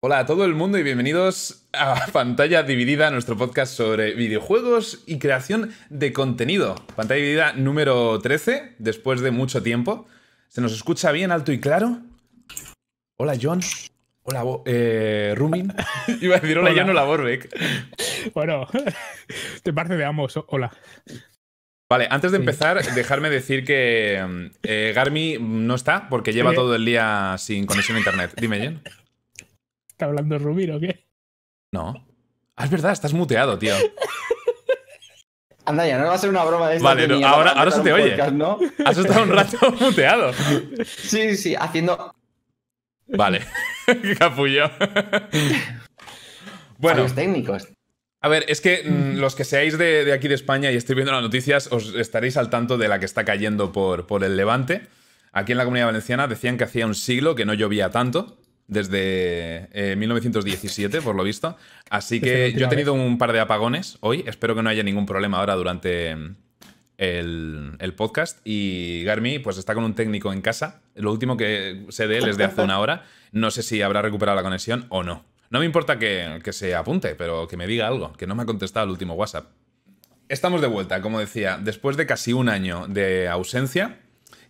Hola a todo el mundo y bienvenidos a Pantalla Dividida, nuestro podcast sobre videojuegos y creación de contenido. Pantalla Dividida número 13, después de mucho tiempo. ¿Se nos escucha bien, alto y claro? Hola, John. Hola, eh, Rumin. Iba a decir hola, hola. John, hola, Borbeck. Bueno, te parte de ambos. Hola. Vale, antes de empezar, dejarme decir que eh, Garmi no está porque lleva todo el día sin conexión a internet. Dime, Jen. ¿Está hablando Rubir o qué? No. Ah, es verdad, estás muteado, tío. Anda, ya no va a ser una broma de esta Vale, no, ahora, ahora se te oye. ¿no? Has estado un rato muteado. Sí, sí, haciendo. Vale. Qué capullo. bueno. Los técnicos. A ver, es que mm, los que seáis de, de, aquí de España y estéis viendo las noticias, os estaréis al tanto de la que está cayendo por, por el Levante. Aquí en la comunidad valenciana decían que hacía un siglo que no llovía tanto desde eh, 1917, por lo visto. Así que yo he tenido un par de apagones hoy. Espero que no haya ningún problema ahora durante el, el, podcast. Y Garmi, pues está con un técnico en casa. Lo último que sé de él es de hace una hora. No sé si habrá recuperado la conexión o no. No me importa que, que se apunte, pero que me diga algo, que no me ha contestado el último WhatsApp. Estamos de vuelta, como decía, después de casi un año de ausencia.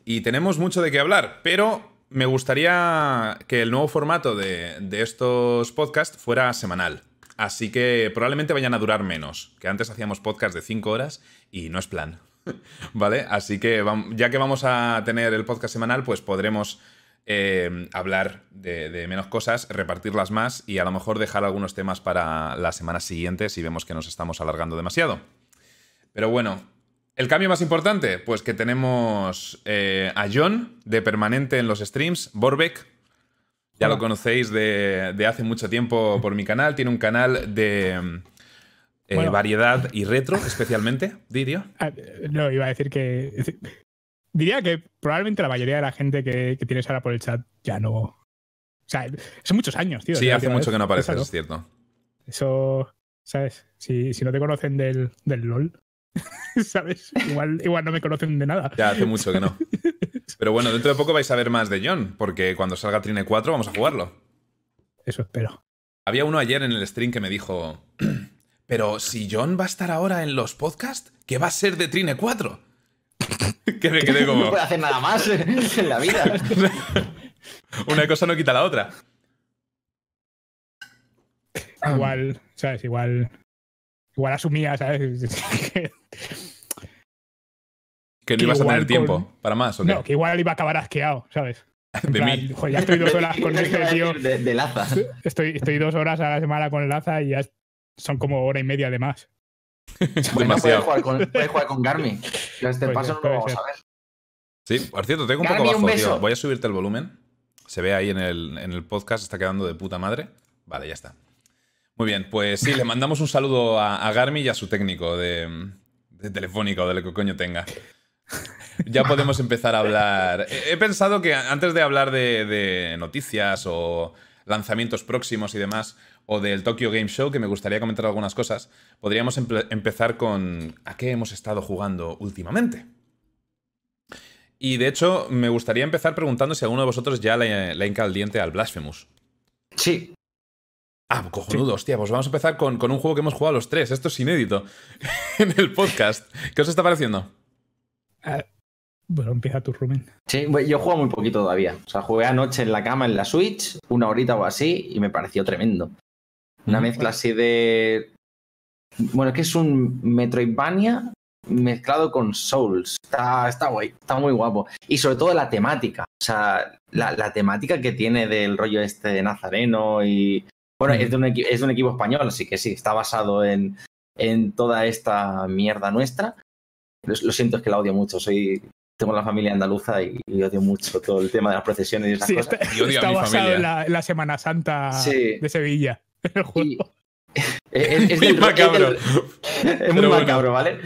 Y tenemos mucho de qué hablar, pero me gustaría que el nuevo formato de, de, estos podcasts fuera semanal. Así que probablemente vayan a durar menos. Que antes hacíamos podcasts de 5 horas y no es plan. ¿Vale? Así que ya que vamos a tener el podcast semanal, pues podremos eh, hablar de, de, menos cosas, repartirlas más y a lo mejor dejar algunos temas para las semanas siguientes si vemos que nos estamos alargando demasiado. Pero bueno, el cambio más importante, pues que tenemos eh, a John de permanente en los streams, Borbeck. Ya lo conocéis de, de, hace mucho tiempo por mi canal. Tiene un canal de eh, bueno. variedad y retro, especialmente, diría. No, iba a decir que. Diría que probablemente la mayoría de la gente que, que tienes ahora por el chat ya no. O sea, son muchos años, tío. Sí, hace mucho vez. que no apareces, es cierto. Eso, ¿sabes? Si, si no te conocen del, del LOL, ¿Sabes? Igual, igual no me conocen de nada. Ya hace mucho que no. Pero bueno, dentro de poco vais a ver más de John, porque cuando salga Trine 4 vamos a jugarlo. Eso espero. Había uno ayer en el stream que me dijo: Pero si John va a estar ahora en los podcasts, ¿qué va a ser de Trine 4? que me quedé como. No puede hacer nada más en la vida. Una cosa no quita la otra. Igual, ¿sabes? Igual igual asumía, ¿sabes? que no ibas a tener tiempo con... para más, ¿o qué? No, que igual iba a acabar asqueado, ¿sabes? De plan, mí. Joder, ya estoy dos horas con este tío. De, de, Laza. Estoy, estoy dos horas a la semana con Laza y ya son como hora y media de más. Bueno, puedes jugar con, puedes jugar con Garmin. Este paso no lo vamos a ver. Sí, por cierto, tengo un poco bajo, tío. Voy a subirte el volumen. Se ve ahí en el, en el podcast, está quedando de puta madre. Vale, ya está. Muy bien, pues sí, le mandamos un saludo a, Garmi y a su técnico de, Telefónica o de lo que coño tenga. Ya podemos empezar a hablar. He, pensado que antes de hablar de, noticias o lanzamientos próximos y demás, o del Tokyo Game Show, que me gustaría comentar algunas cosas, podríamos empe empezar con a qué hemos estado jugando últimamente. Y de hecho, me gustaría empezar preguntando si alguno de vosotros ya le, le hinca el diente al Blasphemous. Sí. Ah, cojonudo, sí. hostia, pues vamos a empezar con, con, un juego que hemos jugado los tres. Esto es inédito en el podcast. ¿Qué os está pareciendo? Uh, bueno, empieza tu rumen. Sí, yo juego muy poquito todavía. O sea, jugué anoche en la cama en la Switch, una horita o así, y me pareció tremendo. Una mm, mezcla bueno. así de. Bueno, que es un Metroidvania mezclado con Souls. Está, está guay, está muy guapo. Y sobre todo la temática. O sea, la, la temática que tiene del rollo este de Nazareno y bueno, es de, un es de, un equipo español, así que sí, está basado en, en toda esta mierda nuestra. Lo, lo, siento, es que la odio mucho. Soy, tengo la familia andaluza y, y, odio mucho todo el tema de las procesiones y esas sí, cosas. Está, está basado en la, en la, Semana Santa sí. de Sevilla. El juego. Y, es, del, macabro. Es, del, es muy bueno. macabro, ¿vale?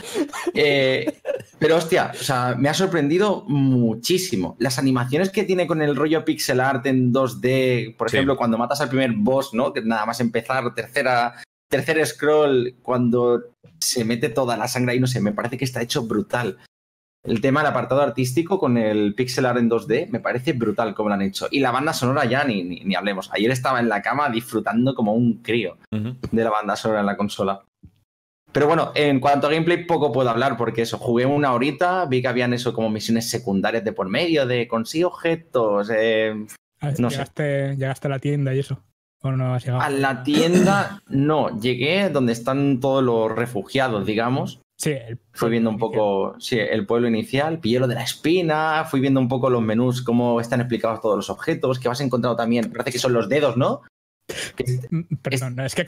Eh, pero hostia, o sea, me ha sorprendido muchísimo. Las animaciones que tiene con el rollo pixel art en 2D, por ejemplo, cuando matas al primer boss, ¿no? Que nada más empezar, tercera, tercer scroll, cuando se mete toda la sangre ahí, no sé, me parece que está hecho brutal. El tema del apartado artístico con el pixel art en 2D me parece brutal como lo han hecho. Y la banda sonora ya ni, ni, hablemos. Ayer estaba en la cama disfrutando como un crío de la banda sonora en la consola. Pero bueno, en cuanto a gameplay, poco puedo hablar porque eso, jugué una horita, vi que habían eso como misiones secundarias de por medio, de consigue objetos. Eh, ah, no llegaste, llegaste a la tienda y eso. ¿O no has llegado? A la tienda no, llegué donde están todos los refugiados, digamos. Sí, fui viendo un poco sí, el pueblo inicial, pillé lo de la espina, fui viendo un poco los menús, cómo están explicados todos los objetos, que vas encontrando también, parece que son los dedos, ¿no? Mm, perdón, es, es que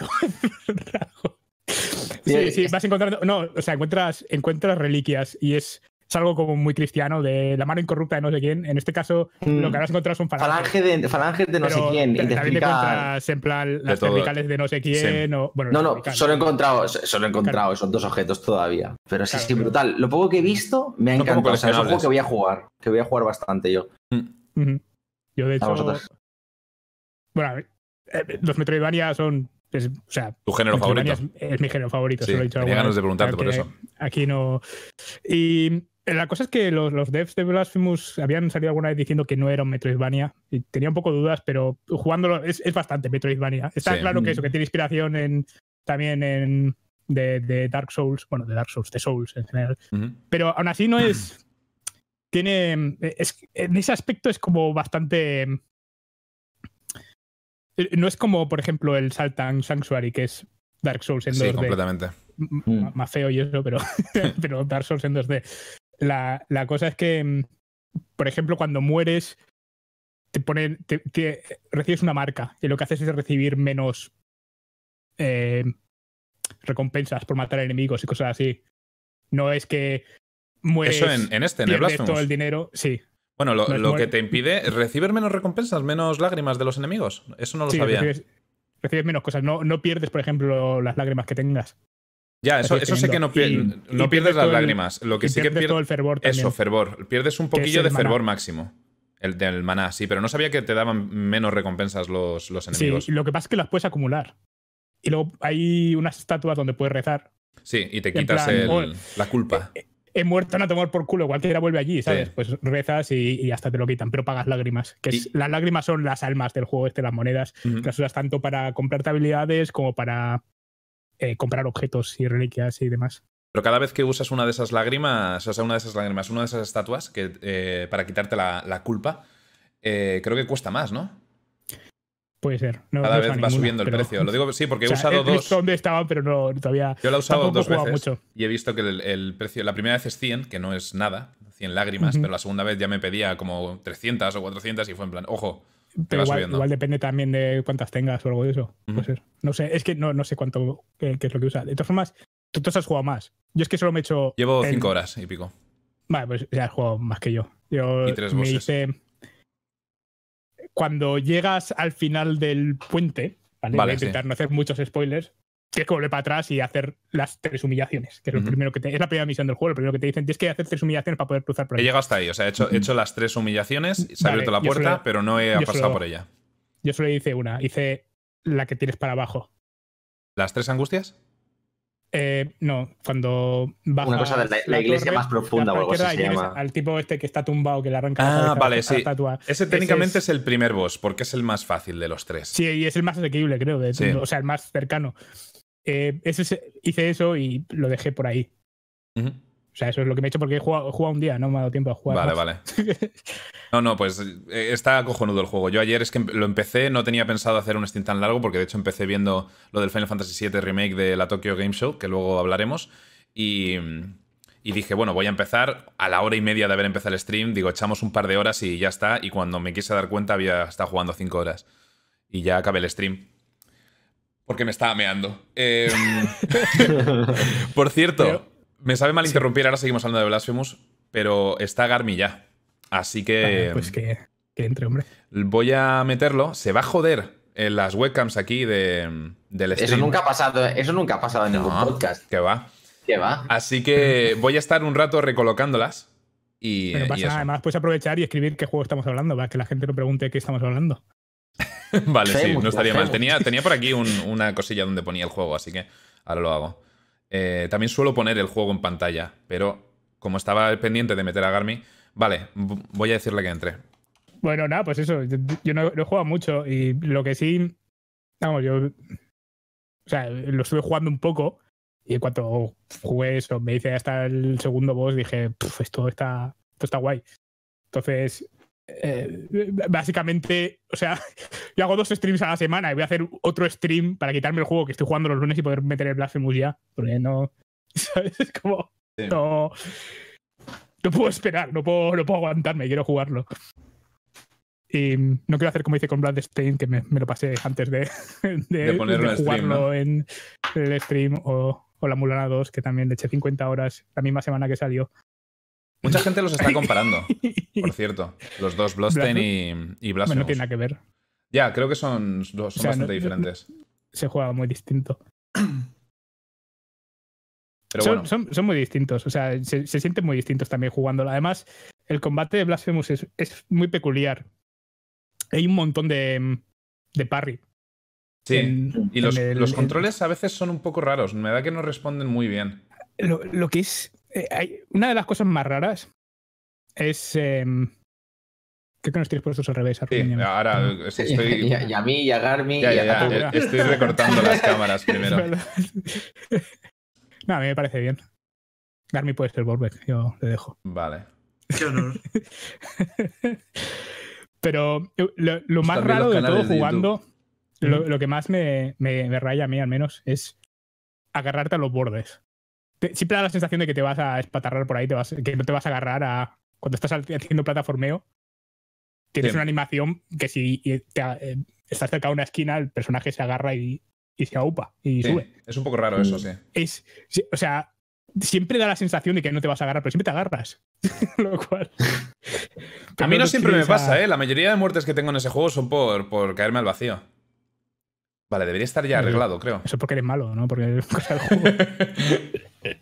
Sí, sí, vas encontrando. No, o sea, encuentras, encuentras reliquias y es es algo como muy cristiano, de la mano incorrupta de no sé quién. En este caso, lo que mm. has encontrado son falanges. Falange de, de no sé quién. También te encuentras en plan las cervicales de no sé quién. O, bueno, no, no, solo he encontrado, solo he encontrado esos dos objetos todavía. Pero sí, sí, brutal. Lo poco que he visto me ha encantado. O sea, es un juego que voy a jugar, que voy a jugar bastante yo. Mm. Yo, de hecho. Bueno, eh, los Metroidvania son o sea, ¿Tu género favorito? Es, mi género favorito, sí, Tenía ganas de preguntarte por eso. Aquí no. Y la cosa es que los, los, devs de Blasphemous habían salido alguna vez diciendo que no era un Metroidvania. Y tenía un poco de dudas, pero jugándolo es, es bastante Metroidvania. Está claro que eso, que tiene inspiración en, también en de, Dark Souls, bueno, de Dark Souls, de Souls en general. Pero aún así no es. Tiene. Es, en ese aspecto es como bastante. No es como, por ejemplo, el Saltan Sanctuary, que es Dark Souls en 2D. Sí, completamente. Más feo y eso, pero, pero Dark Souls en 2D. La, la cosa es que, mm, por ejemplo, cuando mueres, te ponen, te, recibes una marca y lo que haces es recibir menos eh, recompensas por matar enemigos y cosas así. No es que mueres. Eso en, este, en el todo el dinero, sí. Bueno, lo, lo que te impide es recibir menos recompensas, menos lágrimas de los enemigos. Eso no lo sabía. Recibes, recibes, menos cosas. No, no pierdes, por ejemplo, las lágrimas que tengas. Ya, eso, eso sé que no, no pierdes, las lágrimas. Lo que sí que pierdes. el fervor también. Eso, fervor. Pierdes un poquillo de fervor máximo. El del maná, sí, pero no sabía que te daban menos recompensas los, los enemigos. Sí, lo que pasa es que las puedes acumular. Y luego hay unas estatuas donde puedes rezar. Sí, y te quitas la culpa. He, muerto, no tomar por culo, cualquiera vuelve allí, ¿sabes? Pues rezas y, hasta te lo quitan, pero pagas lágrimas. Que las lágrimas son las almas del juego este, las monedas. Las usas tanto para comprarte habilidades como para eh, comprar objetos y reliquias y demás. Pero cada vez que usas una de esas lágrimas, o sea, una de esas lágrimas, una de esas estatuas, que, eh, para quitarte la, culpa, eh, creo que cuesta más, ¿no? Puede ser. cada vez va subiendo el precio. Lo digo sí, porque he usado dos. dónde estaba, pero no todavía. Yo lo he usado dos veces y he visto que el, precio. La primera vez es 100, que no es nada, 100 lágrimas, pero la segunda vez ya me pedía como 300 o 400 y fue en plan, ojo, pero igual, depende también de cuántas tengas o algo de eso. No sé, es que no, no sé cuánto qué, es lo que usa. De todas formas, tú, tú has jugado más. Yo es que solo me he hecho. Llevo cinco horas y pico. Vale, pues ya has jugado más que yo. Yo y tres me hice. Cuando llegas al final del puente, ¿vale? Voy a intentar no hacer muchos spoilers tienes que volver para atrás y hacer las tres humillaciones, que es lo primero que te, es la primera misión del juego, lo primero que te dicen, tienes que hacer tres humillaciones para poder cruzar por ahí. He llegado hasta ahí, o sea, he hecho, hecho las tres humillaciones, se ha abierto la puerta, pero no he pasado por ella. Yo solo hice una, hice la que tienes para abajo. ¿Las tres angustias? Eh, no, cuando bajas Una cosa de la, iglesia más profunda o algo así se llama. Al tipo este que está tumbado, que le arranca ah, la vale, sí. Ese técnicamente es... el primer boss, porque es el más fácil de los tres. Sí, y es el más asequible, creo. O sea, el más cercano. Eh, hice eso y lo dejé por ahí. O sea, eso es lo que me he hecho porque he jugado, un día, no me ha dado tiempo a jugar. Vale, vale. No, no, pues eh, está cojonudo el juego. Yo ayer es que lo empecé, no tenía pensado hacer un stream tan largo porque de hecho empecé viendo lo del Final Fantasy VII Remake de la Tokyo Game Show, que luego hablaremos. Y, y dije, bueno, voy a empezar a la hora y media de haber empezado el stream. Digo, echamos un par de horas y ya está. Y cuando me quise dar cuenta había estado jugando cinco horas. Y ya acabé el stream. Porque me estaba meando. Em, por cierto, me sabe mal interrumpir, ahora seguimos hablando de Blasphemous, pero está Garmi ya. Así que. pues que, entre, hombre. Voy a meterlo. Se va a joder en las webcams aquí de, del stream. Eso nunca ha pasado, eso nunca ha pasado en ningún podcast. Que va. Que va. Así que voy a estar un rato recolocándolas. Y, Además, puedes aprovechar y escribir qué juego estamos hablando, para que la gente no pregunte qué estamos hablando. vale, sí, no estaría mal. Tenía, tenía por aquí una cosilla donde ponía el juego, así que ahora lo hago. Eh, también suelo poner el juego en pantalla, pero como estaba pendiente de meter a Garmi, vale, voy a decirle que entre. Bueno, nada, pues eso. Yo, no, he jugado mucho y lo que sí. Vamos, yo. O sea, lo estuve jugando un poco y en cuanto jugué eso, me hice hasta el segundo boss, dije, esto está, esto está guay. Entonces, eh, básicamente, o sea, yo hago dos streams a la semana y voy a hacer otro stream para quitarme el juego que estoy jugando los lunes y poder meter el Blasphemous ya. Porque no. ¿Sabes? Es como. No. No puedo esperar, no puedo, no puedo aguantarme, quiero jugarlo. Y no quiero hacer como hice con Bloodstained, que me, me lo pasé antes de, de, jugarlo en el stream, o, o, la Mulana 2, que también le eché 50 horas la misma semana que salió. Mucha gente los está comparando, por cierto. Los dos, Bloodstained y, y Blasphemous. no tiene nada que ver. Ya, creo que son, son bastante diferentes. Se juega muy distinto. Pero son, bueno. son, muy distintos, o sea, se, sienten muy distintos también jugándolo. Además, el combate de Blasphemous es, es muy peculiar. Hay un montón de, de parry. Sí, y los, los controles a veces son un poco raros. Me da que no responden muy bien. Lo, lo que es eh, hay, una de las cosas más raras es. Eh, Creo que nos tienes puestos al revés. Sí, ahora estoy. Y, a, mí, y a Garmi. y a, estoy recortando las cámaras primero. no, a mí me parece bien. Garmi puede ser Borbeck, yo le dejo. Vale. Qué honor. Pero eh, lo, lo más raro de todo jugando, lo, lo, que más me, me, me, raya a mí al menos, es agarrarte a los bordes siempre da la sensación de que te vas a espatarrar por ahí, te vas, que no te vas a agarrar a. Cuando estás haciendo plataformeo, tienes una animación que si te, eh, estás cerca de una esquina, el personaje se agarra y, y se aupa y sube. Es un poco raro eso, sí. Es, o sea, siempre da la sensación de que no te vas a agarrar, pero siempre te agarras. Lo cual. a mí no siempre me pasa, ¿eh? La mayoría de muertes que tengo en ese juego son por, por caerme al vacío. Vale, debería estar ya arreglado, creo. Eso porque eres malo, ¿no? Porque es cosa del juego.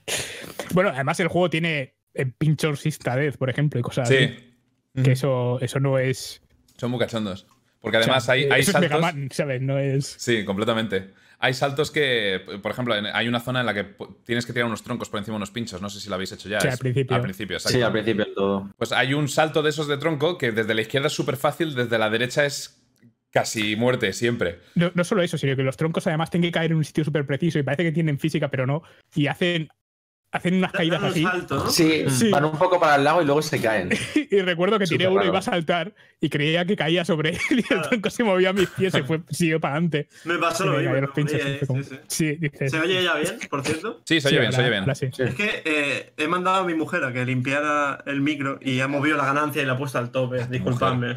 bueno, además el juego tiene eh, pinchos Death, por ejemplo, y cosas sí. así. Que eso, eso no es. Son muy cachondos. Porque además hay, hay eso saltos. Es Mega Man, ¿sabes? No es. Sí, completamente. Hay saltos que, por ejemplo, hay una zona en la que tienes que tirar unos troncos por encima de unos pinchos. No sé si lo habéis hecho ya. Sí, al principio. Al principio, Sí, al principio todo. Pues hay un salto de esos de tronco que desde la izquierda es súper fácil, desde la derecha es casi muerte siempre. No, no, solo eso, sino que los troncos además tienen que caer en un sitio súper preciso y parece que tienen física, pero no. Y hacen, hacen unas caídas así. sí, van un poco para el lado y luego se caen. y recuerdo que tiré uno y iba a saltar y creía que caía sobre él y el tronco se movía a mis pies y fue, siguió para adelante. Me pasó lo mismo. sí, ¿Se oye ya bien, por cierto? Sí, se oye bien, se oye bien. Es que eh, he mandado a mi mujer a que limpiara el micro y ha movido la ganancia y la ha puesto al tope. Disculpadme.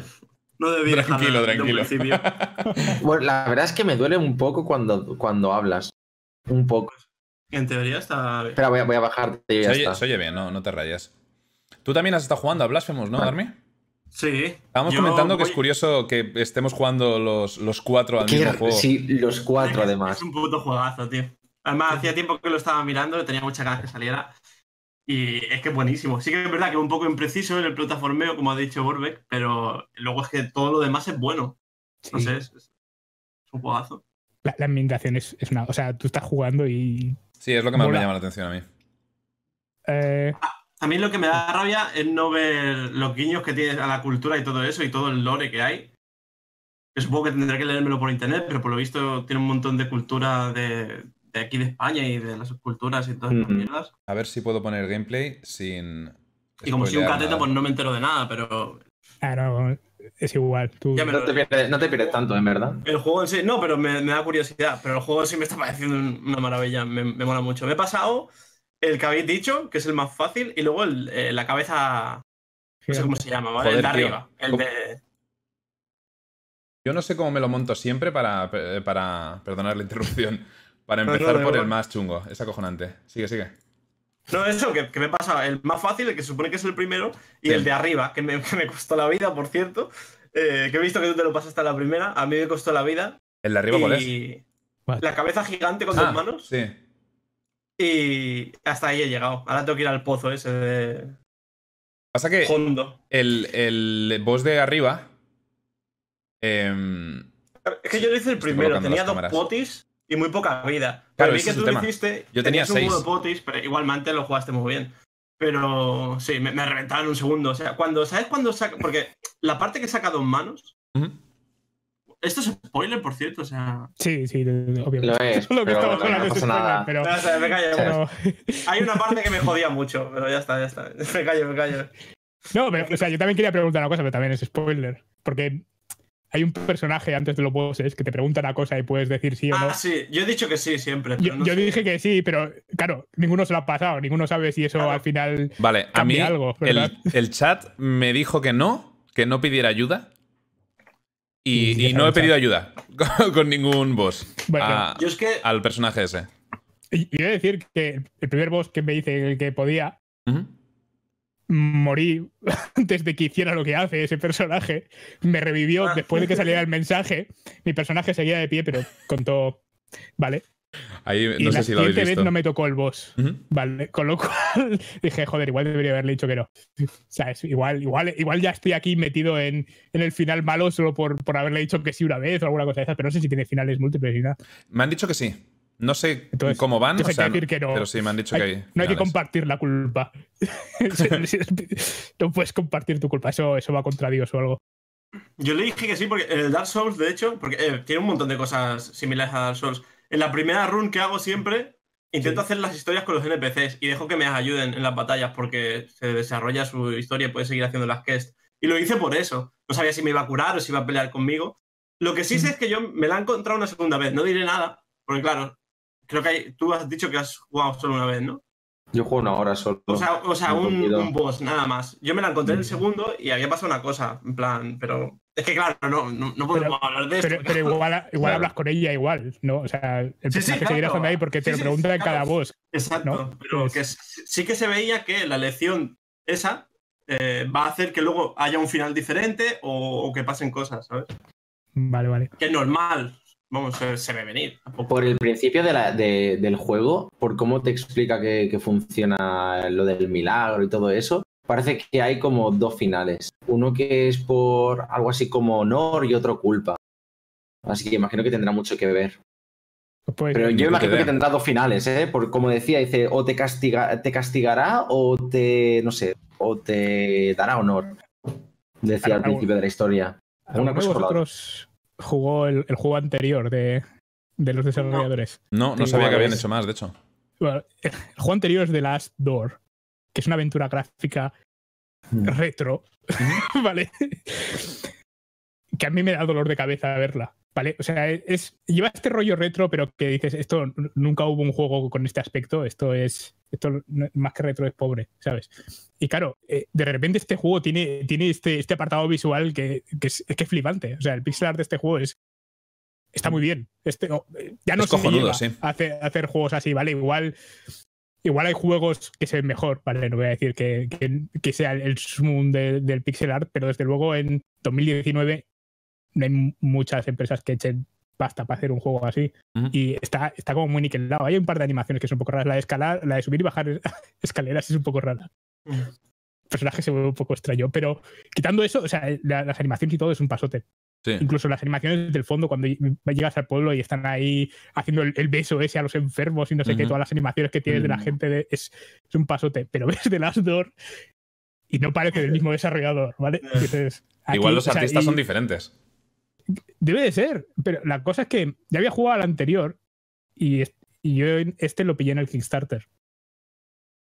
No debía Tranquilo, tranquilo. bueno, la verdad es que me duele un poco cuando, cuando hablas. Un poco. En teoría está bien. Espera, voy a, voy a bajarte y ya se, está. Oye, se oye bien, no, no te rayas. Tú también has estado jugando a Blasphemous, ¿no, Darmy? Sí. Estábamos comentando que es curioso que estemos jugando los, los cuatro al mismo juego. Sí, los cuatro además. Es un puto juegazo, tío. Además, hacía tiempo que lo estaba mirando, tenía muchas ganas que saliera. Y es que es buenísimo. Sí que es verdad que es un poco impreciso en el plataformeo, como ha dicho Borbeck, pero luego es que todo lo demás es bueno. No sé, es, un juegazo. La, ambientación es, es, una. O sea, tú estás jugando y. Sí, es lo que más me llama la atención a mí. Eh... Ah, a mí lo que me da rabia es no ver los guiños que tiene a la cultura y todo eso y todo el lore que hay. Yo supongo que tendré que leérmelo por internet, pero por lo visto tiene un montón de cultura de, de aquí de España y de las esculturas y todas esas Mm. mierdas. A ver si puedo poner gameplay sin. Y como soy un cateta, nada. pues no me entero de nada, pero Ah, no, es igual. Tú... Ya me No te, pierdes, no te pierdes tanto, en verdad. el juego en sí, no, pero me, me da curiosidad. Pero el juego en sí me está pareciendo un- una maravilla, me, me mola mucho. Me he pasado el que habéis dicho, que es el más fácil, y luego el, eh, la cabeza, no sé cómo se llama, ¿vale? Joder, el de tío. arriba, el de... Yo no sé cómo me lo monto siempre para. eh, para perdonar la interrupción. Para No, no, empezar por el más chungo. Es acojonante. Sigue, sigue. No, eso, que, que me pasa el más fácil, el que se supone que es el primero, y Sí. el de arriba, que me, que me costó la vida, por cierto. eh, que he visto que tú te lo pasaste a la primera, a mí me costó la vida. ¿El de arriba cuál es? la cabeza gigante con Ah, dos manos. Sí. Y hasta ahí he llegado. Ahora tengo que ir al pozo ese de Pasa que Hondo. el, el boss de arriba. em, Es que yo lo hice el Estoy primero, tenía dos cámaras. potis y muy poca vida. Claro, Pero vi que es tú lo hiciste, Yo tenía un seis. de potis, pero igualmente lo jugaste muy bien. Pero sí, me, me reventaba en un segundo. O sea, cuando, ¿sabes cuando saca? Porque la parte que saca dos manos. Esto es spoiler, por cierto. O sea. Sí, sí, obviamente. Lo es, Lo que pero estamos no hablando es pasa spoiler, nada. pero, O sea, me callo. pero- Hay una parte que me jodía mucho, pero ya está, ya está. Me callo, me callo. No, pero, o sea, yo también quería preguntar una cosa, pero también es spoiler. Porque hay un personaje antes de los bosses que te pregunta una cosa y puedes decir sí o no. Ah, sí, yo he dicho que sí siempre. pero Yo, no yo sé. dije que sí, pero claro, ninguno se lo ha pasado, ninguno sabe si eso Claro. al final. Vale, a mí algo, el, el chat me dijo que no, que no pidiera ayuda. Y, Sí, ya y no he pedido ayuda con, con ningún boss Bueno, a- Yo es que. al personaje ese. Y y he de decir que el primer boss que me dice el que podía. Morí antes de que hiciera lo que hace ese personaje. Me revivió Ah. después de que saliera el mensaje. Mi personaje seguía de pie, pero contó. Vale. Ahí y no la sé si lo habéis siguiente vez no me tocó el boss. Vale. Con lo cual dije, joder, igual debería haberle dicho que no. ¿Sabes? Igual, igual, igual ya estoy aquí metido en, en el final malo solo por, por haberle dicho que sí una vez o alguna cosa de esas, pero no sé si tiene finales múltiples ni nada. Me han dicho que sí. No sé Entonces, cómo van, o sea, que decir que no. pero sí me han dicho Hay- que hay. no hay que compartir la culpa. no puedes compartir tu culpa. Eso, eso va contra Dios o algo. Yo le dije que sí, porque en el Dark Souls, de hecho, porque eh, tiene un montón de cosas similares a Dark Souls. En la primera run que hago siempre, intento hacer las historias con los NPCs y dejo que me ayuden en las batallas porque se desarrolla su historia y puede seguir haciendo las quests. Y lo hice por eso. No sabía si me iba a curar o si iba a pelear conmigo. Lo que sí sé es que yo me la he encontrado una segunda vez. No diré nada, porque claro, creo que hay, tú has dicho que has jugado solo una vez, ¿no? Yo juego una hora solo. O sea, o sea Un un, boss, nada más. Yo me la encontré en el Mm. segundo y había pasado una cosa, en plan, pero es que claro, no, no, no podemos hablar de esto. Pero, pero igual, igual Claro. hablas con ella igual, ¿no? O sea, el Sí, sí, personaje claro. seguirá estando ahí porque te Sí, lo sí, pregunta en claro. cada voz. Exacto, ¿no? pero Pues- que sí que se veía que la lección esa eh, va a hacer que luego haya un final diferente o, o que pasen cosas, ¿sabes? Vale, vale. Que es normal, vamos, se, se ve venir. Por el principio de la- de- del juego, por cómo te explica que, que funciona lo del milagro y todo eso, parece que hay como dos finales. Uno que es por algo así como honor y otro culpa. Así que imagino que tendrá mucho que ver. Pues, Pero yo imagino que tendrá dos finales, ¿eh? Por como decía, dice, o te, castiga, te castigará o te, no sé, o te dará honor. Decía al principio de la historia. ¿alguno Una de cosa vosotros jugó el, el juego anterior de, de los desarrolladores? No, no sabía que habían hecho más, de hecho. Bueno, el juego anterior es The Last Door, que es una aventura gráfica Mm. retro, ¿vale? que a mí me da dolor de cabeza verla, ¿vale? O sea, es, lleva este rollo retro, pero que dices, esto nunca hubo un juego con este aspecto, esto es, esto más que retro es pobre, ¿sabes? Y claro, eh, de repente este juego tiene, tiene este, este apartado visual que, que es, es que es flipante, o sea, el pixel art de este juego es... Está muy bien. Este, eh, ya no Es se cojonudo, sí. a hacer, a hacer juegos así, ¿vale? Igual Igual hay juegos que se ven mejor, ¿vale? No voy a decir que, que, que sea el zoom de- del pixel art, pero desde luego en 2019 no hay muchas empresas que echen pasta para hacer un juego así. Ujú. Y está, está como muy niquelado. Hay un par de animaciones que son un poco raras. La de escalar, la de subir y bajar escaleras es un poco rara. El personaje se vuelve un poco extraño. Pero quitando eso, o sea, la- las animaciones y todo es un pasote. Sí. Incluso las animaciones del fondo, cuando ll- llegas al pueblo y están ahí haciendo el, el beso ese a los enfermos y no sé qué, Ujú. todas las animaciones que tienes de la Mm. gente de- es, es un pasote. Pero ves The Last Door y no parece del mismo desarrollador, ¿vale? Dices, aquí, Igual los o sea, artistas y- son diferentes. Debe de ser, pero la cosa es que ya había jugado al anterior y, yo este lo pillé en el Kickstarter.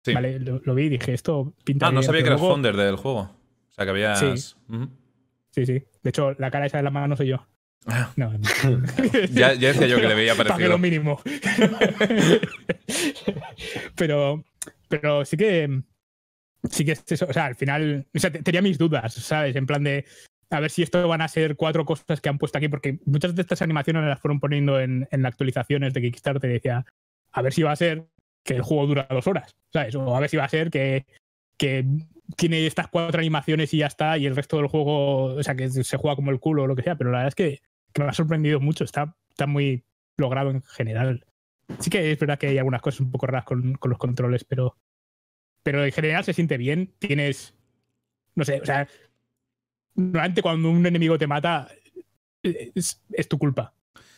Sí. Vale, lo, lo vi y dije, esto pinta Ah, no sabía que eras luego- founder del juego. O sea, que habías. Sí. Sí, sí. De hecho, la cara esa de la mano soy yo. Ah, No, no. Ya, ya decía yo que le veía parecido. lo mínimo. pero, pero sí que. Sí que es eso. O sea, al final. O sea, te- tenía mis dudas, ¿sabes? En plan de. A ver si esto van a ser cuatro cosas que han puesto aquí, porque muchas de estas animaciones las fueron poniendo en, en actualizaciones de Kickstarter y decía, a ver si va a ser que el juego dura dos horas, ¿sabes? O a ver si va a ser que, que tiene estas cuatro animaciones y ya está, y el resto del juego, o sea, que se juega como el culo o lo que sea, pero la verdad es que, que me ha sorprendido mucho, está, está muy logrado en general. Sí que es verdad que hay algunas cosas un poco raras con, con los controles, pero, pero en general se siente bien, tienes, no sé, o sea, normalmente cuando un enemigo te mata eh, es, es tu culpa,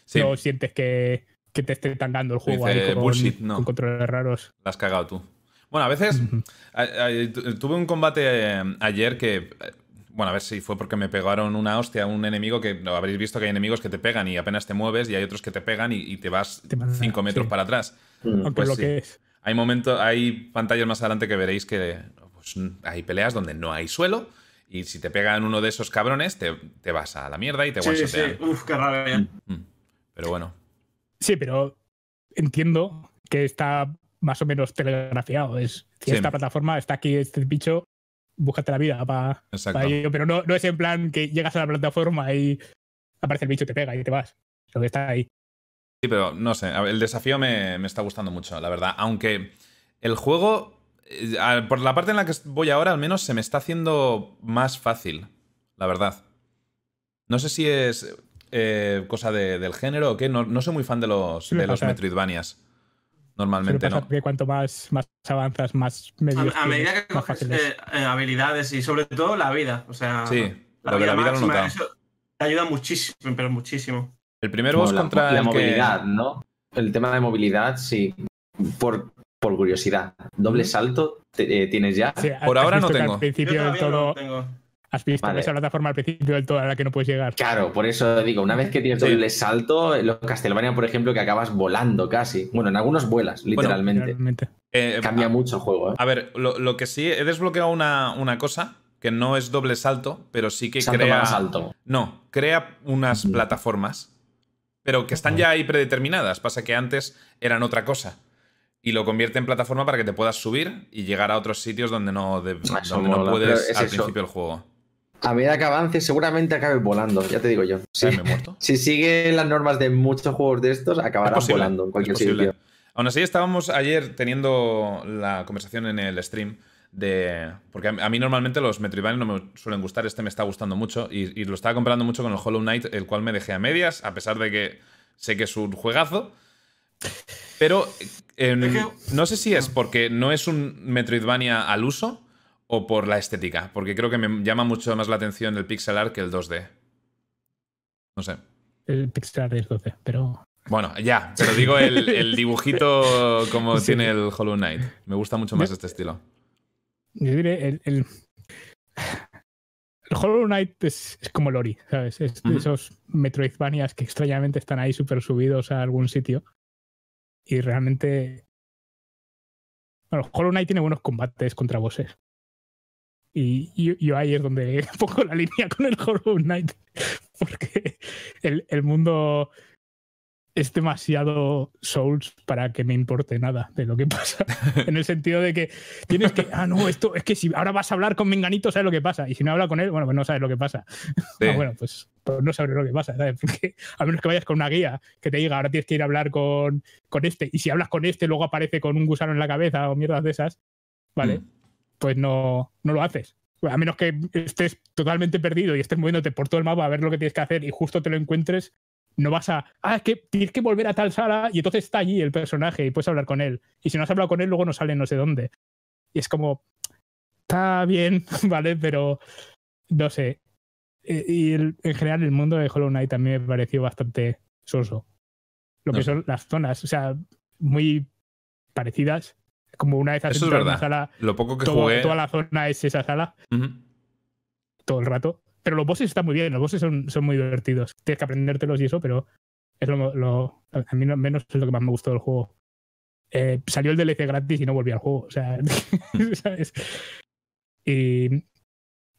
Sí, no sientes que, que te esté tangando el juego Dice, ahí con, "Bullshit", no. con controles raros. la has cagado tú. Bueno, a veces tuve un combate eh, ayer que eh, bueno, a ver si fue porque me pegaron una hostia a un enemigo que habréis visto que hay enemigos que te pegan y apenas te mueves y hay otros que te pegan y, te vas 5 metros para atrás. Mm. Aunque pues lo que es. Hay momentos, hay pantallas más adelante que veréis que pues, hay peleas donde no hay suelo y si te pegan uno de esos cabrones te, vas a la mierda y te sí, sí. Uf, qué rabia. Mm, mm. Pero bueno. Sí, pero entiendo que está más o menos telegrafiado. Es, si esta plataforma está aquí, este bicho, búscate la vida para ello. Pero no, no es en plan que llegas a la plataforma y aparece el bicho, te pega y te vas. Lo que está ahí. Sí, pero no sé, el desafío me, está gustando mucho, la verdad. Aunque el juego, por la parte en la que voy ahora, al menos se me está haciendo más fácil, la verdad. No sé si es eh, cosa del género o qué, no, no, soy muy fan de los, de los Metroidvanias. Normalmente, ¿no? Que cuanto más, más avanzas, más medios A, medida que coges eh, habilidades y sobre todo la vida. O sea, sí, la, vida, la vida eso te ayuda muchísimo, pero muchísimo. El primer boss contra la movilidad, ¿no? El tema de movilidad, sí. Por, por curiosidad. Doble salto eh, tienes ya. por ahora no tengo. Al principio del todo. Has visto esa plataforma al principio del todo a la que no puedes llegar. Claro, por eso digo, una vez que tienes doble salto, los Castlevania, por ejemplo, que acabas volando casi. Bueno, en algunos vuelas, literalmente. Eh, Cambia mucho el juego. ¿eh? A ver, lo, que sí, he desbloqueado una, una cosa que no es doble salto, pero sí que crea. salto. No, crea unas plataformas, pero que están ya ahí predeterminadas. Pasa que antes eran otra cosa. Y lo convierte en plataforma para que te puedas subir y llegar a otros sitios donde no, donde no puedes al principio del juego a medida que avance, seguramente acabe volando, ya te digo yo. Sí. ¿Me he muerto? Si sigue las normas de muchos juegos de estos, acabará volando en cualquier sitio. Aún así, estábamos ayer teniendo la conversación en el stream de. Porque a mí normalmente los Metroidvania no me suelen gustar, este me está gustando mucho y, lo estaba comprando mucho con el Hollow Knight, el cual me dejé a medias, a pesar de que sé que es un juegazo. Pero no sé si es porque no es un Metroidvania al uso o por la estética, porque creo que me llama mucho más la atención el pixel art que el 2D. No sé. El pixel art es 2D, pero... Bueno, ya, pero digo el, dibujito como tiene el Hollow Knight. Me gusta mucho más este estilo. Yo diré, el, el, Hollow Knight es, como Lori, ¿sabes? Es de esos Metroidvanias que extrañamente están ahí súper subidos a algún sitio. Y realmente. Bueno, Hollow Knight tiene buenos combates contra bosses. Y yo, ahí es donde pongo la línea con el Hollow Knight, porque el, el mundo es demasiado Souls para que me importe nada de lo que pasa. en el sentido de que tienes que, ah, no, esto es que si ahora vas a hablar con Menganito, sabes lo que pasa. Y si no habla con él, bueno, pues no sabes lo que pasa. Ah, bueno, pues, pues, no sabes lo que pasa, ¿sabes? Porque a menos que vayas con una guía que te diga, ahora tienes que ir a hablar con, con este. Y si hablas con este, luego aparece con un gusano en la cabeza o mierdas de esas, ¿vale? Mm pues no, no lo haces. A menos que estés totalmente perdido y estés moviéndote por todo el mapa a ver lo que tienes que hacer y justo te lo encuentres, no vas a. Ah, es que tienes que volver a tal sala y entonces está allí el personaje y puedes hablar con él. Y si no has hablado con él, luego no sale no sé dónde. Y es como. Está bien, ¿vale? Pero. No sé. Eh, y en general, el mundo de Hollow Knight también me pareció bastante soso. Lo que son las zonas, o sea, muy parecidas como una vez has Eso una sala, Lo poco que jugué... toda la zona es esa sala. Todo el rato. Pero los bosses están muy bien, los bosses son, son muy divertidos. Tienes que aprendértelos y eso, pero es lo, a mí menos es lo que más me gustó del juego. Eh, salió el DLC gratis y no volví al juego. O sea, ¿sabes? Y,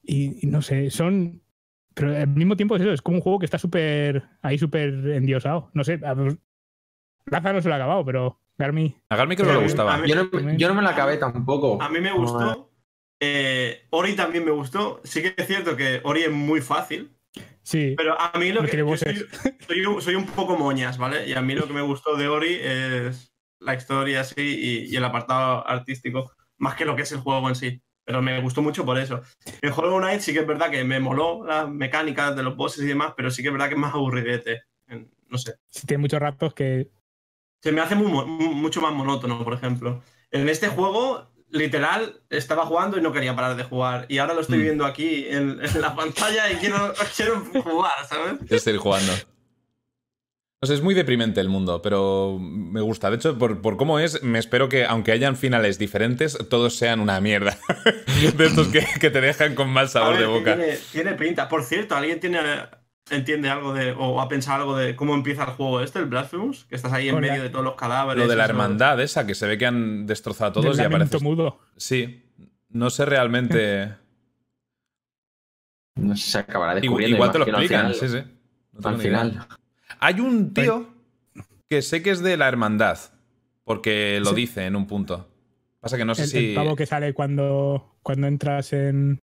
y, no sé, son. Pero al mismo tiempo es eso, es como un juego que está súper. ahí súper endiosado. No sé, Raza no se lo ha acabado, pero Garmi. A Garmi creo que no le gustaba. yo, no, me la acabé tampoco. A mí me gustó. Eh, Ori también me gustó. Sí que es cierto que Ori es muy fácil. Sí. Pero a mí lo que. soy, soy, un poco moñas, ¿vale? Y a mí lo que me gustó de Ori es la historia así y, el apartado artístico, más que lo que es el juego en sí. Pero me gustó mucho por eso. En Hollow Knight sí que es verdad que me moló las mecánicas de los bosses y demás, pero sí que es verdad que es más aburridete. No sé. Sí, tiene muchos ratos que se me hace mucho más monótono, por ejemplo. En este juego, literal, estaba jugando y no quería parar de jugar. Y ahora lo estoy mm. viendo aquí en, la pantalla y quiero, jugar, ¿sabes? Quiero seguir jugando. No sé, es muy deprimente el mundo, pero me gusta. De hecho, por, por cómo es, me espero que, aunque hayan finales diferentes, todos sean una mierda. de estos que, que te dejan con mal sabor ver, de boca. Tiene, tiene pinta. Por cierto, ¿alguien tiene, entiende algo de, o ha pensado algo de cómo empieza el juego este, el Blasphemous? Que estás ahí en Hola. medio de todos los cadáveres. Lo de la eso. hermandad esa, que se ve que han destrozado a todos Del y aparece. mudo. Sí, no sé realmente. No sé si se acabará Igual, descubriendo. igual te lo al explican, final. sí, sí. No Al idea. final. Hay un tío que sé que es de la hermandad, porque lo Sí. dice en un punto. Pasa que no sé El, si. el pavo que sale cuando, cuando entras en.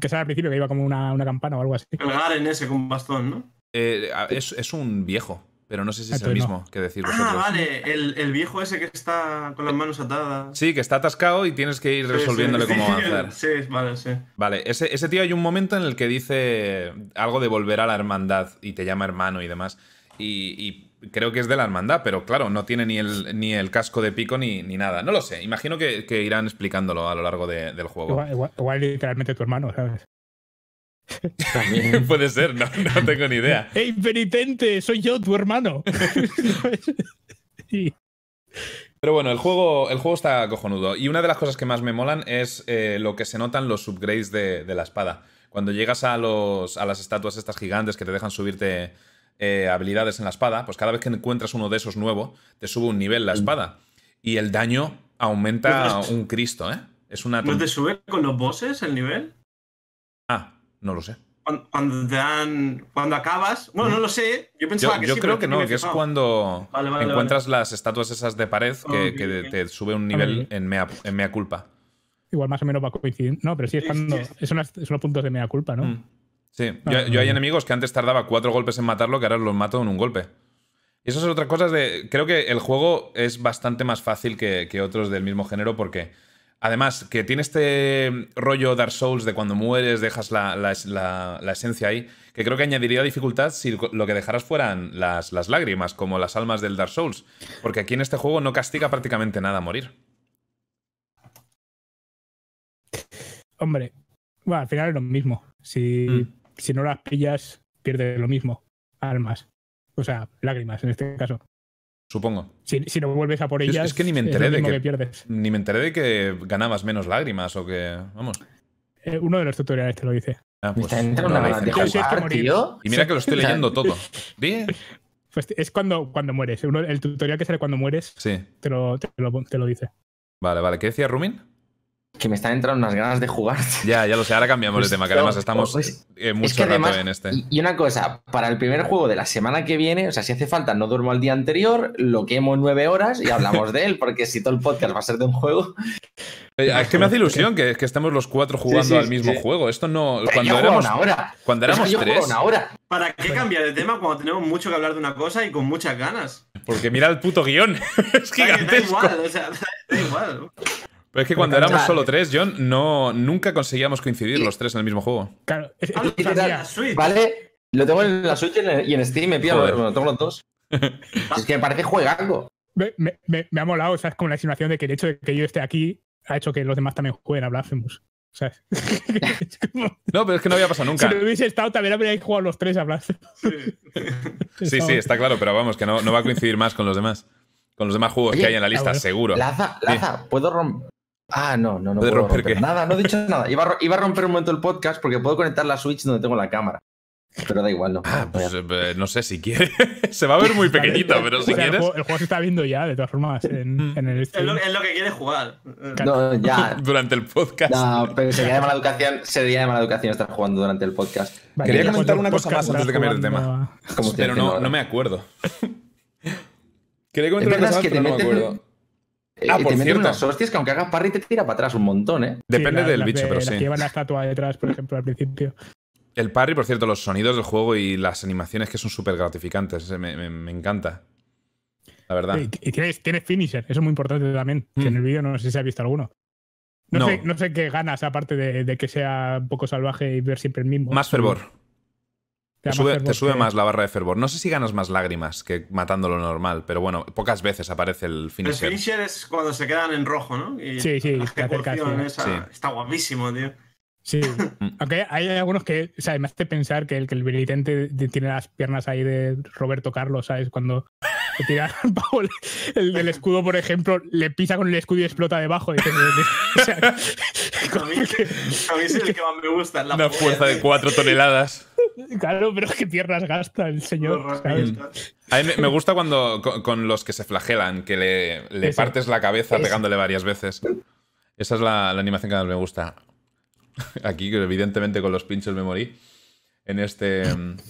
Que sale al principio, que iba como una, una campana o algo así. El Garen ese con bastón, ¿no? eh, es, es un viejo, pero no sé si es el no. mismo que decir Ah, vosotros. vale, el, el viejo ese que está con las manos atadas. Sí, que está atascado y tienes que ir Sí, resolviéndole sí, cómo sí, avanzar. Sí, vale, sí. Vale, ese, ese tío hay un momento en el que dice algo de volver a la hermandad y te llama hermano y demás. Y, y creo que es de la hermandad, pero claro, no tiene ni el, ni el casco de pico ni, ni nada. No lo sé, imagino que, que irán explicándolo a lo largo de- del juego. Igual, igual- igual literalmente tu hermano, ¿sabes? También. Puede ser, no, no tengo ni idea. ¡Ey, penitente! ¡Soy yo, tu hermano! Pero bueno, el juego, el juego está cojonudo. Y una de las cosas que más me molan es eh, lo que se notan los upgrades de, de la espada. Cuando llegas a, los, a las estatuas estas gigantes que te dejan subirte eh, habilidades en la espada, pues cada vez que encuentras uno de esos nuevo, te sube un nivel la espada. Y el daño aumenta ¿No te- un Cristo, ¿eh? Es una... ¿No te sube con los bosses el nivel? Ah, no lo sé. Cuando, cuando te dan. Cuando acabas. Bueno, no lo sé. Yo pensaba Yo, que yo sí, creo que no, que es cuando Vale, vale, encuentras las estatuas esas de pared que, te sube un nivel en mea, en mea culpa. Igual más o menos va a coincidir. No, pero sí es Sí, cuando. sí. Es unas- son los puntos de mea culpa, ¿no? Mm. Sí, Ah, yo, yo hay enemigos que antes tardaba cuatro golpes en matarlo que ahora los mato en un golpe. Y eso es otra cosa de... Creo que el juego es bastante más fácil que, que otros del mismo género porque... Además, que tiene este rollo Dark Souls de cuando mueres dejas la, la- la- la esencia ahí, que creo que añadiría dificultad si lo que dejaras fueran las, las lágrimas, como las almas del Dark Souls. Porque aquí en este juego no castiga prácticamente nada morir. Hombre, bueno, al final es lo mismo. Si, Mm. Si no las pillas, pierdes lo mismo. Almas. O sea, lágrimas en este caso. Supongo. Si, si no vuelves a por ellas, es que ni me enteré de mismo que- pierdes. Ni me enteré de que ganabas menos lágrimas o que... Vamos. Eh, uno de los tutoriales te lo dice. Ah, pues, está no una de. Sí, sí, que jugar, tío. Y mira que lo estoy leyendo todo. Di. Pues es cuando, cuando mueres. Uno- el tutorial que sale cuando mueres Sí. te lo, te lo, te lo dice. Vale, vale. ¿Qué decía Rumin? Que me están entrando unas ganas de jugar. Ya, ya lo sé. Ahora cambiamos de tema, que además estamos pues eh, Es mucho que rato además, en este. y, una cosa, para el primer juego de la semana que viene, o sea, si hace falta, no duermo al día anterior, lo quemo en nueve horas y hablamos de él, porque si todo el podcast va a ser de un juego. Eh, es que me hace ilusión que, que estemos los cuatro jugando Sí, sí, al mismo sí. juego. Esto no. Pero Cuando yo éramos, una hora. cuando éramos que yo juego tres. una hora. ¿Para qué cambiar de tema cuando tenemos mucho que hablar de una cosa y con muchas ganas? Porque mira el puto guion. es Da- Da gigantesco. igual, o sea, da igual. Pero es que cuando éramos solo tres, John, no, nunca conseguíamos coincidir los tres en el mismo juego. Claro, es, es Ah, literal, mía. la Switch. ¿Vale? Lo tengo en la Switch y en- y en Steam, me pido, bueno, tengo los dos. es que me parece juegazo. Me, me- ha molado, ¿sabes? Como la insinuación de que el hecho de que yo esté aquí ha hecho que los demás también jueguen a Blasphemous. ¿Sabes? Es No, pero es que no había pasado nunca. Si no hubiese estado, también habríais jugado los tres a Blasphemous. Sí, sí, está claro, pero vamos, que no, no va a coincidir más con los demás. Con los demás juegos Oye, que hay en la lista, ah, bueno. seguro. Laza, Laza, ¿puedo romper? Ah, no, no, no ¿Puedes puedo romper romper, qué? nada, no he dicho nada. Iba a, ro- iba a romper un momento el podcast porque puedo conectar la Switch donde tengo la cámara. Pero da igual, no. Ah, pues eh, no sé si quiere. Se va a ver muy pequeñito, pero O si el, quieres. juego, el juego se está viendo ya, de todas formas, en, Mm. en el Es lo, es lo que quiere jugar. No, ya. Durante el podcast. No, pero sería de mala educación, sería de mala educación estar jugando durante el podcast. Vale, Quería comentar una cosa más antes de cambiar de tema. Como pero no, no me acuerdo. Quería comentar una cosa más, que pero no me meten- acuerdo. Ah, te por meten cierto. unas hostias que aunque hagas parry te tira para atrás un montón, ¿eh? Depende Sí, del bicho, de- pero sí. llevan la estatua detrás, por ejemplo, al principio. El parry, por cierto, los sonidos del juego y las animaciones que son súper gratificantes. Me, me- me encanta. La verdad. Y, y tienes, tienes finisher, eso es muy importante también. Que Mm. en el vídeo no sé si se ha visto alguno. No, No. Sé, no sé qué ganas, aparte de, de que sea un poco salvaje y ver siempre el mismo. Más fervor. Te sube, te más la barra de fervor. No sé si ganas más lágrimas que matando lo normal, pero bueno, pocas veces aparece el El finisher. finisher es cuando se quedan en rojo, ¿no? Y Sí, sí, la ejecución esa Sí. está guapísimo, tío. Sí, Mm. aunque hay algunos que, o sea, me hace pensar que el que el Benitente de- tiene las piernas ahí de Roberto Carlos, ¿sabes? Cuando le tira el, el del escudo, por ejemplo, le pisa con el escudo y explota debajo. dices, o sea, A mí, a mí es el que más me gusta. La Una fuerza de 4 toneladas. Claro, pero qué piernas gasta el señor, ¿sabes? A mí me- gusta cuando con, con los que se flagelan, que le, le partes la cabeza Eso. pegándole varias veces. Esa es la, la animación que más me gusta. Aquí, que evidentemente, con los pinchos me morí. En este.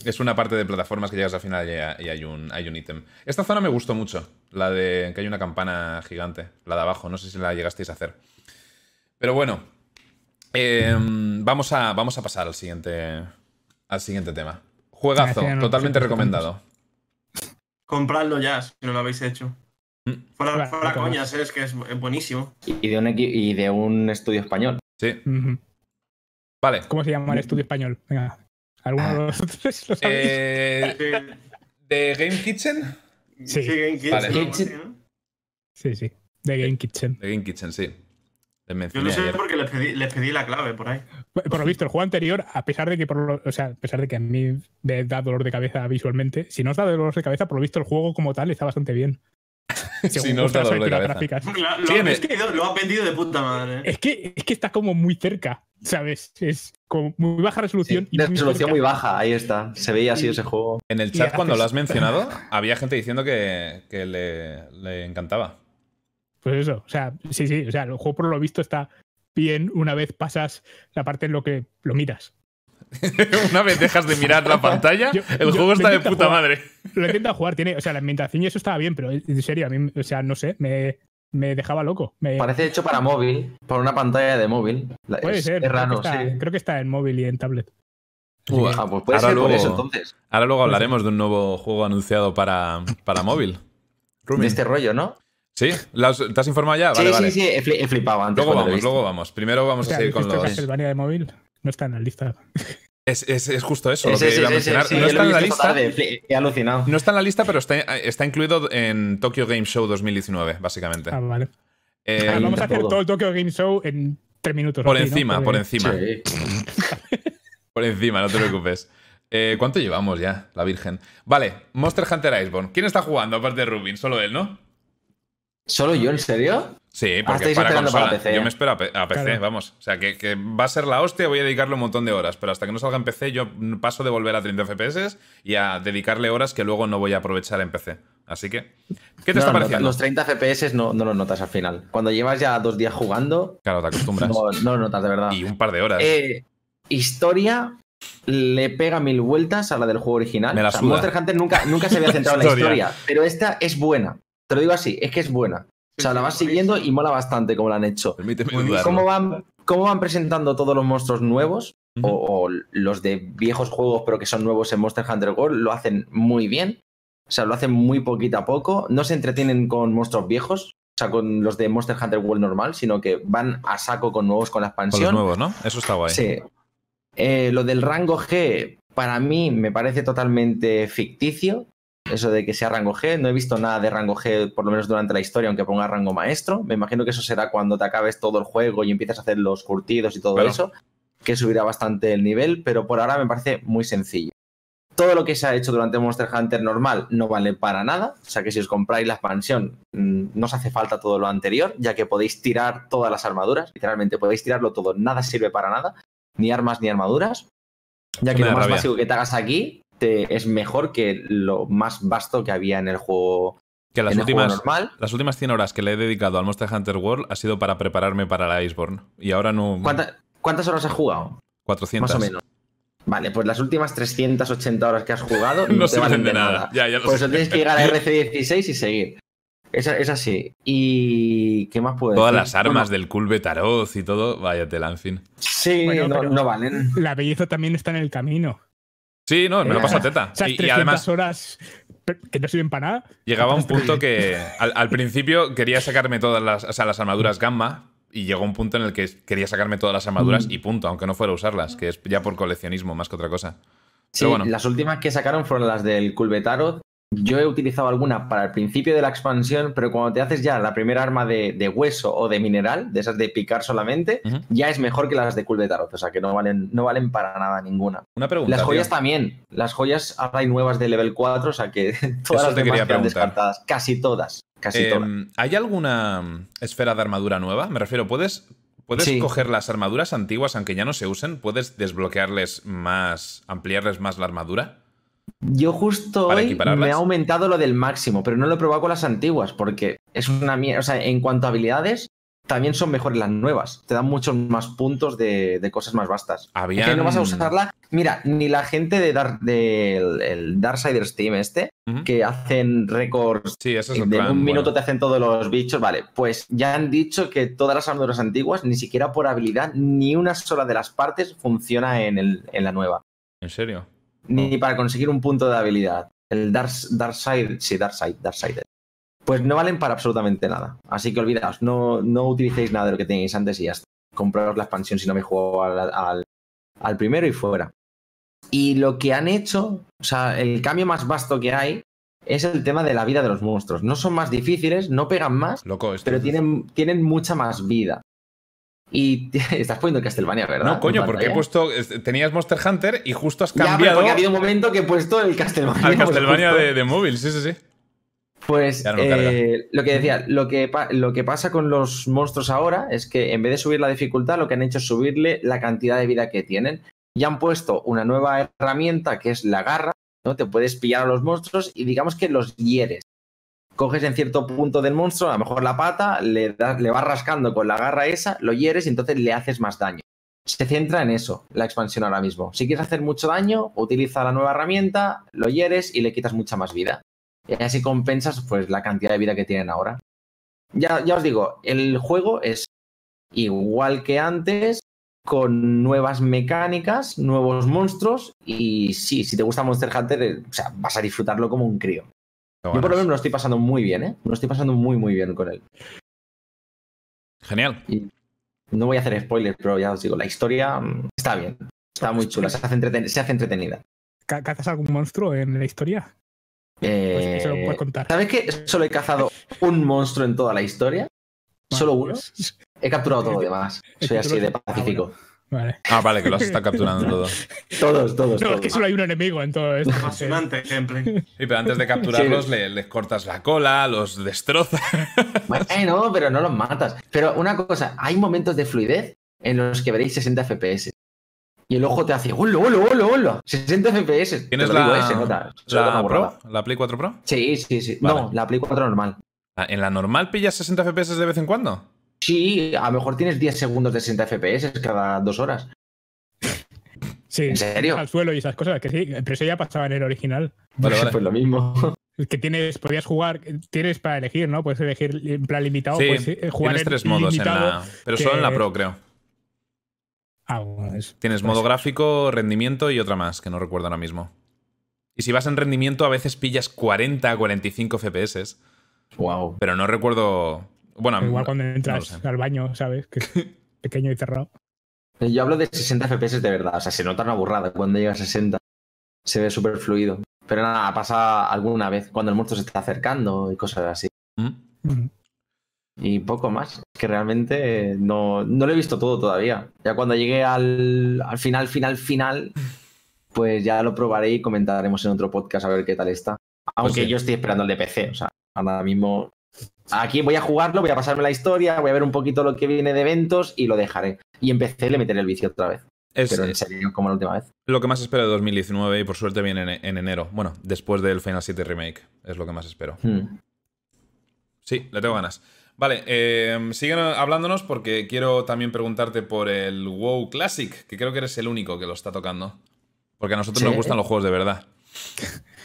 Es una parte de plataformas que llegas al final y, hay- y hay un hay un ítem. Esta zona me gustó mucho. La de que hay una campana gigante. La de abajo. No sé si la llegasteis a hacer. Pero bueno. eh, vamos, a, vamos a pasar al siguiente. Al siguiente tema. Juegazo, Ah, no, totalmente recomendado. Compradlo ya, si no lo habéis hecho. Mm. Fuera, fuera coñas, eh, es que es, buenísimo. Y de un, equi- y de un estudio español. Sí. Vale. ¿Cómo se llama el estudio español? Venga, ¿alguno de vosotros lo sabéis? Eh, ¿De Game Kitchen? Sí. sí, Game ¿no? Sí, sí, de Game Kitchen. De Game Kitchen, sí. Yo lo sé ayer. porque les pedí, les pedí la clave por ahí. Por lo visto, el juego anterior, a pesar de que, por lo- o sea, a pesar de que a mí me da dolor de cabeza visualmente, si no os da dolor de cabeza, por lo visto el juego como tal está bastante bien. Si no os da dolor de cabeza. gráficas. Lo, lo Tiene- has vendido, lo has vendido de puta madre. Es que, es que está como muy cerca, ¿sabes? Es como muy baja resolución y de muy resolución muy baja, ahí está. Se veía así Y- ese juego. En el chat, cuando haces- lo has mencionado, había gente diciendo que, que le, le encantaba. Pues eso, o sea, sí, sí, o sea, el juego por lo visto está bien una vez pasas la parte en lo que lo miras. Una vez dejas de mirar la pantalla, Yo- el juego está de puta jugar. madre. Lo intenta jugar, tiene, o sea, la ambientación y eso estaba bien, pero en serio, a mí, o sea, no sé, me, me dejaba loco. Me, Parece hecho para móvil, para una pantalla de móvil. Puede es, ser, es creo, raro, que está, sí. creo que está en móvil y en tablet. Así Uah. que- Ah, pues puede Ahora ser por luego- eso entonces. Ahora luego hablaremos de un nuevo juego anunciado para, para móvil. Rumin. De este rollo, ¿no? ¿Sí? ¿La has- ¿Te has informado ya? Vale, sí, vale. sí, sí, he, fli- he flipado antes. Luego lo vamos, luego vamos. Primero vamos o sea, a seguir ¿has con los. Castlevania de móvil? No está en la lista. Es, es- es justo eso lo Ese, que iba a mencionar. sí, no está lo en la lista. tarde, He alucinado. No está en la lista, pero está, está incluido en Tokyo Game Show 2019, básicamente. Ah, vale. Eh, Ahí Vamos a hacer todo. todo el Tokyo Game Show en tres minutos. por encima, por encima. Sí. Por encima, no te preocupes. Eh, ¿Cuánto llevamos ya, la Virgen? Vale, Monster Hunter Iceborne. ¿Quién está jugando aparte de Rubin? Solo él, ¿no? ¿Solo yo, en serio? Sí, Ah, porque para consola. para PC. Yo me espero a, P- a PC, Claro. vamos. O sea, que, que va a ser la hostia, voy a dedicarle un montón de horas. Pero hasta que no salga en PC, yo paso de volver a 30 FPS y a dedicarle horas que luego no voy a aprovechar en PC. Así que, ¿qué te No está lo notas. pareciendo? Los 30 FPS no, no los notas al final. Cuando llevas ya dos días jugando, Claro, te acostumbras. no, no lo notas de verdad. Y un par de horas. Eh, historia le pega mil vueltas a la del juego original. Me la O sea, suda. Monster Hunter nunca, nunca se había centrado en la historia, pero esta es buena. Te lo digo así, es que es buena. O sea, la vas siguiendo y mola bastante como la han hecho. Permíteme. ¿Cómo van, ¿Cómo van presentando todos los monstruos nuevos? O, o los de viejos juegos, pero que son nuevos en Monster Hunter World, lo hacen muy bien. O sea, lo hacen muy poquito a poco. No se entretienen con monstruos viejos, o sea, con los de Monster Hunter World normal, sino que van a saco con nuevos con la Con los expansión. nuevos, ¿no? Eso está guay. Sí. Eh, lo del rango G, para mí me parece totalmente ficticio. Eso de que sea rango G. No he visto nada de rango G, por lo menos durante la historia, aunque ponga rango maestro. Me imagino que eso será cuando te acabes todo el juego y empiezas a hacer los curtidos y todo Claro. eso, que subirá bastante el nivel, pero por ahora me parece muy sencillo. Todo lo que se ha hecho durante Monster Hunter normal no vale para nada. O sea que si os compráis la expansión, mm, no os hace falta todo lo anterior, ya que podéis tirar todas las armaduras. Literalmente podéis tirarlo todo. Nada sirve para nada ni armas ni armaduras, ya que Me lo más rabia. básico que te hagas aquí te- es mejor que lo más vasto que había en el juego, Que las en el juego últimas, normal. las últimas 100 horas que le he dedicado al Monster Hunter World ha sido para prepararme para la Iceborne. Y ahora no. ¿Cuánta- ¿Cuántas horas has jugado? 400. Más o menos. Vale, pues las últimas 380 horas que has jugado no, No te valen de nada. nada. Ya, ya Por eso sé. tienes que llegar a RC16 y seguir. Es, es así. ¿Y qué más puedo Todas decir? las armas Bueno, del Culve Taroz y todo, vaya tela, en fin. Sí, Bueno, no, no valen. La belleza también está en el camino. Sí, no, me lo paso a teta. Esas Y, y 300 además horas que no sirven para nada. llegaba un punto que al, al principio quería sacarme todas las, o sea, las armaduras gamma y llegó un punto en el que quería sacarme todas las armaduras Mm. y punto, aunque no fuera a usarlas, que es ya por coleccionismo más que otra cosa. Sí, Pero bueno. las últimas que sacaron fueron las del Culbetarot Yo he utilizado alguna para el principio de la expansión, pero cuando te haces ya la primera arma de, hueso o de mineral, de esas de picar solamente, ya es mejor que las de Cool de Tarot. O sea, que no valen, no valen para nada ninguna. Una pregunta. Las joyas también. Las joyas ahora hay nuevas de level 4, o sea que todas las demás quedan descartadas. Casi todas. Casi em, todas. ¿Hay alguna esfera de armadura nueva? Me refiero, ¿puedes Puedes coger las armaduras antiguas, aunque ya no se usen, puedes desbloquearles más, ampliarles más la armadura. Yo justo hoy me ha aumentado lo del máximo, pero no lo he probado con las antiguas, porque es una mierda. O sea, en cuanto a habilidades, también son mejores las nuevas. Te dan muchos más puntos de, cosas más vastas. Habían... no vas a usarla. Mira, ni la gente de Dark, del Darksiders Team este, que hacen récords sí, eso es de un minuto te hacen todos los bichos, vale, pues ya han dicho que todas las armaduras antiguas, ni siquiera por habilidad, ni una sola de las partes funciona en, el, en la nueva. ¿En serio? Ni para conseguir un punto de habilidad. El Dark, Darkseid, sí, Darkseid, Darkseid pues no valen para absolutamente nada. Así que olvidaos, no, no utilicéis nada de lo que tenéis antes y ya está. Compraros la expansión si no me juego al, al, primero y fuera. Y lo que han hecho, o sea, el cambio más vasto que hay es el tema de la vida de los monstruos. No son más difíciles, no pegan más, pero tienen, tienen mucha más vida. Y estás poniendo Castlevania, ¿verdad? No, coño, porque he puesto. Tenías Monster Hunter y justo has cambiado. Ya, porque ha habido un momento que he puesto el Castlevania. Al Castlevania de, de móvil, sí, sí, sí. Pues eh, lo que decía, lo que, lo que pasa con los monstruos ahora es que en vez de subir la dificultad, lo que han hecho es subirle la cantidad de vida que tienen. Y han puesto una nueva herramienta que es la garra, ¿no? Te puedes pillar a los monstruos y digamos que los hieres. Coges en cierto punto del monstruo, a lo mejor la pata, le, vas rascando con la garra esa, lo hieres y entonces le haces más daño. Se centra en eso, la expansión ahora mismo. Si quieres hacer mucho daño, utiliza la nueva herramienta, lo hieres y le quitas mucha más vida. Y así compensas pues la cantidad de vida que tienen ahora. Ya, os digo, el juego es igual que antes, con nuevas mecánicas, nuevos monstruos. Y sí, si te gusta Monster Hunter, eh, vas a disfrutarlo como un crío. Yo por lo menos me lo estoy pasando muy bien, ¿eh? Me lo estoy pasando muy, muy bien con él. Genial. Y no voy a hacer spoilers, pero ya os digo, la historia mm, está bien. Está muy chula, se hace, se hace entretenida. ¿Cazas algún monstruo en la historia? Pues se lo puedes contar. ¿Sabes que solo he cazado un monstruo en toda la historia? Solo uno. He capturado todo lo demás. Soy así de pacífico. Vale. Ah, vale, que los está capturando todos. todos, todos. No, es que solo hay un enemigo en todo esto. Apasionante ejemplo. Sí, pero antes de capturarlos les cortas la cola, los destrozas. Bueno, pero no los matas. Pero una cosa, hay momentos de fluidez en los que veréis 60 FPS y el ojo te hace ¡Holo, holo, holo, holo! 60 FPS. ¿Tienes la, la, Pro? ¿La Play 4 Pro? Sí, sí, sí. No, la Play 4 normal. Ah, ¿En la normal pillas 60 FPS de vez en cuando? Sí, a lo mejor tienes 10 segundos de 60 FPS cada dos horas. Sí, ¿En serio? Al suelo y esas cosas, que sí, pero eso ya pasaba en el original. Vale, vale. Pues lo mismo. Que tienes, podías jugar, tienes para elegir, ¿no? Puedes elegir en plan limitado, sí, puedes jugar tienes tres modos en la. Pero solo en la Pro, creo. Ah, Tienes modo gráfico, rendimiento y otra más, que no recuerdo ahora mismo. Y si vas en rendimiento, a veces pillas 40 45 FPS. Wow. Pero no recuerdo. Bueno, igual cuando entras al baño, ¿sabes? Que es pequeño y cerrado. Yo hablo de 60 FPS de verdad. O sea, se nota una burrada cuando llega a 60. Se ve súper fluido. Pero nada, pasa alguna vez cuando el monstruo se está acercando y cosas así. ¿Mm? y poco más. Que realmente no, no lo he visto todo todavía. Ya cuando llegue al, final, final, final, pues ya lo probaré y comentaremos en otro podcast a ver qué tal está. Aunque pues yo estoy esperando el de PC, o sea, ahora mismo. Aquí voy a jugarlo, voy a pasarme la historia, voy a ver un poquito lo que viene de eventos y lo dejaré. Y en PC le meteré el vicio otra vez. pero en serio, como la última vez. Lo que más espero de 2019 y por suerte viene en, enero. Bueno, después del Final 7 Remake. Es lo que más espero. Hmm. Sí, le tengo ganas. Vale, eh, siguen hablándonos porque quiero también preguntarte por el WoW Classic, que creo que eres el único que lo está tocando. Porque a nosotros nos gustan los juegos de verdad.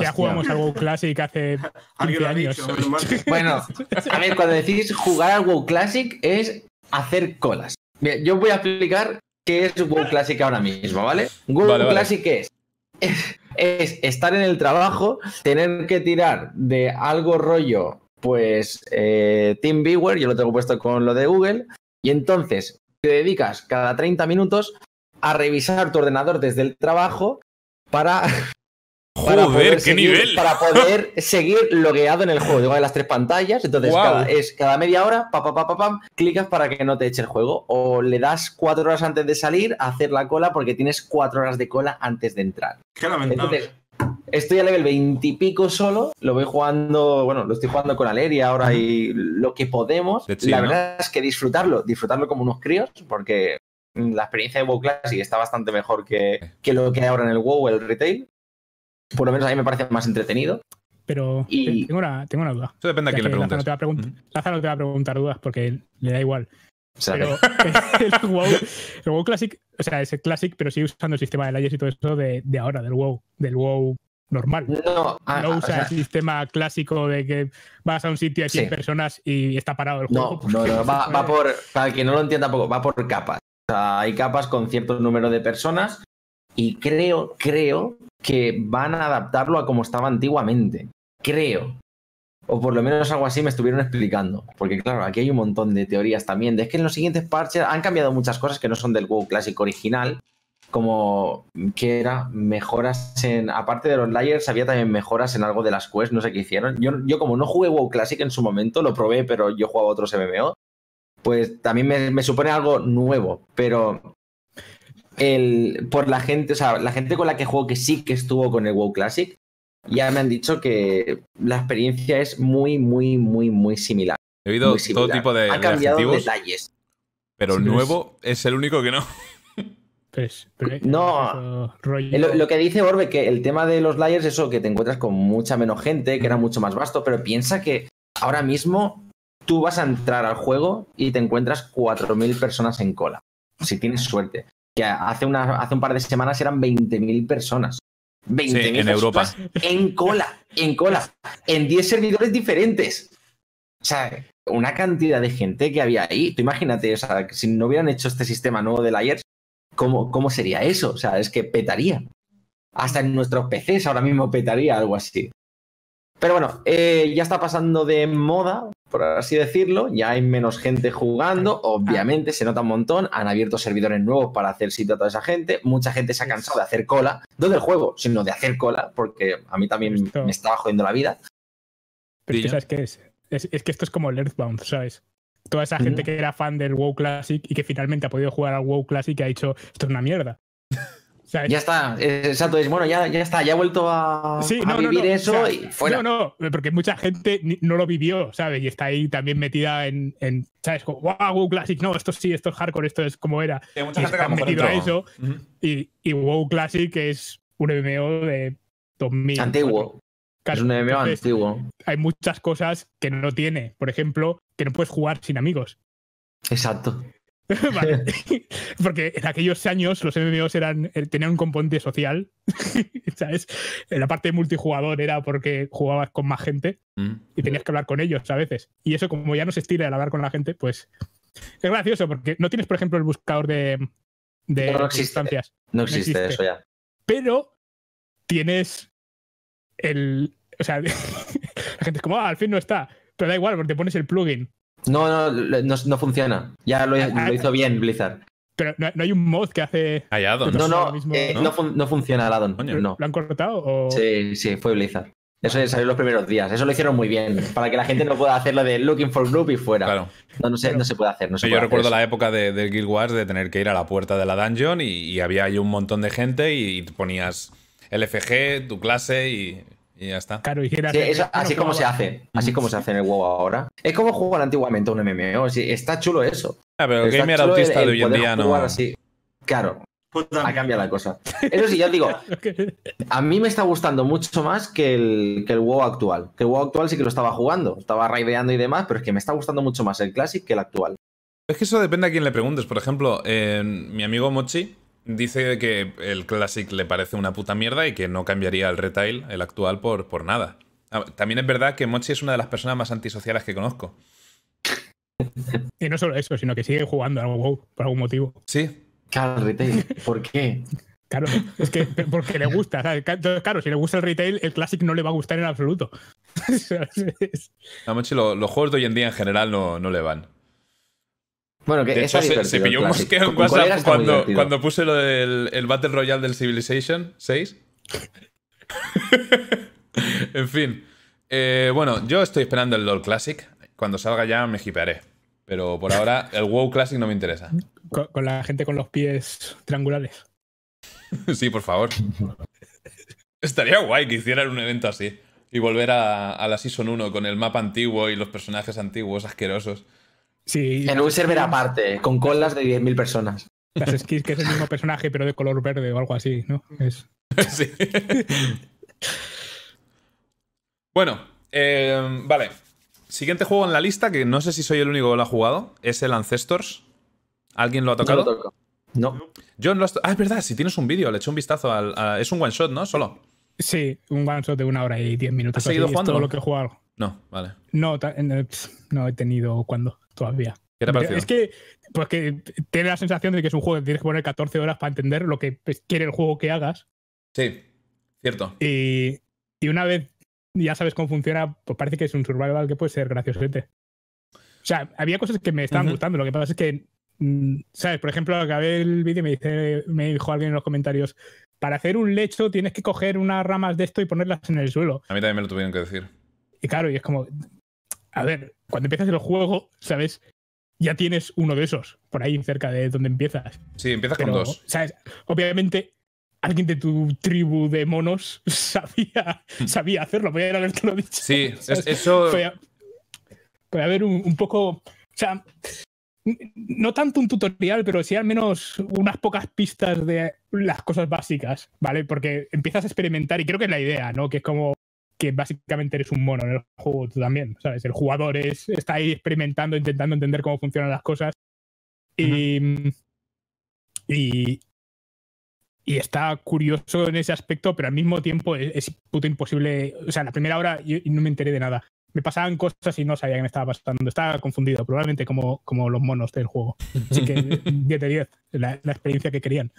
ya jugamos al WoW Classic hace 15 años. bueno, a ver, cuando decís jugar al WoW Classic es hacer colas. yo voy a explicar qué es WoW Classic ahora mismo, ¿vale? WoW Classic es, es estar en el trabajo, tener que tirar de algo rollo pues eh, TeamViewer, yo lo tengo puesto con lo de Google, y entonces te dedicas cada 30 minutos a revisar tu ordenador desde el trabajo para Joder, qué nivel. Para poder seguir logueado en el juego. Digo, hay las tres pantallas, entonces cada, es cada media hora, pa, pa, pa, pam, clicas para que no te eche el juego. O le das cuatro horas antes de salir a hacer la cola porque tienes cuatro horas de cola antes de entrar. Qué lamentable. Entonces, estoy a level 20 y pico solo, lo voy jugando, bueno, lo estoy jugando con Aleria ahora y lo que podemos. De chill, la ¿no? verdad es que disfrutarlo, disfrutarlo como unos críos, porque la experiencia de WoW Classic está bastante mejor que, que lo que hay ahora en el WoW, el retail. Por lo menos a mí me parece más entretenido. Pero Y- tengo, una, tengo una duda. Eso depende a Ya quién le preguntes. Lázaro te va a preguntar- Ujú. Lázaro te va a preguntar dudas porque le da igual. O sea, Pero el WoW, el WoW Classic, o sea, es el Classic, pero sigue usando el sistema de layers y todo eso de, de ahora, del WoW, del WoW normal. no, ah, no o usa sea, el sistema clásico de que vas a un sitio de 100 Sí. personas y está parado el juego. no, no, no, va, va por, para el que no lo entienda poco, va por capas. O sea, hay capas con cierto número de personas y creo, creo que van a adaptarlo a como estaba antiguamente. Creo. O por lo menos algo así me estuvieron explicando. Porque claro, aquí hay un montón de teorías también. De es que en los siguientes parches han cambiado muchas cosas que no son del WoW Classic original. Como que era mejoras en. Aparte de los layers, había también mejoras en algo de las quests, no sé qué hicieron. Yo, yo como no jugué WoW Classic en su momento, lo probé, pero yo jugaba otros MMO. Pues también me supone algo nuevo. Pero el, por la gente, o sea, la gente con la que juego que sí que estuvo con el WoW Classic, ya me han dicho que la experiencia es muy, muy, muy, muy similar. He oído muy todo tipo de, ha de cambiado adjetivos, detalles. pero Sí, pero nuevo es el único que no. Pues, pero- No, Eh, Lo, lo que dice Orbe, que el tema de los layers, eso, que te encuentras con mucha menos gente, que era mucho más vasto, pero piensa que ahora mismo tú vas a entrar al juego y te encuentras 4.000 personas en cola, si tienes suerte. Que hace, una, hace un par de semanas eran 20.000 personas. 20.000 Sí, en Europa. En cola, en cola, en 10 servidores diferentes. O sea, una cantidad de gente que había ahí. Tú imagínate, o sea, si no hubieran hecho este sistema nuevo de layers, ¿cómo, ¿cómo sería eso? O sea, es que petaría. Hasta en nuestros PCs ahora mismo petaría algo así. Pero bueno, eh, ya está pasando de moda, por así decirlo. Ya hay menos gente jugando. Obviamente se nota un montón. Han abierto servidores nuevos para hacer sitio a toda esa gente. Mucha gente se ha cansado de hacer cola. No del juego, sino de hacer cola, porque a mí también Esto- me estaba jodiendo la vida. Pero es que. ¿sabes qué es? es? es que esto es como el Earthbound, ¿sabes? Toda esa gente que era fan del WoW Classic y que finalmente ha podido jugar al WoW Classic y ha dicho, esto es una mierda. Ya está, eh, exacto. Es bueno, ya, ya está, ya he vuelto a, Sí, a no, no, vivir no, eso o sea, y fuera. No, no, porque mucha gente no lo vivió, ¿sabes? Y está ahí también metida en, en ¿sabes? Como, wow, WoW Classic, no, esto sí, esto es hardcore, esto es como era. Hay Y está metido a eso. Y, y WoW Classic es un MMO de 2000. Antiguo. Es un MMO entonces, antiguo. Hay muchas cosas que no tiene. Por ejemplo, que no puedes jugar sin amigos. Exacto. Vale. Porque en aquellos años los MMOs eran, eh, tenían un componente social, ¿sabes? En la parte de multijugador era porque jugabas con más gente y tenías que hablar con ellos a veces. Y eso, como ya no se estila el hablar con la gente, pues es gracioso porque no tienes, por ejemplo, el buscador de, de No, no existe. instancias, No existe, existe. eso ya. pero tienes el. O sea, la gente es como, ah, al fin no está. Pero da igual, porque te pones el plugin. No, no, lo- no, no funciona. Ya lo, Ah, lo hizo bien Blizzard. Pero no, no hay un mod que hace. Hay addons. No, mismo- eh, ¿no? no, fun- no funciona el addon. No. ¿Lo han cortado? O... Sí, sí, fue Blizzard. Eso salió los primeros días. Eso lo hicieron muy bien. Para que la gente no pueda hacerlo de looking for group y fuera. Claro. No, no, se, no se puede hacer. No se Sí, puede yo recuerdo hacer la época de, del Guild Wars de tener que ir a la puerta de la dungeon y, y había ahí un montón de gente y, ponías el FG, tu clase y, y ya está. Claro. Sí, eso- así como se hace. Así como se hace en el WoW ahora. Es como jugar antiguamente un MMO. sí, está chulo eso. Ah, pero el Está gamer autista el- de hoy en poder día no. jugar así. Claro, Puta ha cambiado la cosa. Eso sí, ya os digo, a mí me está gustando mucho más que el, que el WoW actual. Que el WoW actual sí que lo estaba jugando, estaba raideando y demás, pero es que me está gustando mucho más el Classic que el actual. Es que eso depende a quién le preguntes. Por ejemplo, eh, mi amigo Mochi dice que el Classic le parece una puta mierda y que no cambiaría el retail, el actual, por, por nada. Ah, También es verdad que Mochi es una de las personas más antisociales que conozco. Y no solo eso, sino que sigue jugando al WoW por algún motivo. Sí. Claro, el retail. ¿Por qué? Claro, es que porque le gusta. claro, si le gusta el retail, el Classic no le va a gustar en absoluto. A Mochi lo- los juegos de hoy en día en general no, no le van. Bueno, que De hecho, se, se pilló un mosqueo en WhatsApp cuando, cuando puse lo del el Battle Royale del Civilization 6. en fin. Eh, bueno, yo estoy esperando el LOL Classic. Cuando salga ya me hipearé. Pero por ahora el WoW Classic no me interesa. Con, la gente con los pies triangulares. sí, por favor. Estaría guay que hicieran un evento así. Y volver a, la Season 1 con el mapa antiguo y los personajes antiguos asquerosos. Sí. En un server aparte, con colas de 10.000 personas. Las skins que es el mismo personaje, pero de color verde o algo así, ¿no? Es... sí. bueno, eh, vale. Siguiente juego en la lista, que no sé si soy el único que lo ha jugado, es el Ancestors. ¿Alguien lo ha tocado? No. Yo no Ah, es verdad, si tienes un vídeo, le eché un vistazo al. Es un one shot, ¿no? Solo. Sí, un one shot de una hora y diez minutos. ¿Has seguido jugando? todo lo que he jugado. No, vale. No, no he tenido cuando todavía. ¿Qué te ha? Es que, pues que tiene la sensación de que es un juego que tienes que poner 14 horas para entender lo que pues, quiere el juego que hagas. Sí, cierto. Y, y una vez ya sabes cómo funciona, pues parece que es un survival que puede ser graciosete. O sea, había cosas que me estaban gustando. Lo que pasa es que, mm, ¿sabes? Por ejemplo, acabé el vídeo y me, dice, me dijo alguien en los comentarios: para hacer un lecho tienes que coger unas ramas de esto y ponerlas en el suelo. A mí también me lo tuvieron que decir. Y claro, y es como, a ver, cuando empiezas el juego, ¿sabes? Ya tienes uno de esos por ahí cerca de donde empiezas. Sí, empiezas con dos. ¿sabes? Obviamente alguien de tu tribu de monos sabía, hmm. sabía hacerlo, podía haberte lo dicho. Sí, eso. Puede, haber un, poco. O sea, no tanto un tutorial, pero sí al menos unas pocas pistas de las cosas básicas, ¿vale? Porque empiezas a experimentar y creo que es la idea, ¿no? Que es como que básicamente eres un mono en el juego tú también, ¿sabes? El jugador es, está ahí experimentando, intentando entender cómo funcionan las cosas. Y, y, y está curioso en ese aspecto, pero al mismo tiempo es, puto imposible. O sea, la primera hora yo no me enteré de nada. Me pasaban cosas y no sabía qué me estaba pasando. Estaba confundido, probablemente como, como los monos del juego. Así que 10 de 10, la, experiencia que querían,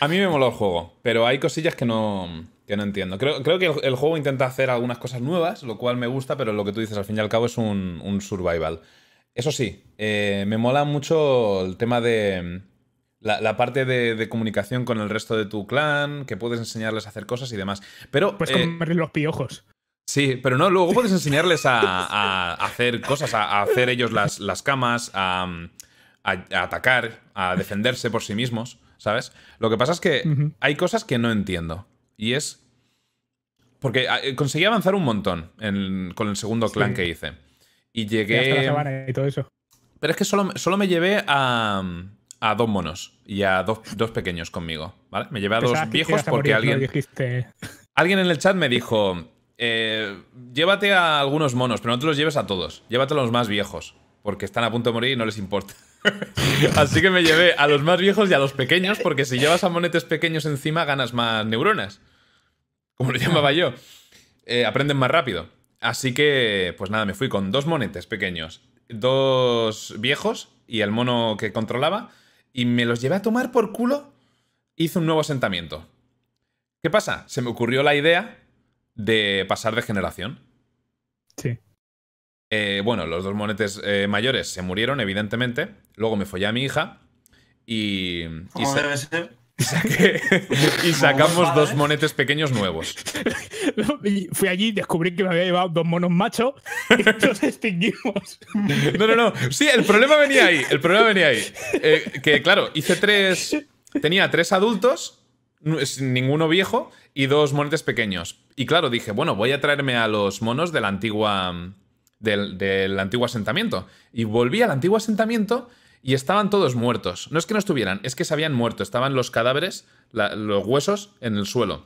A mí me moló el juego, pero hay cosillas que no, que no entiendo. Creo, creo que el, juego intenta hacer algunas cosas nuevas, lo cual me gusta, pero lo que tú dices al fin y al cabo es un, un survival. Eso sí, eh, me mola mucho el tema de, la, parte de, comunicación con el resto de tu clan, que puedes enseñarles a hacer cosas y demás. Pero. Puedes eh, comerles los piojos. Sí, pero no, luego puedes enseñarles a, hacer cosas, a, hacer ellos las, las camas, a, atacar, a defenderse por sí mismos, ¿sabes? Lo que pasa es que hay cosas que no entiendo. Y es. Porque ah, eh, conseguí avanzar un montón con el segundo clan que hice. Y llegué. Y, y todo eso. Pero es que solo, solo me llevé a a dos monos y a dos, pequeños conmigo, ¿vale? Me llevé a dos viejos porque alguien... Alguien en el chat me dijo, eh, llévate a algunos monos, pero no te los lleves a todos, llévate a los más viejos, porque están a punto de morir y no les importa. Así que me llevé a los más viejos y a los pequeños, porque si llevas a monetes pequeños encima ganas más neuronas, como lo llamaba yo. Eh, aprenden más rápido. Así que, pues nada, me fui con dos monetes pequeños, dos viejos y el mono que controlaba, y me los llevé a tomar por culo, hice un nuevo asentamiento. ¿Qué pasa? Se me ocurrió la idea de pasar de generación. Sí. Eh, bueno, los dos monetes eh, mayores se murieron, evidentemente. Luego me follé a mi hija y. Y, sacamos dos monetes pequeños nuevos. Fui allí, descubrí que me había llevado dos monos machos y los extinguimos. No, no, no. Sí, el problema venía ahí. El problema venía ahí. Eh, que claro, hice tres. Tenía tres adultos, ninguno viejo, y dos monetes pequeños. Y claro, dije, bueno, voy a traerme a los monos de la antigua. Del, del antiguo asentamiento. Y volví al antiguo asentamiento y estaban todos muertos. No es que no estuvieran, es que se habían muerto. Estaban los cadáveres, los huesos en el suelo.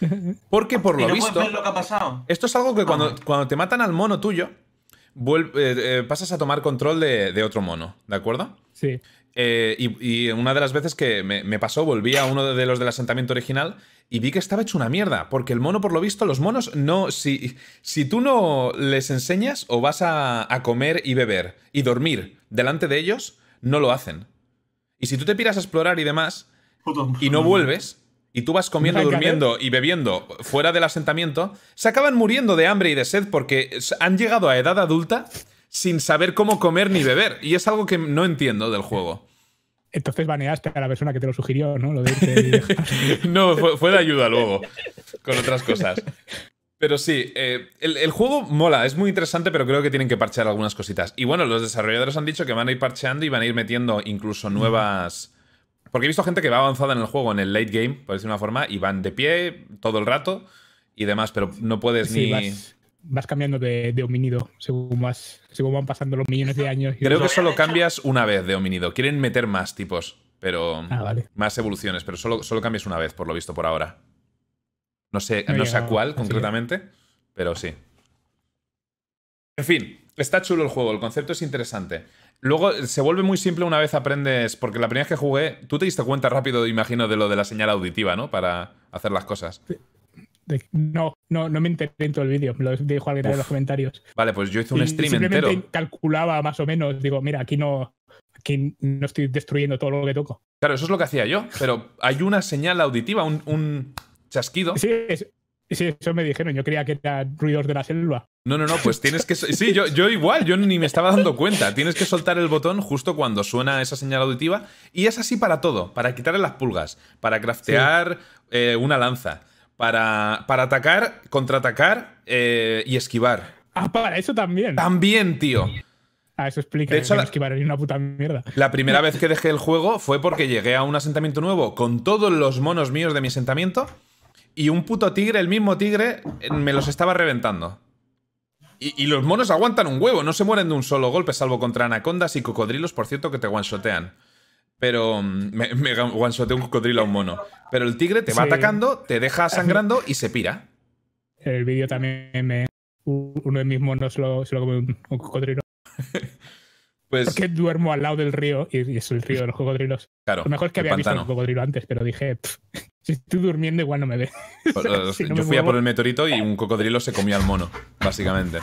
Porque por lo visto. lo que ha pasado? Esto es algo que cuando, cuando te matan al mono tuyo, eh, eh, pasas a tomar control de, otro mono, ¿de acuerdo? Sí. Eh, y, una de las veces que me, me, pasó, volví a uno de los del asentamiento original y vi que estaba hecho una mierda. Porque el mono, por lo visto, los monos no. Si, si tú no les enseñas o vas a, a comer y beber y dormir delante de ellos, no lo hacen. Y si tú te piras a explorar y demás, y no vuelves, y tú vas comiendo, durmiendo y bebiendo fuera del asentamiento, se acaban muriendo de hambre y de sed porque han llegado a edad adulta sin saber cómo comer ni beber. Y es algo que no entiendo del juego. Entonces baneaste a la persona que te lo sugirió, ¿no? Lo de no, fue, de ayuda luego, con otras cosas. Pero sí, eh, el, juego mola, es muy interesante, pero creo que tienen que parchear algunas cositas. Y bueno, los desarrolladores han dicho que van a ir parcheando y van a ir metiendo incluso nuevas. Porque he visto gente que va avanzada en el juego, en el late game, por decir una forma, y van de pie todo el rato y demás, pero no puedes ni vas cambiando de, homínido según, según van pasando los millones de años. Creo que solo cambias una vez de homínido. Quieren meter más tipos, pero. Ah, más evoluciones, pero solo, solo cambias una vez, por lo visto, por ahora. No sé, no, sé a cuál concretamente, pero sí. En fin, está chulo el juego, el concepto es interesante. Luego se vuelve muy simple una vez aprendes, porque la primera vez que jugué, tú te diste cuenta rápido, imagino, de lo de la señal auditiva, ¿no? Para hacer las cosas no, no, no me enteré en todo el vídeo, me lo dijo alguien en los comentarios. Vale, pues yo hice un stream simplemente entero. calculaba más o menos, digo, mira, aquí no, aquí no estoy destruyendo todo lo que toco. Claro, eso es lo que hacía yo, pero hay una señal auditiva, un, chasquido. Sí, sí, eso me dijeron, yo creía que eran ruidos de la selva. No, no, no, pues tienes que. Sí, yo, yo igual, yo ni me estaba dando cuenta. Tienes que soltar el botón justo cuando suena esa señal auditiva. Y es así para todo: para quitarle las pulgas, para craftear eh, una lanza, para, para atacar, contraatacar eh, y esquivar. Ah, para eso también. También, tío. Ah, eso explica de hecho, que esquivar una puta mierda. La primera vez que dejé el juego fue porque llegué a un asentamiento nuevo con todos los monos míos de mi asentamiento y un puto tigre, el mismo tigre, me los estaba reventando. Y, y, los monos aguantan un huevo, no se mueren de un solo golpe, salvo contra anacondas y cocodrilos, por cierto, que te one-shotean. Pero mm, me, me one un cocodrilo a un mono. Pero el tigre te va atacando, te deja sangrando y se pira. El vídeo también me. Uno de mis monos lo, se lo come un, cocodrilo. pues, Porque duermo al lado del río y, es el río de los cocodrilos. Claro. Lo mejor es que había visto un cocodrilo antes, pero dije, si estoy durmiendo igual no me ve. yo fui a por el meteorito y un cocodrilo se comía al mono, básicamente.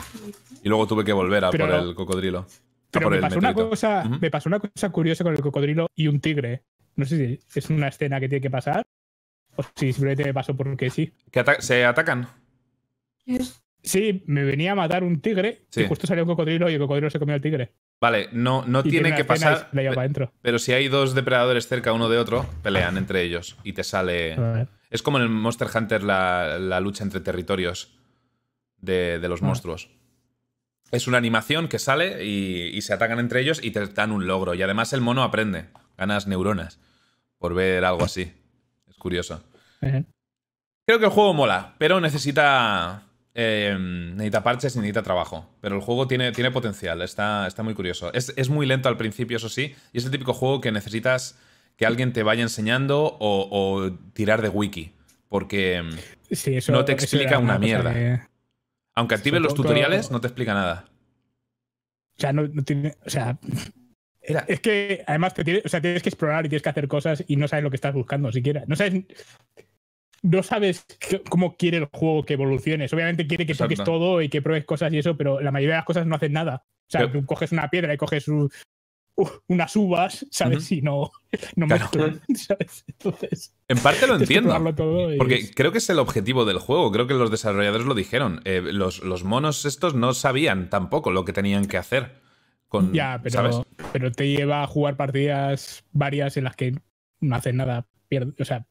Y luego tuve que volver a por el cocodrilo. Pero me pasó, una cosa, me pasó una cosa curiosa con el cocodrilo y un tigre. No sé si es una escena que tiene que pasar o si simplemente me pasó porque sí. ¿Que ¿Se atacan? Sí, me venía a matar un tigre y justo salió un cocodrilo y el cocodrilo se comió al tigre. Vale, no, no tiene que pasar. Pero, pero si hay dos depredadores cerca uno de otro, pelean entre ellos y te sale. Es como en el Monster Hunter la, lucha entre territorios de, los ah. monstruos. Es una animación que sale y, se atacan entre ellos y te dan un logro. Y además el mono aprende, ganas neuronas por ver algo así. Es curioso. Creo que el juego mola, pero necesita. Eh, necesita parches y necesita trabajo. Pero el juego tiene, tiene potencial, está, está muy curioso. Es, muy lento al principio, eso sí, y es el típico juego que necesitas que alguien te vaya enseñando o, tirar de wiki. Porque no te explica una, mierda. Aunque actives los tutoriales, no te explica nada. O sea, no, tiene. O sea. Es que además te tienes, o sea, tienes que explorar y tienes que hacer cosas y no sabes lo que estás buscando siquiera. No sabes. No sabes cómo quiere el juego que evoluciones. Obviamente quiere que toques todo y que pruebes cosas y eso, pero la mayoría de las cosas no hacen nada. O sea, tú coges una piedra y coges un, unas uvas, ¿sabes? Si no, no me ¿sabes? Entonces. En parte lo entiendo. Porque creo que es el objetivo del juego. Creo que los desarrolladores lo dijeron. Eh, los, los, monos estos no sabían tampoco lo que tenían que hacer. Con, ya, pero, pero te lleva a jugar partidas varias en las que no haces nada. o sea,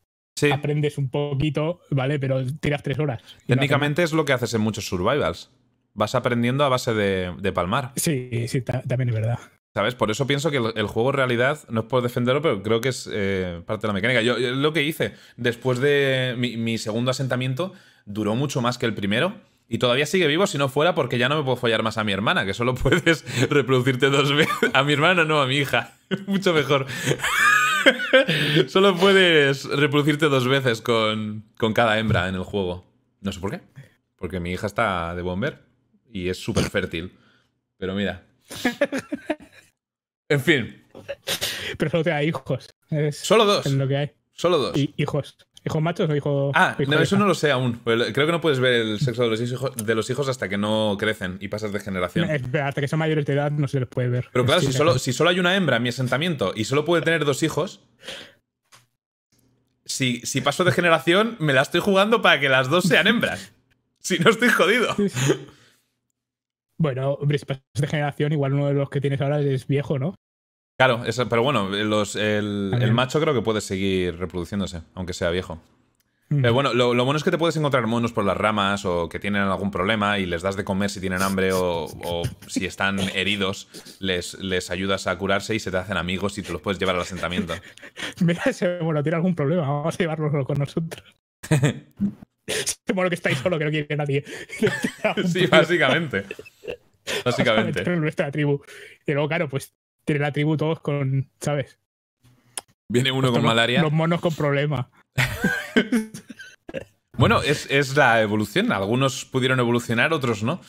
aprendes un poquito, ¿vale? Pero tiras tres horas. Técnicamente es lo que haces en muchos survivals. Vas aprendiendo a base de, de palmar. Sí, sí, también es verdad. ¿Sabes? Por eso pienso que el, juego en realidad, no es por defenderlo, pero creo que es eh, parte de la mecánica. Yo, lo que hice después de mi, segundo asentamiento duró mucho más que el primero. Y todavía sigue vivo si no fuera porque ya no me puedo follar más a mi hermana, que solo puedes reproducirte dos veces. A mi hermana no, a mi hija. Mucho mejor. solo puedes reproducirte dos veces con, con cada hembra en el juego. No sé por qué. Porque mi hija está de bomber y es súper fértil. Pero mira. En fin. Pero solo te da hijos. Solo dos. Es lo que hay. Solo dos. hijos. ¿Hijos machos o hijos.? Ah, no, eso no lo sé aún. Creo que no puedes ver el sexo de los, hijos, de los hijos hasta que no crecen y pasas de generación. hasta que son mayores de edad no se les puede ver. Pero claro, si, solo, si solo hay una hembra en mi asentamiento y solo puede tener dos hijos. Si, si paso de generación, me la estoy jugando para que las dos sean hembras. si no estoy jodido. Bueno, hombre, si pasas de generación, igual uno de los que tienes ahora es viejo, ¿no? Claro, pero bueno, el, macho creo que puede seguir reproduciéndose, aunque sea viejo. Mm. Pero bueno, lo, bueno es que te puedes encontrar monos por las ramas o que tienen algún problema y les das de comer si tienen hambre o, si están heridos, les, les ayudas a curarse y se te hacen amigos y te los puedes llevar al asentamiento. Mira, ese mono tiene algún problema, vamos a llevárnoslo con nosotros. mono que está ahí solo que no quiere nadie. sí, básicamente. Básicamente. nuestra tribu. Y luego, claro, pues tiene la tribu todos con, ¿sabes? Viene uno con malaria. Los monos con problemas. bueno, es, la evolución. Algunos pudieron evolucionar, otros no.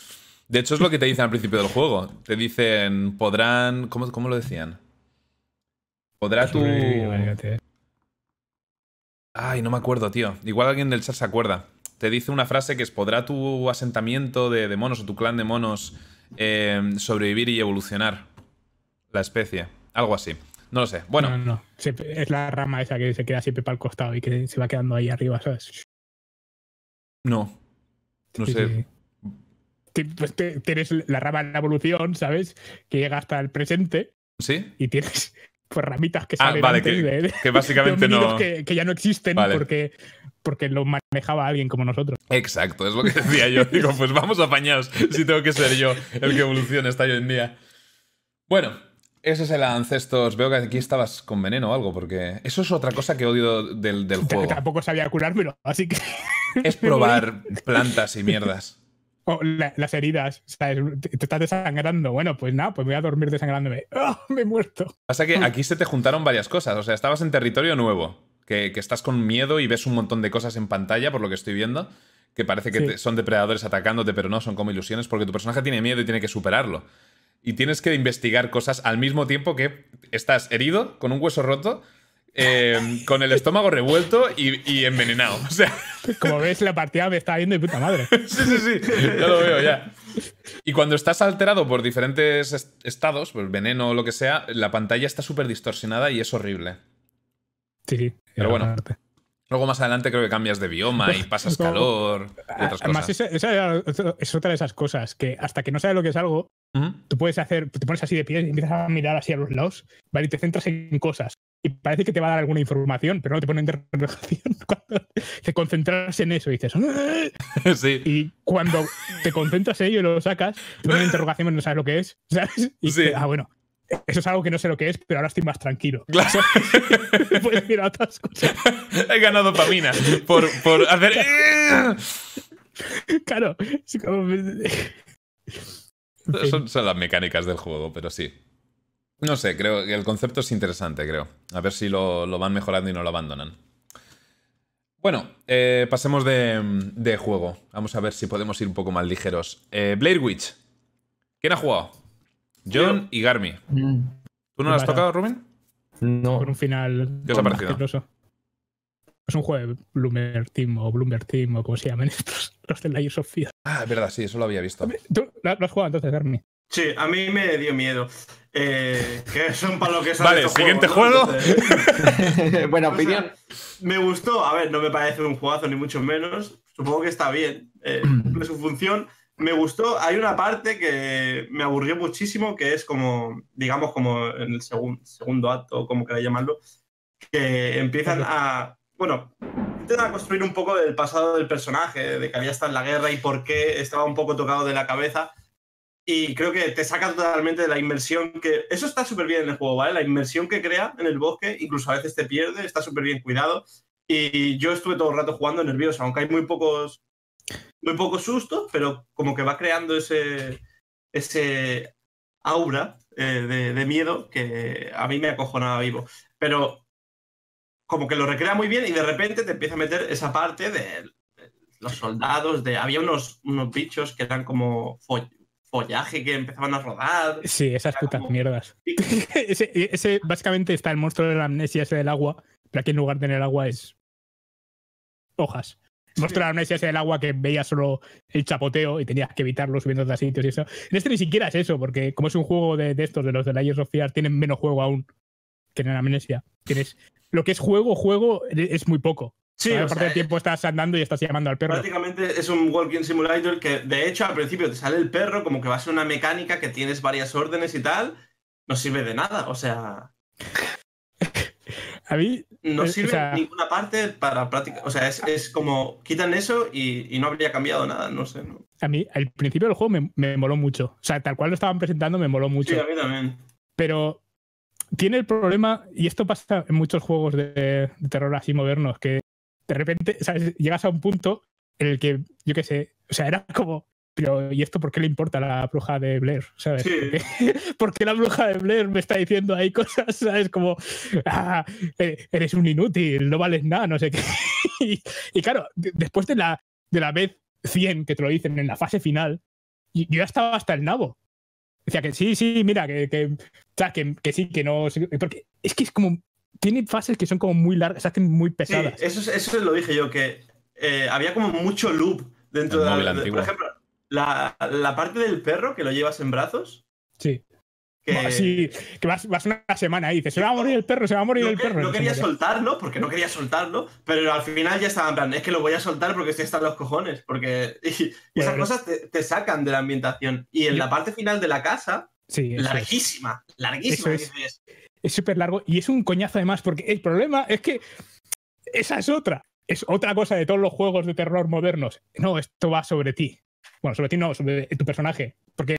De hecho, es lo que te dicen al principio del juego. Te dicen, podrán. ¿Cómo, cómo lo decían? Podrá tu. Ay, no me acuerdo, tío. Igual alguien del chat se acuerda. Te dice una frase que es: ¿Podrá tu asentamiento de, de monos o tu clan de monos eh, sobrevivir y evolucionar? la especie. Algo así. No lo sé. Bueno. No, no. Es la rama esa que se queda siempre para el costado y que se va quedando ahí arriba, ¿sabes? No. No sé. Pues tienes la rama de la evolución, ¿sabes? Que llega hasta el presente. Sí. Y tienes pues ramitas que ah, salen vale, que, básicamente no. Que, ya no existen porque, porque lo manejaba alguien como nosotros. Exacto, es lo que decía yo. Digo, pues vamos apañados si tengo que ser yo el que evolucione hasta hoy en día. Bueno, ese es el ancestros. Veo que aquí estabas con veneno o algo, porque eso es otra cosa que odio del, del juego. Tampoco sabía curármelo, así que. Es probar plantas y mierdas. O las heridas, ¿sabes? Te, estás desangrando. Bueno, pues nada, pues voy a dormir desangrándome. ¡Oh, me he muerto. Pasa que aquí se te juntaron varias cosas. O sea, estabas en territorio nuevo, que, estás con miedo y ves un montón de cosas en pantalla, por lo que estoy viendo, que parece que son depredadores atacándote, pero no, son como ilusiones, porque tu personaje tiene miedo y tiene que superarlo y tienes que investigar cosas al mismo tiempo que estás herido, con un hueso roto, eh, con el estómago revuelto y, envenenado. O sea. Como ves, la partida me está viendo de puta madre. sí, sí, sí. Ya lo veo, ya. Y cuando estás alterado por diferentes estados, pues veneno o lo que sea, la pantalla está súper distorsionada y es horrible. Sí, sí. Pero bueno. Luego más adelante creo que cambias de bioma y pasas calor y otras Además, esa, es otra de esas cosas que hasta que no sabes lo que es algo, tú puedes hacer, te pones así de pie y empiezas a mirar así a los lados, ¿vale? Y te centras en cosas. Y parece que te va a dar alguna información, pero no te pone interrogación. Cuando te concentras en eso y dices. Sí. Y cuando te concentras en ello y lo sacas, te pone interrogación y no sabes lo que es. ¿Sabes? Y sí. ah, bueno, eso es algo que no sé lo que es, pero ahora estoy más tranquilo. Claro. Puedes mirar otras cosas. He ganado pamina por, por hacer. claro. Son, son, las mecánicas del juego, pero sí. No sé, creo que el concepto es interesante, creo. A ver si lo, van mejorando y no lo abandonan. Bueno, eh, pasemos de, juego. Vamos a ver si podemos ir un poco más ligeros. Eh, Blair Witch. ¿Quién ha jugado? John y Garmy. Mm. ¿Tú no lo has tocado, Rubén? No. Por un final. ¿Qué os ha parecido? Es un juego de Bloomer Team o Bloomer Team o como se llaman estos, los de la Sofía. Ah, es verdad, sí, eso lo había visto. ¿Tú lo has jugado entonces, Garmy? Sí, a mí me dio miedo. Eh, que son para lo que Vale, siguiente juego. Buena opinión. me gustó. A ver, no me parece un juegazo ni mucho menos. Supongo que está bien. Eh, su función me gustó. Hay una parte que me aburrió muchísimo, que es como, digamos, como en el segundo acto, como queráis llamarlo, que empiezan a. Bueno, intentan a construir un poco del pasado del personaje, de que había estado en la guerra y por qué estaba un poco tocado de la cabeza. Y creo que te saca totalmente de la inmersión que. Eso está súper bien en el juego, ¿vale? La inmersión que crea en el bosque, incluso a veces te pierde, está súper bien cuidado. Y yo estuve todo el rato jugando nervioso, aunque hay muy pocos muy poco susto, pero como que va creando ese, ese aura eh, de, miedo que a mí me acojonaba vivo. Pero como que lo recrea muy bien y de repente te empieza a meter esa parte de, los soldados, de había unos, unos bichos que eran como follaje que empezaban a rodar. Sí, esas putas mierdas. ese, básicamente está el monstruo de la amnesia ese del agua, pero aquí en lugar de tener agua es hojas. Mostraron ese del agua que veía solo el chapoteo y tenías que evitarlo subiendo a sitios y eso. En este ni siquiera es eso, porque como es un juego de, estos, de los de Layers of Fear, tienen menos juego aún que en Amnesia. Tienes lo que es juego, juego es muy poco. Sí, a parte del tiempo estás andando y estás llamando al perro. Prácticamente es un walking simulator que, de hecho, al principio te sale el perro como que va a ser una mecánica que tienes varias órdenes y tal, no sirve de nada. O sea. A mí. No eh, sirve o sea, en ninguna parte para práctica. O sea, es, es como quitan eso y, y no habría cambiado nada. No sé. ¿no? a mí, al principio del juego me, me moló mucho. O sea, tal cual lo estaban presentando, me moló mucho. Sí, a mí también. Pero tiene el problema, y esto pasa en muchos juegos de, de terror así modernos, que de repente ¿sabes? llegas a un punto en el que, yo qué sé, o sea, era como, pero ¿y esto por qué le importa a la bruja de Blair? ¿Sabes? Sí. ¿Por, qué, por qué la bruja de Blair me está diciendo ahí cosas, ¿sabes? Como, ah, eh, eres un inútil, no vales nada, no sé qué. y, y claro, de- después de la, de la vez 100 que te lo dicen en la fase final, yo ya estaba hasta el nabo. Decía que sí, sí, mira, que, que, que, que sí, que no. Porque es que es como. Tiene fases que son como muy largas, se hacen muy Sí, pesadas. eso, es- eso lo dije yo, que eh, había como mucho loop dentro El de, móvil la, de- antiguo. Por ejemplo, la, la parte del perro que lo llevas en brazos. Sí. Que sí, que vas, vas una semana ahí y dices, se va a morir el perro, se va a morir no, el que- perro. no quería soltarlo, porque no quería soltarlo, pero al final ya estaba en plan, es que lo voy a soltar porque estoy hasta los cojones. Porque y, y esas Bueno. cosas te, te sacan de la ambientación. Y en Yo- la parte final de la casa, Sí, eso es. larguísima, larguísima. Eso es. dices, es súper largo y es un coñazo además, porque el problema es que esa es otra. Es otra cosa de todos los juegos de terror modernos. No, esto va sobre ti. Bueno, sobre ti no, sobre tu personaje. Porque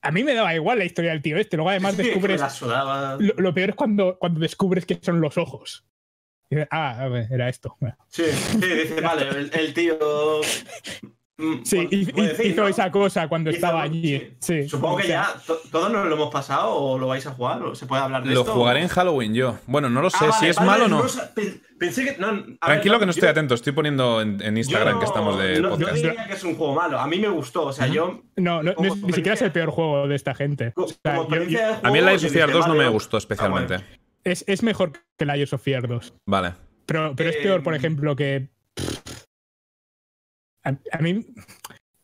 a mí me daba igual la historia del tío este. Luego además descubres... la. Lo, lo peor es cuando, cuando descubres que son los ojos. Ah, a ver, era esto. Bueno. Sí, sí, dice, vale, el, el tío. Mm, Sí, bueno, hizo, esa cosa cuando Hizo- estaba allí. sí. Sí. Supongo que ya to- todos nos lo hemos pasado o lo vais a jugar o se puede hablar de Lo esto. jugaré en Halloween yo. Bueno, no lo sé Ah, si vale, es vale, malo o no. Pensé que. no, a ver, Tranquilo que no estoy yo- atento, estoy poniendo en, en yo Instagram no- que estamos de podcast. diría que es un juego malo. A mí me gustó. O sea, yo. No, ni siquiera es el peor juego de esta gente. co- O sea, como yo- experiencia yo- de A mí el juego, Lies yo of Fear dije, 2 no me gustó especialmente. bueno. es, es mejor que Layers of Fear 2. Vale. Pero, pero es peor, por ejemplo, que. A, a mí.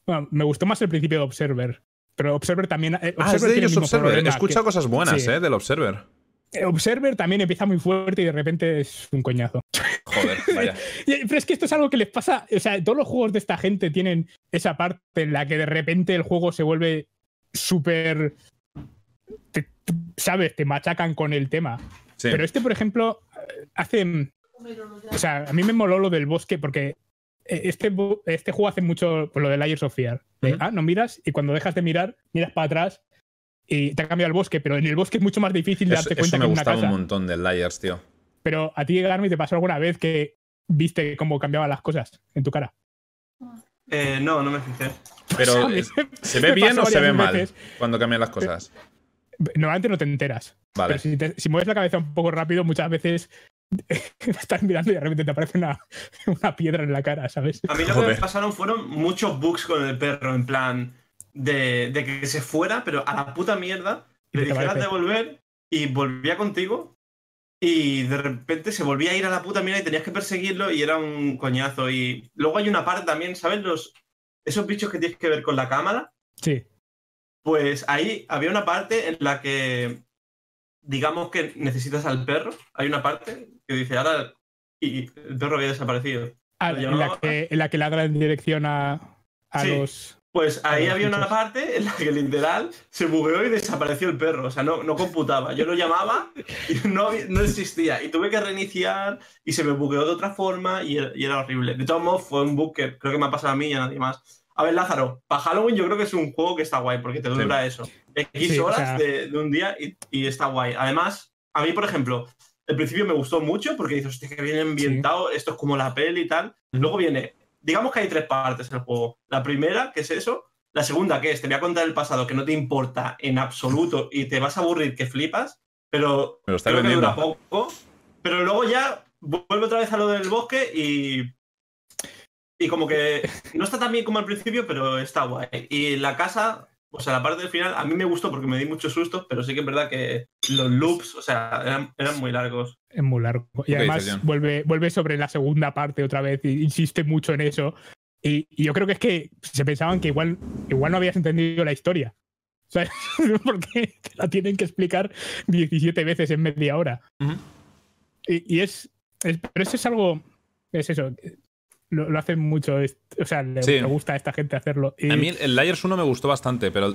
bueno, me gustó más el principio de Observer. Pero Observer también. eh, Ah, es Observer de el ellos mismo Observer. He escuchado cosas buenas, sí. eh, del Observer. eh, Observer también empieza muy fuerte y de repente es un coñazo. Joder, vaya. Pero es que esto es algo que les pasa. O sea, todos los juegos de esta gente tienen esa parte en la que de repente el juego se vuelve súper. ¿Sabes? Te machacan con el tema. Sí. Pero este, por ejemplo, eh, hace. O sea, a mí me moló lo del bosque porque este, bu- este juego hace mucho pues, lo de Layers of Fear. De, Ujú. Ah, no miras y cuando dejas de mirar, miras para atrás y te ha cambiado el bosque, pero en el bosque es mucho más difícil Eso, darte eso cuenta me que es una gustaba casa. un montón del Liars, tío. Pero a ti, Garmi, ¿te pasó alguna vez que viste cómo cambiaban las cosas en tu cara? Eh, no, no me fijé. Pero, eh, ¿se ve bien o se ve mal veces. cuando cambian las cosas? Normalmente no te enteras. Vale. Pero si, te- si mueves la cabeza un poco rápido, muchas veces estás mirando y de repente te aparece una, una piedra en la cara, ¿sabes? A mí lo que me pasaron fueron muchos bugs con el perro, en plan de, de que se fuera, pero a la puta mierda, Y le dijeras de volver y volvía contigo y de repente se volvía a ir a la puta mierda y tenías que perseguirlo y era un coñazo. Y luego hay una parte también, ¿sabes? Los, esos bichos que tienes que ver con la cámara, Sí. pues ahí había una parte en la que, digamos que necesitas al perro, hay una parte que dice ahora y el perro había desaparecido. Ah, Lo en, la que, en la que ladra en dirección a, a Sí. los. Pues ahí había una parte en la que literal se bugueó y desapareció el perro. O sea, no, no computaba. Yo lo llamaba y no, no existía. Y tuve que reiniciar y se me bugueó de otra forma y era, y era horrible. De todos modos, fue un bug que creo que me ha pasado a mí y a nadie más. A ver, Lázaro, para Halloween yo creo que es un juego que está guay porque te dura eso. X Sí, o horas sea- de, de un día y, y está guay. Además, a mí, por ejemplo, el principio me gustó mucho porque dices, hostia, que bien ambientado, esto es como la peli y tal. Luego viene, digamos que hay tres partes en el juego. La primera, que es eso. La segunda, que es, te voy a contar el pasado que no te importa en absoluto y te vas a aburrir que flipas, pero está creo que dura poco. Pero luego ya vuelve otra vez a lo del bosque y. Y como que no está tan bien como al principio, pero está guay. Y la casa, o sea, la parte del final, a mí me gustó porque me di muchos sustos, pero sí que es verdad que los loops, o sea, eran, eran muy largos. Es muy largo. Y ¿Qué además dices, vuelve, vuelve sobre la segunda parte otra vez y insiste mucho en eso. Y, y yo creo que es que se pensaban que igual, igual no habías entendido la historia. ¿Sabes? Porque te la tienen que explicar 17 veces en media hora. Y es, es- Pero eso es algo. Es eso. Lo, lo hacen mucho. es- o sea, le, Sí. le gusta a esta gente hacerlo. Y, A mí el Liars 1 me gustó bastante, pero.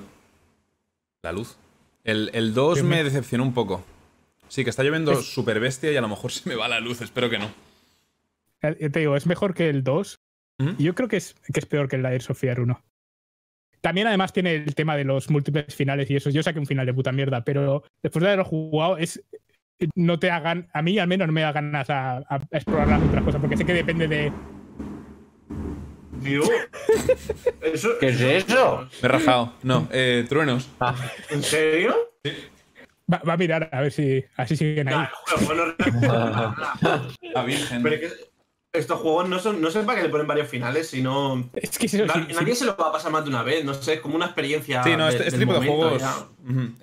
La luz. El, el 2 me decepcionó un poco. Sí, que está lloviendo súper bestia y a lo mejor se me va la luz, espero que no. Te digo, es mejor que el 2. Yo creo que es, que es peor que el Air of 1. También además tiene el tema de los múltiples finales y eso. Yo saqué un final de puta mierda, pero después de haberlo jugado es no te hagan, a mí al menos no me da ganas a, explorar las otras cosas, porque sé que depende de... Dios, ¿Qué es eso? Me he rajado. No, eh, truenos. Ah. ¿En serio? Sí. Va, a mirar a ver si así siguen ahí. a virgen. Pero que estos juegos no son, no son para que le ponen varios finales, sino. Es que nadie se lo va a pasar más de una vez, no sé, es como una experiencia. Sí, no, este, este tipo de juegos.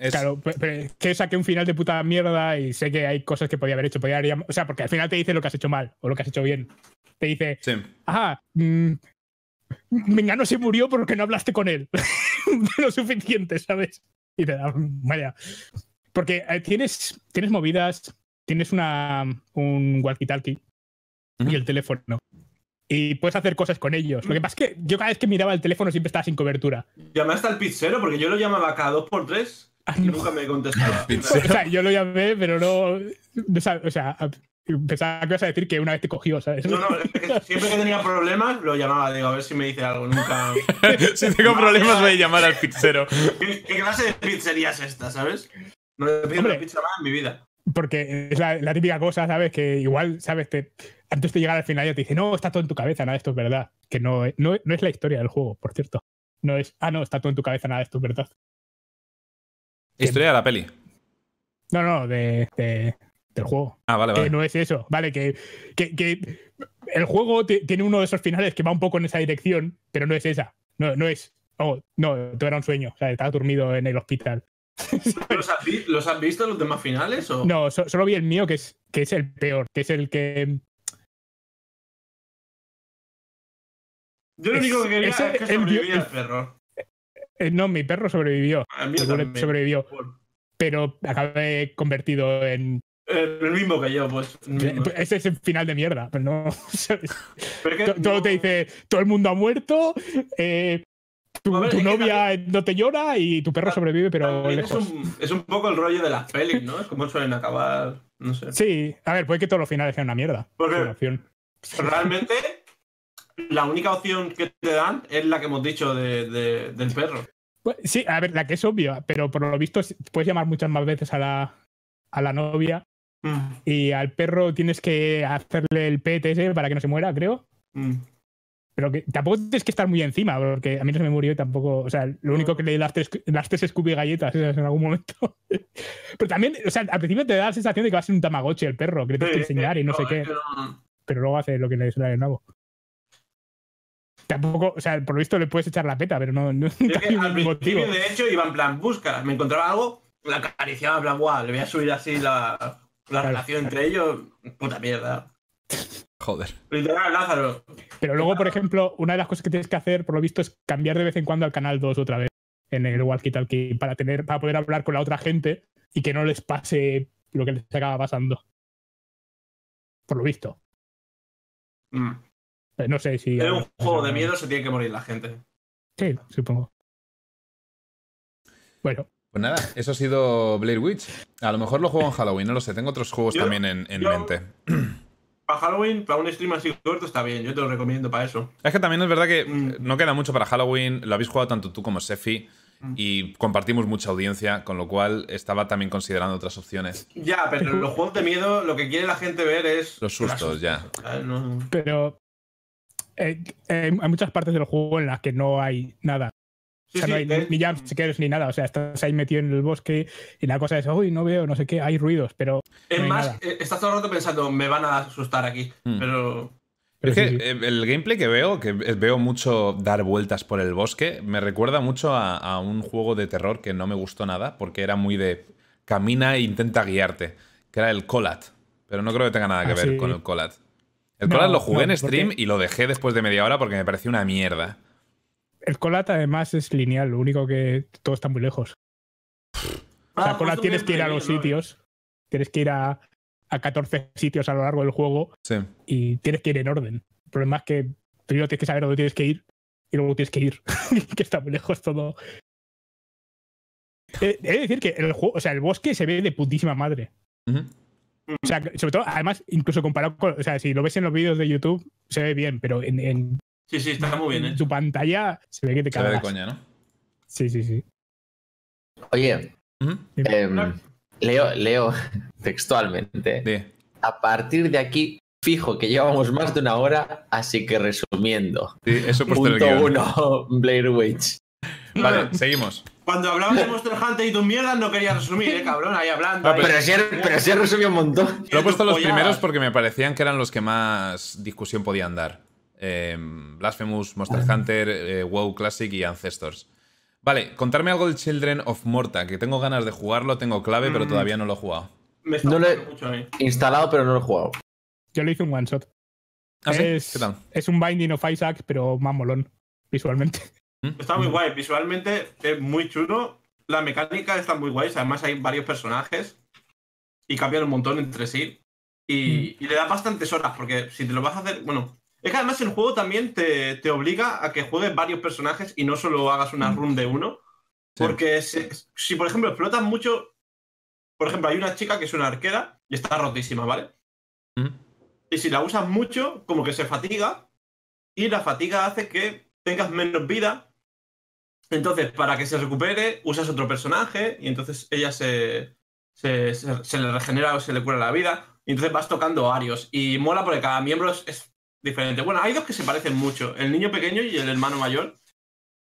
Claro, pero, que saqué un final de puta mierda y sé que hay cosas que podía haber hecho. Podía o sea, porque al final te dice lo que has hecho mal o lo que has hecho bien. Te dice, sí. ajá, mmm, Mengano se murió porque no hablaste con él. lo suficiente, ¿sabes? Y te da, vaya. Porque eh, tienes, tienes movidas, tienes una, un walkie-talkie y el teléfono. Y puedes hacer cosas con ellos. Lo que pasa es que yo cada vez que miraba el teléfono siempre estaba sin cobertura. ¿Llamaste al pizzero? Porque yo lo llamaba cada dos por tres y nunca me contestaba. o sea, yo lo llamé, pero no. O sea, pensaba que ibas a decir que una vez te cogió, ¿sabes? No, no, siempre que tenía problemas lo llamaba, digo, a ver si me dice algo. Nunca. si tengo problemas, voy a llamar al pizzero. ¿Qué, clase de pizzería es esta, sabes? No he pedido una pizza más en mi vida. Porque es la, típica cosa, ¿sabes? Que igual, ¿sabes? Te, antes de llegar al final ya te dice, no, está todo en tu cabeza, nada, esto es verdad. Que no, no, es la historia del juego, por cierto. No es, ah, no, está todo en tu cabeza, nada, esto es verdad. ¿Historia de la peli? No, no, de, del juego. Ah, vale, vale. Que no es eso, vale, que, que, el juego tiene uno de esos finales que va un poco en esa dirección, pero no es esa. No, no es, oh, no, tú era un sueño, o sea, estaba dormido en el hospital. ¿Los has, visto los demás finales? O? No, solo vi el mío, que es, que es el peor, que es el que. Yo lo único que quería es, que sobrevivía el, perro. Eh, no, mi perro sobrevivió. sobrevivió. Pero acabé convertido en. El mismo que yo, pues. Ese es el final de mierda, pero no. todo te dice: todo el mundo ha muerto, eh, tu, novia no te llora y tu perro sobrevive, pero Es un, es un, poco el rollo de las pelis, ¿no? Es como suelen acabar, no sé. Sí, a ver, puede que todos los finales sean una mierda. Porque realmente la única opción que te dan es la que hemos dicho de, del perro. Pues, sí, a ver, la que es obvia, pero por lo visto puedes llamar muchas más veces a la, a la novia mm. y al perro tienes que hacerle el PTS para que no se muera, creo. Mm. Pero que tampoco tienes que estar muy encima, porque a mí no se me murió y tampoco. O sea, lo único que le das tres, las tres Scooby galletas en algún momento. Pero también, o sea, al principio te da la sensación de que va a ser un Tamagotchi el perro, que le tienes que enseñar y no, sé qué. Pero luego hace lo que le sale de nuevo. Tampoco, o sea, por lo visto le puedes echar la peta, pero no. no al motivo. de hecho, iba en plan, busca, me encontraba algo, la acariciaba, en plan, guau, le voy a subir así la, la relación entre ellos. Puta mierda. Joder. Lázaro. Pero luego, por ejemplo, una de las cosas que tienes que hacer, por lo visto, es cambiar de vez en cuando al canal 2 otra vez en el walkie talkie para tener, para poder hablar con la otra gente y que no les pase lo que les acaba pasando. Por lo visto. Mm. Eh, no sé si. En un juego de miedo se tiene que morir la gente. Sí, supongo. Bueno. Pues nada, eso ha sido Blade Witch. A lo mejor lo juego en Halloween, no lo sé. Tengo otros juegos también en, mente. para Halloween, para un stream así corto está bien, yo te lo recomiendo para eso. Es que también es verdad que mm. no queda mucho para Halloween, lo habéis jugado tanto tú como Sefi mm. y compartimos mucha audiencia, con lo cual estaba también considerando otras opciones. Ya, pero los juegos de miedo lo que quiere la gente ver es... Los sustos, ya. Pero eh, eh, hay muchas partes del juego en las que no hay nada o sea, no hay ni jumpscares ni nada. O sea, estás ahí metido en el bosque y la cosa es, uy, no veo, no sé qué, hay ruidos, pero. Es más, eh, estás todo el rato pensando, me van a asustar aquí. Hmm. Pero. es que eh, el gameplay que veo, que veo mucho dar vueltas por el bosque, me recuerda mucho a, un juego de terror que no me gustó nada, porque era muy de camina e intenta guiarte, que era el Colat. Pero no creo que tenga nada que ah, ver con el Colat. El Colat lo jugué en stream y lo dejé después de media hora porque me pareció una mierda. El Colat además es lineal, lo único que todo está muy lejos. o sea, ah, Colat tienes que ir a los sitios, tienes que ir a, a 14 sitios a lo largo del juego y tienes que ir en orden. El problema es que primero tienes que saber dónde tienes que ir y luego tienes que ir, que está muy lejos todo. he de decir que el juego, o sea, el bosque se ve de putísima madre. O sea, sobre todo, además, incluso comparado con. O sea, si lo ves en los vídeos de YouTube, se ve bien, pero en, en Sí, sí, está muy bien en hecho. tu pantalla se ve que te Se ve de coña, ¿no? Sí, sí, sí. Oye, em, leo, leo textualmente. A partir de aquí, fijo que llevamos más de una hora, así que resumiendo. Sí, eso el Punto uno, Blair Witch. Vale, seguimos. Cuando hablabas de Monster Hunter y tus mierdas, no querías resumir, eh, cabrón, ahí hablando. Ah, ahí. Pero sí, pero sí resumió un montón. Lo he puesto los Polladas. primeros porque me parecían que eran los que más discusión podían dar. Eh, Blasphemous, Monster Hunter, eh, WoW Classic y Ancestors. Vale, contarme algo del Children of Morta, que tengo ganas de jugarlo, tengo clave, pero Mm. todavía no lo he jugado. Me está No le- gustando mucho a mí. Instalado, pero no lo he jugado. Yo le hice un one shot. ¿Ah, sí? es, ¿Qué tal? es un Binding of Isaac, pero más molón, visualmente. Está muy guay, visualmente es muy chulo. La mecánica está muy guay, además hay varios personajes y cambian un montón entre sí. Y, y le da bastantes horas, porque si te lo vas a hacer. Bueno, es que además el juego también te, te obliga a que juegues varios personajes y no solo hagas una run de uno. Sí. Porque si, si, por ejemplo, explotas mucho. Por ejemplo, hay una chica que es una arquera y está rotísima, ¿vale? Ujú. Y si la usas mucho, como que se fatiga. Y la fatiga hace que tengas menos vida. Entonces, para que se recupere, usas otro personaje. Y entonces ella se, se, se- se le regenera o se le cura la vida. Y entonces vas tocando varios. Y mola porque cada miembro es, es diferente. Bueno, hay dos que se parecen mucho: el niño pequeño y el hermano mayor.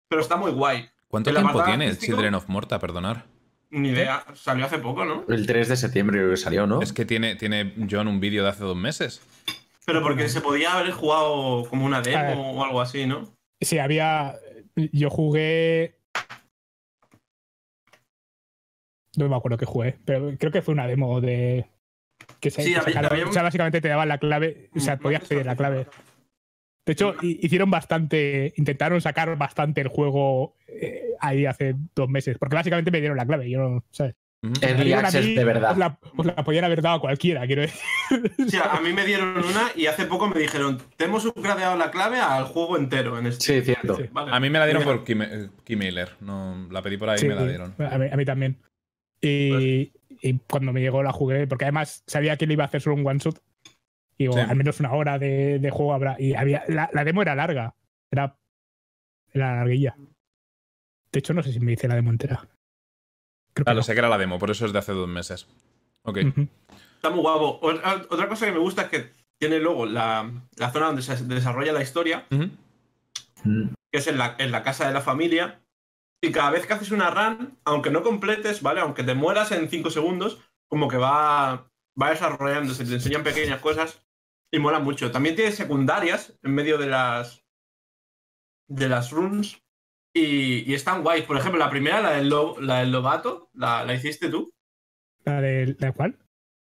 Pero está muy guay. ¿Cuánto ¿El tiempo tiene el artístico? Children of Morta? Perdonar. Ni idea. Salió hace poco, ¿no? El 3 de septiembre creo que salió, ¿no? Es que tiene, tiene John un vídeo de hace dos meses. Pero porque se podía haber jugado como una demo o algo así, ¿no? Sí, había. Yo jugué. No me acuerdo qué jugué, pero creo que fue una demo de. Que se, Sí, que había- sacaron- había- o sea, básicamente te daban la clave, o sea, podías no pedir la clave. De hecho, hi- hicieron bastante, intentaron sacar bastante el juego eh, ahí hace dos meses, porque básicamente me dieron la clave, yo no, ¿sabes? Early access mí, de verdad. Os la, os la podían haber dado a cualquiera, quiero decir. Sí, a mí me dieron una y hace poco me dijeron, te hemos upgradeado la clave al juego entero en este. Sí, cierto. Sí. Vale. A mí me la dieron por Key- Keymailer. No, la pedí por ahí y Sí, me la dieron. A mí, a mí también. Y, y cuando me llegó la jugué, porque además sabía que le iba a hacer solo un one shot. Y digo, Sí. al menos una hora de, de juego habrá. Y había, la, la demo era larga. Era, era larguilla. De hecho, no sé si me hice la demo entera. Creo que Claro, no. sé que era la demo, por eso es de hace dos meses. Ok. Está muy guapo. Otra, otra cosa que me gusta es que tiene luego la, la zona donde se desarrolla la historia, que es en la, en la casa de la familia. Y cada vez que haces una run, aunque no completes, ¿vale? Aunque te mueras en 5 segundos, como que va, va desarrollándose, te enseñan pequeñas cosas y mola mucho. También tiene secundarias en medio de las de las runs y, y están guays. Por ejemplo, la primera, la del, lobo- la del lobato, la, la hiciste tú. ¿La de la cual?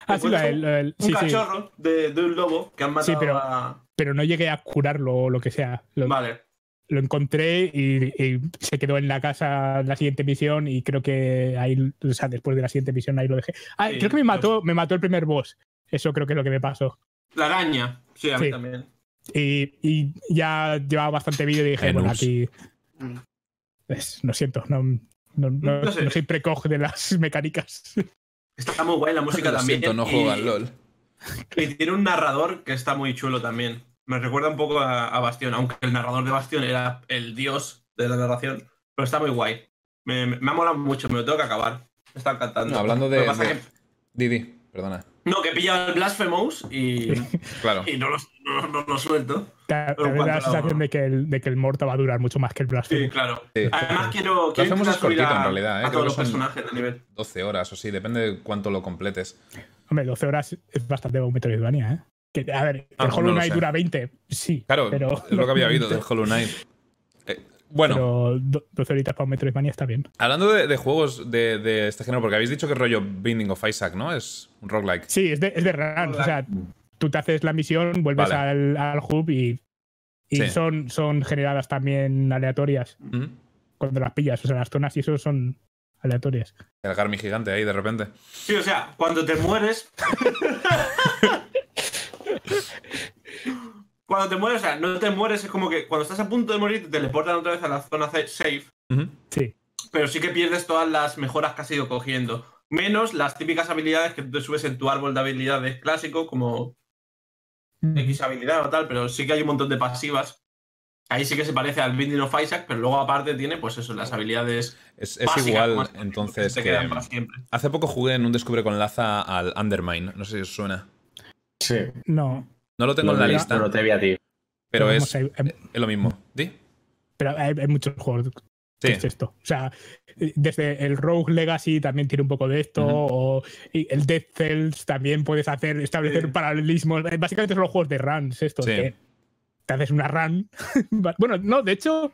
Ah, sí, la del- Un sí, sí. cachorro De, de un lobo que han matado Sí, pero- a... Pero no llegué a curarlo o lo que sea. Lo, Vale. Lo encontré y, y se quedó en la casa la siguiente misión y creo que ahí, o sea, después de la siguiente misión ahí lo dejé. Ah, Sí, creo que me mató, me mató el primer boss. Eso creo que es lo que me pasó. La araña. Sí, a mí Sí. también. Y, y ya llevaba bastante vídeo y dije, bueno, aquí. pues, lo siento, no, no, no- No sé. no soy precog de las mecánicas. Está muy guay la música Lo también. siento, no y- juego al LOL. Y tiene un narrador que está muy chulo también. Me recuerda un poco a, a Bastión, aunque el narrador de Bastión era el dios de la narración. Pero está muy guay. Me, me- me ha molado mucho, me lo tengo que acabar. Me está encantando. No, hablando de- pasa de- que- Didi, perdona. no, que pilla el Blasphemous y, Claro. y no, lo, no, no lo suelto. Te da la sensación de que, el, de que el Morta va a durar mucho más que el Sí, Blasphemous. claro. Sí. Además, quiero, quiero Blasphemous es intentar subir cortito, a, en realidad, ¿eh? a todos los son- personajes de nivel. 12 horas o sí, depende de cuánto lo completes. Hombre, 12 horas es bastante un Metroidvania, ¿eh? Que, a ver, Ah, el Hollow lo Knight dura 20, sí. Claro, pero, es lo que había habido del Hollow Knight. Eh, bueno, Pero do- 12 horitas para un Metroidvania está bien. hablando de, de juegos de, de este género, porque habéis dicho que es rollo Binding of Isaac, ¿no? Es un roguelike. Sí, es de, es de runs. O sea, tú te haces la misión, vuelves Vale. al, al hub y, y Sí. son, son generadas también aleatorias cuando las pillas. O sea, las zonas y eso son aleatorias. El Garmi gigante ahí de repente. Sí, o sea, cuando te mueres. cuando te mueres, o sea, no te mueres, es como que cuando estás a punto de morir te teleportan otra vez a la zona sa- safe. Sí. pero sí que pierdes todas las mejoras que has ido cogiendo. Menos las típicas habilidades que tú te subes en tu árbol de habilidades clásico, como Mm. X habilidad o tal, pero sí que hay un montón de pasivas. Ahí sí que se parece al Binding of Isaac, pero luego aparte tiene, pues eso, las habilidades. Es, es básicas, igual, entonces, que quedan para siempre. hace poco jugué en un Descubre con Laza al Undermine. No sé si os suena. Sí. No. No lo tengo en la lista, pero te vi a ti. pero es, hay- hay- es lo mismo. ¿Di? pero hay, hay muchos juegos que Sí. es esto. O sea, desde el Rogue Legacy también tiene un poco de esto, o el Dead Cells también puedes hacer, establecer Sí. paralelismos. Eh, Básicamente son los juegos de runs estos, Sí. que te haces una run. bueno, no, de hecho,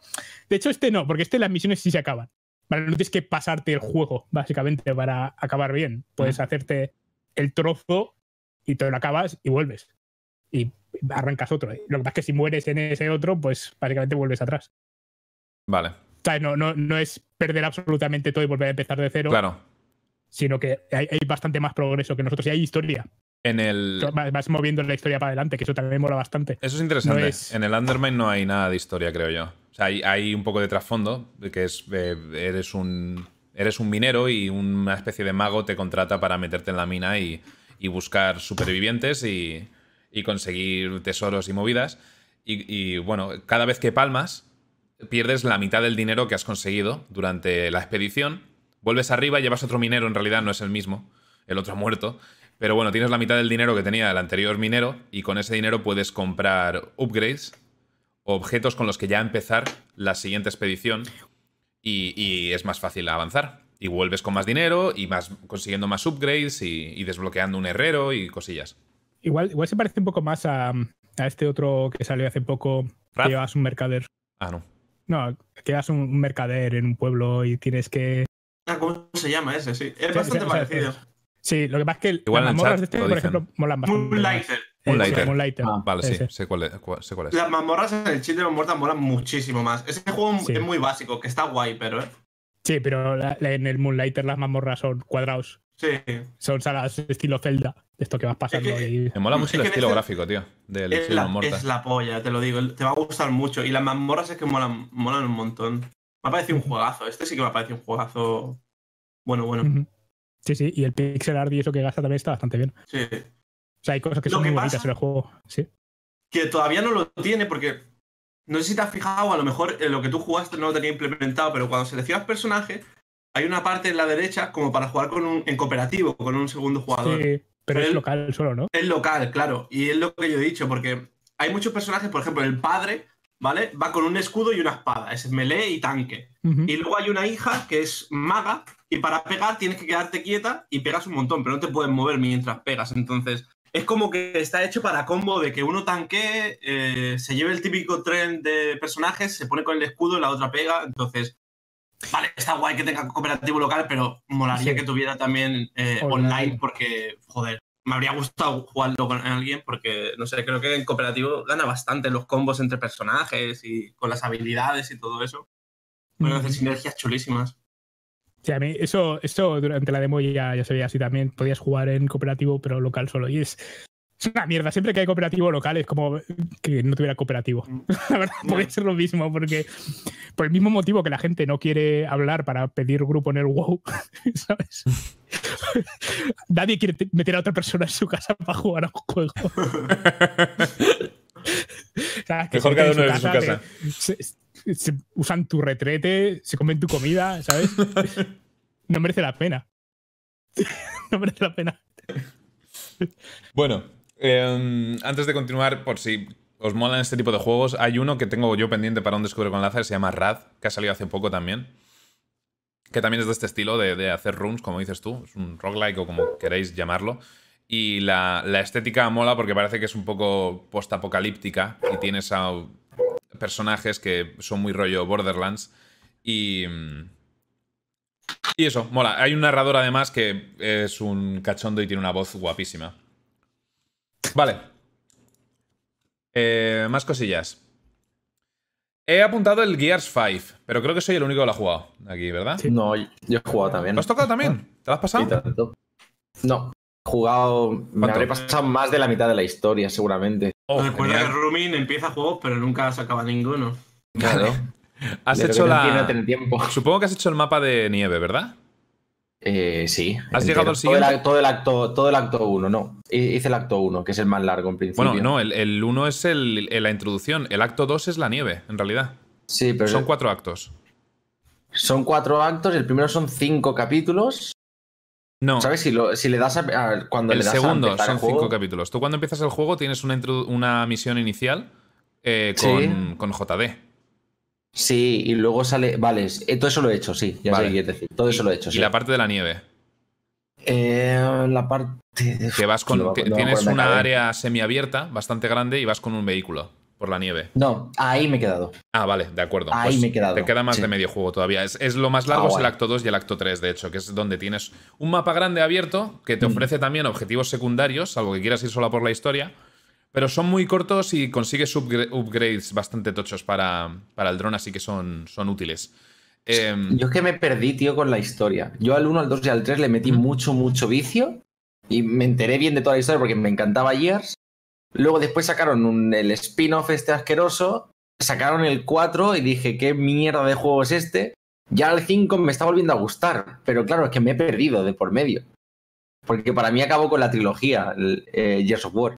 de hecho este no, porque este las misiones sí se acaban. Vale, no tienes que pasarte el juego, básicamente, para acabar bien. Puedes hacerte el trozo y te lo acabas y vuelves. Y arrancas otro. Lo que pasa es que si mueres en ese otro, pues básicamente vuelves atrás. Vale, O sea, no, no, no es perder absolutamente todo y volver a empezar de cero, claro. sino que hay, hay bastante más progreso que nosotros y hay historia. En el. Vas, vas moviendo la historia para adelante, que eso también mola bastante. Eso es interesante. No es- En el Undermine no hay nada de historia, creo yo. O sea, hay, hay un poco de trasfondo, que es eh, eres un eres un minero y una especie de mago te contrata para meterte en la mina y, y buscar supervivientes y, conseguir tesoros y movidas. Y, bueno, cada vez que palmas, pierdes la mitad del dinero que has conseguido durante la expedición. Vuelves arriba, llevas otro minero, en realidad no es el mismo, el otro ha muerto. Pero bueno, tienes la mitad del dinero que tenía el anterior minero y con ese dinero puedes comprar upgrades, objetos con los que ya empezar la siguiente expedición y es más fácil avanzar. Y vuelves con más dinero y más consiguiendo más upgrades y, y desbloqueando un herrero y cosillas. Igual, igual se parece un poco más a, a este otro que salió hace poco, ¿Raz? que llevas un mercader. Ah, no. No, que llevas un, un mercader en un pueblo y tienes que. Ah, ¿cómo se llama ese? Sí, es Sí, bastante sí, parecido. Sí, lo que pasa es que Igual las mazmorras de este, por ejemplo, molan bastante. más. Moonlighter. Eh, sí, Moonlighter. Moonlighter. Ah, Vale, sí, sé cuál es. cuál- sé cuál es. Las mazmorras en el Children of Morta molan muchísimo más. Ese juego Sí. es muy básico, que está guay, pero ¿eh? Sí, pero la- la- en el Moonlighter las mazmorras son cuadrados. Sí. Son salas estilo Zelda, de esto que vas pasando que- y. Me mola mucho Es el estilo este- gráfico, tío, del Es la, es la polla, te lo digo. Te va a gustar mucho. Y las mazmorras es que molan, molan un montón. Me ha parecido un juegazo. Este sí que me ha parecido un juegazo. Bueno, bueno. Sí, sí, y el pixel art y eso que gasta también está bastante bien. Sí. O sea, hay cosas que Lo son que muy bonitas en el juego. Sí. Que todavía no lo tiene porque. No sé si te has fijado, a lo mejor en lo que tú jugaste no lo tenía implementado, pero cuando seleccionas personaje, hay una parte en la derecha como para jugar con un, en cooperativo, con un segundo jugador. Sí, pero es local solo, ¿no? Es local, claro. Y es lo que yo he dicho, porque hay muchos personajes, por ejemplo, el padre, ¿vale? Va con un escudo y una espada. Es melee y tanque. Y luego hay una hija que es maga y para pegar tienes que quedarte quieta y pegas un montón, pero no te puedes mover mientras pegas. Entonces, es como que está hecho para combo de que uno tanquee, eh, se lleve el típico tren de personajes, se pone con el escudo y la otra pega. Entonces, vale, está guay que tenga cooperativo local, pero molaría Sí. que tuviera también eh, Online. online porque, joder, me habría gustado jugarlo con alguien porque, no sé, creo que en cooperativo gana bastante los combos entre personajes y con las habilidades y todo eso. Pueden hacer sinergias chulísimas. Sí, a mí eso, eso durante la demo ya, ya se veía así también. Podías jugar en cooperativo, pero local solo. Y es, es una mierda. Siempre que hay cooperativo local es como que no tuviera cooperativo. La verdad, podría ser lo mismo, porque por el mismo motivo que la gente no quiere hablar para pedir grupo en el WoW, ¿sabes? Nadie quiere te- meter a otra persona en su casa para jugar a un juego. O sea, que Mejor cada uno en su casa. te- se- se usan tu retrete, se comen tu comida, ¿sabes? No merece la pena. No merece la pena. Bueno, eh, antes de continuar, por si os molan este tipo de juegos, hay uno que tengo yo pendiente para un Descubre con Láser, se llama Rad, que ha salido hace poco también. Que también es de este estilo de, de hacer runes, como dices tú. Es un roguelike o como queréis llamarlo. Y la, la estética mola porque parece que es un poco post-apocalíptica y tienes a personajes que son muy rollo Borderlands. Y. mm, Y eso, mola. Hay un narrador además que es un cachondo y tiene una voz guapísima. Vale. Eh, más cosillas. He apuntado el Gears 5, pero creo que soy el único que lo ha jugado aquí, ¿verdad? Sí. No, yo he jugado también. ¿Lo has tocado también? ¿Te lo has Sí, pasado? tanto. No, he jugado. Me ¿Cuánto? habré pasado más de la mitad de la historia, seguramente. Oh, Recuerda genial. que Rumin empieza juegos, pero nunca se acaba ninguno. Claro. Has Le hecho la. no tiempo. Supongo que has hecho el mapa de nieve, ¿verdad? Eh, sí. ¿Has entero. llegado al Todo el, siguiente? todo el acto todo el acto 1, no. Hi- Hice el acto 1, que es el más largo en principio. Bueno, no, el, el uno es el, el- la introducción. El acto 2 es la nieve, en realidad. Sí, pero Son cuatro actos. son cuatro actos. El primero son cinco capítulos. No, ¿Sabes? Si, lo- si le das a, a- cuando el le das a segundo empezar son el juego, cinco capítulos. Tú cuando empiezas el juego tienes una, una misión inicial eh, con, Sí. con JD. Sí, y luego sale. Vale, eh, todo eso lo he hecho, sí. Ya Vale. sé qué decir. Todo eso lo he hecho, Y sí. la parte de la nieve. Eh, la parte. de- Que vas con. No no tienes una área semiabierta bastante grande y vas con un vehículo por la nieve. No, ahí me he quedado. Ah, vale, de acuerdo. Ahí me he quedado, Te queda más sí. de medio juego todavía. Es, es lo más largo, Ah, es el acto 2 y el acto 3, de hecho, que es donde tienes un mapa grande abierto que te Mm. ofrece también objetivos secundarios, salvo que quieras ir solo por la historia. Pero son muy cortos y consigues upgra- upgrades bastante tochos para, para el dron, así que son, son útiles. Em, Yo es que me perdí, tío, con la historia. Yo al 1, al 2 y al 3 le metí Ujú. mucho, mucho vicio. Y me enteré bien de toda la historia porque me encantaba Gears. Luego después sacaron un- el spin-off este asqueroso. Sacaron el 4 y dije, ¿qué mierda de juego es este? Ya el 5 me está volviendo a gustar. Pero claro, es que me he perdido de por medio. Porque para mí acabó con la trilogía, el, eh, Gears of War.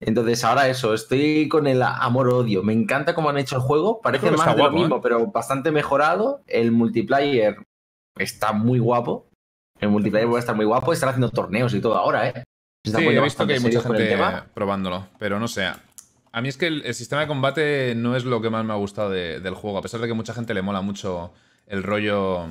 Entonces ahora eso, estoy con el amor-odio. Me encanta cómo han hecho el juego. Parece más de guapo, lo mismo, ¿eh? pero bastante mejorado. El multiplayer está muy guapo. El multiplayer va a estar muy guapo. Están haciendo torneos y todo ahora, ¿eh? Se Sí, he visto que hay mucha gente probándolo, pero no sé. A mí es que el, el sistema de combate no es lo que más me ha gustado de- del juego, a pesar de que mucha gente le mola mucho el rollo.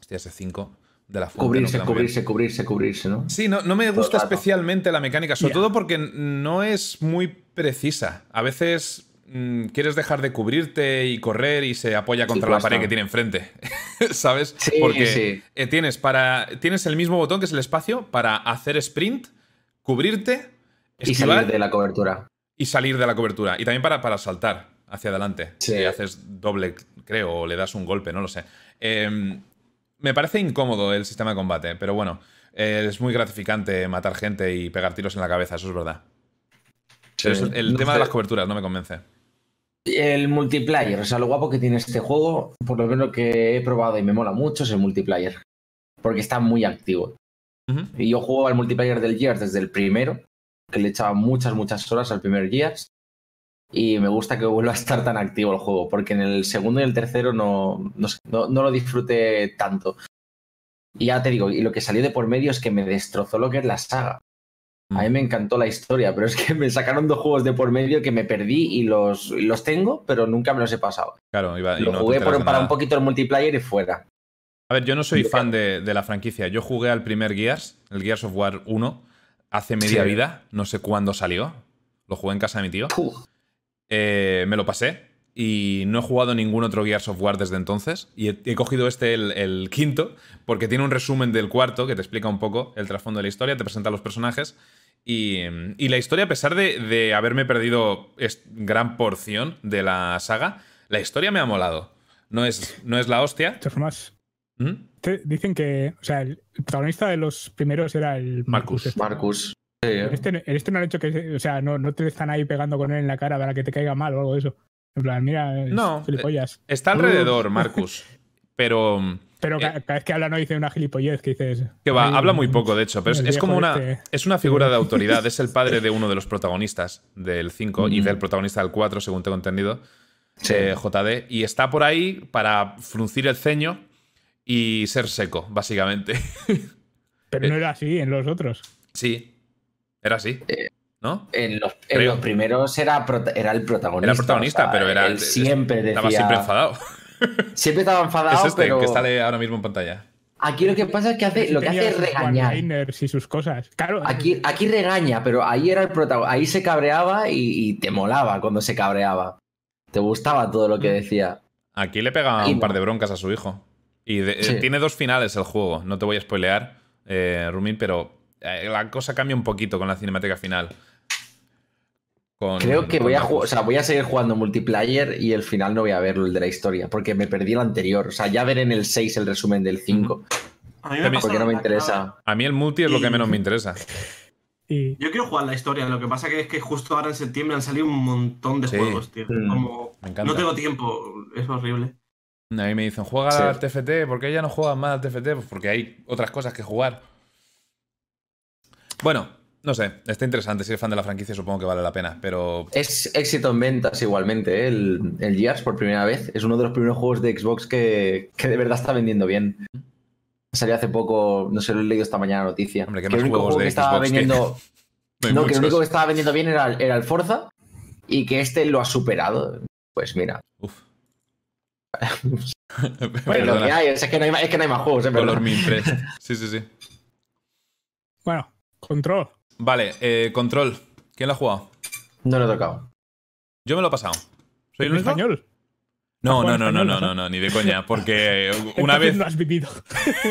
Hostia, ese 5 de la fuente. no Cubrirse, bien. cubrirse, cubrirse, cubrirse, ¿no? Sí, no, no me gusta especialmente la mecánica, sobre todo porque no es muy precisa. A veces mm, quieres dejar de cubrirte y correr y se apoya contra la pared que tiene enfrente. ¿Sabes? Sí, porque sí. eh, tienes, para, tienes el mismo botón que es el espacio para hacer sprint, cubrirte, Y salir de la cobertura. y salir de la cobertura. Y también para, para saltar hacia adelante. Sí. Si haces doble, creo, o le das un golpe, no lo sé. Eh, me parece incómodo el sistema de combate, pero bueno, eh, es muy gratificante matar gente y pegar tiros en la cabeza, eso es verdad. Pero eso- el No tema de las coberturas no me convence. El multiplayer, o sea, lo guapo que tiene este juego, por lo menos que he probado y me mola mucho, es el multiplayer. Porque está muy activo. Y yo juego al multiplayer del Gears desde el primero, que le echaba muchas, muchas horas al primer Gears. Y me gusta que vuelva a estar tan activo el juego, porque en el segundo y el tercero no, no, no- no lo disfruté tanto. Y ya te digo, y lo que salió de por medio es que me destrozó lo que es la saga. A mí me encantó la historia, pero es que me sacaron dos juegos de por medio que me perdí y los, los tengo, pero nunca me los he pasado. Claro, iba, y Lo no jugué por- para nada. un poquito el multiplayer y fuera. A ver, yo no soy fan de, de la franquicia. Yo jugué al primer Gears, el Gears of War 1, hace media Sí. vida. No sé cuándo salió. Lo jugué en casa de mi tío. Eh, me lo pasé y no he jugado ningún otro Gears of War desde entonces. Y he, he cogido este, el, el quinto, porque tiene un resumen del cuarto que te explica un poco el trasfondo de la historia, te presenta a los personajes. Y, y la historia, a pesar de, de haberme perdido es- gran porción de la saga, la historia me ha molado. No es, no es la hostia. De todas formas, ¿Mm? te- dicen que, o sea, el protagonista de los primeros era el Marcus. este. Marcus. Sí, este, en este no han hecho que, o sea, no, no te están ahí pegando con él en la cara para que te caiga mal o algo de eso. En plan, mira, es No, gilipollas. Está alrededor, Marcus. Pero. Pero eh, ca- cada vez que habla no dice una gilipollez que dices. Que va, "Ay, habla muy poco, de hecho, pero es, como una. este". Es una figura de autoridad. Es el padre de uno de los protagonistas del 5 y Mm. del protagonista del 4, según tengo entendido. Sí. eh, JD. Y está por ahí para fruncir el ceño y ser seco, básicamente. Pero eh, no era así en los otros. sí. Era así. Eh, ¿No? En los, en Creo. los primeros era, era el protagonista. Era protagonista, o sea, pero era. Él siempre decía. Estaba siempre enfadado. Siempre estaba enfadado, es este pero. que sale ahora mismo en pantalla. Aquí lo que pasa es que hace, lo que hace es regañar. y sus cosas. Claro, Aquí, aquí regaña, pero ahí era el protagonista. Ahí se cabreaba y, y te molaba cuando se cabreaba. Te gustaba todo lo que decía. Aquí le pega Aquí un par de broncas a su hijo. Y de- eh, Sí. tiene dos finales el juego. No te voy a spoilear, eh, Rumin, pero eh, la cosa cambia un poquito con la cinemática final. Con- Creo que con voy a o sea, voy a seguir jugando multiplayer y el final no voy a verlo, el de la historia, porque me perdí el anterior. O sea, ya veré en el 6 el resumen del 5, A mí me porque no me interesa. A mí el multi es lo que menos me interesa. Y... Yo quiero jugar la historia, lo que pasa que es que justo ahora en septiembre han salido un montón de Sí. juegos, tío. Mm. Como... Me encanta. No tengo tiempo, es horrible. A mí me dicen, juega Sí. al TFT. ¿Por qué ya no juegas más al TFT? Pues porque hay otras cosas que jugar. Bueno, no sé. Está interesante. Si eres fan de la franquicia, supongo que vale la pena. Pero Es éxito en ventas igualmente, ¿eh? el, el Gears por primera vez. Es uno de los primeros juegos de Xbox que, que de verdad está vendiendo bien. Salió hace poco, no sé, lo he leído esta mañana la noticia. Hombre, ¿qué que más el único juegos juego de que estaba Xbox que- vendiendo. no que lo único que estaba vendiendo bien era, era el Forza y que este lo ha superado. Pues mira, Uf. es lo que hay, es que no hay, más- es que no hay más juegos, es Color. Sí, sí, sí. Bueno, control. Vale, eh, Control. ¿Quién lo ha jugado? No lo he tocado. Yo me lo he pasado. ¿Soy el español? No, ¿Has no, no, no, no, no, no, ni de coña. Porque una Entonces vez. No has vivido.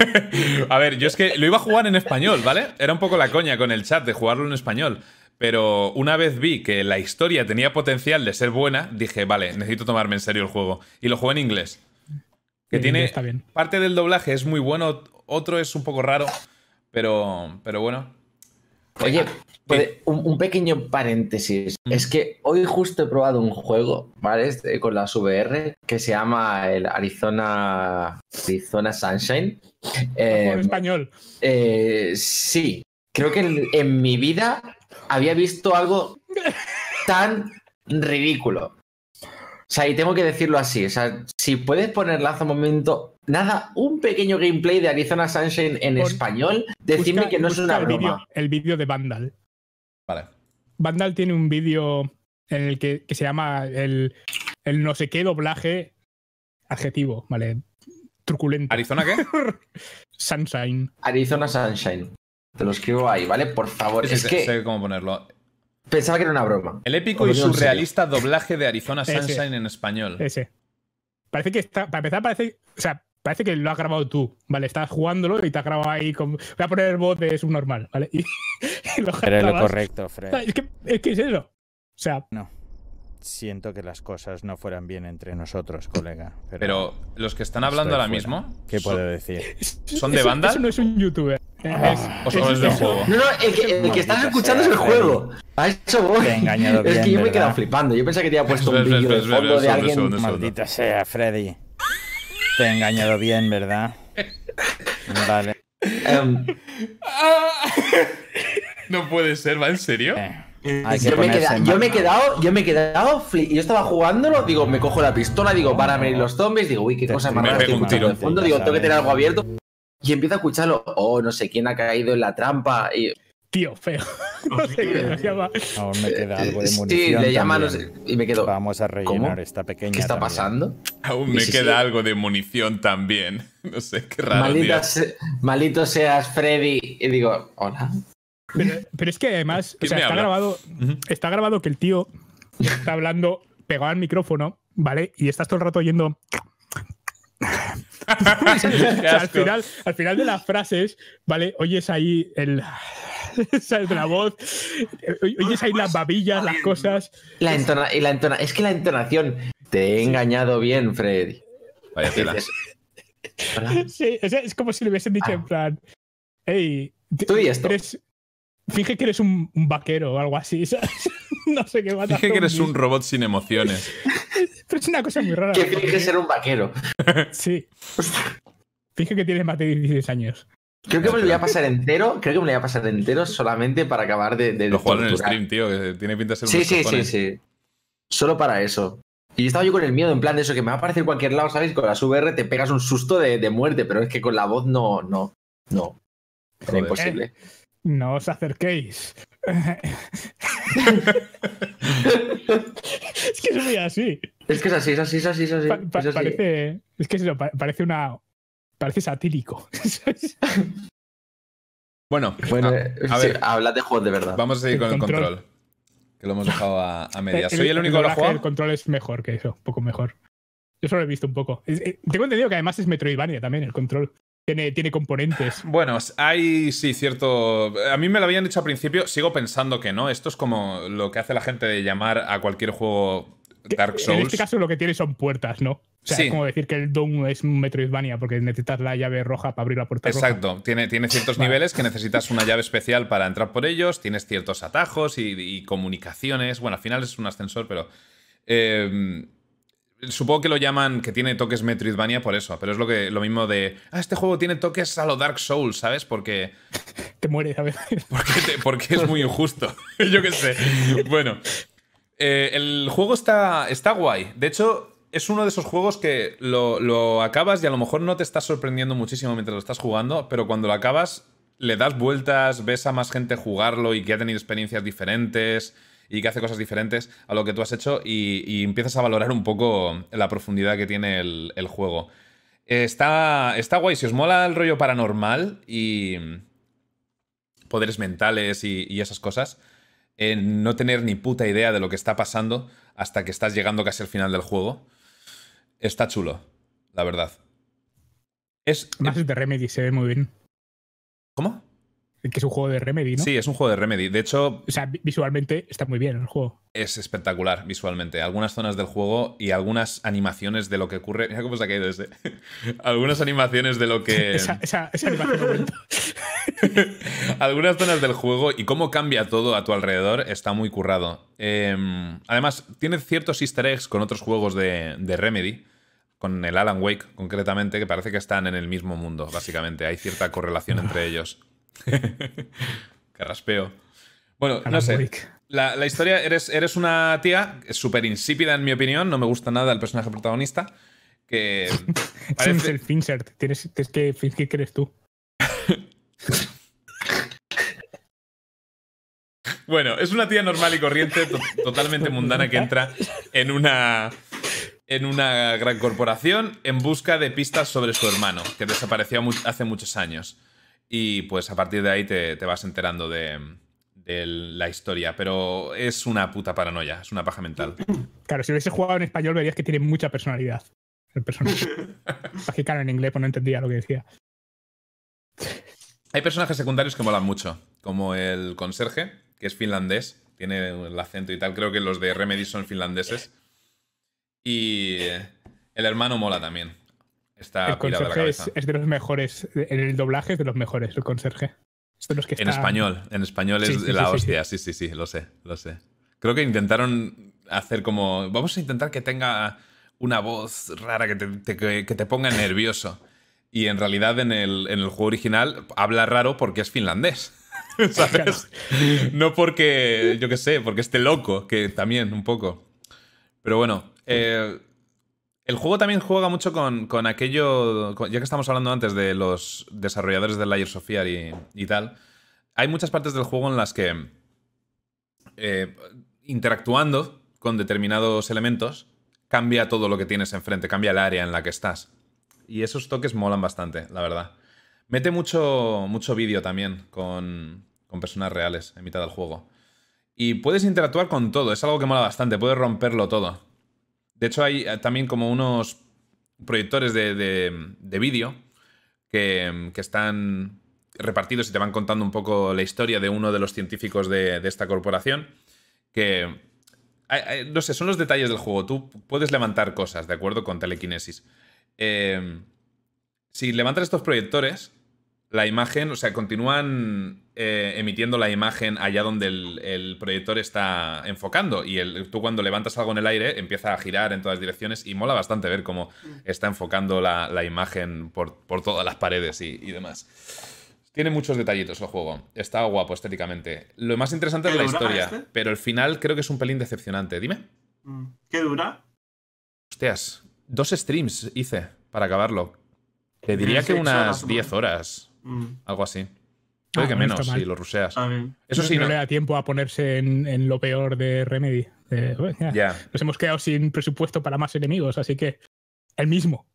A ver, yo es que lo iba a jugar en español, ¿vale? Era un poco la coña con el chat de jugarlo en español. Pero una vez vi que la historia tenía potencial de ser buena, dije, vale, necesito tomarme en serio el juego. Y lo jugué en inglés. Que En tiene. inglés está bien. Parte del doblaje es muy bueno, otro es un poco raro. Pero, pero bueno. Oye, puede- un, un pequeño paréntesis. Mm. Es que hoy justo he probado un juego, ¿vale? Este, con las VR que se llama el Arizona, Arizona Sunshine. Eh, en español. eh, sí, creo que en, en mi vida había visto algo tan ridículo. O sea, y tengo que decirlo así. O sea, si puedes poner hace un momento, nada, un pequeño gameplay de Arizona Sunshine en español, decidme Busca- que no es busca una el broma. El vídeo de Vandal. Vale. Vandal tiene un vídeo en el que, que se llama el, el no sé qué doblaje adjetivo, ¿vale? Truculento. ¿Arizona qué? Sunshine. Arizona Sunshine. Te lo escribo ahí, ¿vale? Por favor. Sí, es sé- que sé cómo ponerlo. pensaba que era una broma. El épico y surrealista doblaje de Arizona Ese. Sunshine en español. Ese. Parece que está. Para empezar, parece. O sea, parece que lo has grabado tú, ¿vale? Estás jugándolo y te has grabado ahí con. Voy a poner el voz de subnormal, ¿vale? Y, y lo Pero es lo correcto, Fred. Es que, es que es eso. O sea, Siento que las cosas no fueran bien entre nosotros, colega. Pero, Pero los que están hablando ahora fuera. mismo. ¿Qué puedo decir? ¿Son de Vandal? Eso no es un youtuber. Es- ¿O son es del juego? No, no, el que, el que estás escuchando es el juego. A eso voy. Te he engañado es que bien, yo me he quedado flipando. Yo pensaba que te había puesto un vídeo de fondo de alguien. Maldita sea, Freddy. Te he engañado bien, ¿verdad? Vale. Em, No puede ser, ¿va en serio? Eh, Eh, Hay que yo, me he quedado, yo me he quedado, yo me he quedado, fli- yo estaba jugándolo, digo, me cojo la pistola, digo, para venir los zombies, digo, uy, qué Te cosa más rara estoy tiro. de fondo, digo, tengo que tener algo abierto. Y empiezo a escucharlo, oh, no sé quién ha caído en la trampa. Y, Tío, feo. No sé qué se llama. Aún me queda algo de sí, munición. le llaman, no también. sé, y me quedo, Vamos a rellenar ¿Cómo? esta pequeña. ¿qué está también. pasando? Aún me Sí, sí, queda sí. algo de munición también. No sé, qué raro, Maldita tío. se- maldito seas, Freddy. Y digo, hola. Pero, pero es que además, o ¿Quién sea, está habla? grabado, está grabado que el tío está hablando pegado al micrófono, ¿vale? Y estás todo el rato oyendo. O sea, Qué al, final, al final de las frases, ¿vale? Oyes ahí el. ¿Sabes? De la voz. oy- Oyes ahí las babillas, las cosas. La entona, y la entona, es que la entonación, te he engañado bien, Freddy. Vaya tela. Sí, es, es como si le hubiesen dicho en plan. Hey, Tú y esto. eres- finge que eres un, un vaquero o algo así, ¿sabes? no sé qué matar Dije que eres un robot sin emociones. Pero es una cosa muy rara. Que finge ser un vaquero. Sí. Finge que tienes más de 16 años. Creo que me lo voy a pasar entero, creo que me lo voy a pasar entero solamente para acabar de, de, Lo jugaron en el stream, tío, que tiene pinta de ser Sí, unos sí, sí, cojones. sí. Solo para eso. Y estaba yo con el miedo, en plan de eso, que me va a aparecer en cualquier lado, ¿sabes? Con las VR te pegas un susto de, de muerte, pero es que con la voz no, no, no. Era imposible. No os acerquéis. es que es muy así. Es que es así, es así, es así, es así. Pa- pa- es así. parece. Es que es eso, pa- parece una. Parece satírico. Bueno, Bueno, a- eh, a sí, ver. hablad de juegos de verdad. vamos a seguir El con el control. control. Que lo hemos dejado a, a medias. ¿Soy el único que lo ha jugado? control es mejor que eso, un poco mejor. Yo solo he visto un poco. Es- eh, Tengo entendido que además es Metroidvania también, el control. Tiene, tiene componentes. Bueno, hay sí, cierto. A mí me lo habían dicho al principio, sigo pensando que no. Esto es como lo que hace la gente de llamar a cualquier juego Dark Souls. En este caso lo que tiene son puertas, ¿no? O sea, Sí. es como decir que el Doom es un Metroidvania porque necesitas la llave roja para abrir la puerta roja. Exacto, tiene, tiene ciertos Vale. niveles que necesitas una llave especial para entrar por ellos, tienes ciertos atajos y, y comunicaciones. Bueno, al final es un ascensor, pero. eh, supongo que lo llaman que tiene toques Metroidvania por eso, pero es lo, que, lo mismo de. Ah, este juego tiene toques a lo Dark Souls, ¿sabes? Porque. Te mueres a veces. Porque, te- porque es muy injusto. Yo qué sé. Bueno, eh, el juego está, está guay. De hecho, es uno de esos juegos que lo, lo acabas y a lo mejor no te estás sorprendiendo muchísimo mientras lo estás jugando, pero cuando lo acabas le das vueltas, ves a más gente jugarlo y que ha tenido experiencias diferentes y que hace cosas diferentes a lo que tú has hecho y, y empiezas a valorar un poco la profundidad que tiene el, el juego. Está, está guay, si os mola el rollo paranormal y poderes mentales y, y esas cosas, eh, no tener ni puta idea de lo que está pasando hasta que estás llegando casi al final del juego, está chulo, la verdad. Es, Más de Remedy, se ve muy bien. ¿Cómo? Que es un juego de Remedy, ¿no? Sí, es un juego de Remedy. De hecho, O sea, vi- visualmente está muy bien el juego. es espectacular visualmente. Algunas zonas del juego y algunas animaciones de lo que ocurre. Mira cómo se ha caído ese. algunas animaciones de lo que. Esa, esa, esa animación. Algunas zonas del juego y cómo cambia todo a tu alrededor está muy currado. Eh, además, tiene ciertos easter eggs con otros juegos de, de Remedy, con el Alan Wake concretamente, que parece que están en el mismo mundo, básicamente. Hay cierta correlación entre ellos. Carraspeo. Bueno, no sé. La, la historia, eres, eres una tía súper insípida en mi opinión, no me gusta nada el personaje protagonista, que Es parece... self-insert. Tienes, tienes que fingir que eres tú. Bueno, es una tía normal y corriente, to- totalmente mundana que entra en una en una gran corporación en busca de pistas sobre su hermano, que desapareció hace muchos años. Y pues a partir de ahí te, te vas enterando de, de la historia. Pero es una puta paranoia, es una paja mental. Claro, si hubiese jugado en español verías que tiene mucha personalidad. El personaje. Que, claro, en inglés pues no entendía lo que decía. Hay personajes secundarios que molan mucho, como el conserje, que es finlandés, tiene el acento y tal. Creo que los de Remedy son finlandeses. Y el hermano mola también. Está el de conserje es, de los mejores. En el doblaje es de los mejores, el conserje. Es de los que En está- español, en español es Sí, sí, la sí, sí, hostia, sí, sí, sí, lo sé, lo sé. Creo que intentaron hacer como. Vamos a intentar que tenga una voz rara que te, te- que que te ponga nervioso. Y en realidad en el, en el juego original habla raro porque es finlandés. ¿Sabes? No porque, yo qué sé, porque esté loco, que también un poco. Pero bueno, eh, el juego también juega mucho con, con aquello, ya que estamos hablando antes de los desarrolladores de Layers of y, y tal, hay muchas partes del juego en las que eh, interactuando con determinados elementos cambia todo lo que tienes enfrente, cambia el área en la que estás. Y esos toques molan bastante, la verdad. Mete mucho, mucho vídeo también con, con personas reales en mitad del juego. Y puedes interactuar con todo, es algo que mola bastante, puedes romperlo todo. De hecho, hay eh, también como unos proyectores de, de- de vídeo que, que están repartidos y te van contando un poco la historia de uno de los científicos de, de esta corporación. Que, no sé, son los detalles del juego. Tú puedes levantar cosas, ¿de acuerdo? Con telequinesis. Eh, si levantas estos proyectores, la imagen, o sea, continúan eh, emitiendo la imagen allá donde el, el proyector está enfocando. Y el- tú cuando levantas algo en el aire empieza a girar en todas direcciones y mola bastante ver cómo está enfocando la, la imagen por, por todas las paredes y, y demás. Tiene muchos detallitos el juego. Está guapo estéticamente. Lo más interesante es ¿Qué la historia, este? pero el final creo que es un pelín decepcionante. Dime. Mm. ¿Qué dura? Hostias, dos streams hice para acabarlo. Te diría que unas ¿no? 10 horas, Mm, algo así. Puede Ah, que no menos si lo ruseas. bien. Eso no, sí, no no. le da tiempo a ponerse en, en lo peor de Remedy. De, "Bueno, ya. Nos hemos quedado sin presupuesto para más enemigos, así que el mismo.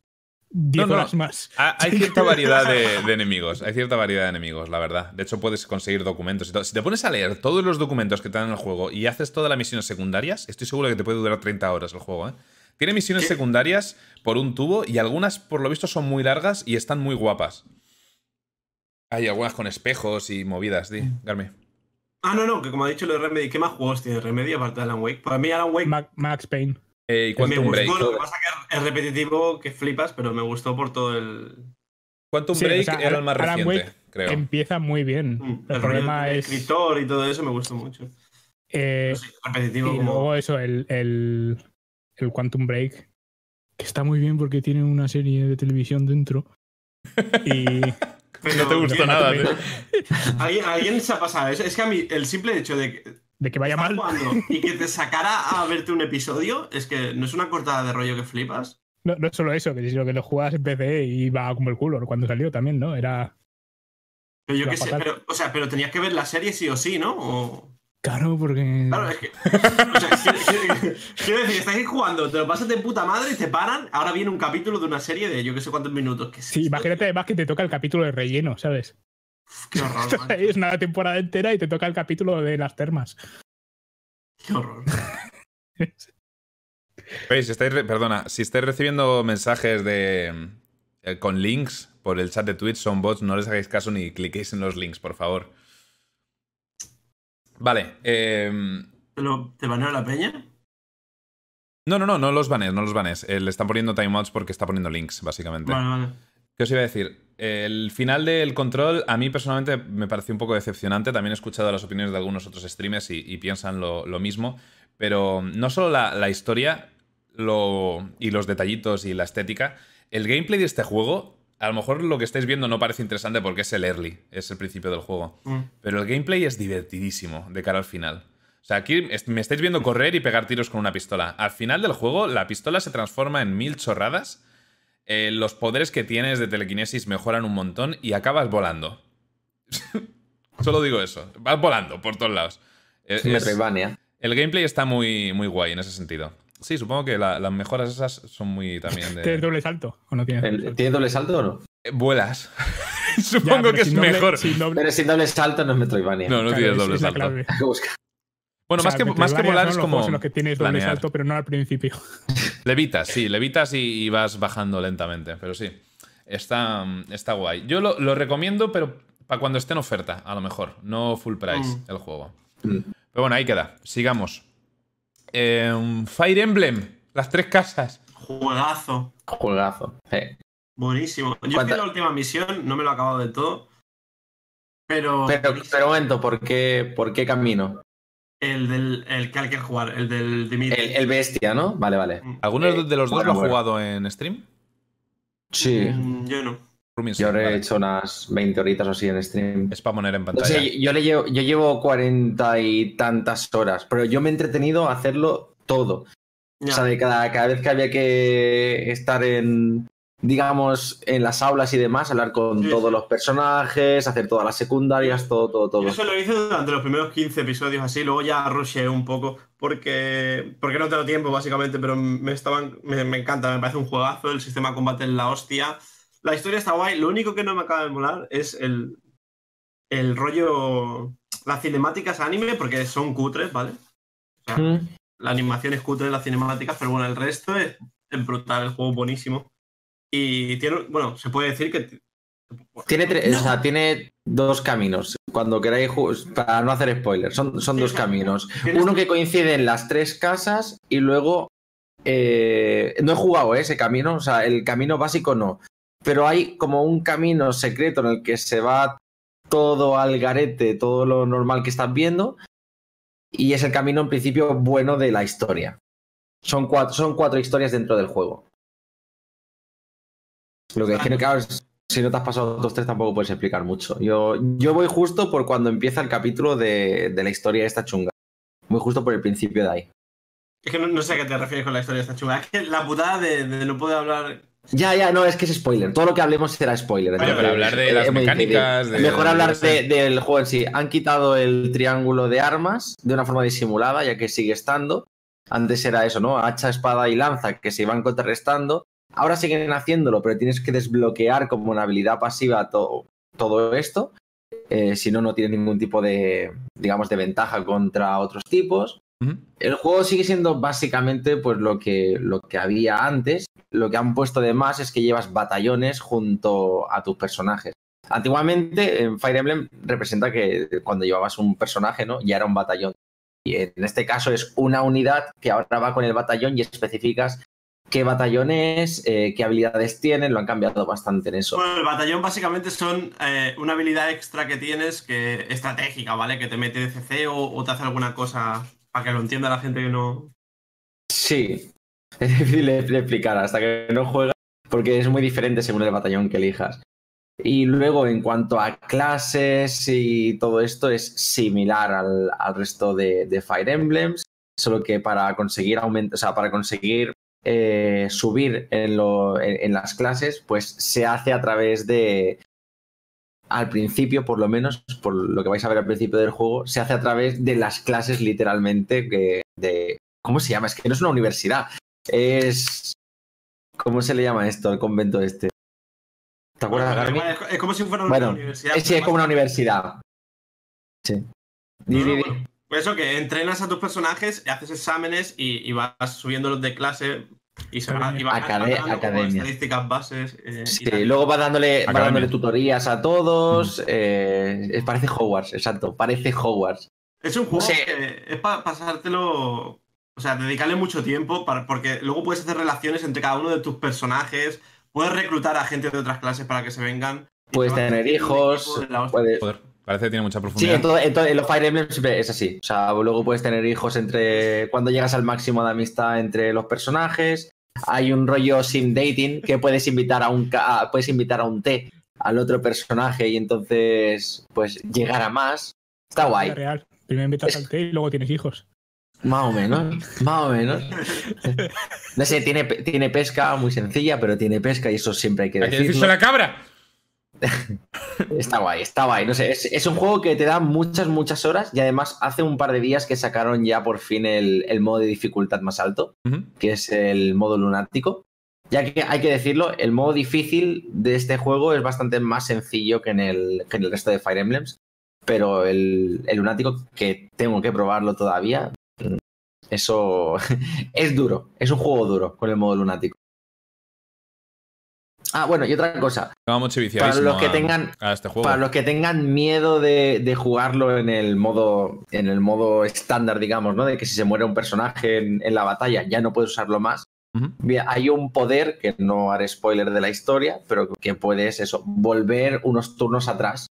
10 No, no. horas más. Ah, Hay cierta variedad de, de enemigos. Hay cierta variedad de enemigos, la verdad. De hecho, puedes conseguir documentos y todo. Si te pones a leer todos los documentos que te dan en el juego y haces todas las misiones secundarias, estoy seguro que te puede durar 30 horas el juego, ¿eh? Tiene misiones ¿Qué? secundarias por un tubo y algunas, por lo visto, son muy largas y están muy guapas. Hay algunas con espejos y movidas, di, Garmi. Ah, no, no, que como ha dicho lo de Remedy, ¿qué más juegos tiene Remedy aparte de Alan Wake? Para mí Alan Wake Ma- Max Payne. Eh, y Me Quantum gustó, Break. lo que pasa que es repetitivo, que flipas, pero me gustó por todo el... Quantum Sí, o Break sea, era el más Alan reciente, Wake creo. Empieza muy bien. Mm, El el problema es. escritor y todo eso me gustó mucho. eh, sé, repetitivo y como... luego eso, el, el, el Quantum Break, que está muy bien porque tiene una serie de televisión dentro. Y. Pero, no te gustó nada. ¿Alguien, alguien se ha pasado eso. Es que a mí el simple hecho de que de que vaya mal. jugando y que te sacara a verte un episodio, es que no es una cortada de rollo que flipas. No, no es solo eso, que sino que lo juegas en PC y va como el culo cuando salió también, ¿no? Era. Pero yo qué sé, pero, o sea, pero tenías que ver la serie sí o sí, ¿no? O- Claro, porque. Claro, es que. O sea, quiero, decir, estáis jugando, te lo pasas de puta madre, te paran, ahora viene un capítulo de una serie de yo que sé cuántos minutos. ¿Qué es Sí, esto? imagínate además que te toca el capítulo de relleno, ¿sabes? Qué horror, Estás ahí, macho, es una temporada entera y te toca el capítulo de las termas. Qué horror. Veis, si estáis perdona, si estáis recibiendo mensajes de eh, con links por el chat de Twitch, son bots, no les hagáis caso ni cliquéis en los links, por favor. Vale. em, ¿Te, lo, ¿Te baneo la peña? no, no, no, no los banes, no los banes. Eh, le están poniendo timeouts porque está poniendo links, básicamente. Vale, vale. ¿Qué os iba a decir? El final del control a mí personalmente me pareció un poco decepcionante. También he escuchado las opiniones de algunos otros streamers y, y piensan lo, lo mismo. Pero no solo la, la historia lo, y los detallitos y la estética. El gameplay de este juego, a lo mejor lo que estáis viendo no parece interesante porque es el early, es el principio del juego. Mm. Pero el gameplay es divertidísimo de cara al final. O sea, aquí me estáis viendo correr y pegar tiros con una pistola. Al final del juego, la pistola se transforma en mil chorradas. eh, los poderes que tienes de telequinesis mejoran un montón y acabas volando. Solo digo eso. Vas volando por todos lados. Es- Metroidvania. el gameplay está muy, muy guay en ese sentido. Sí, supongo que la- las mejoras esas son muy también ¿Tienes de... doble salto o no tienes? El- ¿Tiene doble salto o no? Eh, Vuelas. Supongo que es doble- mejor. sin doble- Pero sin doble salto no es Metroidvania. No, no claro, tienes es- doble salto. Bueno, O sea, más, que, más que volar es como en los que tienes doble planear. salto, pero no al principio. Levitas, sí, levitas y, y vas bajando lentamente, pero sí. Está, está guay. Yo lo, lo recomiendo, pero para cuando esté en oferta, a lo mejor. No full price Mm. el juego. Mm. Pero bueno, ahí queda. Sigamos. Eh, Fire Emblem, las tres casas. Juegazo. Juegazo. Eh. Buenísimo. Yo es ¿Cuánta- que la última misión no me lo he acabado del todo. Pero, Pero, pero un momento, ¿por qué, ¿por qué camino? el del el que hay que jugar, el del Dimitri. El, el bestia, ¿no? Vale, vale. Mm. ¿Alguno Eh, de los dos bueno, lo ha bueno. jugado en stream? Sí. Mm, Yo no. Yo habré vale. hecho unas 20 horitas o así en stream. Es para poner en pantalla. yo, le llevo, yo llevo 40 y tantas horas, pero yo me he entretenido a hacerlo todo. O sea, de cada, cada vez que había que estar en, digamos, en las aulas y demás, hablar con Sí, todos sí. los personajes, hacer todas las secundarias, todo, todo, todo. Yo eso lo hice durante los primeros 15 episodios así, luego ya rusheé un poco porque, porque no tengo tiempo básicamente, pero me, estaban, me, me encanta, me parece un juegazo, el sistema de combate es la hostia. La historia está guay, lo único que no me acaba de molar es el, el rollo, las cinemáticas anime, porque son cutres, ¿vale? O sea, Mm. la animación es cutre las cinemáticas, pero bueno, el resto es, es brutal, el juego es buenísimo. Y tiene, bueno, se puede decir que... Tiene, No. o sea, tiene dos caminos. Cuando queráis, para no hacer spoilers, son, son dos caminos. Uno que coincide en las tres casas y luego. eh, no he jugado ¿eh? ese camino, o sea, el camino básico no. Pero hay como un camino secreto en el que se va todo al garete, todo lo normal que estás viendo. Y es el camino, en principio, bueno de la historia. Son cuatro, son cuatro historias dentro del juego. Lo que es que, claro, si no te has pasado dos tres tampoco puedes explicar mucho. Yo, yo voy justo por cuando empieza el capítulo de, de la historia esta chunga. Muy justo por el principio de ahí. Es que no, no sé a qué te refieres con la historia de esta chunga. Es que la putada de, de no poder hablar. Ya, ya, no, es que es spoiler. Todo lo que hablemos será spoiler. Oye, pero hablar de las mecánicas, de- Mejor hablar de- del juego en sí. Han quitado el triángulo de armas de una forma disimulada, ya que sigue estando. Antes era eso, ¿no? Hacha, espada y lanza que se iban contrarrestando. Ahora siguen haciéndolo, pero tienes que desbloquear como una habilidad pasiva to- todo esto. Eh, si no, no tiene ningún tipo de, digamos, de ventaja contra otros tipos. El juego sigue siendo básicamente pues lo que, lo que había antes. Lo que han puesto de más es que llevas batallones junto a tus personajes. Antiguamente en Fire Emblem representa que cuando llevabas un personaje, ¿no? Ya era un batallón. en este caso es una unidad que ahora va con el batallón y especificas qué batallones, eh, qué habilidades tienen, lo han cambiado bastante en eso. Bueno, el batallón básicamente son eh, una habilidad extra que tienes que estratégica, ¿vale? Que te mete de CC o, te hace alguna cosa para que lo entienda la gente que no. Sí, es difícil de, explicar hasta que no juegas, porque es muy diferente según el batallón que elijas. Y luego, en cuanto a clases y todo esto, es similar al, resto de, Fire Emblems, solo que para conseguir aumentar, o sea, para conseguir eh, subir en, las clases, pues se hace a través de, al principio, por lo menos, por lo que vais a ver al principio del juego, se hace a través de las clases literalmente que, de... ¿Cómo se llama? Es que no es una universidad. Es... ¿Cómo se le llama esto, el convento este? ¿Te acuerdas, Es como si fuera una universidad. Sí, es como una universidad. Sí. Por eso que entrenas a tus personajes, haces exámenes y, vas subiéndolos de clase y se va, estadísticas bases. Eh, sí, luego va dándole, dándole tutorías a todos. Eh, parece Hogwarts, exacto. Parece Hogwarts. Es un juego que es para pasártelo. O sea, dedicarle mucho tiempo porque luego puedes hacer relaciones entre cada uno de tus personajes. Puedes reclutar a gente de otras clases para que se vengan. Puedes tener hijos. Puedes, Parece que tiene mucha profundidad. Sí, en, los Fire Emblem siempre es así. O sea, luego puedes tener hijos entre. Cuando llegas al máximo de amistad entre los personajes. Hay un rollo sim dating que puedes invitar a un puedes invitar a un té al otro personaje y entonces pues llegar a más. Está guay. real. Primero invitas al té y luego tienes hijos. Más o menos, más o menos. No sé, tiene, tiene pesca muy sencilla, pero tiene pesca y eso siempre hay que decirlo. ¿Hay que decirse la cabra? está guay, está guay. No sé, es, un juego que te da muchas, muchas horas y además hace un par de días que sacaron ya por fin el, modo de dificultad más alto, que es el modo lunático. Ya que hay que decirlo, el modo difícil de este juego es bastante más sencillo que en el, el resto de Fire Emblems, pero el, el lunático, que tengo que probarlo todavía, eso es duro, es un juego duro con el modo lunático. Ah, bueno, y otra cosa. para los que tengan, este Para los que tengan miedo de, jugarlo en el modo, en el modo estándar, digamos, ¿no? De que si se muere un personaje en, la batalla ya no puedes usarlo más. hay un poder que no haré spoiler de la historia, pero que puedes eso, volver unos turnos atrás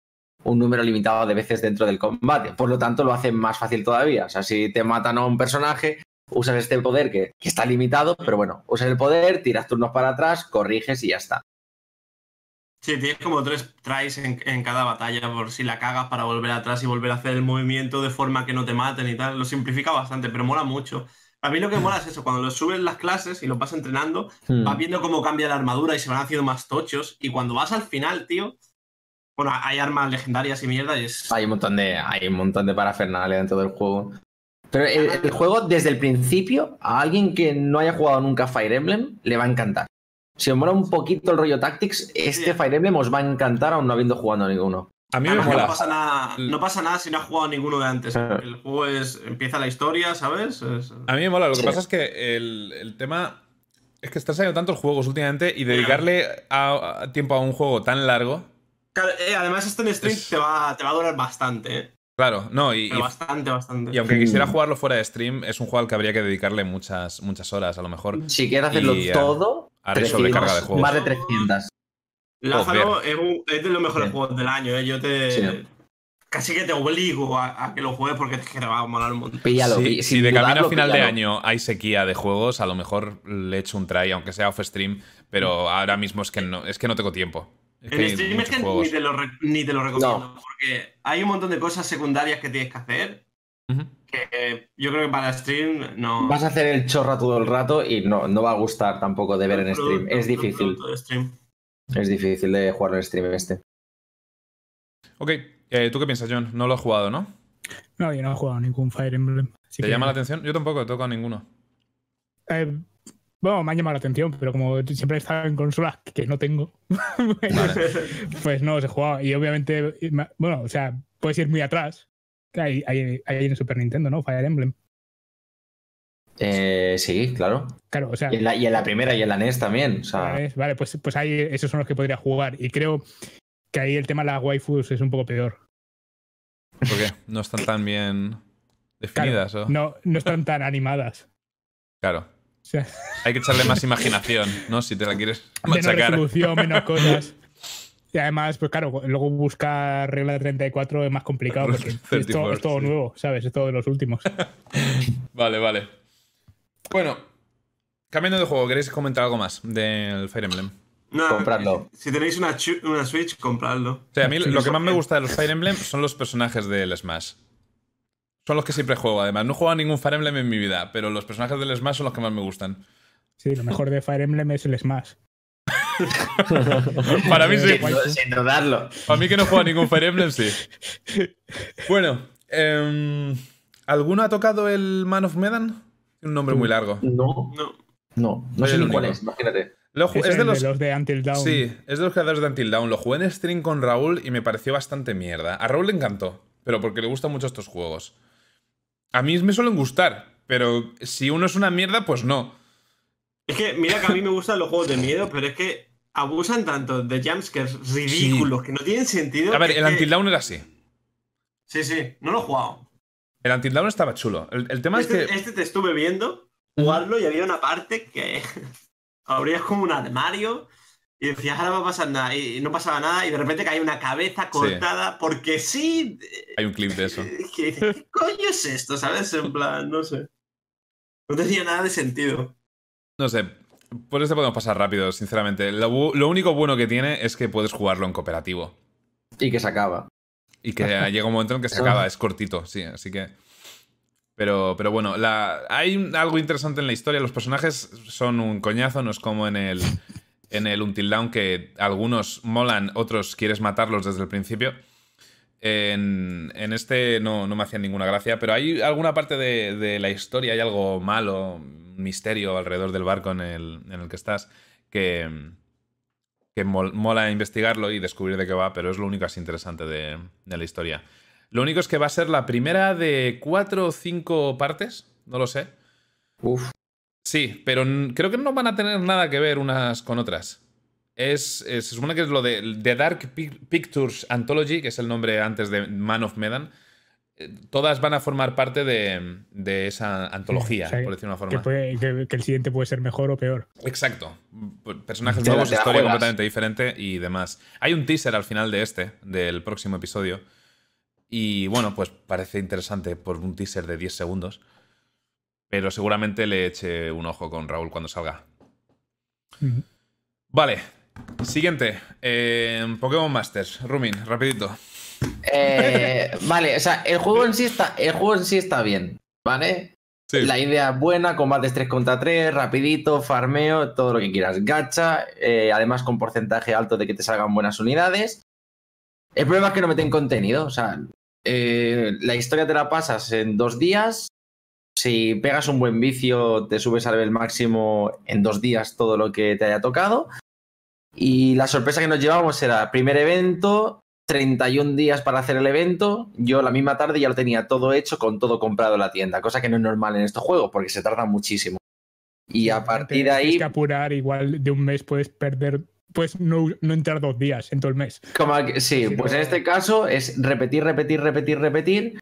un número limitado de veces dentro del combate. Por lo tanto, lo hace más fácil todavía. O sea, si te matan a un personaje, usas este poder que, está limitado, pero bueno, usas el poder, tiras turnos para atrás, corriges y ya está. Sí, tienes como tres tries en, cada batalla por si la cagas para volver atrás y volver a hacer el movimiento de forma que no te maten y tal. Lo simplifica bastante, pero mola mucho. A mí lo que mola es eso, cuando lo subes las clases y lo vas entrenando, hmm. vas viendo cómo cambia la armadura y se van haciendo más tochos. Y cuando vas al final, tío, bueno, hay armas legendarias y mierda y es... Hay un montón de, hay un montón de parafernalia dentro del juego. Pero el, juego, desde el principio, a alguien que no haya jugado nunca Fire Emblem, le va a encantar. Si os mola un poquito el rollo Tactics, este Fire Emblem os va a encantar aún no habiendo jugado a ninguno. A mí me mola. No pasa, nada, no pasa nada si no has jugado ninguno de antes. El juego es. empieza la historia, ¿sabes? A mí me mola. Lo que pasa es que el, tema. Es que están saliendo tantos juegos últimamente y dedicarle tiempo a un juego tan largo. Eh, además, este en stream te, va, te va a durar bastante. ¿eh? Claro, no, y, bastante, bastante. Y aunque quisiera jugarlo fuera de stream, es un juego al que habría que dedicarle muchas, muchas horas, a lo mejor. Si quieres hacerlo todo, haré sobrecarga de juegos. Más de 300. Lázaro es, es, de los mejores juegos del año, ¿eh? Yo te. Casi que te obligo a, que lo juegues porque te va a molar un montón. si de camino a final de año hay sequía de juegos, a lo mejor le echo un try, aunque sea off stream, pero ahora mismo es que no, es que no tengo tiempo en stream es que ni te, lo, recomiendo, porque hay un montón de cosas secundarias que tienes que hacer. Que yo creo que para stream no. Vas a hacer el chorra todo el rato y no, no va a gustar tampoco de ver en stream. Es difícil. Es difícil de jugar en stream este. Ok, eh, ¿tú qué piensas, John? No lo has jugado, ¿no? No, yo no he jugado ningún Fire Emblem. ¿Te llama la atención? Yo tampoco he tocado ninguno. Eh, bueno, me ha llamado la atención, pero como siempre he estado en consolas que no tengo, pues, no los he jugado. Y obviamente, bueno, o sea, puedes ir muy atrás. Hay, hay, hay en Super Nintendo, ¿no? Fire Emblem. Eh, sí, claro. Claro, o sea. Y en, la, primera y en la NES también. Vale, pues, pues ahí esos son los que podría jugar. Y creo que ahí el tema de las waifus es un poco peor. ¿Por qué? No están tan bien. definidas. o... No, no están tan animadas. Claro. Sea, Hay que echarle más imaginación, ¿no? Si te la quieres menos machacar. resolución, menos cosas. Y además, pues claro, luego buscar regla 34 es más complicado porque es todo, 34, es todo sí. nuevo, ¿sabes? Es todo de los últimos. Vale, vale. Bueno, cambiando de juego, ¿queréis comentar algo más del Fire Emblem? No, Compradlo. Si tenéis una, una Switch, compradlo. O sea, a mí lo que más me gusta de los Fire Emblem son los personajes del Smash. Son los que siempre juego, además. No he jugado a ningún Fire Emblem en mi vida, pero los personajes del Smash son los que más me gustan. Sí, lo mejor de Fire Emblem es el Smash. Para mí sí. Sin, dudarlo. Para mí que no juego a ningún Fire Emblem, sí. Bueno, em, ¿alguno ha tocado el Man of Medan? Un nombre muy largo. No, No. no, no sé ni cuál es, imagínate. Lo Es, es de los, de los de Until Dawn. Sí, es de los creadores de Until Dawn. Lo jugué en stream con Raúl y me pareció bastante mierda. A Raúl le encantó, pero porque le gustan mucho estos juegos. A mí me suelen gustar, pero si uno es una mierda, pues no. Es que, mira que a mí me gustan los juegos de miedo, pero es que abusan tanto de jumpscares ridículos que no tienen sentido. A ver, el Until Dawn era así. Sí, sí, no lo he jugado. El Until Dawn estaba chulo. El, el tema Este, es que. este te estuve viendo jugarlo y había una parte que abrías como un armario y decías, ahora va a pasar nada. Y no pasaba nada y de repente caía una cabeza cortada porque sí. Hay un clip de eso. Dices, ¿Qué coño es esto? ¿Sabes? En plan, no sé. No tenía nada de sentido. No sé. Por este podemos pasar rápido, sinceramente. Lo, lo único bueno que tiene es que puedes jugarlo en cooperativo. Y que se acaba. Y que llega un momento en que se acaba, es cortito, sí, así que. Pero, pero bueno, la, hay algo interesante en la historia. Los personajes son un coñazo, no es como en el, en el Until Dawn, que algunos molan, otros quieres matarlos desde el principio. En, este no, no me hacían ninguna gracia, pero hay alguna parte de, la historia, hay algo malo, misterio alrededor del barco en el, en el que estás, que, que mol- mola investigarlo y descubrir de qué va, pero es lo único así interesante de, de la historia. Lo único es que va a ser la primera de cuatro o cinco partes, no lo sé. Uf. Sí, pero creo que no van a tener nada que ver unas con otras. Es, es- se supone que es lo de The Dark Pi- Pictures Anthology, que es el nombre antes de Man of Medan. Eh, Todas van a formar parte de, de esa antología, O sea, por decirlo de una Que, forma. puede- que- que el siguiente puede ser mejor o peor. Exacto. Personajes nuevos, historia juegas. completamente diferente y demás. Hay un teaser al final de este, del próximo episodio. Y bueno, pues parece interesante por un teaser de 10 segundos. Pero seguramente le eche un ojo con Raúl cuando salga. Vale. Siguiente. Eh, Pokémon Masters. Rumin, rapidito. Eh, vale, o sea, el juego en sí está, el juego en sí está bien, ¿vale? Sí. La idea es buena, combates 3 contra 3, rapidito, farmeo, todo lo que quieras. Gacha, eh, además con porcentaje alto de que te salgan buenas unidades. El problema es que no meten contenido, o sea, eh, la historia te la pasas en dos días. Si pegas un buen vicio, te subes al nivel máximo en dos días todo lo que te haya tocado. Y la sorpresa que nos llevamos era primer evento, 31 días para hacer el evento. Yo la misma tarde ya lo tenía todo hecho con todo comprado en la tienda, cosa que no es normal en estos juegos porque se tarda muchísimo. Y a partir de Tienes ahí, que apurar, igual de un mes puedes perder, puedes no, no entrar dos días en todo el mes. como que- sí, Si pues no- en este caso es repetir, repetir, repetir, repetir.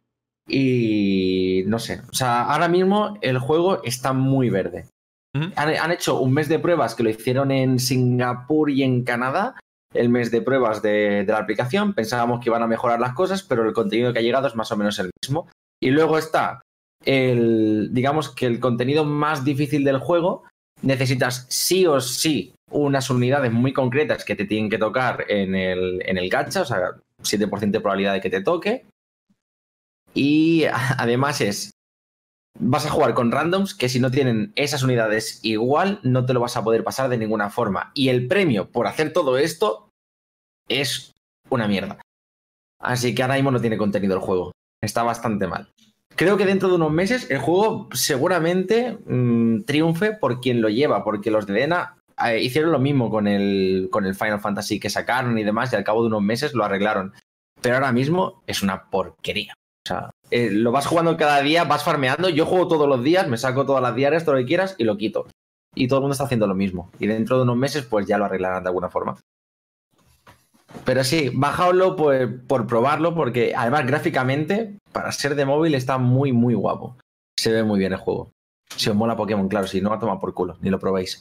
Y no sé, o sea, ahora mismo el juego está muy verde. Han, han hecho un mes de pruebas que lo hicieron en Singapur y en Canadá, el mes de pruebas de, de la aplicación. Pensábamos que iban a mejorar las cosas, pero el contenido que ha llegado es más o menos el mismo. Y luego está el, digamos que el contenido más difícil del juego. Necesitas sí o sí unas unidades muy concretas que te tienen que tocar en el, en el gacha, o sea, 7% de probabilidad de que te toque. Y además es, vas a jugar con randoms que si no tienen esas unidades igual, no te lo vas a poder pasar de ninguna forma. Y el premio por hacer todo esto es una mierda. Así que ahora mismo no tiene contenido el juego. Está bastante mal. Creo que dentro de unos meses el juego seguramente mm, triunfe por quien lo lleva, porque los de Dena eh, hicieron lo mismo con el, con el Final Fantasy que sacaron y demás, y al cabo de unos meses lo arreglaron. Pero ahora mismo es una porquería. O sea, eh, lo vas jugando cada día, vas farmeando. Yo juego todos los días, me saco todas las diarias, todo lo que quieras y lo quito. Y todo el mundo está haciendo lo mismo. Y dentro de unos meses, pues ya lo arreglarán de alguna forma. Pero sí, bajaoslo pues, por probarlo, porque además gráficamente para ser de móvil está muy, muy guapo. Se ve muy bien el juego. Si os mola Pokémon, claro, si no a tomar por culo, ni lo probéis.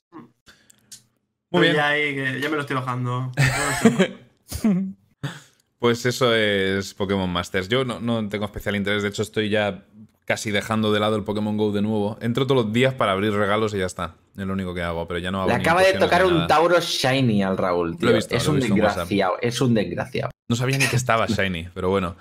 Muy bien. Ya, ahí, que ya me lo estoy bajando. Pues eso es Pokémon Masters. Yo no, no tengo especial interés, de hecho estoy ya casi dejando de lado el Pokémon Go de nuevo. Entro todos los días para abrir regalos y ya está. Es lo único que hago, pero ya no hago Le acaba de tocar un. Tauro Shiny al Raúl, tío. Lo he visto, es lo un desgraciado, es un desgraciado. No sabía ni que estaba Shiny, pero bueno.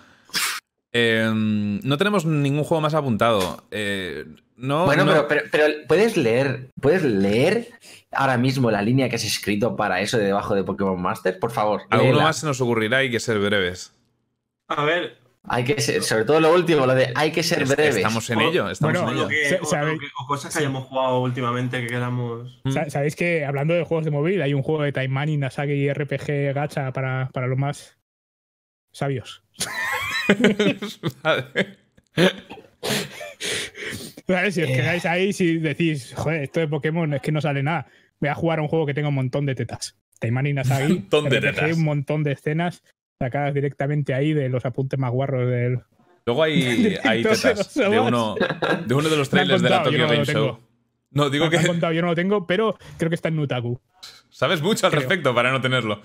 Eh, no tenemos ningún juego más apuntado. Eh, no, bueno, no- pero, pero, pero puedes leer, puedes leer ahora mismo la línea que has escrito para eso de debajo de Pokémon Master, por favor. alguno léela. más se nos ocurrirá y hay que ser breves. A ver, Hay que ser, sobre todo lo último, lo de hay que ser Es- breves. Estamos en ello, estamos bueno, en lo ello. que- o- sabe- lo que- o cosas que hayamos jugado últimamente que queramos. Mm. Sa- Sabéis que hablando de juegos de móvil, hay un juego de Time Money, Nasagi y RPG Gacha para, para los más sabios. Vale. Vale, si os quedáis ahí, si decís, joder, esto de Pokémon es que no sale nada, voy a jugar a un juego que tenga un montón de tetas. Time Money, Nasagi, Un montón de tetas. un montón de escenas sacadas directamente ahí de los apuntes más guarros del. Luego hay, hay tetas de uno, de uno de los trailers de la contado, Tokyo yo no tengo. Show. No, digo Me que contado, yo no lo tengo, pero creo que está en Nutaku. sabes mucho al Creo. respecto para no tenerlo.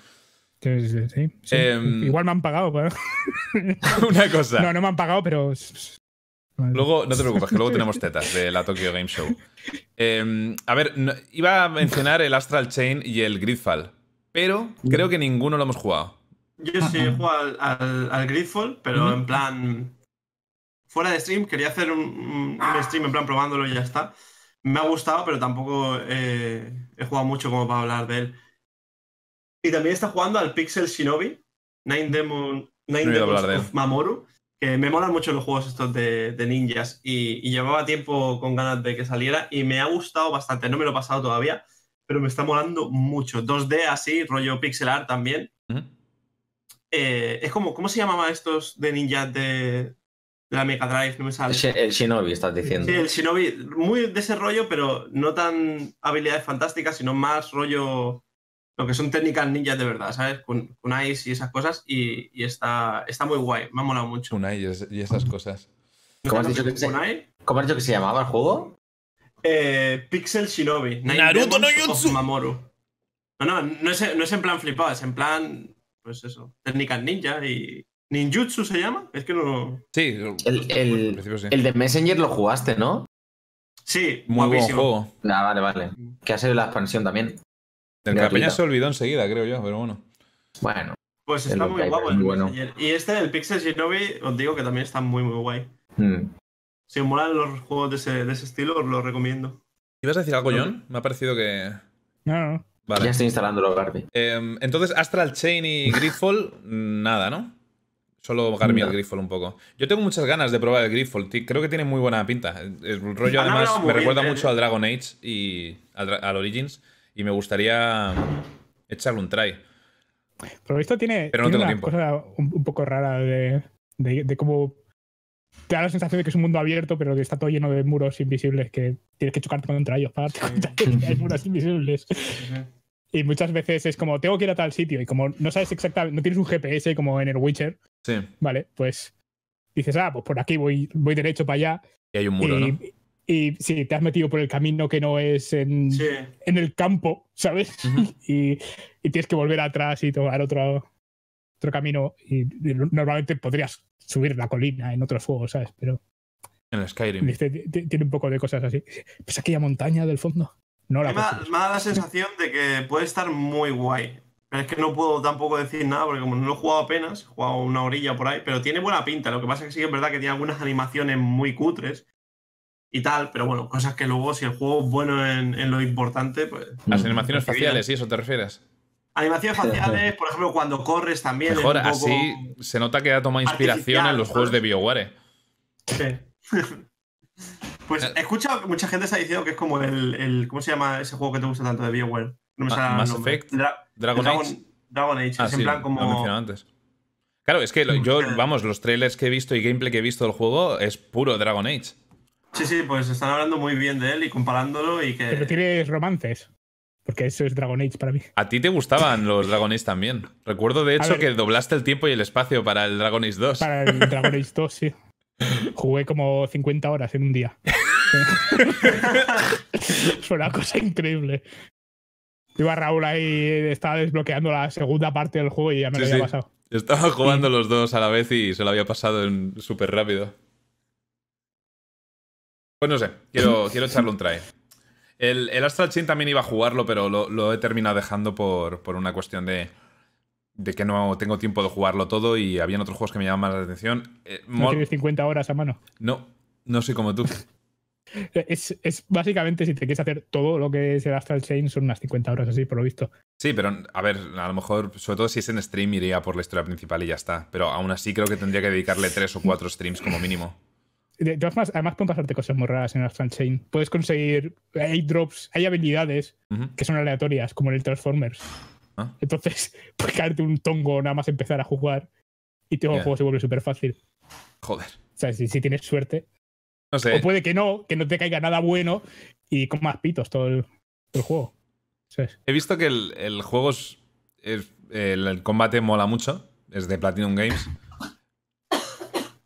Sí, sí, sí, sí. Em, Igual me han pagado. pero- Una cosa. No, no me han pagado, pero. Luego, no te preocupes, que luego tenemos tetas de la Tokyo Game Show. Eh, a ver, no- iba a mencionar el Astral Chain y el Gridfall, pero creo que ninguno lo hemos jugado. Yo sí he jugado al, al, al Gridfall, pero en plan. Fuera de stream, quería hacer un stream en plan probándolo y ya está. Me ha gustado, pero tampoco eh, he jugado mucho como para hablar de él. Y también está jugando al Pixel Shinobi, Nine, Demon, Nine No Demons de of Mamoru, que me molan mucho los juegos estos de, de ninjas y, y llevaba tiempo con ganas de que saliera y me ha gustado bastante. No me lo he pasado todavía, pero me está molando mucho. 2D así, rollo pixel art también. Eh, es como, ¿cómo se llamaban estos de ninjas de, de la Mega Drive? No me sale. El Shinobi, estás diciendo. Sí, el Shinobi, muy de ese rollo, pero no tan habilidades fantásticas, sino más rollo lo que son técnicas ninjas de verdad, ¿sabes? Con, con Ice y esas cosas, y, y está, está muy guay, me ha molado mucho. Unai y, es- y esas cosas. ¿Cómo has dicho que se- Kunai? ¿Cómo has dicho que se llamaba el juego? Eh, Pixel Shinobi. Nine Naruto no Jutsu. Mamoru. No, no, no es, no es en plan flipado, es en plan, pues eso, técnicas ninja y... ¿Ninjutsu se llama? Es que no... Sí, El, el, principio sí. el de Messenger lo jugaste, ¿no? Sí, Muy buen guapísimo. juego. Ah, vale, vale. Que ha sido la expansión también. El que la peña Gratuita. se olvidó enseguida, creo yo, pero bueno. Bueno, Pues está muy guapo el bueno. Messenger. Y este, el Pixel Shinobi, os digo que también está muy, muy guay. mm. Si os molan los juegos de ese, de ese estilo, os lo recomiendo. ¿Ibas a decir algo, John? Me ha parecido que. No, no. Vale. ya estoy instalando los Garby. Em, entonces, Astral Chain y Gridfall, nada, ¿no? Solo Garmy No. el Gridfall un poco. Yo tengo muchas ganas de probar el Gridfall. Creo que tiene muy buena pinta. El rollo, Han además, me recuerda mucho ¿eh? al Dragon Age y al Origins. Y me gustaría echarle un try. Pero esto tiene, Pero no tiene tengo una cosa un, un poco rara de, de, de cómo te da la sensación de que es un mundo abierto, pero que está todo lleno de muros invisibles que tienes que chocarte contra ellos para darte cuenta de que hay muros invisibles. Y muchas veces es como, tengo que ir a tal sitio y como no sabes exactamente, no tienes un GPS como en el Witcher, Sí. ¿vale? Pues dices, ah, pues por aquí voy, voy derecho para allá. Y hay un muro, y, ¿no? Y sí, te has metido por el camino que no es en, Sí. en el campo, ¿sabes? Ujú. y, y tienes que volver atrás y tomar otro, otro camino. Y, y normalmente podrías subir la colina en otros juegos, ¿sabes? Pero En el Skyrim. este tiene un poco de cosas así. ¿Pues aquella montaña del fondo? No la Me da, me da la sensación de que puede estar muy guay. Pero es que no puedo tampoco decir nada porque como no lo he jugado apenas, he jugado una orilla por ahí, pero tiene buena pinta. Lo que pasa es que sí es verdad que tiene algunas animaciones muy cutres y tal, pero bueno, cosas que luego si el juego es bueno en, en lo importante, pues... Las Mm. animaciones faciales, ¿sí? ¿Eso te refieres? Animaciones faciales, por ejemplo, cuando corres también. es Mejor, un poco- así se nota que ha tomado inspiración en los juegos de. BioWare. Sí. pues Eh. he escuchado que mucha gente está diciendo que es como el, el- ¿Cómo se llama ese juego que te gusta tanto de BioWare? No me sale Mass. Effect, Dra- Dragon Age. Dragon Age. Ah, es sí, en plan lo como. mencionado antes. Claro, es que lo- yo, vamos, los trailers que he visto y gameplay que he visto del juego es puro Dragon Age. Sí, sí, pues están hablando muy bien de él y comparándolo y que. Pero tienes romances. Porque eso es Dragon Age para mí. A ti te gustaban los Dragon Age también. Recuerdo, de hecho, ver. que doblaste el tiempo y el espacio para el Dragon Age 2. Para el Dragon Age 2, sí. Jugué como 50 horas en un día. Fue una cosa increíble. Iba Raúl ahí, estaba desbloqueando la segunda parte del juego y ya me lo había pasado. Estaba jugando los dos a la vez y se lo había pasado súper rápido. Pues no sé, quiero, quiero echarle un try. El, Astral Chain también iba a jugarlo, pero lo, he terminado dejando por, por una cuestión de, de, que no tengo tiempo de jugarlo todo y habían otros juegos que me llaman más la atención. Eh, ¿No tienes 50 horas a mano? No, no soy como tú. Es, básicamente, si te quieres hacer todo lo que es el Astral Chain, son unas 50 horas así, por lo visto. Sí, pero a ver, a lo mejor, sobre todo si es en stream, iría por la historia principal y ya está. Pero aún así creo que tendría que dedicarle tres o cuatro streams como mínimo. Además, además pueden pasarte cosas muy raras en Astral Chain. Puedes conseguir, hay drops, hay habilidades que son aleatorias, como en el Transformers. ¿Ah? Entonces, puedes caerte un tongo nada más empezar a jugar y todo el juego se vuelve súper fácil. Joder. O sea, si, si tienes suerte, o puede que no, que no te caiga nada bueno y con más pitos todo el, juego. He visto que el, juego es, el, combate mola mucho, es de Platinum Games.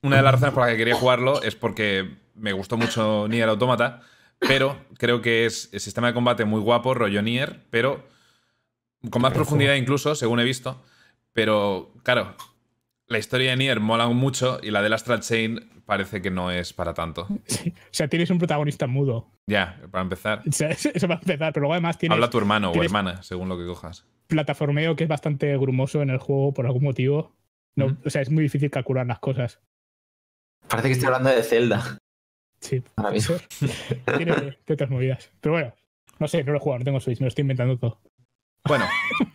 Una de las razones por las que quería jugarlo es porque me gustó mucho Nier Automata, pero creo que es el sistema de combate muy guapo, rollo Nier, pero con más profundidad incluso, según he visto. Pero, claro, la historia de Nier mola mucho y la del Astral Chain parece que no es para tanto. O sea, tienes un protagonista mudo. Ya, para empezar. eso va a empezar, pero luego además tienes. Habla tu hermano o hermana, según lo que cojas. Plataformeo que es bastante grumoso en el juego por algún motivo. No, O sea, es muy difícil calcular las cosas. Parece que estoy hablando de Zelda. Sí, tiene, otras movidas. Pero bueno, no sé, no lo he jugado, no tengo Switch, me lo estoy inventando todo. Bueno,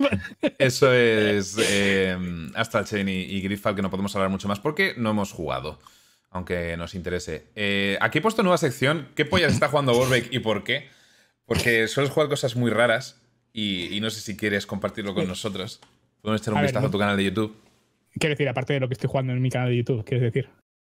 eso es eh, Astral Chain y, y que no podemos hablar mucho más porque no hemos jugado aunque nos interese. Eh, aquí he puesto nueva sección. ¿Qué pollas está jugando Warbeck y por qué? Porque sueles jugar cosas muy raras y, no sé si quieres compartirlo con nosotros. Podemos echar un vistazo a tu canal de YouTube. Quiero decir, aparte de lo que estoy jugando en mi canal de YouTube, quieres decir.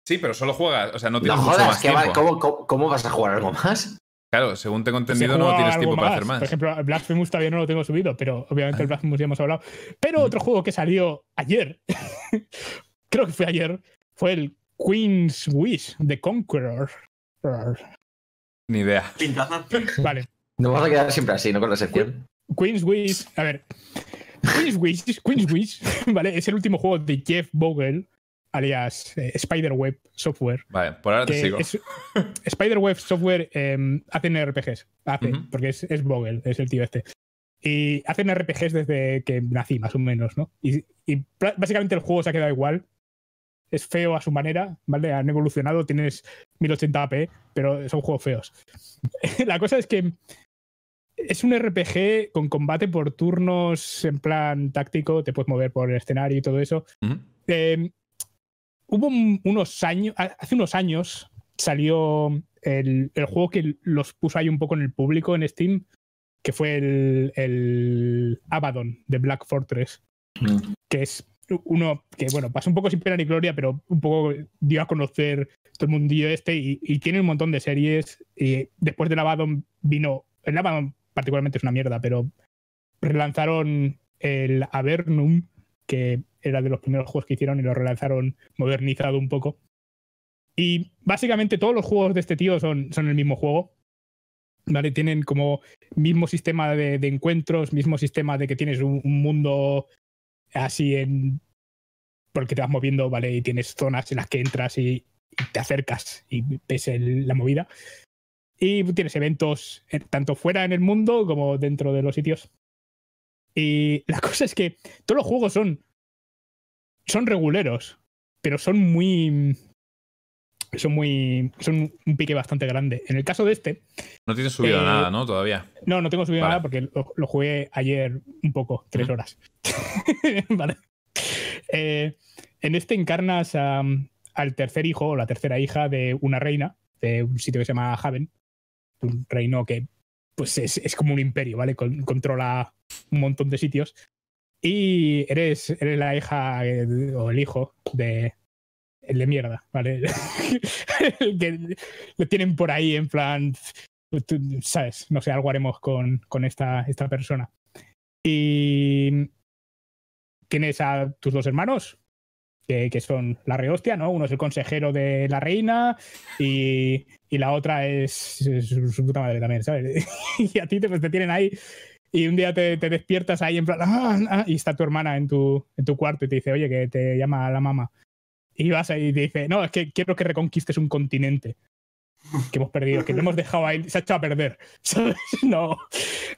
Sí, pero solo juegas, o sea, no tienes mucho más tiempo. ¿cómo, vas a jugar algo más? Claro, según tengo entendido, no tienes tiempo para hacer más. Por ejemplo, Blasphemous todavía no lo tengo subido, pero obviamente el Blasphemous ya hemos hablado. Pero otro juego que salió ayer, creo que fue ayer, fue el Queen's Wish, The Conqueror. Ni idea. Vale. No vas a quedar siempre así, ¿no? Con la sección. Queen's Wish, a ver. Queen's Wish, Queen's Wish, ¿vale? Es el último juego de Jeff Vogel, alias eh, Spiderweb Software. Vale, por ahora te sigo. Spiderweb Software eh, hacen RPGs, hace, porque es, es Vogel, es el tío este. Y hacen RPGs desde que nací, más o menos, ¿no? y básicamente el juego se ha quedado igual es feo a su manera, ¿vale? Han evolucionado, tienes 1080p, pero son juegos feos. la cosa es que es un RPG con combate por turnos en plan táctico, te puedes mover por el escenario y todo eso. Em, hubo unos años, hace unos años salió el, juego que los puso ahí un poco en el público en Steam, que fue el, el Abaddon de Black Fortress, mm. que es uno que, bueno, pasó un poco sin pena ni gloria, pero un poco dio a conocer todo el mundillo este y, tiene un montón de series. Y después del Abaddon vino. El Abaddon particularmente es una mierda, pero relanzaron el Avernum, que era de los primeros juegos que hicieron y lo relanzaron modernizado un poco. Y básicamente todos los juegos de este tío son, son el mismo juego. ¿Vale? Tienen como mismo sistema de, encuentros, mismo sistema de que tienes un mundo así en. Porque te vas moviendo, ¿vale? Y tienes zonas en las que entras y, te acercas y ves la movida. Y tienes eventos eh, tanto fuera en el mundo como dentro de los sitios. Y la cosa es que todos los juegos son. Son reguleros, pero son muy. Son muy. Son un pique bastante grande. En el caso de este. No tienes subido eh, nada, ¿no? Todavía. No, no tengo subido nada porque lo, jugué ayer un poco, tres horas. vale. Eh, en este encarnas al tercer hijo o la tercera hija de una reina de un sitio que se llama Haven. Un reino que pues es, como un imperio, ¿vale? controla un montón de sitios. Y eres, eres la hija eh, o el hijo de, el de mierda, ¿vale? que lo tienen por ahí en plan, ¿sabes? No sé, algo haremos con, con esta, esta persona. Y tienes a tus dos hermanos que, son la rehostia, ¿no? Uno es el consejero de la reina y, la otra es, su puta madre también, ¿sabes? y a ti te, pues, te tienen ahí y un día te, despiertas ahí en plan, ah, ah", y está tu hermana en tu, en tu cuarto y te dice, oye, que te llama la mamá. Y vas ahí y te dice, no, es que quiero que reconquistes un continente que hemos perdido, que lo hemos dejado ahí, se ha echado a perder. No,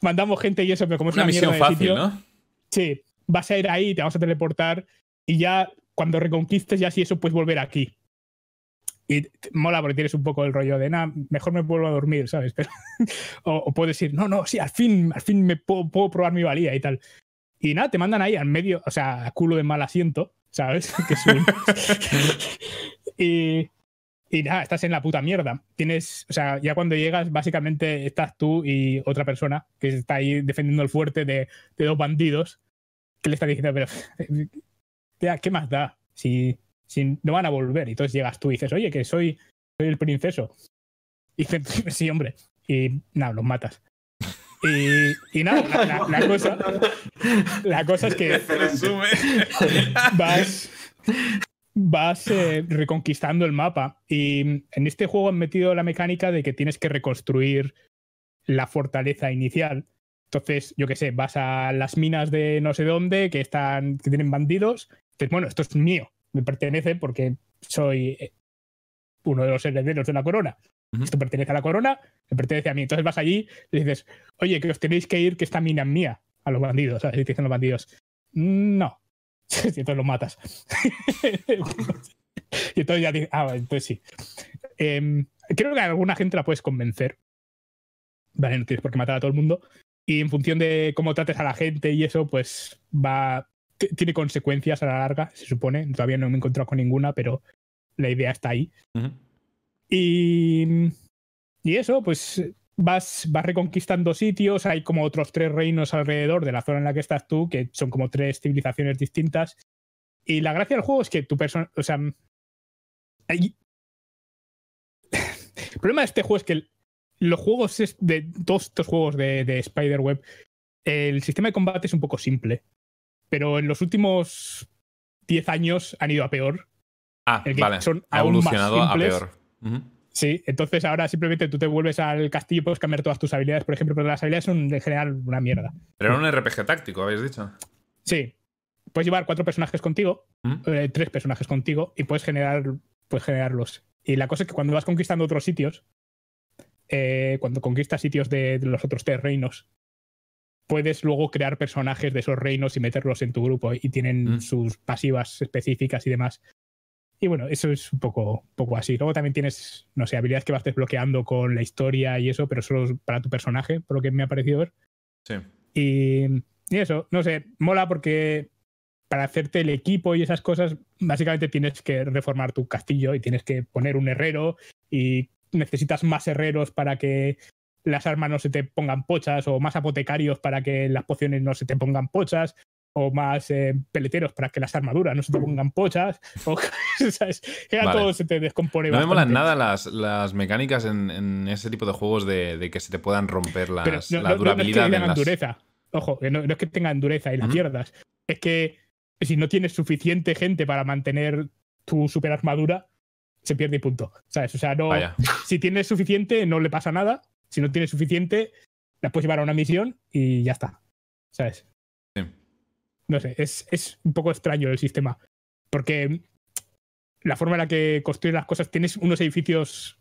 mandamos gente y eso, pero como es una, misión fácil, ¿no? Sí, vas a ir ahí, te vamos a teleportar y ya cuando reconquistes, ya si eso puedes volver aquí. Y mola porque tienes un poco el rollo de, nada, mejor me vuelvo a dormir, ¿sabes? o, puedes decir, no, no, sí, al fin, al fin me puedo, probar mi valía y tal. Y nada, te mandan ahí al medio, o sea, a culo de mal asiento, ¿sabes? que y, y nada, estás en la puta mierda. Tienes, o sea, ya cuando llegas, básicamente estás tú y otra persona que está ahí defendiendo el fuerte de, de dos bandidos que le está diciendo, pero, ¿qué más da? Si, si no van a volver. Y entonces llegas tú y dices, oye, que soy, soy el princeso. Y sí, hombre. Y nada, los matas. Y, y nada, la, cosa, la cosa es que vas, vas eh, reconquistando el mapa. Y en este juego han metido la mecánica de que tienes que reconstruir la fortaleza inicial. Entonces, yo qué sé, vas a las minas de no sé dónde que están, que tienen bandidos. Entonces, bueno, esto es mío, me pertenece porque soy eh, uno de los herederos de la corona. Esto pertenece a la corona, me pertenece a mí. Entonces vas allí y dices, oye, que os tenéis que ir, que esta mina es mía, a los bandidos. ¿sabes? Y te dicen los bandidos, no. y entonces los matas. y entonces ya dices, ah, entonces sí. Em, creo que a alguna gente la puedes convencer. Vale, no tienes por qué matar a todo el mundo. Y en función de cómo trates a la gente y eso, pues va. Tiene consecuencias a la larga, se supone. Todavía no me he encontrado con ninguna, pero la idea está ahí. Y. Y eso, pues vas, vas reconquistando sitios. Hay como otros tres reinos alrededor de la zona en la que estás tú, que son como tres civilizaciones distintas. Y la gracia del juego es que tu persona. O sea. Hay... El problema de este juego es que los juegos de todos estos juegos de, de Spider-Web, el sistema de combate es un poco simple. Pero en los últimos 10 años han ido a peor. Ah, vale. Son ha evolucionado a peor. Sí, entonces ahora simplemente tú te vuelves al castillo y puedes cambiar todas tus habilidades, por ejemplo, pero las habilidades son en general una mierda. Pero era un RPG táctico, habéis dicho. Sí. Puedes llevar cuatro personajes contigo, eh, tres personajes contigo, y puedes generar, puedes generarlos. Y la cosa es que cuando vas conquistando otros sitios, eh, cuando conquistas sitios de, los otros tres reinos, puedes luego crear personajes de esos reinos y meterlos en tu grupo y tienen mm. sus pasivas específicas y demás. Y bueno, eso es un poco, poco así. Luego también tienes, no sé, habilidades que vas desbloqueando con la historia y eso, pero solo para tu personaje, por lo que me ha parecido ver. Sí. Y, y eso, no sé, mola porque para hacerte el equipo y esas cosas, básicamente tienes que reformar tu castillo y tienes que poner un herrero y necesitas más herreros para que las armas no se te pongan pochas, o más apotecarios para que las pociones no se te pongan pochas, o más eh, peleteros para que las armaduras no se te pongan pochas, o ¿sabes? todo se te descompone. No me molan nada las, las mecánicas en, ese tipo de juegos de, que se te puedan romper las, la durabilidad. No es que tengan dureza. Ojo, no, es que tengan dureza y la pierdas. Es que si no tienes suficiente gente para mantener tu super armadura, se pierde y punto. ¿Sabes? O sea, no. Si tienes suficiente, no le pasa nada. Si no tienes suficiente, la puedes llevar a una misión y ya está. ¿Sabes? Sí. No sé, es, es un poco extraño el sistema. Porque la forma en la que construyes las cosas, tienes unos edificios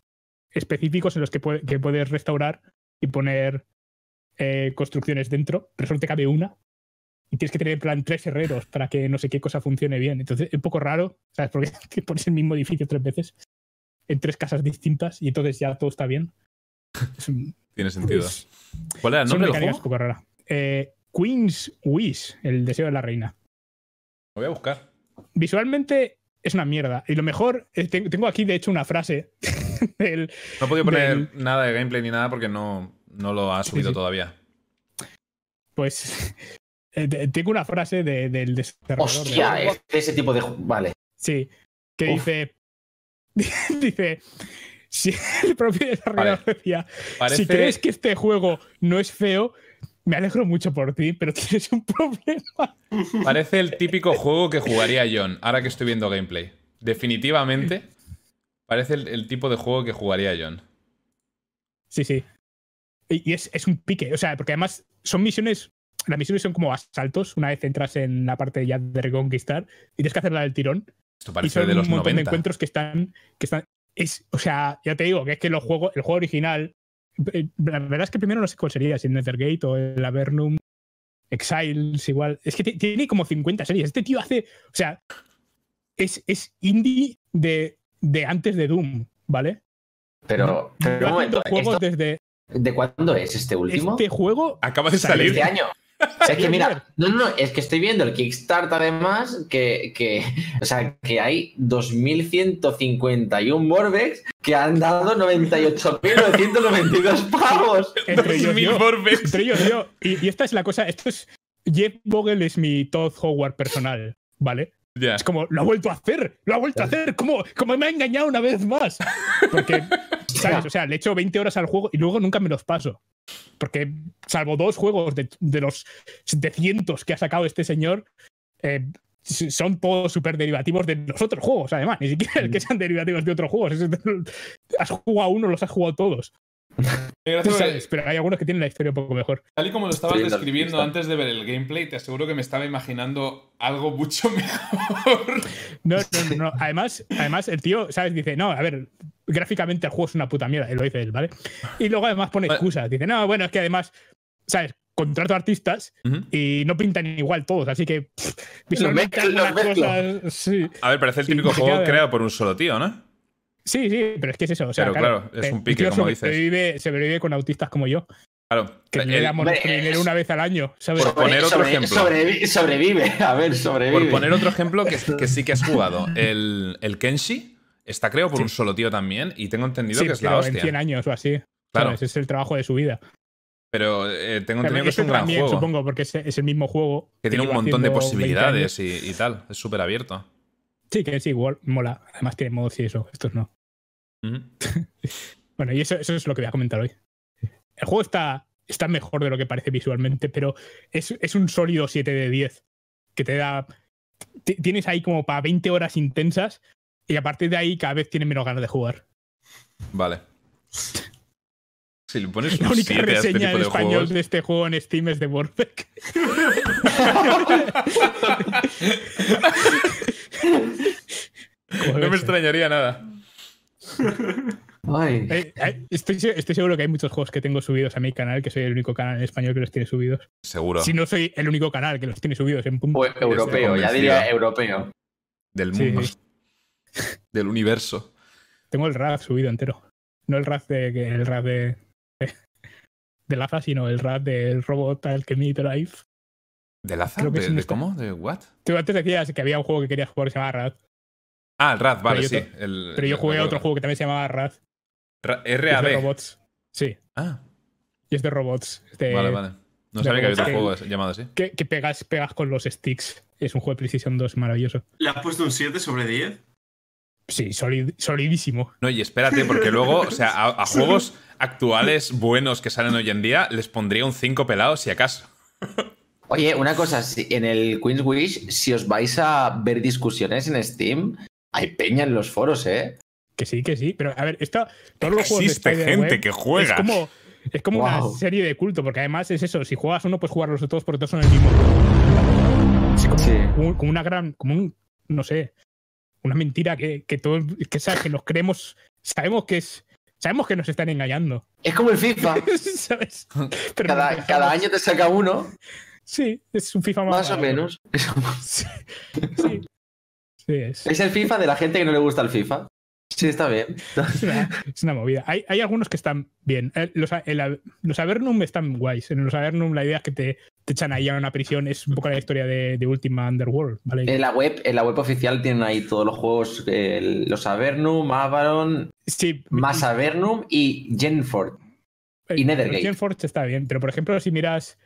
específicos en los que, que puedes restaurar y poner eh, construcciones dentro, pero solo te cabe una y tienes que tener en plan tres herreros para que no sé qué cosa funcione bien. Entonces es un poco raro, ¿sabes? Porque pones el mismo edificio tres veces en tres casas distintas y entonces ya todo está bien. Tiene sentido. ¿Cuál era el nombre del juego? rara. Eh, Queen's Wish, el deseo de la reina. Lo voy a buscar. Visualmente es una mierda. Y lo mejor, tengo aquí de hecho una frase. del, no he podido poner nada de gameplay ni nada porque no, no lo ha subido todavía. Pues eh, tengo una frase del desarrollador. Hostia, de... ese tipo de. Vale. Sí. Que dice. dice. Si el propio desarrollador decía. Si crees que este juego no es feo, me alegro mucho por ti, pero tienes un problema. Parece el típico juego que jugaría John, ahora que estoy viendo gameplay. Definitivamente parece el, el tipo de juego que jugaría John. Sí, sí. Y y es, es un pique, o sea, porque además son misiones, las misiones son como asaltos, una vez entras en la parte ya de reconquistar y tienes que hacerla del tirón. Esto y parece son de los un montón 90. de encuentros que están, que están. Es, o sea, ya te digo que es que los juegos, el juego original. eh, La verdad es que primero no sé cuál sería, si el Nethergate o el Avernum, Exiles, igual. Es que ti- tiene como 50 series. Este tío hace. O sea, es, es indie de, de antes de Doom, ¿vale? Pero, pero un momento, juegos ¿esto desde. ¿de cuándo es este último? Este juego. Acaba de salir. Este año. O sea, es que mira, no, no, no, es que estoy viendo el Kickstarter además, que, que, o sea, que hay 2.151 Morbex que han dado 98.992 pavos. Entre ellos 2000 yo. Vorbex. Entre ellos yo. Y, y esta es la cosa. Esto es. Jeff Vogel es mi Todd Howard personal, ¿vale? Ya. Es como, lo ha vuelto a hacer, lo ha vuelto a hacer, como, como me ha engañado una vez más. Porque, ¿sabes? O sea, le echo 20 horas al juego y luego nunca me los paso. Porque, salvo dos juegos de, de los 700 que ha sacado este señor, eh, son todos súper derivativos de los otros juegos, además. Ni siquiera es que sean derivativos de otros juegos. has jugado uno, los has jugado todos. Pero hay algunos que tienen la historia un poco mejor. Tal y como lo estabas Estoy describiendo antes de ver el gameplay, te aseguro que me estaba imaginando algo mucho mejor. No, no, no, no. Además, además, el tío, ¿sabes? Dice, no, a ver, gráficamente el juego es una puta mierda, y lo dice él, ¿vale? Y luego además pone excusas. Dice, no, bueno, es que además, ¿sabes? Contrato artistas y no pintan igual todos, así que pff, mezclo, los mezclo. cosas. Sí. A ver, parece el típico juego creado por un solo tío, ¿no? Sí, sí, pero es que es eso. O sea, Pero claro, es eh, un pique, como dices. sobrevive, sobrevive con autistas como yo, Claro. que el- le damos es- dinero una vez al año, ¿sabes? Por poner otro Sobre- ejemplo. sobrevi- sobrevive, a ver, sobrevive. por poner otro ejemplo que, que sí que has jugado, el, el Kenshi está creado por Sí. un solo tío también y tengo entendido Sí, que es la pero en 100 hostia. años o así. Claro. ¿sabes? Es el trabajo de su vida. Pero eh, tengo entendido que es un gran también, juego. supongo, porque es, es el mismo juego. Que tiene un montón de haciendo 20 años. posibilidades y, y tal. Es súper abierto. Sí, que sí, igual mola. Además tiene modos y eso. Estos no. Ujú. Bueno, y eso, eso es lo que voy a comentar hoy. El juego está, está mejor de lo que parece visualmente, pero es, es un sólido 7 de 10. Que te da. ti- Tienes ahí como para 20 horas intensas y a partir de ahí cada vez tienes menos ganas de jugar. Vale. Si le pones La única 7 a este reseña en de español juegos. de este juego en Steam es de Warbeck. No me extrañaría nada. Ay. Eh, eh, Estoy, se- estoy seguro que hay muchos juegos que tengo subidos a mi canal, que soy el único canal en español que los tiene subidos. Seguro. Si no soy el único canal que los tiene subidos en punto. Pues europeo, ya diría europeo. Del Sí. mundo. Del universo. Tengo el RAD subido entero. No el RAD de que- el RAD de, de, de Laza, sino el RAD del robot al que me Life. ¿De Laza? Creo que ¿De, está- cómo? ¿De what? Tú antes decías que había un juego que querías jugar que se llamaba RAD, Ah, el RAD, vale, sí. el- pero yo jugué a otro juego que también se llamaba RAD. Ra- que es de RAD. robots. Sí, Ah, y es de robots. de- vale, vale. No sabía que había otro juego llamado así. Que, que pegas, pegas con los sticks. Es un juego de PlayStation 2 maravilloso. ¿Le has puesto un 7 sobre 10? Sí, solid- solidísimo. No, y espérate, porque luego, o sea, a, a juegos actuales buenos que salen hoy en día, les pondría un 5 pelado, si acaso. Oye, una cosa, si en el Queen's Wish, si os vais a ver discusiones en Steam, hay peña en los foros, ¿eh? Que sí, que sí. Pero a ver, esto, todos los juegos Existe gente que juega. Es como, es como Wow. una serie de culto, porque además es eso. Si juegas uno, puedes jugarlos todos porque todos son el mismo. Es como, Sí. como- como una gran. Como un. No sé. Una mentira que, que todos. Que, sabes, que nos creemos. Sabemos que es. Sabemos que nos están engañando. Es como el FIFA. ¿Sabes? Pero Cada, cada año te saca uno, Sí, es un FIFA más, más o menos. Sí. Sí, Sí, es. Es el FIFA de la gente que no le gusta el FIFA. Sí, está bien. Es una, es una movida. Hay, hay algunos que están bien. Eh, Los, el- los Avernum están guays. En los Avernum la idea es que te, te echan ahí a una prisión. Es un poco la historia de, de Ultima Underworld. ¿vale? En la web, en la web oficial tienen ahí todos los juegos, eh, los Avernum, Avaron, sí, más Avernum y Genford. y eh, Nethergate. Genforge está bien. Pero por ejemplo, si miras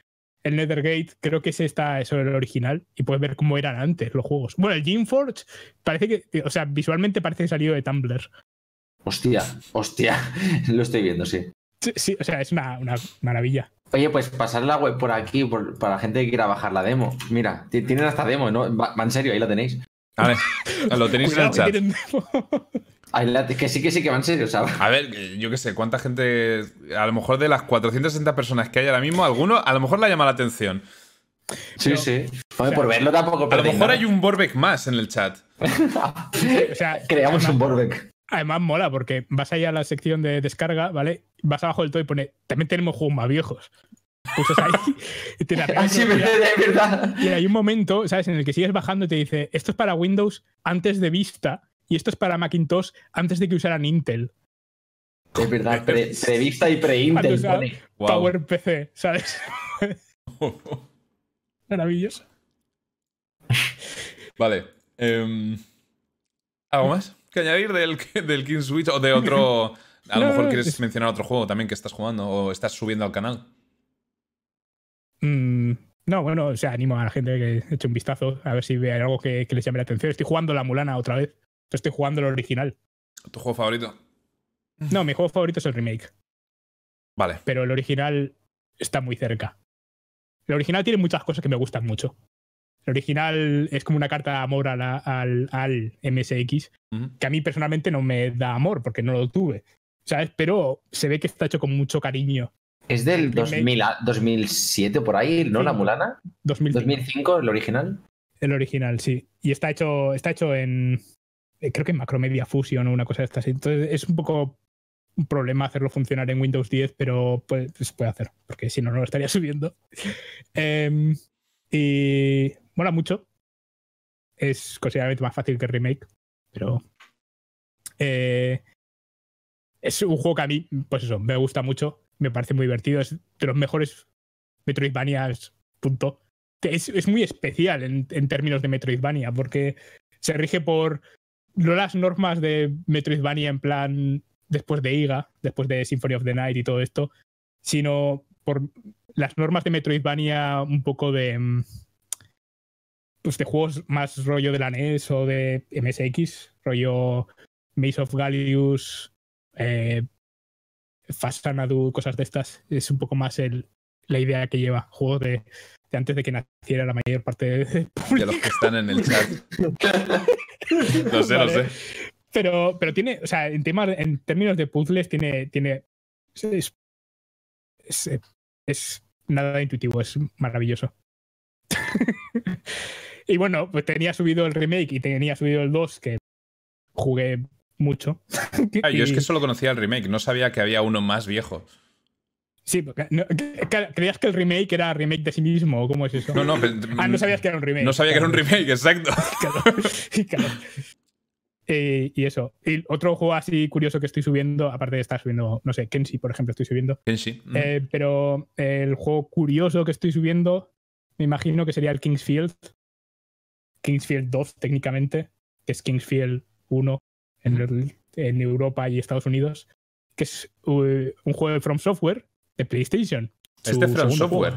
el Nethergate, creo que ese está sobre el original y puedes ver cómo eran antes los juegos. Bueno, el Genforge parece que, o sea, visualmente parece que salió de Tumblr. Hostia, hostia. Lo estoy viendo, sí. Sí, sí, o sea, es una, una maravilla. Oye, pues pasar la web por aquí para la gente que quiera bajar la demo. Mira, tienen hasta demo, ¿no? Va, en serio, ahí la tenéis. A ver, lo tenéis en el chat. que sí, que sí, que va en serio, ¿sabes? A ver, yo qué sé, cuánta gente. A lo mejor de las 460 personas que hay ahora mismo, alguno a lo mejor le llama la atención. Sí, sí. por verlo tampoco. A lo mejor hay un Borbeck más en el chat. o sea, creamos un Borbeck. Además mola porque vas allá a la sección de descarga, ¿vale? Vas abajo del todo y pone, también tenemos juegos más viejos. Pulsas ahí y te ah, sí, verdad. Y hay un momento, ¿sabes? En el que sigues bajando y te dice, esto es para Windows antes de Vista y esto es para Macintosh antes de que usaran Intel. Es verdad, pre-Vista y pre-Intel. Power PC, ¿sabes? Maravilloso. Vale. Em, ¿Algo más que añadir del, del King Switch o de otro? A lo mejor quieres mencionar otro juego también que estás jugando o estás subiendo al canal. Mm, no, bueno, o sea, animo a la gente que eche un vistazo a ver si ve algo que, les llame la atención. Estoy jugando la Mulana otra vez. Estoy jugando el original. ¿Tu juego favorito? No, mi juego favorito es el remake. Vale. Pero el original está muy cerca. El original tiene muchas cosas que me gustan mucho. El original es como una carta de amor al, al, MSX, que a mí personalmente no me da amor porque no lo tuve. ¿Sabes? Pero se ve que está hecho con mucho cariño. Es del 2007 por ahí, ¿no? La Mulana. 2005. 2005, el original. El original, sí. Y está hecho, está hecho en. Eh, creo que Macromedia Fusion o una cosa de estas. Entonces es un poco un problema hacerlo funcionar en Windows 10, pero pues, se puede hacer, porque si no, no lo estaría subiendo. Em, y mola mucho. Es considerablemente más fácil que remake, pero. Eh, es un juego que a mí, pues eso, me gusta mucho me parece muy divertido. Es de los mejores Metroidvanias, punto. Es, es muy especial en, en, términos de Metroidvania, porque se rige por no las normas de Metroidvania en plan después de IGA, después de Symphony of the Night y todo esto, sino por las normas de Metroidvania un poco de mm, pues de juegos más rollo de la NES o de MSX, rollo Maze of Gallius, eh, Fast Anadu, cosas de estas. Es un poco más el, la idea que lleva. Juego de, antes de que naciera la mayor parte de, de los que están en el chat. no sé, no sé. Pero, pero tiene, o sea, en, temas, en términos de puzzles, tiene. tiene es, es, nada intuitivo, es maravilloso. y bueno, pues tenía subido el remake y tenía subido el 2, que jugué mucho. Ah, yo es que solo conocía el remake, no sabía que había uno más viejo. Sí, porque creías que el remake era remake de sí mismo, ¿o cómo es eso? No, no, ah, no sabías que era un remake. No sabía que era un remake, exacto. Eh, y eso. Y otro juego así curioso que estoy subiendo, aparte de estar subiendo, no sé, Kenshi, por ejemplo, estoy subiendo. Kenshi. Mm. Eh, pero el juego curioso que estoy subiendo, me imagino que sería el Kingsfield. Kingsfield 2, técnicamente, que es Kingsfield 1 en, Europa y Estados Unidos, que es uh, un juego de From Software de PlayStation. ¿Este From Software?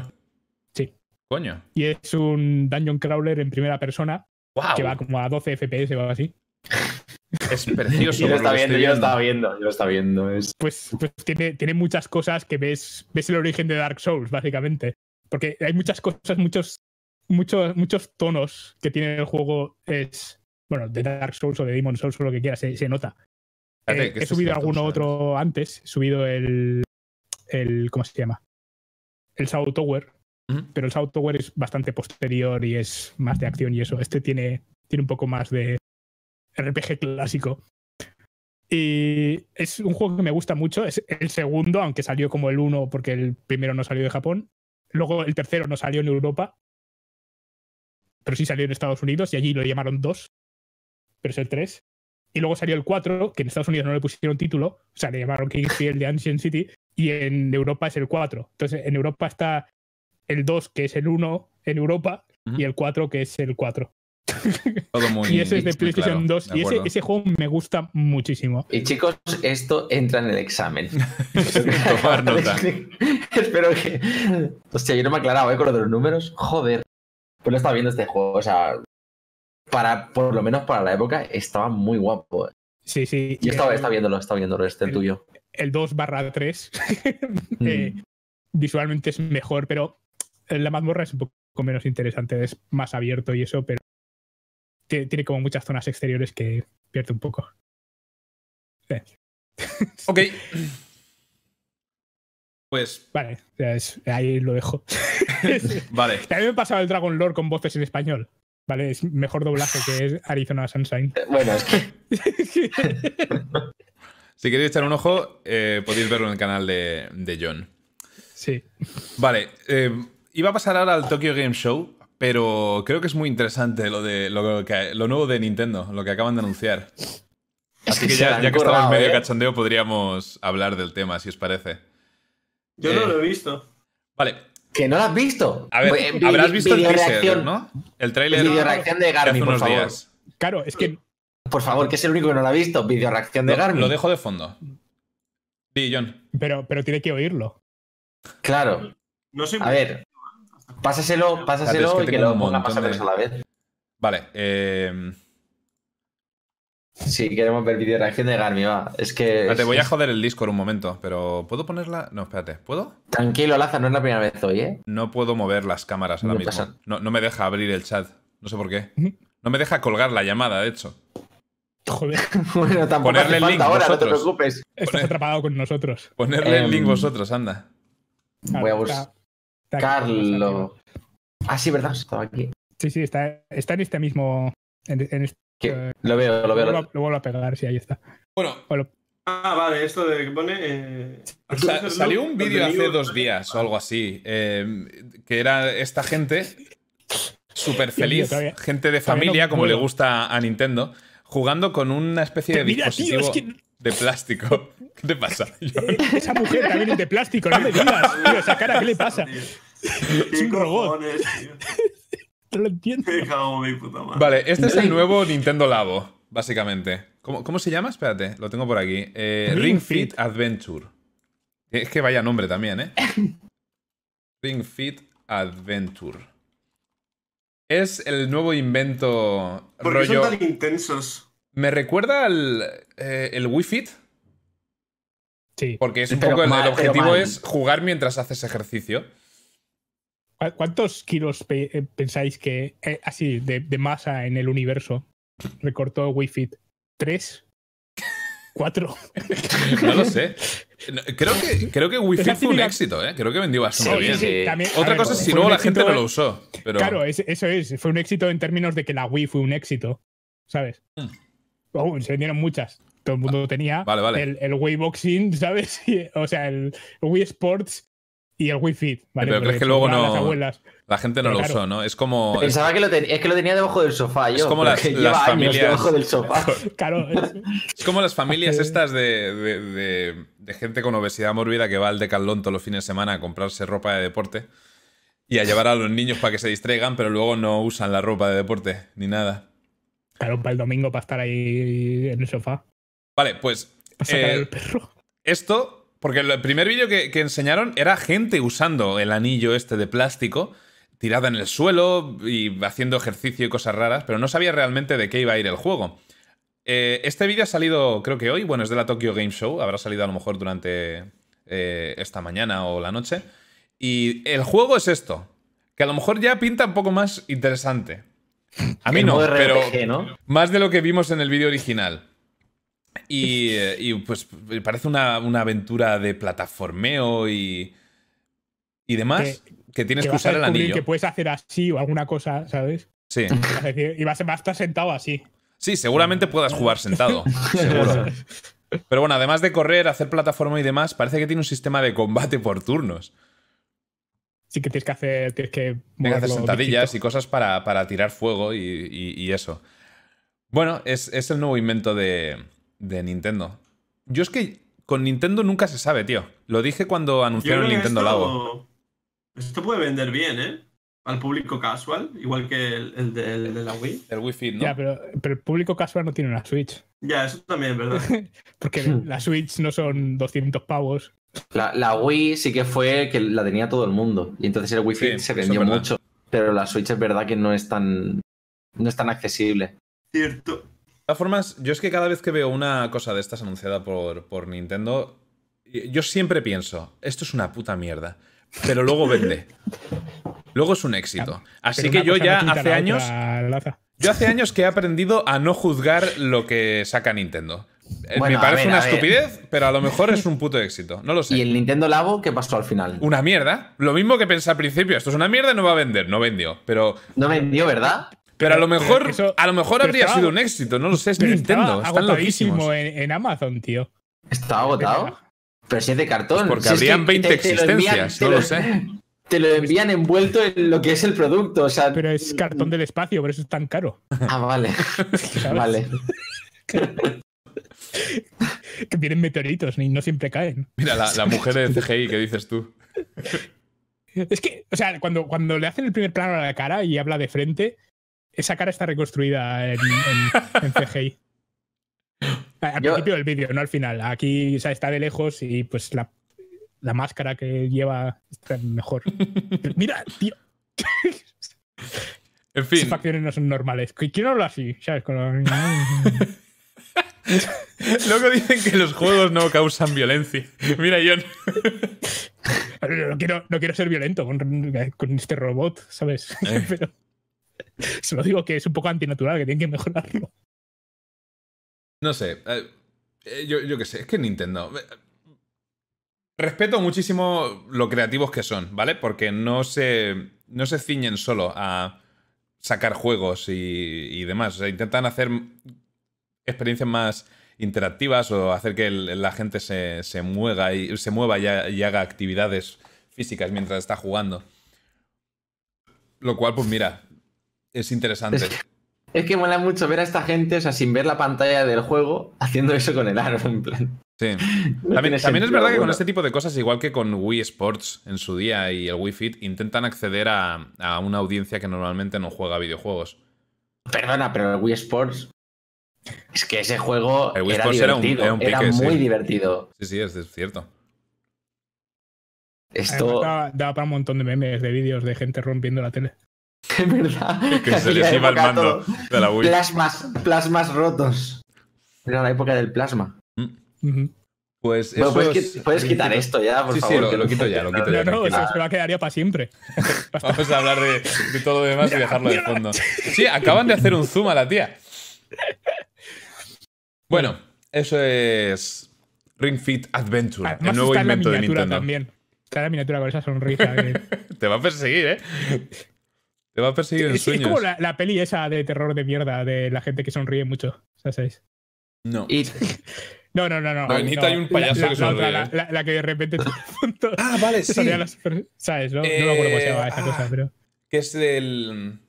Sí. Coño. Y es un dungeon crawler en primera persona que va como a 12 FPS o algo así. Es precioso. yo, lo está viendo, yo lo estaba viendo, yo lo estaba viendo. Es... Pues, pues tiene, tiene muchas cosas que ves, ves el origen de Dark Souls, básicamente. Porque hay muchas cosas, muchos, muchos, muchos tonos que tiene el juego. Es, bueno, de Dark Souls o de Demon Souls o lo que quieras, se, nota. Eh, he subido alguno otro antes, he subido el, el. ¿Cómo se llama? El South Tower. Pero el South Tower es bastante posterior y es más de acción y eso. Este tiene, tiene un poco más de RPG clásico. Y es un juego que me gusta mucho. Es el segundo, aunque salió como el uno porque el primero no salió de Japón. Luego el tercero no salió en Europa. Pero sí salió en Estados Unidos y allí lo llamaron dos pero es el 3. Y luego salió el 4, que en Estados Unidos no le pusieron título, o sea, le llamaron Kingsfield de Ancient City, y en Europa es el 4. Entonces, en Europa está el 2, que es el 1 en Europa, y el 4, que es el 4. Todo muy, y ese es de PlayStation 2. Y ese, ese, juego me gusta muchísimo. Y chicos, esto entra en el examen. Tomar nota. Espero que. Hostia, yo no me he aclarado ¿eh? con lo de los números. Joder. Pues lo estaba viendo este juego. O sea, para, por lo menos para la época, estaba muy guapo. Sí, sí. Yo estaba, está viéndolo, estaba viéndolo, este el, tuyo. El 2 barra 3. Eh, visualmente es mejor, pero la mazmorra es un poco menos interesante, es más abierto y eso, pero tiene como muchas zonas exteriores que pierde un poco. Ok. Pues. Vale, ahí lo dejo. vale. También me he pasado el Dragon Lore con voces en español. Vale, es mejor doblaje que es Arizona Sunshine. Bueno, es que. Si queréis echar un ojo, eh, podéis verlo en el canal de, John. Sí. Vale. Eh, iba a pasar ahora al Tokyo Game Show, pero creo que es muy interesante lo de lo, lo nuevo de Nintendo, lo que acaban de anunciar. Así que ya, que estamos medio ¿eh? cachondeo, podríamos hablar del tema, si os parece. Yo no lo he visto. Vale. ¿Que no lo has visto? A ver, pues, habrás visto el teaser, ¿no? El trailer. Video reacción de Garmin, por favor. Días. Claro, es que. Por favor, que es el único que no lo ha visto. Video reacción de Garmin. Lo dejo de fondo. Sí, John. Pero, pero tiene que oírlo. Claro. No sé. A ver. Pásaselo, pásaselo y que lo ponga más a la vez. Vale. Eh. Sí, queremos ver vídeo reacción de Garmin, va. Es que. Te voy a joder el Discord un momento, pero ¿puedo ponerla? No, espérate, ¿puedo? Tranquilo, Laza, no es la primera vez hoy, ¿eh? No puedo mover las cámaras ahora mismo. No, no, me deja abrir el chat. No sé por qué. No me deja colgar la llamada, de hecho. Joder. bueno, tampoco Ponerle el link ahora, no te preocupes. Estás atrapado con nosotros. Ponerle el link em, vosotros, anda. Voy a buscar. Carlos. Ah, sí, ¿verdad? Estaba aquí. Sí, sí, está, está en este mismo. En, este lo veo, lo veo. Lo, vuelvo a pegar, sí, ahí está. Bueno. Ah, vale, esto de que pone. Eh, salió un vídeo hace dos días o algo así, eh, que era esta gente súper feliz, gente de familia, como le gusta a Nintendo, jugando con una especie de dispositivo de plástico. ¿Qué te pasa? Esa mujer también es de plástico, no me digas. Tío, esa cara, ¿qué le pasa? Es un robot. No lo entiendo. Vale, este es el nuevo Nintendo Labo, básicamente. ¿Cómo, se llama? Espérate, lo tengo por aquí. Eh, Ring, Fit Adventure. Es que vaya nombre también, ¿eh? Ring Fit Adventure. Es el nuevo invento ¿Por rollo... son tan intensos? Me recuerda al eh, el Wii Fit. Sí. Porque es un poco el, objetivo es jugar mientras haces ejercicio. ¿Cuántos kilos eh, pensáis que, eh, así, de, masa en el universo recortó Wii Fit? ¿Tres? ¿Cuatro? no lo sé. Creo que, creo que Wii Fit fue un éxito, ¿eh? Creo que vendió bastante bien. Otra cosa es si luego la gente no lo usó. Claro, eso es. Fue un éxito en términos de que la Wii fue un éxito. ¿Sabes? Mm. Oh, se vendieron muchas. Todo el mundo tenía El, el, Wii Boxing, ¿sabes? o sea, el Wii Sports y el Wi-Fi. ¿vale? Pero crees que luego no. La gente no lo usó, ¿no? Es como. Pensaba que lo, es que lo tenía debajo del sofá. Yo, es como las, familias. Debajo del sofá. claro. Es... como las familias estas de, de, gente con obesidad mórbida que va al decalón todos los fines de semana a comprarse ropa de deporte y a llevar a los niños para que se distraigan, pero luego no usan la ropa de deporte ni nada. Claro, para el domingo para estar ahí en el sofá. Vale, pues. El eh, perro. Esto porque el primer vídeo que, enseñaron era gente usando el anillo este de plástico, tirada en el suelo y haciendo ejercicio y cosas raras, pero no sabía realmente de qué iba a ir el juego. Eh, este vídeo ha salido, creo que hoy, bueno, es de la Tokyo Game Show, habrá salido a lo mejor durante eh, esta mañana o la noche. Y el juego es esto, que a lo mejor ya pinta un poco más interesante. A mí no, pero más de lo que vimos en el vídeo original. Eh, y, pues parece una, aventura de plataformeo y, y demás que, tienes que, usar el anillo. Que puedes hacer así o alguna cosa, ¿sabes? Sí. y vas a estar sentado así. Sí, seguramente puedas jugar sentado. seguro. Pero bueno, además de correr, hacer plataforma y demás, parece que tiene un sistema de combate por turnos. Sí que tienes que hacer. Tienes que, tienes que hacer sentadillas y cosas para, tirar fuego y, eso. Bueno, es, es el nuevo invento de, de Nintendo. Yo es que con Nintendo nunca se sabe, tío. Lo dije cuando anunciaron el Nintendo Labo. Esto puede vender bien, ¿eh? Al público casual, igual que el, de, la Wii. El Wii Fit, ¿no? Ya, pero, el público casual no tiene una Switch. Ya, eso también, ¿verdad? Porque la Switch no son 200 pavos. La, Wii sí que fue que la tenía todo el mundo. Y entonces el Wii Fit se vendió mucho. Pero la Switch es verdad que no es tan. No es tan accesible. Cierto todas formas, yo es que cada vez que veo una cosa de estas anunciada por, por Nintendo, yo siempre pienso, esto es una puta mierda. Pero luego vende. Luego es un éxito. Así Pero que yo ya no hace la años, otra, yo hace años que he aprendido a no juzgar lo que saca Nintendo. Eh, Bueno, Me parece ver, una estupidez, pero a lo mejor es un puto éxito. No lo sé. ¿Y el Nintendo Labo qué pasó al final? Una mierda. Lo mismo que pensé al principio. Esto es una mierda, no va a vender. No vendió. Pero, No vendió, ¿verdad? pero a lo mejor, eso- a lo mejor habría estaba- sido un éxito. No lo sé. Es Nintendo. Están loquísimos. en, en Amazon, tío. ¿Está agotado? Pero si es de cartón. Pues porque Si es habrían que 20 te- te lo envían- existencias, te no lo sé. Te lo envían envuelto en lo que es el producto. O sea, Pero es cartón del espacio, por eso es tan caro. Ah, vale. vale. Que vienen meteoritos y no siempre caen. Mira, la, la mujer de CGI que dices tú. Es que, o sea, cuando, cuando le hacen el primer plano a la cara y habla de frente, esa cara está reconstruida en, en- en CGI. Al Yo- principio del vídeo, no al final. Aquí o sea, está de lejos y pues la, la máscara que lleva está mejor. Mira, tío, En fin, facciones no son normales. ¿Quién habla así? ¿Sabes? Con lo- luego dicen que los juegos no causan violencia. Mira, John. No quiero, no quiero ser violento con, con este robot, ¿sabes? Eh. Pero solo digo que es un poco antinatural, que tienen que mejorarlo. No sé. eh, eh, yo, yo qué sé. Es que Nintendo. eh, Respeto muchísimo lo creativos que son, ¿vale? Porque no se, no se ciñen solo a sacar juegos y, y demás. O sea, intentan hacer experiencias más interactivas o hacer que la gente se, se mueva y se mueva y, y haga actividades físicas mientras está jugando. Lo cual, pues mira, es interesante. Es que- mola mucho ver a esta gente, o sea, sin ver la pantalla del juego, haciendo eso con el aro, en plan. Sí. No También, es verdad que con este tipo de cosas, igual que con Wii Sports en su día y el Wii Fit, intentan acceder a, a una audiencia que normalmente no juega videojuegos. Perdona, pero el Wii Sports. Es que ese juego El Wii era Sports era un- divertido. era un Era, muy sí. divertido. Sí, sí, es, es cierto. Esto. Además, daba, daba para un montón de memes, de vídeos de gente rompiendo la tele. Es verdad. Que se les iba el mando todo. de la Wii. Plasmas, plasmas rotos. Era la época del plasma. Ujú. Pues Bueno, eso puedes, es- qui- puedes quitar esto ya, por Sí, sí, favor. lo- que lo no quito ya, lo quito ya. No, no, eso se va a quedar ya para siempre. Vamos a hablar de, de todo lo demás y dejarlo de fondo. Sí, acaban de hacer un zoom a la tía. Bueno, eso es Ring Fit Adventure, Además el nuevo está en la invento de miniatura Nintendo. también. Está en la miniatura con esa sonrisa. que- Te va a perseguir, ¿eh? Te va a perseguir en es, es como la, la peli esa de terror de mierda de la gente que sonríe mucho. ¿Sabes? No. Y No, no, no, no. Hay un payaso La- que sonríe, la, la- la que de repente Ah, vale, sí. salía las- ¿Sabes? No, no me acuerdo cómo se llama esa Eh, cosa, ah. pero. Que es del.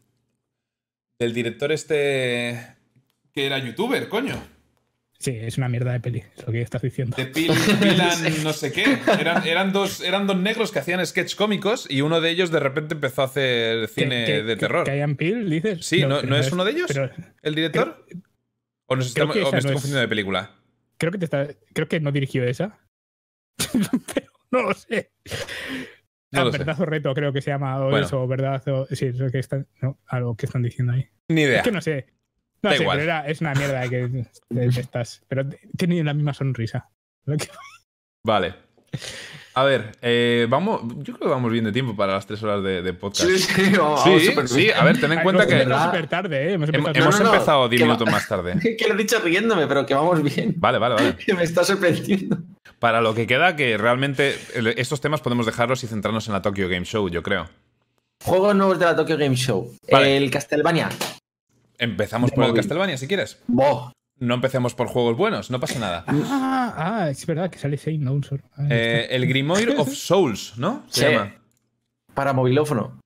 Del director este. Que era youtuber, coño. Sí, es una mierda de peli, es lo que estás diciendo. De Pil, Pilan no sé qué. Eran, eran, dos, eran dos negros que hacían sketch cómicos y uno de ellos de repente empezó a hacer cine de terror. Que hayan Peel, dices. Sí, ¿no, ¿no es uno de ellos? Pero ¿El director? ¿O, nos estamos- o me estoy no es. confundiendo de película? creo que te está. Creo que no dirigió esa. pero no lo sé. No Ah, lo sé. verdad o reto, creo que se llama. O Bueno. eso, verdad. O, sí, es lo que están. No, algo que están diciendo ahí. Ni idea. Es que no sé. No Da sé, igual. pero era- es una mierda que de- de estas. Pero tiene la misma sonrisa. Vale. A ver, eh, vamos. Yo creo que vamos bien de tiempo para las tres horas de, de podcast. Sí, sí, vamos, vamos Sí, sí, bien. a ver, ten en Ay, cuenta que tarde, ¿eh? Hemos hem- empezado hemos No, no, no, empezado 10 que va- minutos más tarde. que lo he dicho riéndome, pero que vamos bien. Vale, vale, vale. Que me está sorprendiendo. Para lo que queda, que realmente estos temas podemos dejarlos y centrarnos en la Tokyo Game Show, yo creo. Juegos nuevos de la Tokyo Game Show. Vale. El Castlevania. Empezamos De por el. Castlevania, si quieres. No empecemos por juegos buenos, no pasa nada. Ah, ah, es verdad que sale Saint No Sor- ah, Eh, el Grimoire of Souls, ¿no? Se Sí. llama. Para movilófono.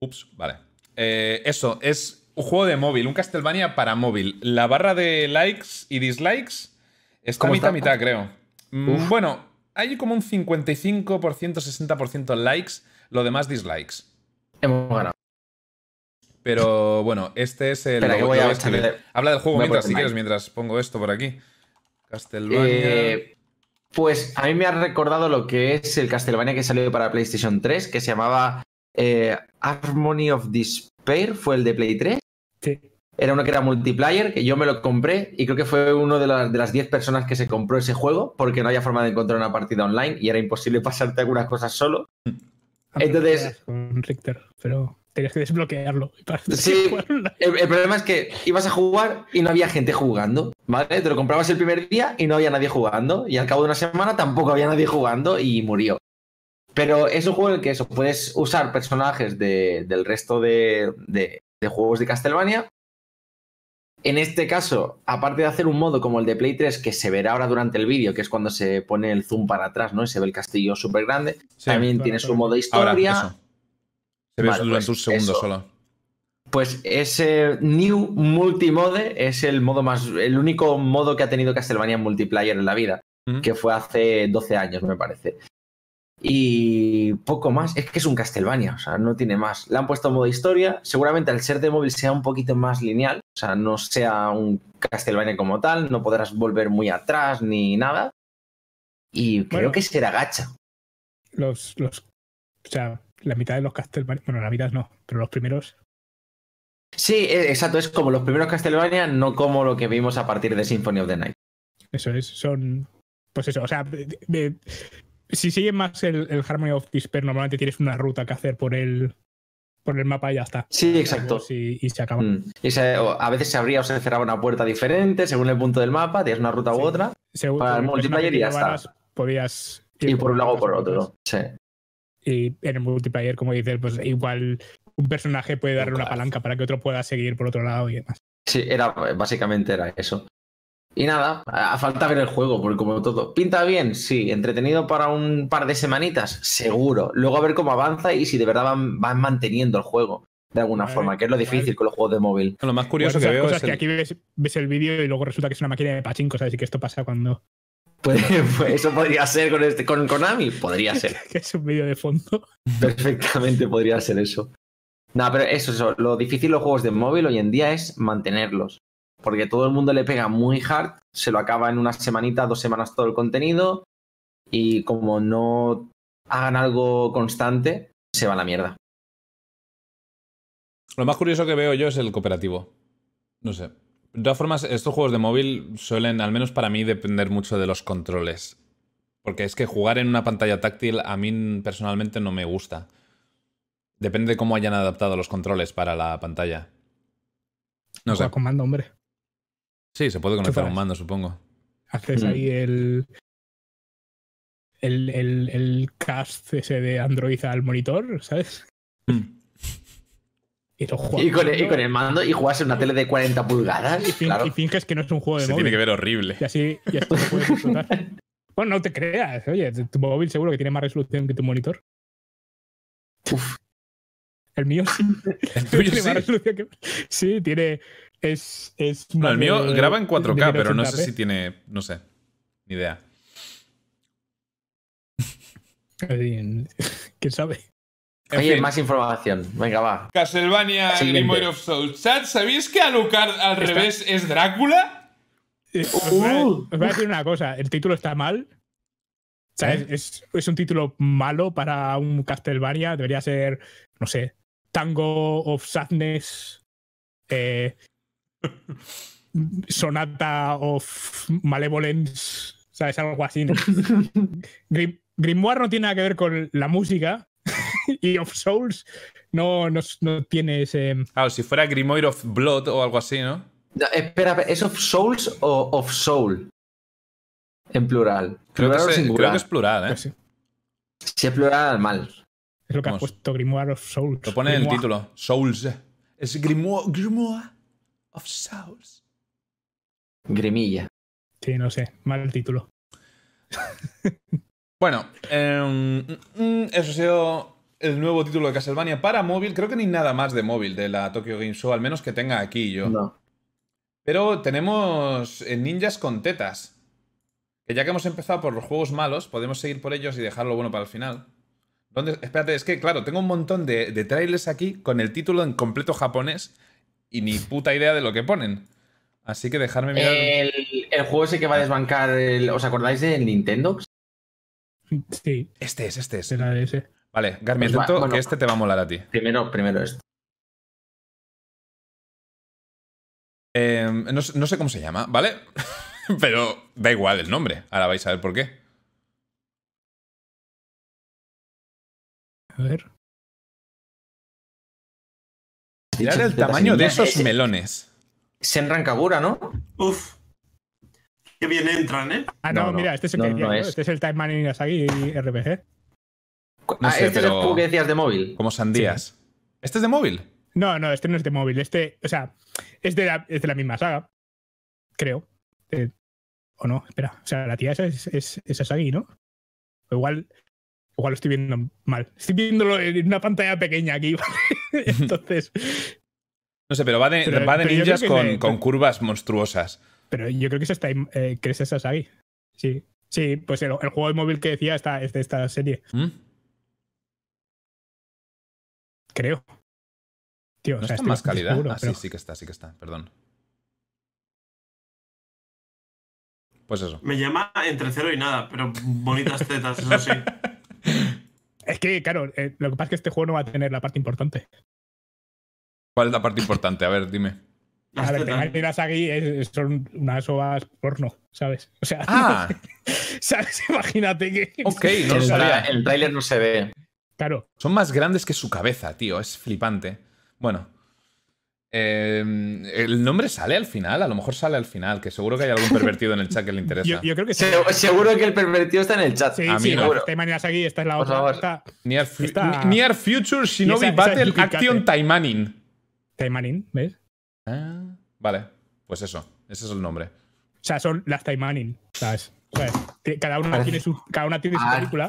Ups, vale. Eh, eso, es un juego de móvil, un Castlevania para móvil. La barra de likes y dislikes está ¿Cómo mitad está? mitad, creo. Mm, Uf. Bueno, hay como un 55%, 60% likes, lo demás dislikes. Hemos ganado. Pero bueno, este es el. Espera, voy a echarle- Habla del juego mientras, si quieres, mientras pongo esto por aquí. Castlevania. Eh, pues a mí me ha recordado lo que es el Castlevania que salió para PlayStation 3, que se llamaba eh, Harmony of Despair, fue el de Play 3. Sí. Era uno que era multiplayer, que yo me lo compré y creo que fue uno de, las- de las 10 personas que se compró ese juego porque no había forma de encontrar una partida online y era imposible pasarte algunas cosas solo. Entonces- Con Richter, pero tenías que desbloquearlo. para Sí. El, el problema es que ibas a jugar y no había gente jugando, ¿vale? Te lo comprabas el primer día y no había nadie jugando. Y al cabo de una semana tampoco había nadie jugando y murió. Pero es un juego en el que eso, puedes usar personajes de- del resto de, de- de juegos de Castlevania. En este caso, aparte de hacer un modo como el de Play 3, que se verá ahora durante el vídeo, que es cuando se pone el zoom para atrás, ¿no? Y se ve el castillo súper grande. Sí, También claro, tiene claro. su modo Ahora, historia. Durante pues un segundo eso. solo. Pues ese New Multimode es el modo más. el único modo que ha tenido Castlevania en multiplayer en la vida. Mm. Que fue hace 12 años, me parece. Y poco más. Es que es un Castlevania, o sea, no tiene más. Le han puesto modo historia. Seguramente al ser de móvil sea un poquito más lineal. O sea, no sea un Castlevania como tal. No podrás volver muy atrás ni nada. Y creo Bueno. que será gacha. Los, los, o sea, la mitad de los Castlevania, bueno, la mitad no, pero los primeros, Sí, eh, exacto. Es como los primeros Castlevania, no como lo que vimos a partir de Symphony of the Night. eso es, son, pues eso, o sea, de- de- si siguen más el, el Harmony of Despair, normalmente tienes una ruta que hacer por el, por el mapa y ya está. Sí, exacto. Y, y se acaba. Mm. Y se- a veces se abría o se cerraba una puerta diferente según el punto del mapa, tienes una ruta u otra, Según para el multiplayer y ya está. Podías ir y por un lado o por otro. Sí. Y en el multiplayer, como dices, pues igual un personaje puede darle una palanca para que otro pueda seguir por otro lado y demás. Sí, era, básicamente era eso. Y nada, a falta ver el juego, porque como todo. ¿Pinta bien? Sí. ¿Entretenido para un par de semanitas? Seguro. Luego a ver cómo avanza y si de verdad van, van manteniendo el juego de alguna Vale, forma, que es lo difícil vale. con los juegos de móvil. Lo más curioso Bueno, que veo cosas es que el- aquí ves, ves el vídeo y luego resulta que es una máquina de pachinko, ¿sabes? Y que esto pasa cuando Pues, pues eso podría ser con, este, con Konami. Podría ser. que es un vídeo de fondo. Perfectamente podría ser eso. No, pero eso, eso, lo difícil de los juegos de móvil hoy en día es mantenerlos. Porque todo el mundo le pega muy hard, se lo acaba en una semanita, dos semanas todo el contenido. Y como no hagan algo constante, se va a la mierda. Lo más curioso que veo yo es el cooperativo. No sé. De todas formas, estos juegos de móvil suelen, al menos para mí, depender mucho de los controles. Porque es que jugar en una pantalla táctil a mí personalmente no me gusta. Depende de cómo hayan adaptado los controles para la pantalla. No sé. Juega con mando, hombre. Sí, se puede conectar a un mando, supongo. Haces Mm. ahí el, el, el, el cast ese de Android al monitor, ¿sabes? Y lo juegas. Y con, el, y con el mando y jugarse en una tele de 40 pulgadas. Y fin- claro. y finges que no es un juego de Se móvil. tiene que ver horrible. Y así, y así lo puedes disfrutar. Bueno, no te creas. Oye, tu móvil seguro que tiene más resolución que tu monitor. El mío sí. El tuyo tiene más sí. resolución que- Sí, tiene. Es. es No, más el mío de- graba en 4K, de pero no sé 1080p. si tiene. No sé. Ni idea. ¿Quién sabe? En Oye, fin. más información. Venga, va. Castlevania. Grimoire of Souls. Chat, ¿sabéis que Alucard al Está- revés es Drácula? Eh, Os voy, a, Uh. os voy a decir una cosa, el título está mal. O sea, ¿Eh? es, es- es un título malo para un Castlevania. Debería ser, no sé, Tango of Sadness, eh, Sonata of Malevolence, ¿sabes? Algo así. Grimoire no tiene nada que ver con la música y of Souls no, no, no tiene ese... Claro, si fuera Grimoire of Blood o algo así, ¿no? No, espera, ¿es of souls o of soul? En plural. Creo que, ¿Plural o se- singular? creo que es plural, ¿eh? pues sí, Si es plural, mal. es lo que ha Vamos. puesto Grimoire of Souls. Lo pone en el título. Souls. Es Grimoire, Grimoire of Souls. Grimilla. Sí, no sé, mal el título. Bueno, em, mm, mm, eso ha sido el nuevo título de Castlevania para móvil. Creo que ni nada más de móvil de la Tokyo Game Show, al menos que tenga aquí yo. No. Pero tenemos eh, ninjas con tetas. Que ya que hemos empezado por los juegos malos, podemos seguir por ellos y dejarlo bueno para el final. ¿Dónde? Espérate, es que claro, tengo un montón de, de trailers aquí con el título en completo japonés y ni puta idea de lo que ponen. Así que dejarme mirar. El, el juego ese que va a desbancar. el- ¿Os acordáis del Nintendo? Sí, Este es, este es. será ese. Vale, Garmi, Pues va, atento bueno. que este te va a molar a ti. Primero, primero esto. Eh, no, sé- no sé cómo se llama, ¿vale? Pero da igual el nombre. Ahora vais a ver por qué. A ver. Mirad el tamaño de esos melones. Senran Kagura, ¿no? Uf. Qué bien entran, ¿eh? Ah, no, No, no. mira, este es el No, que no decía, ¿no? es. Este es el Time Man Inazagi RPG. No ah, sé, este es el juego que decías de móvil. Como sandías. ¿Este es de móvil? No, no, este no es de móvil. Este, o sea, es de la, es de la misma saga. Creo. Eh, o no, espera. O sea, la tía esa es, es, es Asagi, ¿no? O igual, igual lo estoy viendo mal. Estoy viéndolo en una pantalla pequeña aquí. ¿vale? Entonces, No sé, pero va de, Pero- va de pero ninjas con, de- con curvas monstruosas. pero yo creo que es, esta, eh, que es Asagi. Sí. Sí, pues el, el juego de móvil que decía está, es de esta serie, ¿Mm? Creo. Tío, ¿No o sea, está más calidad? seguro, ah, pero- sí, sí que está, sí que está. Perdón. Pues eso. Me llama entre cero y nada, pero bonitas tetas, eso sí. Es que, claro, eh, lo que pasa es que este juego no va a tener la parte importante. ¿Cuál es la parte importante? A ver, dime. Las a ver, tetas. Inazagi es- son unas ovas porno, ¿sabes? O sea, Ah, ¿sabes? Imagínate que. ok, no lo sabía. el tráiler no se ve. Claro, Son más grandes que su cabeza, tío. Es flipante. Bueno. eh, el nombre sale al final, a lo mejor sale al final, que seguro que hay algún pervertido en el chat que le interesa. yo, yo creo que sí. Se- seguro que el pervertido está en el chat. Sí, a mí sí, no. Inazagi, esta es la Por otra. Esta, Near, fu- Está- Near Future Shinobi esa Battle Action. Taimanin. Time Man In, ¿ves? Ah, vale, pues eso, ese es el nombre. O sea, son las Time Man In, ¿sabes? Cada una tiene su, cada una tiene su película.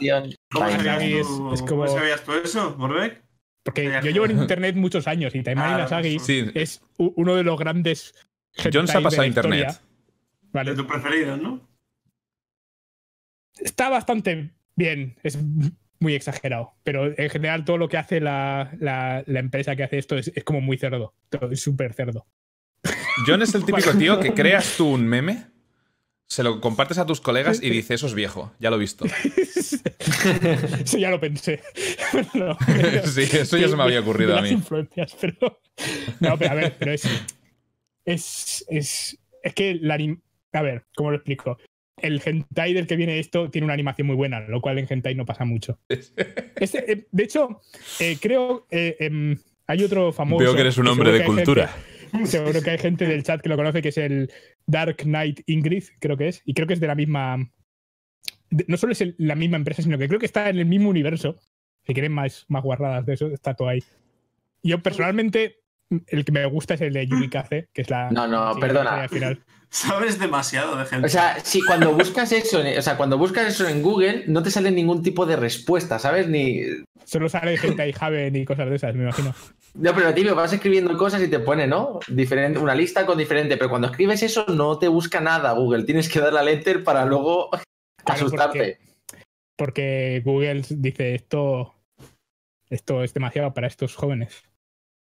¿Cómo sabías, es- tú, es como- ¿Cómo sabías tú eso, Morbeck? Porque yo llevo en internet muchos años y Time Man Ah, Inazagi Sí, es uno de los grandes. John se ha pasado la internet. Vale. De tus preferidos, ¿no? está bastante bien. Es muy exagerado. Pero en general, todo lo que hace la, la- la empresa que hace esto es, es como muy cerdo. Todo Es súper cerdo. John es el típico tío que creas tú un meme, se lo compartes a tus colegas y dice, eso es viejo, ya lo he visto. Eso ya lo pensé. No, Sí, eso ya se me había ocurrido a mí. influencias, pero. No, pero a ver, pero es. Es. Es, es que la A ver, ¿cómo lo explico? El hentai del que viene esto tiene una animación muy buena, lo cual en hentai no pasa mucho. Este, eh, de hecho, eh, creo. eh, em, hay otro famoso. Veo que eres un hombre de cultura. seguro que hay gente del chat que lo conoce, que es el Dark Knight Ingrid, creo que es. Y creo que es de la misma. no solo es el- la misma empresa, sino que creo que está en el mismo universo. Si quieren más, más guarradas de eso, está todo ahí. Yo personalmente, el que me gusta es el de Yumikaze, que es la. No, no, sí, perdona. la al final. Sabes demasiado de gente. O sea, si cuando buscas eso, en- o sea, cuando buscas eso en Google, no te sale ningún tipo de respuesta, ¿sabes? Ni. Solo sale gente ahí, Javen y cosas de esas, me imagino. No, pero tío, vas escribiendo cosas y te pone, ¿no? Diferente, una lista con diferente, pero cuando escribes eso no te busca nada Google. Tienes que darle al enter para luego Claro, asustarte. Porque Google dice esto. Esto es demasiado para estos jóvenes.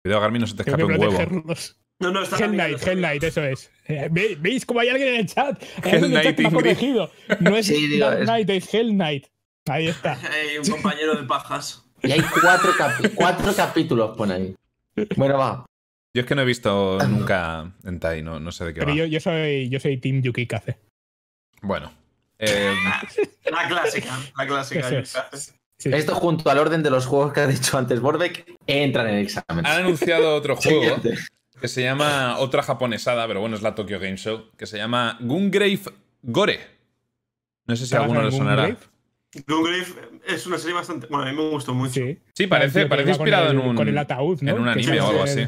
Cuidado, Garmin, no se te escape un huevo. no, no, está Hell bien, Knight, está Hell bien. Knight, eso es. Eh, ¿ve- ¿Veis cómo hay alguien en el chat? Hay Hell alguien en el chat que corregido. No es Sí, Dark es- Knight, es Hell Knight. Ahí está. Hay un compañero de pajas. Y hay cuatro, capi- cuatro capítulos, pone ahí. Bueno, va. Yo es que no he visto nunca en Tai, no, no sé de qué Pero va. yo, yo soy yo soy Team Yuki Kaze. Bueno. eh, La clásica, la clásica. Es. Sí, Esto junto al orden de los juegos que ha dicho antes Borbeck, entran en el examen. han anunciado otro juego Siguiente. que se llama otra japonesada, pero bueno, es la Tokyo Game Show, que se llama Gungrave Gore. No sé si a ¿Te vas alguno le sonará. grave? Gungrave es una serie bastante. Bueno, a mí me gustó mucho. Sí. Sí, parece, parece el- en un, Con el ataúd, ¿no? en un anime o algo el- así.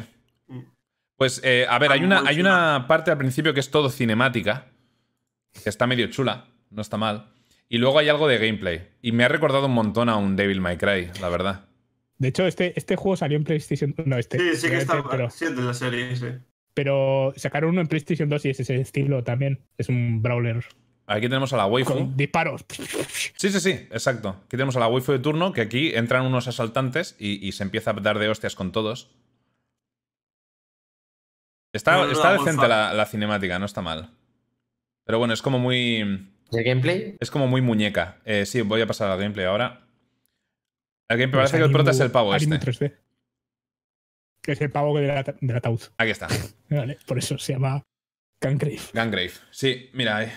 Pues, eh, a ver, hay Ah, una, hay una parte al principio que es todo cinemática, que está medio chula, no está mal. Y luego hay algo de gameplay. Y me ha recordado un montón a un Devil May Cry, la verdad. De hecho, este, este juego salió en PlayStation. No, este. Sí, sí que está. Pero, Sí, de la serie, sí. pero sacaron uno en PlayStation 2 y es ese estilo también. Es un brawler Aquí tenemos a la waifu. con disparos. Sí, sí, sí, exacto. Aquí tenemos a la waifu de turno, que aquí entran unos asaltantes y, y se empieza a dar de hostias con todos. Está, No, no, está decente la, la cinemática, no está mal. Pero bueno, es como muy. ¿Y el gameplay? Es como muy muñeca. Eh, sí, voy a pasar al gameplay ahora. El gameplay Pues parece que el prota es el pavo este. 3D. Que es el pavo del, ata- del ataúd. Aquí está. Vale, por eso se llama Gangrave. Gangrave. Sí, mira, eh,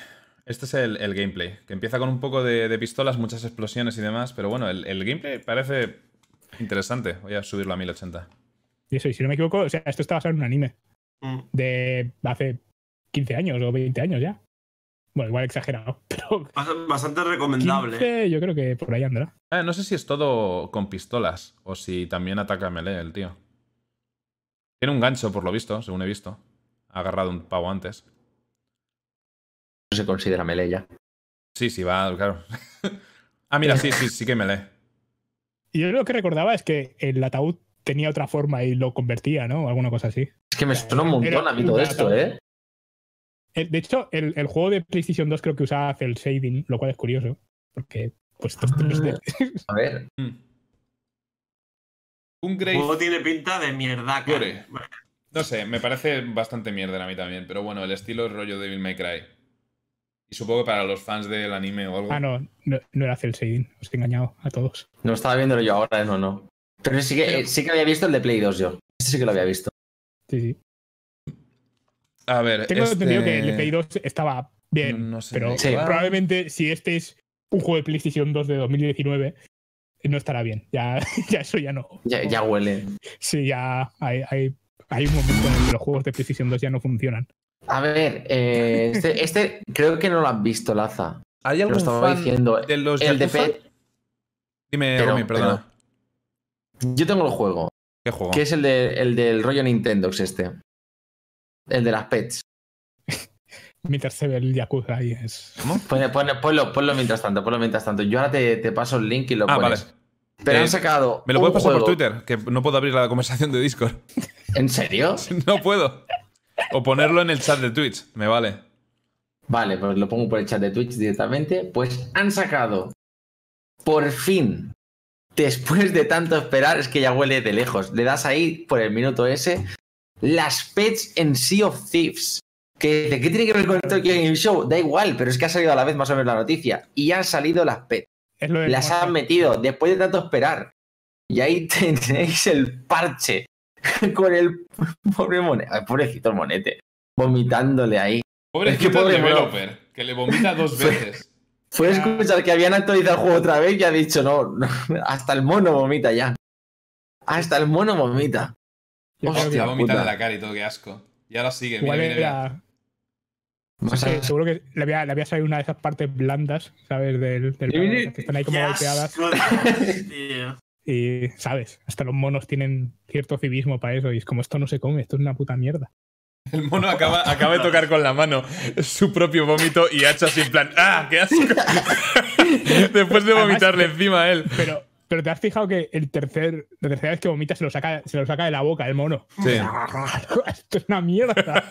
este es el, el gameplay. Que empieza con un poco de, de pistolas, muchas explosiones y demás. Pero bueno, el, el gameplay parece Interesante. Voy a subirlo a 1080. Y eso, y si no me equivoco, o sea, esto está basado en un anime Mm. de hace 15 años o 20 años ya. Bueno, igual exagerado, pero Bast- Bastante recomendable. 15 yo creo que por ahí andará. Ah, no sé si es todo con pistolas o si también ataca melee el tío. Tiene un gancho, por lo visto, según he visto. Ha agarrado un pavo antes. No se considera melee ya. Sí, sí, va, claro. ah, mira, sí, sí, sí que melee. Y yo lo que recordaba es que el ataúd tenía otra forma y lo convertía, ¿no? O alguna cosa así. Es que me suena un montón a mí todo esto, ¿eh? El- De hecho, el, el juego de PlayStation 2 creo que usaba cel shading, lo cual es curioso. Porque, pues, 3D. A ver. Mm. Un El Grave juego tiene pinta de mierda. No sé, me parece bastante mierda a mí también, pero bueno, el estilo es rollo Devil May Cry. Y supongo que para los fans del anime o algo. ah, no, no, no era cel shading. Os he engañado a todos. No estaba viéndolo yo ahora, no, no. Pero sí que, eh, sí que había visto el de Play 2 yo. Este sí que lo había visto. Sí, sí. A ver, Tengo este... entendido que el de Play 2 estaba bien, No sé pero Sí. probablemente si este es un juego de PlayStation 2 de 2019, no estará bien. Ya, ya eso ya no. Ya, ya huele. Sí, ya hay, hay, hay un momento en el que los juegos de PlayStation 2 ya no funcionan. A ver, eh, este, este creo que no lo has visto, Laza. ¿Hay Lo algún estaba fan diciendo. de los El de Yakuza? P. Dime, Pero- Romy, perdona. Yo tengo el juego, ¿Qué juego? que es el, de, el del rollo Nintendo, este. El de las pets. Mientras se ve el Yakuza ahí es. Pone- pone- ponlo, ponlo mientras tanto, ponlo mientras tanto. Yo ahora te, te paso el link y lo Ah, pones. vale. Pero Eh, han sacado. ¿Me lo puedes pasar por Twitter? Que no puedo abrir la conversación de Discord. ¿En serio? No puedo. O ponerlo en el chat de Twitch. Me vale. Vale, pues lo pongo por el chat de Twitch directamente. Pues han sacado, por fin, después de tanto esperar, es que ya huele de lejos. Le das ahí por el minuto ese, las pets en Sea of Thieves. Que, ¿De qué tiene que ver con el Tokyo Game Show? Da igual, pero es que ha salido a la vez más o menos la noticia. Y han salido las pets. Las han metido después de tanto esperar. Y ahí tenéis el parche con el pobre monete. Pobrecito el monete. Vomitándole ahí. Pobrecito Es que pobre developer, que le vomita dos veces. Fue escuchar que habían actualizado el juego otra vez y ha dicho, no, no, hasta el mono vomita ya. Hasta el mono vomita. Hostia, vomita puta. de la cara y todo, qué asco. Y ahora sigue, mira, mira, mira. O sea, seguro que le había, le había salido una de esas partes blandas, ¿sabes? Del, del que están ahí como golpeadas. Y, ¿sabes? Hasta los monos tienen cierto civismo para eso. Y es como, esto no se come, esto es una puta mierda. El mono acaba, acaba de tocar con la mano su propio vómito y ha hecho así en plan, ¡ah, qué asco! Después de Además, vomitarle encima a él. Pero, pero te has fijado que el tercer, la tercera vez que vomita se lo saca, se lo saca de la boca el mono. Sí. Esto es una mierda.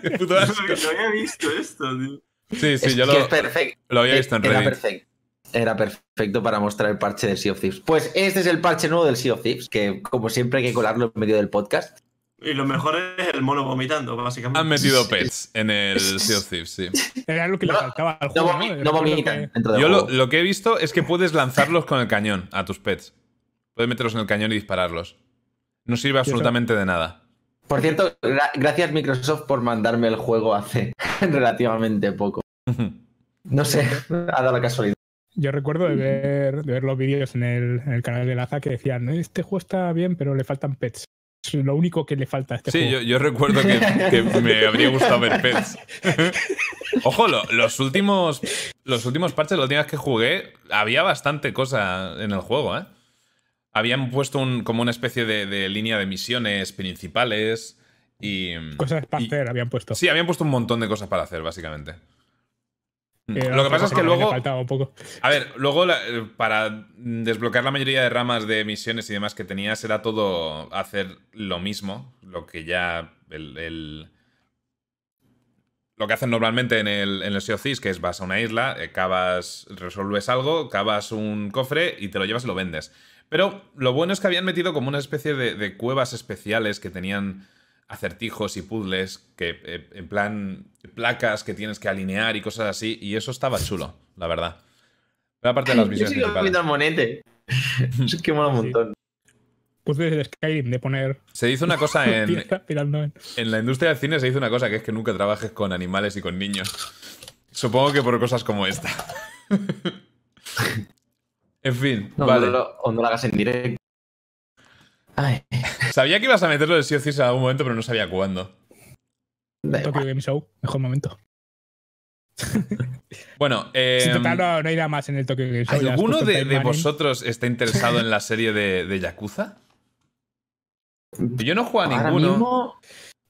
Qué puto asco. No había visto esto, tío. Sí, sí, es yo lo, es perfecto. lo había visto en Era Reddit. perfecto. Era perfecto para mostrar el parche del Sea of Thieves. Pues este es el parche nuevo del Sea of Thieves, que como siempre hay que colarlo en medio del podcast. Y lo mejor es el mono vomitando, básicamente. Han metido pets en el Sea of Thieves, sí. Era lo que le faltaba al No, juego. vomi- ¿no? vomitan que- dentro del Yo lo, que he visto es que puedes lanzarlos con el cañón a tus pets. Puedes meterlos en el cañón y dispararlos. No sirve absolutamente de nada. Por cierto, gra- gracias Microsoft por mandarme el juego hace relativamente poco. No sé, ha dado la casualidad. Yo recuerdo de ver, de ver los vídeos en el, en el canal de Laza que decían, este juego está bien, pero le faltan pets. Es lo único que le falta a este Sí, juego. yo, yo recuerdo que, que me habría gustado ver pets. Ojo, lo- los últimos los últimos parches, la última vez que jugué, había bastante cosa en el juego, ¿eh? Habían puesto un, como una especie de, de línea de misiones principales y... Cosas para y- hacer habían puesto. Sí, habían puesto un montón de cosas para hacer, básicamente. Mm. Eh, Lo que pasa es que luego... faltaba un poco. A ver, luego la- eh, para desbloquear la mayoría de ramas de misiones y demás que tenías era todo hacer lo mismo, lo que ya el, el- lo que hacen normalmente en el, en el Sea of Thieves, que es vas a una isla, eh, cavas, resuelves algo, cavas un cofre y te lo llevas y lo vendes. Pero lo bueno es que habían metido como una especie de, de cuevas especiales que tenían acertijos y puzzles, que eh, en plan placas que tienes que alinear y cosas así, y eso estaba chulo, la verdad. Era parte de las Yo misiones al monete. Es que mola un montón. Pues desde Skyrim de poner Se hizo una cosa en, en- la industria del cine, se hizo una cosa que es que nunca trabajes con animales y con niños. Supongo que por cosas como esta. en fin, No, vale. no o no lo hagas en directo. Ay, Sabía que ibas a meterlo de sí o sí en algún momento, pero no sabía cuándo. Tokyo. Game Show, mejor momento. Bueno, eh, Sí, total, no, no hay nada más en el Tokyo Game Show. ¿alguno de, vosotros está interesado en la serie de, de Yakuza? Yo no juego a Ahora ninguno. mismo,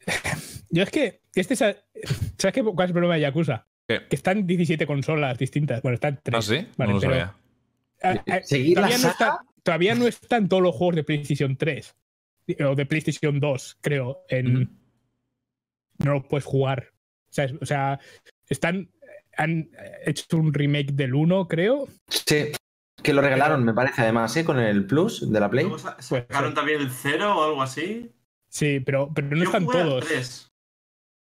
Yo es que, este es, ¿sabes qué, cuál es el problema de Yakuza? ¿Qué? Que están 17 consolas distintas. Bueno, están 3. ¿Ah, sí? Vale, no lo pero- sabía. Seguir la todavía, no saga. está- todavía no están todos los juegos de PlayStation 3 o de PlayStation 2, creo. En. No los puedes jugar. O sea, es- o sea, están. Han hecho un remake del 1, creo. sí, que lo regalaron, me parece, además, ¿eh? con el Plus de la Play. Puede sacaron ser. también el 0 o algo así. Sí, pero, pero no Yo están jugué al todos. 3.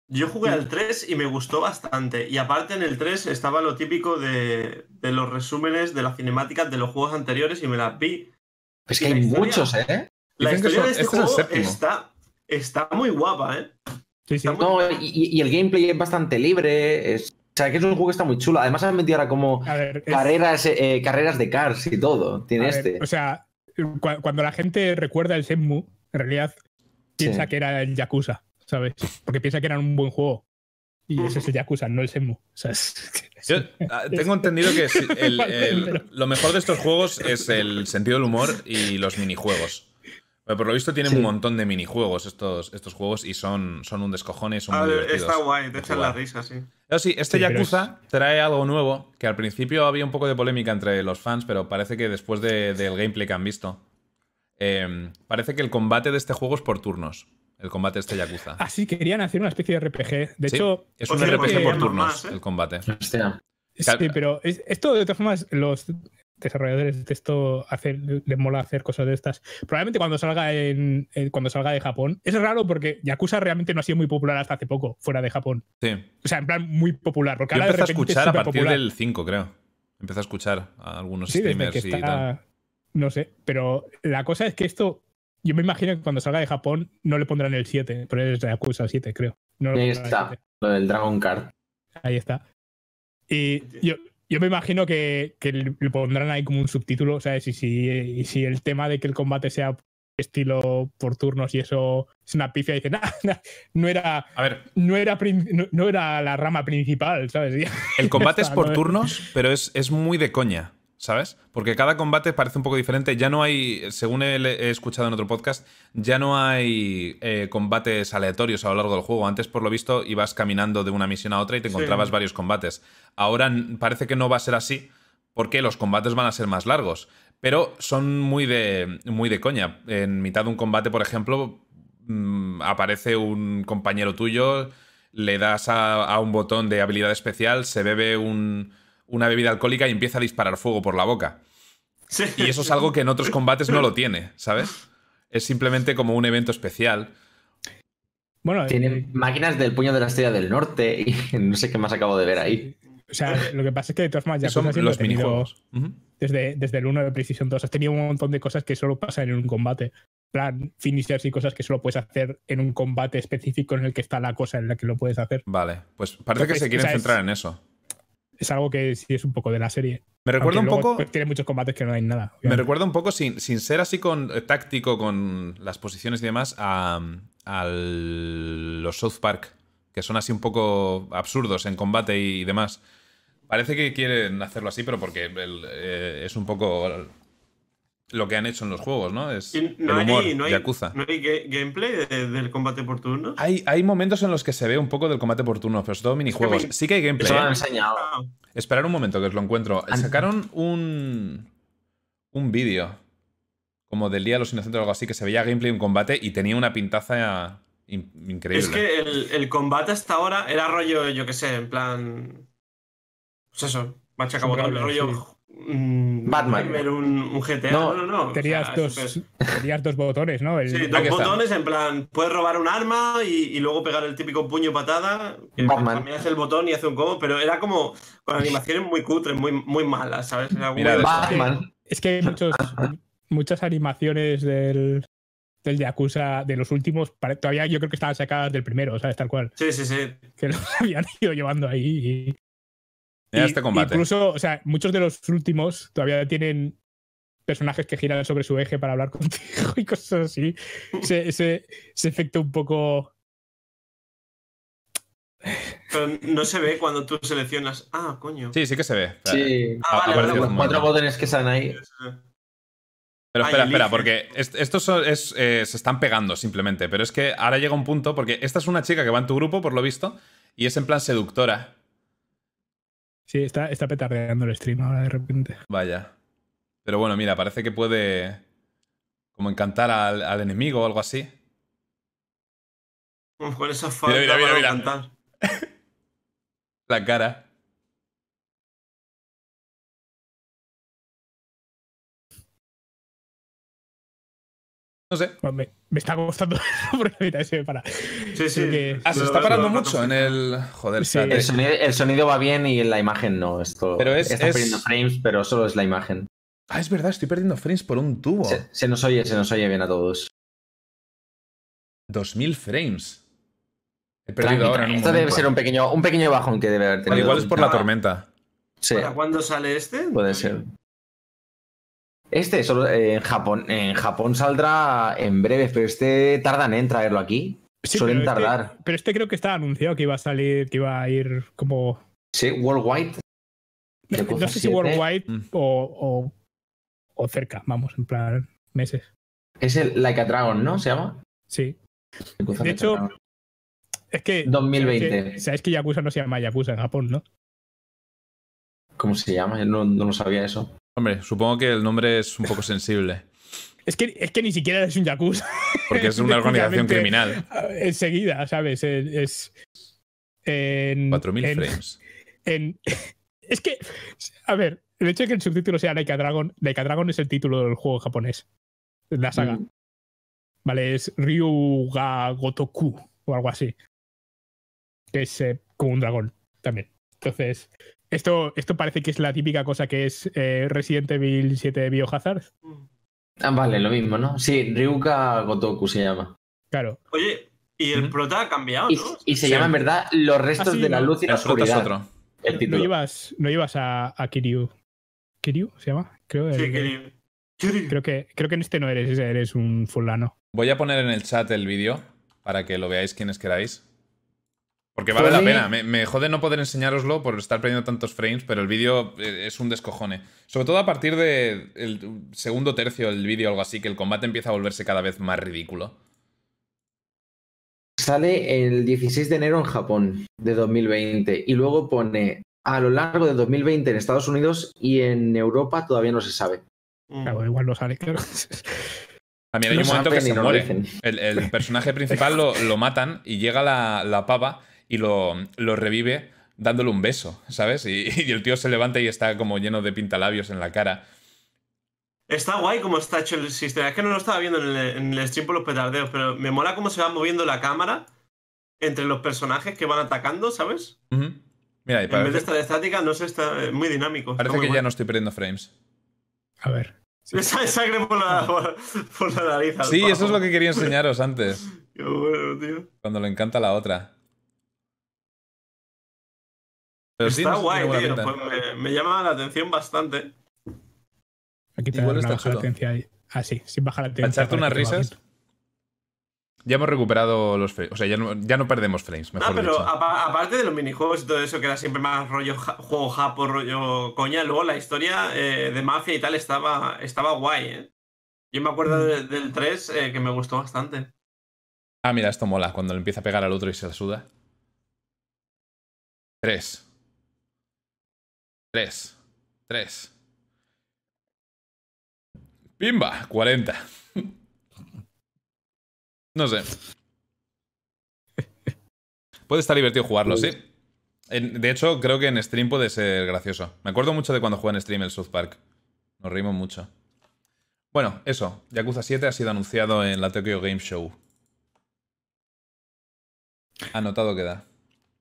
Yo jugué al 3 y me gustó bastante. Y aparte en el 3 estaba lo típico de, de los resúmenes de las cinemáticas de los juegos anteriores y me las vi. Es que hay historia- muchos, ¿eh? La Dicen historia son- de este este juego está, está muy guapa, ¿eh? Sí, sí. No, y, y el gameplay es bastante libre. Es, o sea, que es un juego que está muy chulo. Además, han metido ahora como A ver, es- carreras, eh, carreras de cars y todo. Tiene a ver, este. o sea, cu- cuando la gente recuerda el Shenmue, en realidad piensa Sí. que era el Yakuza, ¿sabes? Porque piensa que era un buen juego. Y ese es el Yakuza, no el. O sea, es- Yo ah, tengo entendido que el- el- lo mejor de estos juegos es el sentido del humor y los minijuegos. Pero por lo visto tienen Sí. un montón de minijuegos estos, estos juegos y son, son un descojone y son A muy ver, divertidos. está guay, te de echas la risa, sí. Pero sí, este Sí, Yakuza trae algo nuevo, que al principio había un poco de polémica entre los fans, pero parece que después de- del gameplay que han visto, eh, parece que el combate de este juego es por turnos. El combate de este Yakuza. Así querían hacer una especie de RPG. De Sí, hecho, es pues un RPG por turnos, más, ¿eh? el combate. Hostia. sí, pero es- esto de todas formas, los desarrolladores de esto hacen, les mola hacer cosas de estas. Probablemente cuando salga en, en- cuando salga de Japón. Es raro porque Yakuza realmente no ha sido muy popular hasta hace poco, fuera de Japón. Sí. O sea, en plan muy popular. Porque Yo ahora de empecé a es escuchar a partir del 5, creo. Empecé a escuchar a algunos Sí, desde streamers que y tal. No sé, pero la cosa es que esto. Yo me imagino que cuando salga de Japón no le pondrán el 7, pero es Yakuza 7, creo. No Ahí está. 7. Lo del Dragon Card. Ahí está. Y yo, yo me imagino que, que le pondrán ahí como un subtítulo, ¿sabes? Y si, y si el tema de que el combate sea estilo por turnos y eso es una pifia, dicen, "Ah, no era, A ver, no, era, no, no era la rama principal, ¿sabes? El combate es por ¿no? turnos, pero es, es muy de coña, ¿sabes? Porque cada combate parece un poco diferente. Ya no hay, según he, escuchado en otro podcast, ya no hay eh, combates aleatorios a lo largo del juego. Antes, por lo visto, ibas caminando de una misión a otra y te Sí. encontrabas varios combates. Ahora parece que no va a ser así, porque los combates van a ser más largos. Pero son muy de, muy de coña. En mitad de un combate, por ejemplo, mm, aparece un compañero tuyo, le das a, a un botón de habilidad especial, se bebe un- una bebida alcohólica y empieza a disparar fuego por la boca. Sí. Y eso es algo que en otros combates no lo tiene, ¿sabes? Es simplemente como un evento especial. Bueno, eh, Tienen máquinas del puño de la estrella del norte y no sé qué más acabo de ver ahí. o sea, lo que pasa es que de todas formas Y son los minijuegos. Ujú. desde, desde el 1 de PlayStation 2. Has tenido un montón de cosas que solo pasan en un combate. En plan, finishers y cosas que solo puedes hacer en un combate específico en el que está la cosa en la que lo puedes hacer. Vale, pues parece que se quieren o sea, es- centrar en eso. Es algo que sí es un poco de la serie. Me recuerda un Aunque poco. tiene muchos combates que no hay nada. Me recuerda un poco, sin, sin ser así con eh, táctico con las posiciones y demás, a, a los South Park, que son así un poco absurdos en combate y, demás. Parece que quieren hacerlo así, pero porque el, eh, es un poco lo que han hecho en los juegos, ¿no? Es Y el no humor, hay, no hay, Yakuza. no hay ga- gameplay de- del combate por turno. Hay, hay momentos en los que se ve un poco del combate por turnos, pero es todo minijuegos. Sí que hay gameplay. Eso lo han ¿eh? enseñado. Esperar un momento que os lo encuentro. Sacaron un, un vídeo como del Día de los Inocentes o algo así, que se veía gameplay en combate y tenía una pintaza in- increíble. Es que el, el combate hasta ahora era rollo, yo qué sé, en plan. Pues eso, machaca rollo. Mm, Batman. Timer, Un, un GTA. No, No, no, no. Tenías, o sea, dos, eso tenías dos botones, ¿no? El- Sí, dos está. botones, en plan, puedes robar un arma y, y luego pegar el típico puño patada. Que Batman. también hace el botón y hace un combo, pero era como con animaciones muy cutres, muy, muy malas, ¿sabes? Era Mira, Batman. Es que hay muchos, muchas animaciones del, del Yakuza de los últimos. Todavía yo creo que estaban sacadas del primero, ¿sabes? Tal cual. Sí, sí, sí. Que los habían ido llevando ahí. Y, Mira y- este combate. Incluso, o sea, muchos de los últimos todavía tienen personajes que giran sobre su eje para hablar contigo y cosas así. Ese, ese, ese efecto un poco. Pero no se ve cuando tú seleccionas. Ah, coño. Sí, sí que se ve. Sí. Ah, vale, vale, Los cuatro botones que salen ahí. Pero Ay, espera, espera, porque est- estos son- es, eh, se están pegando simplemente. Pero es que ahora llega un punto, porque esta es una chica que va en tu grupo, por lo visto, y es en plan seductora. Sí, está, está petardeando el stream ahora de repente. Vaya. Pero bueno, mira, parece que puede como encantar al, al enemigo o algo así. Con esa falta mira, mira, para mira. cantar. La cara. No sé. Bueno, me, está costando porque ahorita se me para. Sí, que- Ah, se está parando lo- mucho en el. Joder, Sí. El sonido, el sonido va bien y la imagen no. Esto Pero es- está es- perdiendo frames, pero solo es la imagen. Ah, es verdad, estoy perdiendo frames por un tubo. Se, se nos oye, se nos oye bien a todos. 2000 frames. He Tranqui, perdido ahora en un Esto debe ser un pequeño, un pequeño bajón que debe haber Bueno, tenido. igual es por la Ah, tormenta. Sí, ¿Para cuándo sale este? puede ser. Este solo eh, en Japón, en Japón saldrá en breve, pero este tardan en traerlo aquí. Sí, Suelen pero este- tardar. pero este creo que está anunciado que iba a salir, que iba a ir como. Sí, Worldwide. No sé si 7. worldwide Mm. o, o, o cerca, vamos, en plan meses. Es el Like a Dragon, ¿no? ¿Se llama? Sí. De Like hecho, Dragon. Es que. 2020. Sabéis que, sabéis que Yakuza no se llama Yakuza en Japón, ¿no? ¿Cómo se llama? No, no lo sabía eso. Hombre, supongo que el nombre es un poco sensible. Es que, es que ni siquiera es un Yakuza. Porque es una organización criminal. Enseguida, ¿sabes? Es. es- en, 4000 en- frames. en- es que, a ver, el hecho de que el subtítulo sea Like a Dragon, Like a Dragon es el título del juego japonés, de la saga. Mm. Vale, es Ryuga Gotoku o algo así. Que es eh, como un dragón también. Entonces, esto, esto parece que es la típica cosa que es eh, Resident Evil 7 Biohazard. Ah, vale, lo mismo, ¿no? Sí, Ryuka Gotoku se llama. Claro. Oye, y el prota ha cambiado, Y, ¿no? y se Sí. llama en verdad Los restos Ah, sí, de la ¿no? luz y la es oscuridad. otro. El No título. llevas, no llevas a, a Kiryu. ¿Kiryu se llama? Creo, Sí, el- que- que- creo, que, creo que en este no eres, ese eres un fulano. Voy a poner en el chat el vídeo para que lo veáis quienes queráis. Porque vale la pena. Me, me jode no poder enseñároslo por estar perdiendo tantos frames, pero el vídeo eh, es un descojone. Sobre todo a partir del segundo tercio del vídeo o algo así, que el combate empieza a volverse cada vez más ridículo. Sale el 16 de enero en Japón de 2020 y luego pone a lo largo de 2020 en Estados Unidos y en Europa todavía no se sabe. Mm. Claro, igual no sale, claro. A mí hay No un momento que se no muere. El, el personaje principal lo, lo matan y llega la, la pava y lo, lo revive dándole un beso, ¿sabes? Y, y el tío se levanta y está como lleno de pintalabios en la cara. Está guay cómo está hecho el sistema. Es que no lo estaba viendo en el, en el stream por los petardeos, pero me mola cómo se va moviendo la cámara entre los personajes que van atacando, ¿sabes? Ujú. Mira, y En vez de estar estática, no sé, está eh, muy dinámico. parece que ya no estoy perdiendo frames. A ver. Sale sangre por la, por, por la nariz. Sí, pavo. eso es lo que quería enseñaros antes, Qué bueno, tío. cuando le encanta la otra. Pero sí, está guay, tío. Pues me, me llama la atención bastante. Aquí te Igual está baja chulo. latencia ahí. Ah, sí, sin bajar la Para latencia. echarte unas risas. Ya hemos recuperado los frames. O sea, ya no, ya no perdemos frames, mejor Ah, pero dicho. apa- aparte de los minijuegos y todo eso, que era siempre más rollo ja- juego japo, rollo coña, luego la historia eh, de mafia y tal estaba, estaba guay, ¿eh? Yo me acuerdo Mm. de- del 3 eh, que me gustó bastante. Ah, mira, esto mola, cuando le empieza a pegar al otro y se la suda. Tres. Tres. Tres. Pimba, 40. No sé. Puede estar divertido jugarlo, sí. De hecho, creo que en stream puede ser gracioso. Me acuerdo mucho de cuando jugué en stream el South Park. Nos reímos mucho. Bueno, eso. Yakuza 7 ha sido anunciado en la Tokyo Game Show. Anotado queda.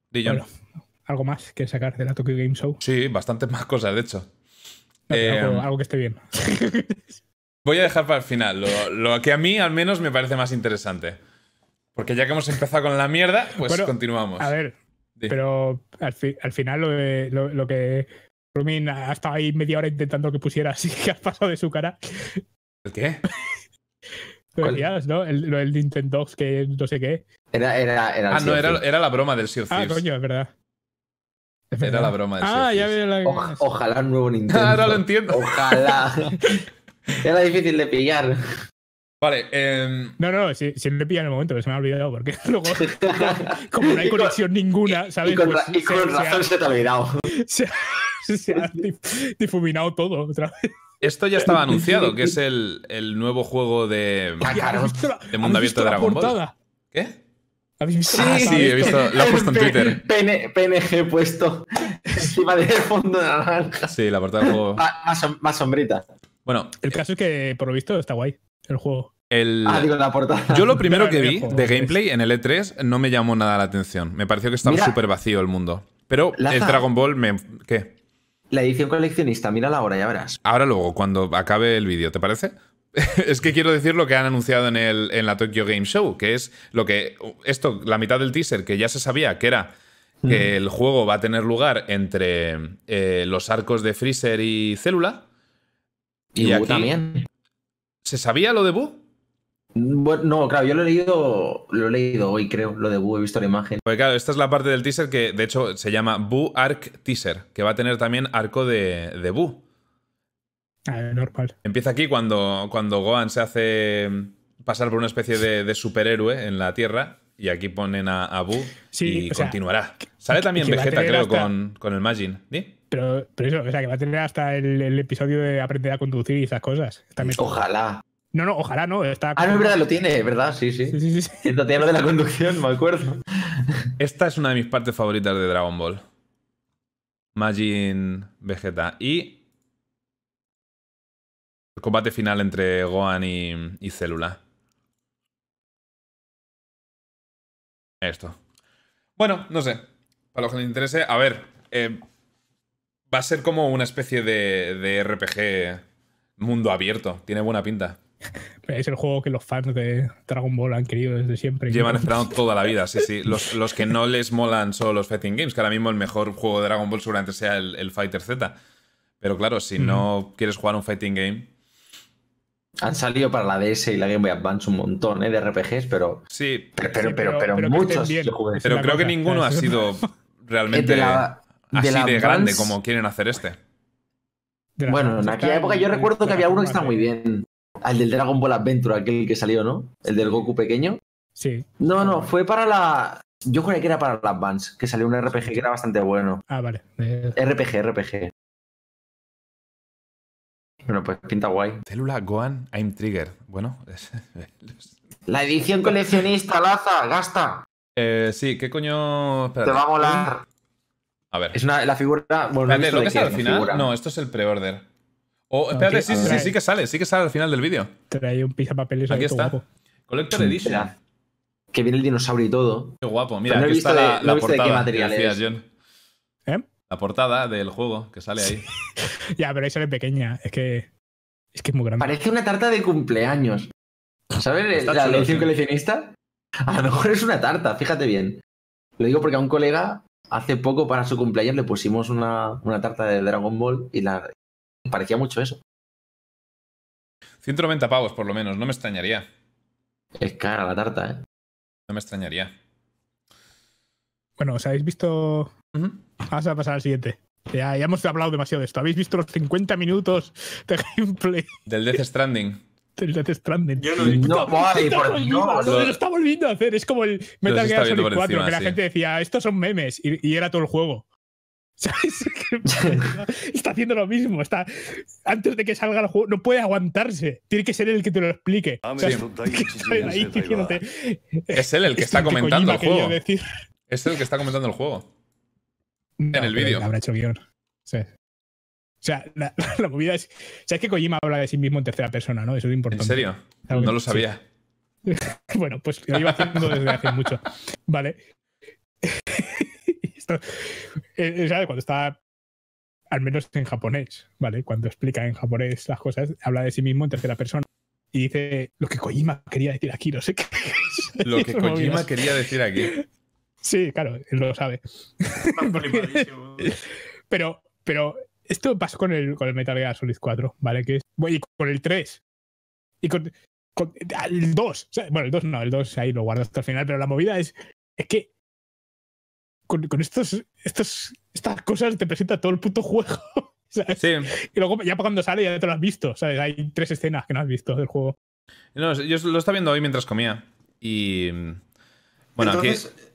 Dillon. Bueno, algo más que sacar de la Tokyo Game Show. Sí, bastantes más cosas, de hecho. No, Eh, algo, algo que esté bien. Voy a dejar para el final lo, lo que a mí al menos me parece más interesante. Porque ya que hemos empezado con la mierda, pues Bueno, continuamos. A ver, Di. pero al, fi- al final lo, de- lo- lo que Rumin ha estado ahí media hora intentando que pusiera así que has pasado de su cara. ¿El qué? Lo decías, ¿no? El, lo del Nintendo que no sé qué. Era, era, era el Ah, no, era, era la broma del Sea of Ah, Thieves. coño, es verdad. Era la broma Sea Ah, ya veo la. Oja- ojalá un nuevo Nintendo. Ahora lo entiendo. Ojalá. Era difícil de pillar. Vale, em, No, no, sí, sí me pilla en el momento, pero se me ha olvidado porque luego, como no hay conexión ninguna, ¿sabes? Y con, Pues y con se- razón se te ha olvidado. se ha, se ha dif- difuminado todo otra vez. esto ya estaba anunciado, que es el, el nuevo juego de. Ah, claro. ¿Habéis visto la- De mundo abierto de Dragon Ball. ¿Qué? ¿Habéis visto Sí, la Sí, de he visto. Lo he puesto en Twitter. PN PNG puesto encima del fondo naranja. Sí, la portada del juego. Más, más más sombrita. Bueno, El caso es que, por lo visto, está guay el juego. el. Ah, digo la portada. Yo lo primero que vi de gameplay en el E3 no me llamó nada la atención. Me pareció que estaba súper vacío el mundo. Pero Laza. el Dragon Ball me. ¿Qué? La edición coleccionista, mírala ahora, ya verás. Ahora luego, cuando acabe el vídeo, ¿te parece? es que quiero decir lo que han anunciado en, el, en la Tokyo Game Show, que es lo que. Esto, la mitad del teaser, que ya se sabía que era que el juego va a tener lugar entre eh, los arcos de Freezer y Célula. Y, Y aquí- también. ¿Se sabía lo de? Bueno, no, claro, yo lo he leído, lo he leído hoy, creo, lo de Buu, he visto la imagen. Porque claro, esta es la parte del teaser que de hecho se llama Buu Arc Teaser, que va a tener también arco de, de Buu. Ah, normal. Empieza aquí cuando, cuando Gohan se hace pasar por una especie de, de superhéroe en la Tierra y aquí ponen a, a Sí, y sea, continuará. Sale también Vegeta, creo, hasta- con, con el Majin. ¿Sí? Pero, pero eso, o sea, que va a tener hasta el, el episodio de aprender a conducir y esas cosas. Metido. Ojalá. No, no, ojalá no. Está Ah, no, es verdad, lo tiene, es verdad, sí, sí. Sí, sí, sí, tiene lo de la conducción, me acuerdo. Esta es una de mis partes favoritas de Dragon Ball. Majin Vegeta. Y. Combate final entre Gohan y, y Célula. Esto. Bueno, no sé. Para los que les interese, a ver. eh, va a ser como una especie de, de RPG mundo abierto. Tiene buena pinta. Es el juego que los fans de Dragon Ball han querido desde siempre. Llevan esperando toda la vida, sí, sí. Los, los que no les molan son los fighting games, que ahora mismo el mejor juego de Dragon Ball seguramente sea el, el Fighter Z. Pero claro, si no quieres jugar un fighting game, Han salido para la DS y la Game Boy Advance un montón ¿eh? de RPGs, pero, sí. pero, pero, Sí, pero, pero- pero muchos Pero creo que ninguno ha sido realmente De la- de así la de grande Advance- como quieren hacer este. Bueno, en aquella época yo recuerdo que había uno que está muy bien. Al del Dragon Ball Adventure, aquel que salió, ¿no? El del Goku pequeño. Sí. No, no, fue para la. Yo creo que era para la Advance, que salió un RPG que era bastante bueno. Ah, vale. RPG, RPG. Bueno, pues pinta guay. Célula Gohan I'm Trigger. Bueno, es- La edición coleccionista, Laza, gasta. eh, sí, ¿qué coño? Te va a molar. A ver. Es una, la figura. Bueno, Espérate, ¿lo que sale al final? figura. No, esto es el pre-order. Oh, espérate, sí, sí, sí, sí que sale, sí que sale al final del vídeo. Trae un Aquí está. guapo. Collector Edition. Que viene el dinosaurio y todo. Qué guapo. Mira, no he aquí está de- la, no la visto de qué portada material decías, es. John. La portada del juego que sale ahí. Ya, pero ahí sale pequeña. Es que. Es que es muy grande. Parece una tarta de cumpleaños. ¿Sabes Está la chulo, edición sí. coleccionista? A lo mejor es una tarta, fíjate bien. Lo digo porque a un colega hace poco para su cumpleaños le pusimos una, una tarta de Dragon Ball y la parecía mucho eso. 190 pavos, por lo menos. No me extrañaría. Es cara la tarta, ¿eh? No me extrañaría. Bueno, ¿os habéis visto? Ujú. Vamos a pasar al siguiente. Ya, ya hemos hablado demasiado de esto. ¿Habéis visto los 50 minutos de gameplay Del Death Stranding. del Death Stranding? Yo no. No, vale, por Dios. lo, lo está volviendo a hacer. Es como el Metal Gear Solid por 4, encima, que la sí. gente decía, estos son memes, y, y era todo el juego. ¿Sabes? está haciendo lo mismo. Está, antes de que salga el juego, no puede aguantarse. Tiene que ser el que te lo explique. O sea, Sí. Es él el que "Esto está comentando el juego. decir". Es él el que está comentando el juego. No, el vídeo. Habrá hecho guion. Sí. O sea, la, la movida es. ¿Sabes que Kojima habla de sí mismo en tercera persona, no? Eso es ¿En importante. serio? Algo que- No lo sí. sabía. Bueno, pues lo iba haciendo desde hace mucho. Vale. Esto, eh, ¿sabes? Cuando está, al menos en japonés, ¿vale? Cuando explica en japonés las cosas, habla de sí mismo en tercera persona. Y dice lo que Kojima quería decir aquí, no sé qué. Lo que Kojima movidas. quería decir aquí. Sí, claro, él lo sabe. Pero, pero esto pasó con el, con el Metal Gear Solid 4, ¿vale? Que es, bueno, y con el 3. Y con, con el 2. O sea, bueno, el 2 no, el 2 ahí lo guardo hasta el final, pero la movida es, es que con, con estos, estos, estas cosas te presenta todo el puto juego. ¿sabes? Sí. Y luego ya cuando sale ya te lo has visto, ¿sabes? Hay tres escenas que no has visto del juego. No, yo lo estaba viendo hoy mientras comía. Y. Bueno, Entonces, aquí.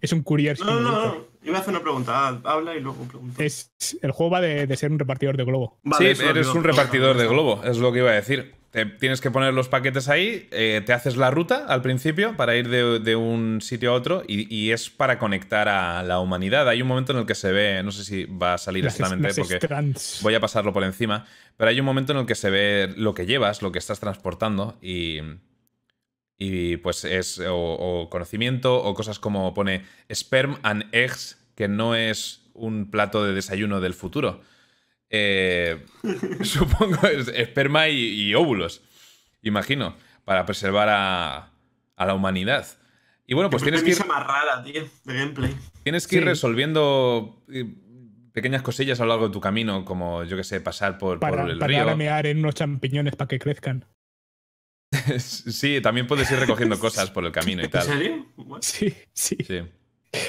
Es un courier. No, no, no, no. Iba a hacer una pregunta. Ah, Habla y luego pregunta. Es, el juego va de, de ser un repartidor de globo. Vale, sí, eres un repartidor de globo, es lo que iba a decir. Te tienes que poner los paquetes ahí, eh, te haces la ruta al principio para ir de, de un sitio a otro y, y es para conectar a la humanidad. Hay un momento en el que se ve, no sé si va a salir Las- exactamente las porque strands. voy a pasarlo por encima, pero hay un momento en el que se ve lo que llevas, lo que estás transportando y, y pues es o, o conocimiento o cosas como pone sperm and eggs, que no es un plato de desayuno del futuro. Eh, supongo es esperma y, y óvulos, imagino, para preservar a, a la humanidad. Y bueno, pues Qué tienes que ir, premisa más rara, tío, de gameplay. tienes que ir resolviendo eh, pequeñas cosillas a lo largo de tu camino, como yo que sé, pasar por, por Para, el para río. en unos champiñones para que crezcan. Sí, también puedes ir recogiendo cosas por el camino y ¿En tal. serio? What? Sí, sí. Sí.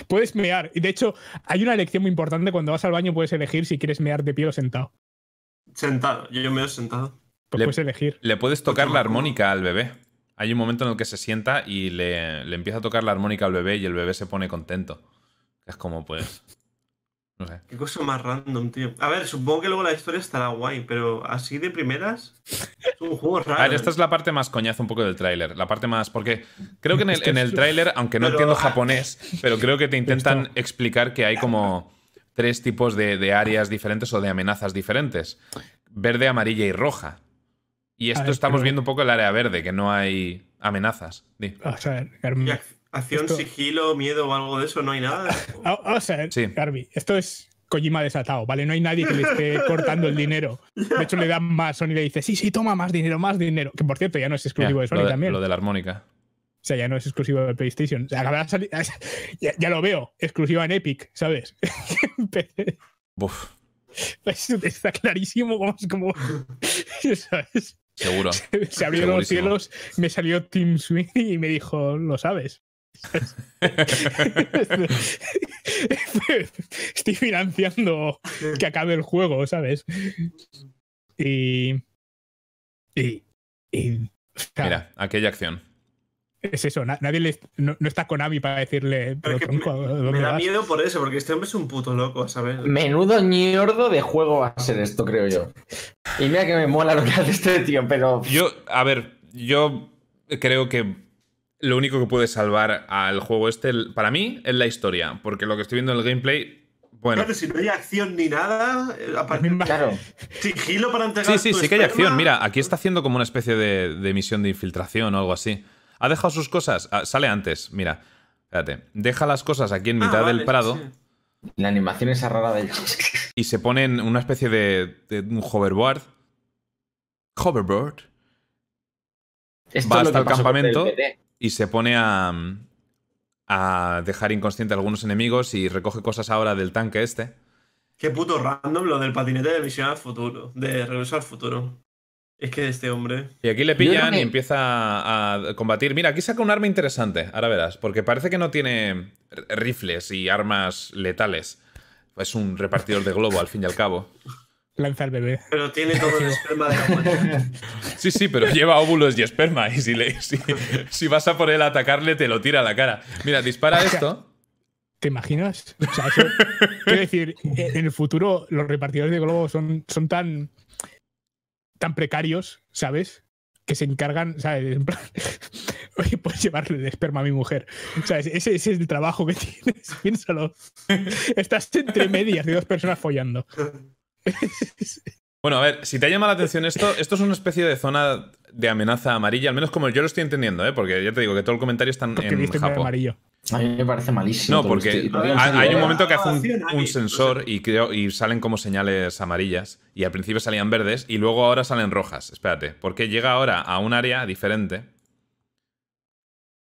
Puedes mear. Y de hecho, hay una elección muy importante. Cuando vas al baño puedes elegir si quieres mear de pie o sentado. Sentado. Yo, yo me he sentado. Pues Le- puedes elegir. Le puedes tocar Pues la toma, toma. armónica al bebé. Hay un momento en el que se sienta y le, le empieza a tocar la armónica al bebé y el bebé se pone contento. Es como, pues. No sé. Qué cosa más random, tío. A ver, supongo que luego la historia estará guay, pero así de primeras. Es un juego raro. A ver, esta ¿eh? es la parte más coñazo un poco del tráiler. La parte más. Porque creo que en el, en el tráiler, aunque no Pero- entiendo japonés, pero creo que te intentan explicar que hay como tres tipos de, de áreas diferentes o de amenazas diferentes: verde, amarilla y roja. Y esto ver, estamos pero- viendo un poco el área verde, que no hay amenazas. Di. Vamos a ver, Garmi. Y ac- Acción, Esto- sigilo, miedo o algo de eso, no hay nada. Ah, Vamos a ver, Sí. Garbi. Esto es Kojima desatado, ¿vale? No hay nadie que le esté cortando el dinero. De hecho, le dan más. Sony le dice, sí, sí, toma más dinero, más dinero. Que por cierto, ya no es exclusivo de Sony lo, de, también. lo de la armónica. O sea, ya no es exclusivo de PlayStation. O sea, salir- ya, ya lo veo, exclusiva en Epic, ¿sabes? Pues Está clarísimo cómo, cómo- ¿sabes? seguro. Se abrieron los cielos, me salió Tim Sweeney y me dijo, lo sabes. Estoy financiando que acabe el juego, ¿sabes? Y. Y. y, o sea, Mira, aquella acción. Es eso, na- nadie le, no, no está Konami para decirle. Pero Pero es que tronco, ¿a me, dónde me da vas?". miedo por eso, porque este hombre es un puto loco, ¿sabes? Menudo ñordo de juego va a ser esto, creo yo. Y mira que me mola lo que hace este tío, pero. Yo, a ver, yo creo que lo único que puede salvar al juego este, para mí, es la historia. Porque lo que estoy viendo en el gameplay, bueno. Claro, si no hay acción ni nada, eh, aparte Claro. sigilo para entregar Sí, sí, tu sí que hay acción. Mira, aquí está haciendo como una especie de, de misión de infiltración o algo así. ¿Ha dejado sus cosas? Ah, sale antes, mira. Espérate. Deja las cosas aquí en Ah, mitad vale, del prado sí. La animación esa rara de. y se pone en una especie de, de un hoverboard. Hoverboard. Esto Va es lo hasta que el campamento. Y se pone a, a dejar inconsciente a algunos enemigos y recoge cosas ahora del tanque este. Qué puto random lo del patinete de misión al futuro, de regreso al futuro. Es que este hombre. Y aquí le pillan que- y empieza a combatir. Mira, aquí saca un arma interesante, ahora verás, porque parece que no tiene rifles y armas letales. Es un repartidor de globo, al fin y al cabo. Lanza al bebé. Pero tiene todo el esperma de la humanidad. Sí, sí, pero lleva óvulos y esperma. Y si, le, si, si vas a por él a atacarle, te lo tira a la cara. Mira, dispara esto. ¿Te imaginas? O sea, eso- quiero decir, en el futuro los repartidores de globos son, son tan, tan precarios, ¿sabes? Que se encargan, ¿sabes? En plan, Oye, puedes llevarle el esperma a mi mujer. ¿Sabes? Ese, ese es el trabajo que tienes, piénsalo. Estás entre medias de dos personas follando. Bueno, a ver, si te llama la atención esto, esto es una especie de zona de amenaza amarilla, al menos como yo lo estoy entendiendo, ¿eh? Porque ya te digo que todo el comentario está en, Japón. amarillo. A mí me parece malísimo. No, porque hay, un momento que hace un, un sensor y, creo, y salen como señales amarillas. Y al principio salían verdes y luego ahora salen rojas. Espérate, porque llega ahora a un área diferente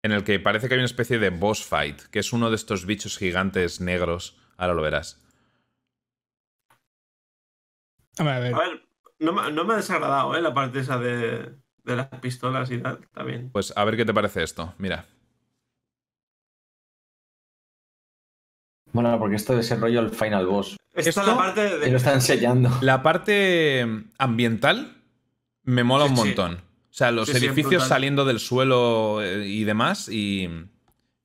en el que parece que hay una especie de boss fight, que es uno de estos bichos gigantes negros. Ahora lo verás. A ver, A ver, no, me- no me ha desagradado, ¿eh? La parte esa de, de las pistolas y tal, también. Pues a ver qué te parece esto. Mira. Bueno, porque esto es el rollo el final boss. Esta ¿Esto? es la parte Y lo de... está enseñando. La parte ambiental me mola Sí, un sí. montón. O sea, los Sí, edificios saliendo del suelo eh, y demás, y,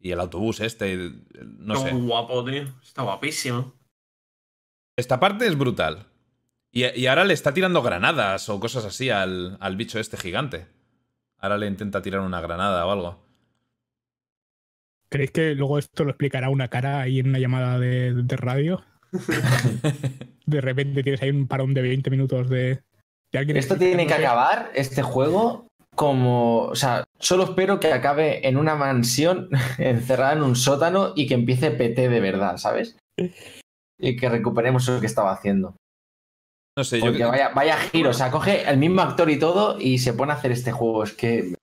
y el autobús este, no Está sé. guapo, tío. Está guapísimo. Esta parte es brutal. Y, y ahora le está tirando granadas o cosas así al, al bicho este gigante. Ahora le intenta tirar una granada o algo. ¿creéis que luego esto lo explicará una cara ahí en una llamada de, de radio? De repente tienes ahí un parón de 20 minutos de, de alguien. Esto tiene que acabar, este juego, como. O sea, solo espero que acabe en una mansión encerrada en un sótano y que empiece PT de verdad, ¿sabes? Y que recuperemos lo que estaba haciendo. No sé, yo. Vaya, vaya giro, o sea, coge el mismo actor y todo y se pone a hacer este juego. Es que.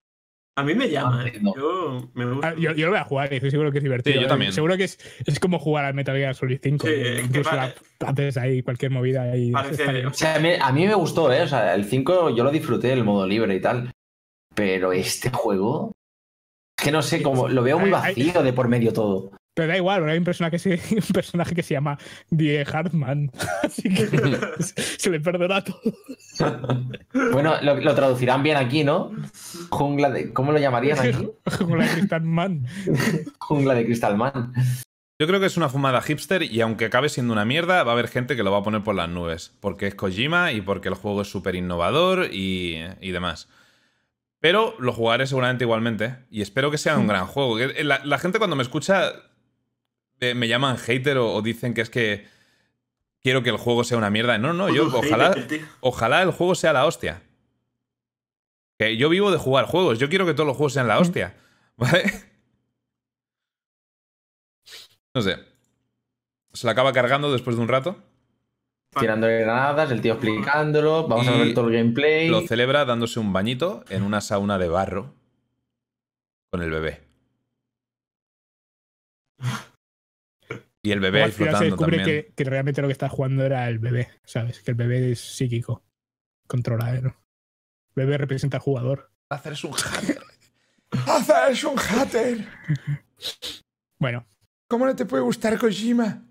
A mí me llama, ¿eh? No. Yo me gusta. Ah, yo, yo lo voy a jugar y estoy seguro que es divertido. Sí, yo ¿eh? también. Seguro que es, es como jugar al Metal Gear Solid 5. Sí, que la- haces ahí cualquier movida y Parece-. O sea, a mí, a mí me gustó, ¿eh? O sea, el 5 yo lo disfruté, el modo libre y tal. Pero este juego. Es que no sé, como lo veo muy vacío de por medio todo. Pero da igual, porque hay un personaje, que se- un personaje que se llama Die Hartman. Así que se le perdona todo. Bueno, lo, lo traducirán bien aquí, ¿no? Jungla de. ¿Cómo lo llamarían aquí? Como la de Crystal Man. Jungla de Crystal Man. Yo creo que es una fumada hipster y aunque acabe siendo una mierda, va a haber gente que lo va a poner por las nubes. Porque es Kojima y porque el juego es súper innovador y, y demás. Pero lo jugaré seguramente igualmente. Y espero que sea un gran juego. Que La, la gente cuando me escucha eh, me llaman hater o, o dicen que es que quiero que el juego sea una mierda. No, no, yo ojalá, ojalá el juego sea la hostia. Que yo vivo de jugar juegos. Yo quiero que todos los juegos sean la hostia. ¿Vale? No sé. Se la acaba cargando después de un rato. Tirando granadas, el tío explicándolo. Vamos a ver todo el gameplay. Lo celebra dándose un bañito en una sauna de barro con el bebé. Y el bebé ahí al final se flotando descubre también. que, que realmente lo que está jugando era el bebé, ¿sabes? Que el bebé es psíquico. Controla, ¿eh? ¿no? El bebé representa al jugador. Hacer es un hater. Hacer es un hater. Bueno, ¿Cómo no te puede gustar Kojima?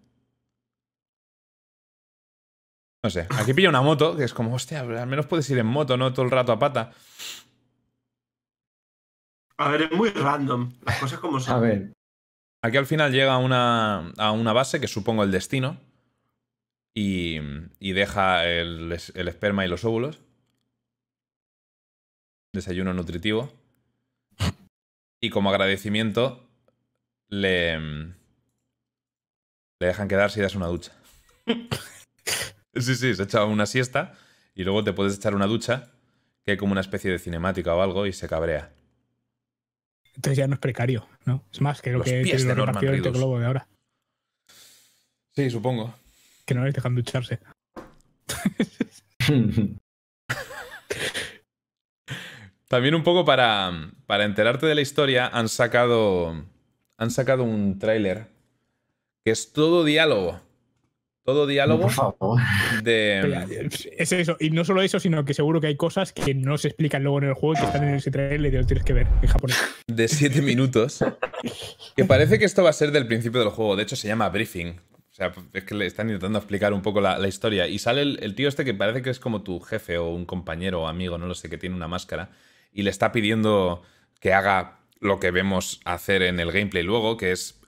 No sé, aquí pilla una moto, que es como, hostia, al menos puedes ir en moto, no todo el rato a pata. A ver, es muy random. Las cosas como son. A ver. Aquí al final llega a una, a una base, que supongo el destino, y, y deja el, el esperma y los óvulos. Desayuno nutritivo. Y como agradecimiento, le, le dejan quedarse y das una ducha. sí, sí, se echa una siesta y luego te puedes echar una ducha, que hay como una especie de cinemática o algo, y se cabrea. Entonces ya no es precario, ¿no? Es más que lo Los que pies de Norman Reedus. globo de ahora, Sí, supongo. que no les dejan ducharse. También un poco para, para enterarte de la historia, han sacado, han sacado un tráiler que es todo diálogo. Todo diálogo Por favor. De... Es eso, y no solo eso, sino que seguro que hay cosas que no se explican luego en el juego y que están en ese trailer y los tienes que ver en japonés. de siete minutos. Que parece que esto va a ser del principio del juego. De hecho, se llama briefing. O sea, es que le están intentando explicar un poco la, la historia. Y sale el, el tío este que parece que es como tu jefe o un compañero o amigo, no lo sé, que tiene una máscara. Y le está pidiendo que haga lo que vemos hacer en el gameplay luego, que es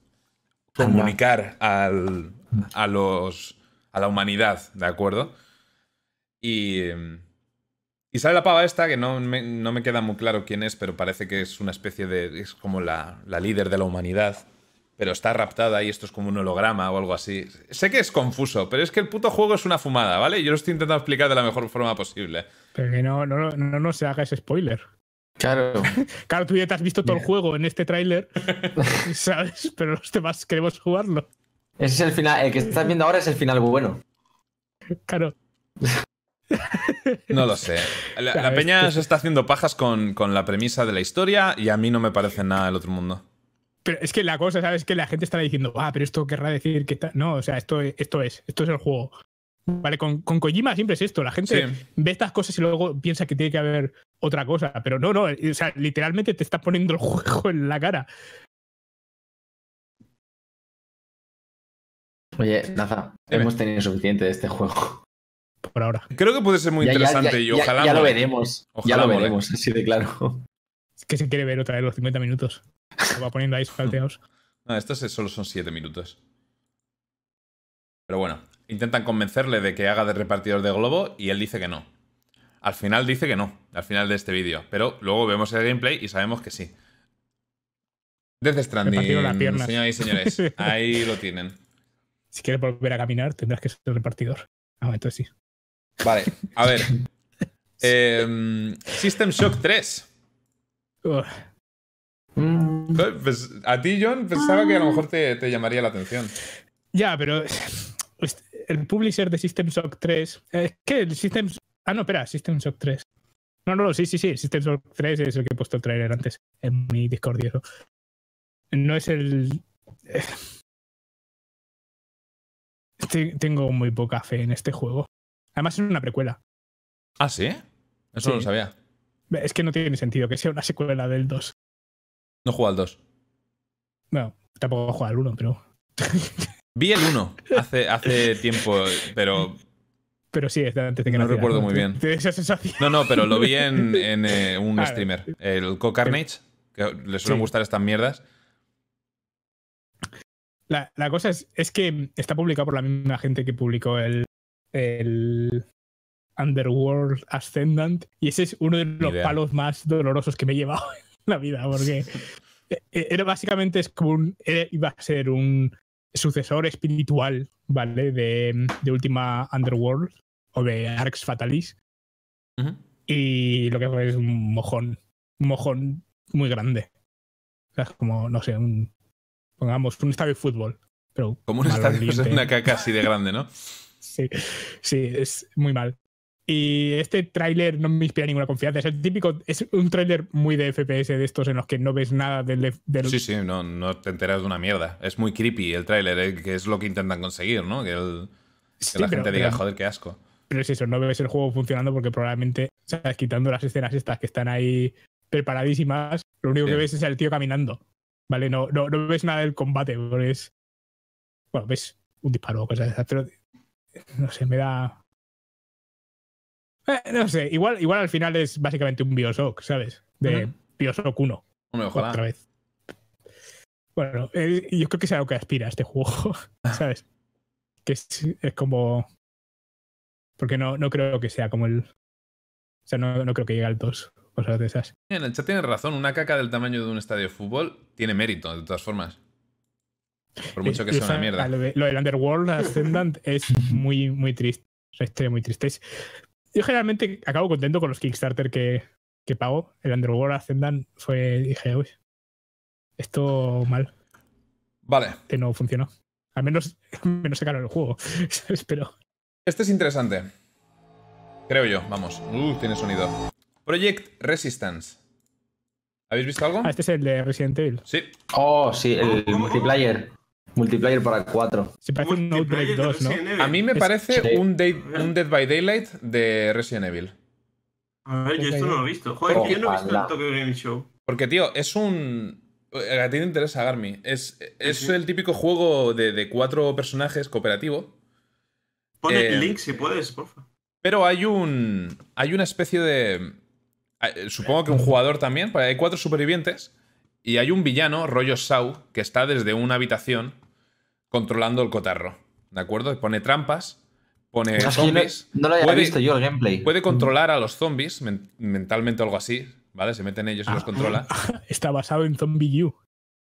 comunicar al, a los a la humanidad, ¿de acuerdo? Y, y sale la pava esta, que no me, no me queda muy claro quién es, pero parece que es una especie de... es como la, la líder de la humanidad, pero está raptada y esto es como un holograma o algo así. Sé que es confuso, pero es que el puto juego es una fumada, ¿vale? Yo lo estoy intentando explicar de la mejor forma posible. Pero que no, no, no, no se haga ese spoiler. Claro. Claro, tú ya te has visto todo el juego en este tráiler, ¿sabes? Pero los demás queremos jugarlo. Ese es el final. El que estás viendo ahora es el final bueno. Claro. No lo sé. La, Claro, la es peña que- se está haciendo pajas con, con la premisa de la historia y a mí no me parece nada del otro mundo. Pero es que la cosa, ¿sabes? Que la gente estará diciendo, ah, pero esto querrá decir que está. No, o sea, esto, esto es, esto es el juego. Vale, con, con Kojima siempre es esto. La gente Sí. ve estas cosas y luego piensa que tiene que haber otra cosa. Pero no, no. O sea, literalmente te está poniendo el juego en la cara. Oye, Naza, Dime. hemos tenido suficiente de este juego. Por ahora. Creo que puede ser muy Ya- interesante ya- y ya- ojalá. Ya lo veremos. Ojalá ya lo mole. veremos, así de claro. Es que se quiere ver otra vez los 50 minutos. Lo va poniendo ahí salteados. No, estos es- solo son 7 minutos. Pero bueno, intentan convencerle de que haga de repartidor de globo y él dice que no. Al final dice que no, al final de este vídeo. Pero luego vemos el gameplay y sabemos que sí. Death Stranding, señoras y señores. Ahí lo tienen. Si quieres volver a caminar, tendrás que ser repartidor. Ah, entonces sí. Vale, a ver. Em, System Shock 3. Ugh. Mm, Pues a ti, John, pensaba que a lo mejor te, te llamaría la atención. Ya, pero pues, el publisher de System Shock 3. eh, Es que el System. Ah, no, espera, System Shock 3. No, no, sí, sí, sí. System Shock 3 es el que he puesto el trailer antes en mi Discord y eso. No es el. Te- Tengo muy poca fe en este juego. Además, es una precuela. ¿Ah, sí? Eso no lo sabía. Es que no tiene sentido que sea una secuela del 2. No juego al 2. Bueno, tampoco juego al 1, pero. Vi el 1 hace, hace tiempo, pero. Pero sí, es de antes de que No naciera, recuerdo muy bien. De esa sensación. No, no, pero lo vi en, en, eh, un streamer. El Co-Carnage, que le suelen Sí. gustar estas mierdas. La, la cosa es, es que está publicado por la misma gente que publicó el, el Underworld Ascendant y ese es uno de los idea. palos más dolorosos que me he llevado en la vida porque e- era básicamente es como un era- iba a ser un sucesor espiritual vale de, de Ultima Underworld o de Arx Fatalis. Y lo que fue es un mojón un mojón muy grande. O sea, es como no sé un pongamos un estadio de fútbol pero Como un estadio, limpio. una caca así de grande, ¿no? Sí, sí, es muy mal. Y este tráiler no me inspira ninguna confianza. Es el típico, es un tráiler muy de FPS de estos en los que no ves nada del, del- Sí, sí, no, no te enteras de una mierda. Es muy creepy el tráiler, eh, que es lo que intentan conseguir, ¿no? Que, el- que Sí, la pero- gente diga, pero- joder, qué asco. pero es eso, no ves el juego funcionando porque probablemente, ¿sabes? quitando las escenas estas que están ahí preparadísimas, lo único Sí. que ves es el tío caminando. ¿Vale? No, no, no ves nada del combate, porque es. Bueno, ves un disparo o cosas de esas, pero. No sé, me da. Eh, no sé, igual, igual al final es básicamente un Bioshock, ¿sabes? De Ujú. Bioshock 1. Hombre, ojalá. Otra vez. Bueno, eh, yo creo que es a lo que aspira este juego, ¿sabes? Que es, es como. Porque no, no creo que sea como el. O sea, no, no creo que llegue al 2, cosas de esas. En el chat tienes razón, una caca del tamaño de un estadio de fútbol tiene mérito, de todas formas. Por mucho que sea una mierda. Lo, de- lo del Underworld Ascendant es muy, muy triste. Es una historia muy triste. Yo generalmente acabo contento con los Kickstarter que, que pago. El Underworld Ascendant fue. Dije, uy, esto mal, Vale, que no funcionó. Al menos, al menos sacaron el juego. ¿sabes? Pero. este es interesante. Creo yo, vamos. Uh, tiene sonido. Project Resistance. ¿Habéis visto algo? Ah, este es el de Resident Evil. Sí. Oh, sí, el ¿Cómo? multiplayer. Multiplayer para 4. Se parece un Outbreak Multiplayer de 2, ¿no? A mí me Es- parece Sí. un, Dead by Daylight de Resident Evil. A ver, yo esto no lo he visto. Joder, Oh, que yo no he visto el Tokyo Game Show. Porque, tío, es un. A ti te interesa, Garmi. Es, es Sí. el típico juego de, de cuatro personajes cooperativo. Pone Eh, el link si puedes, porfa. Pero hay un. Hay una especie de. Eh, Supongo que un jugador también. porque Hay cuatro supervivientes. Y hay un villano, rollo Sau, que está desde una habitación controlando el cotarro. ¿De acuerdo? Pone trampas. Pone no, zombies. no lo había Puede- visto yo el gameplay. Puede controlar a los zombies, men- mentalmente o algo así. ¿Vale? Se meten ellos y los Ah. controla. Está basado en Zombie U.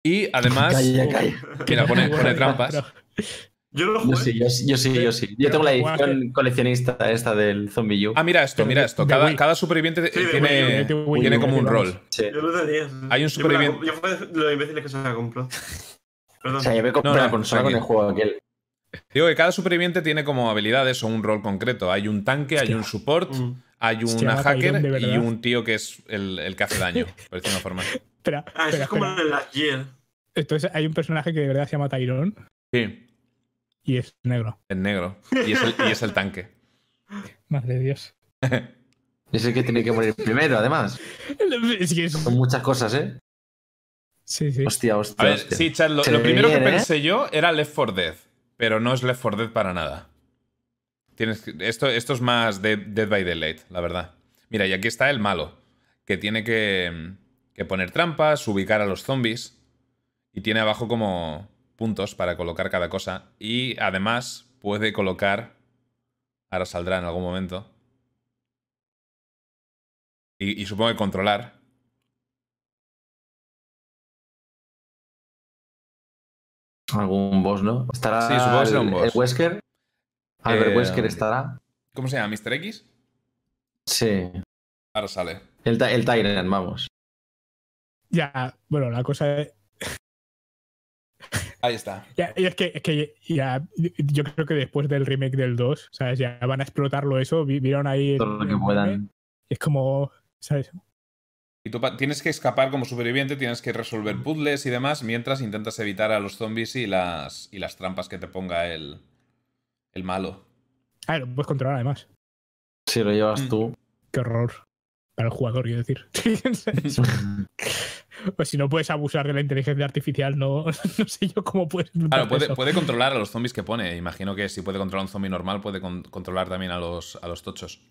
Y además. Calla, calla. Mira, pone, Bueno, pone trampas. Yo lo Yo jugué. sí, yo, sí, yo sí, yo sí. Yo Pero tengo la edición coleccionista esta del Zombie U. Ah, mira esto, mira esto. Cada, cada superviviente Sí, de tiene, Wii, como Wii, un rol. Sí. Yo lo tenía. Hay un Yo me la superviviente- Yo fue de los imbéciles que se la compró. Perdón. O sea, yo me compré No, no, la consola con el juego aquel. Digo que cada superviviente tiene como habilidades o un rol concreto. Hay un tanque, hay un support, Mm. hay una hacker y un tío que es el, el que hace daño, por decirlo de una forma. Espera, Ah, eso es como espera. el Last Year. Entonces hay un personaje que de verdad se llama Tyrone. Sí. Y es negro. Es negro. Y es el, y es el tanque. Madre de Dios. Es el que tiene que morir primero, además. Es que es- Son muchas cosas, ¿eh? Sí, sí. Hostia, A hostia. ver, hostia. sí, Chad, lo, primero bien, que ¿eh? pensé yo era Left 4 Dead, pero no es Left 4 Dead para nada. Tienes que- esto, esto es más de Dead by Daylight, la verdad. Mira, y aquí está el malo, que tiene que, que poner trampas, ubicar a los zombies, y tiene abajo como puntos para colocar cada cosa, y además puede colocar, ahora saldrá en algún momento, y, y supongo que controlar, Algún boss, ¿no? Estará Sí, supongo que será un el- boss. el Wesker. Albert Eh, Wesker estará. ¿cómo se llama? ¿Mr. X? Sí. Ahora sale. El, el Tyrant, vamos. Ya, bueno, la cosa es. Ahí está. Ya, y es que, es que ya, yo creo que después del remake del 2, ¿sabes? Ya van a explotarlo eso. vi- Vieron ahí. Todo lo que puedan. es como, ¿sabes? Y tú tienes que escapar como superviviente, tienes que resolver puzzles y demás, mientras intentas evitar a los zombies y las, y las trampas que te ponga el, el malo. Ah, lo puedes controlar además. Si lo llevas Mm. tú. Qué horror. Para el jugador, quiero decir. pues si no puedes abusar de la inteligencia artificial, no, no sé yo cómo puedes. Claro, puede, eso. puede controlar a los zombies que pone. Imagino que si puede controlar a un zombie normal, puede con- controlar también a los, a los tochos.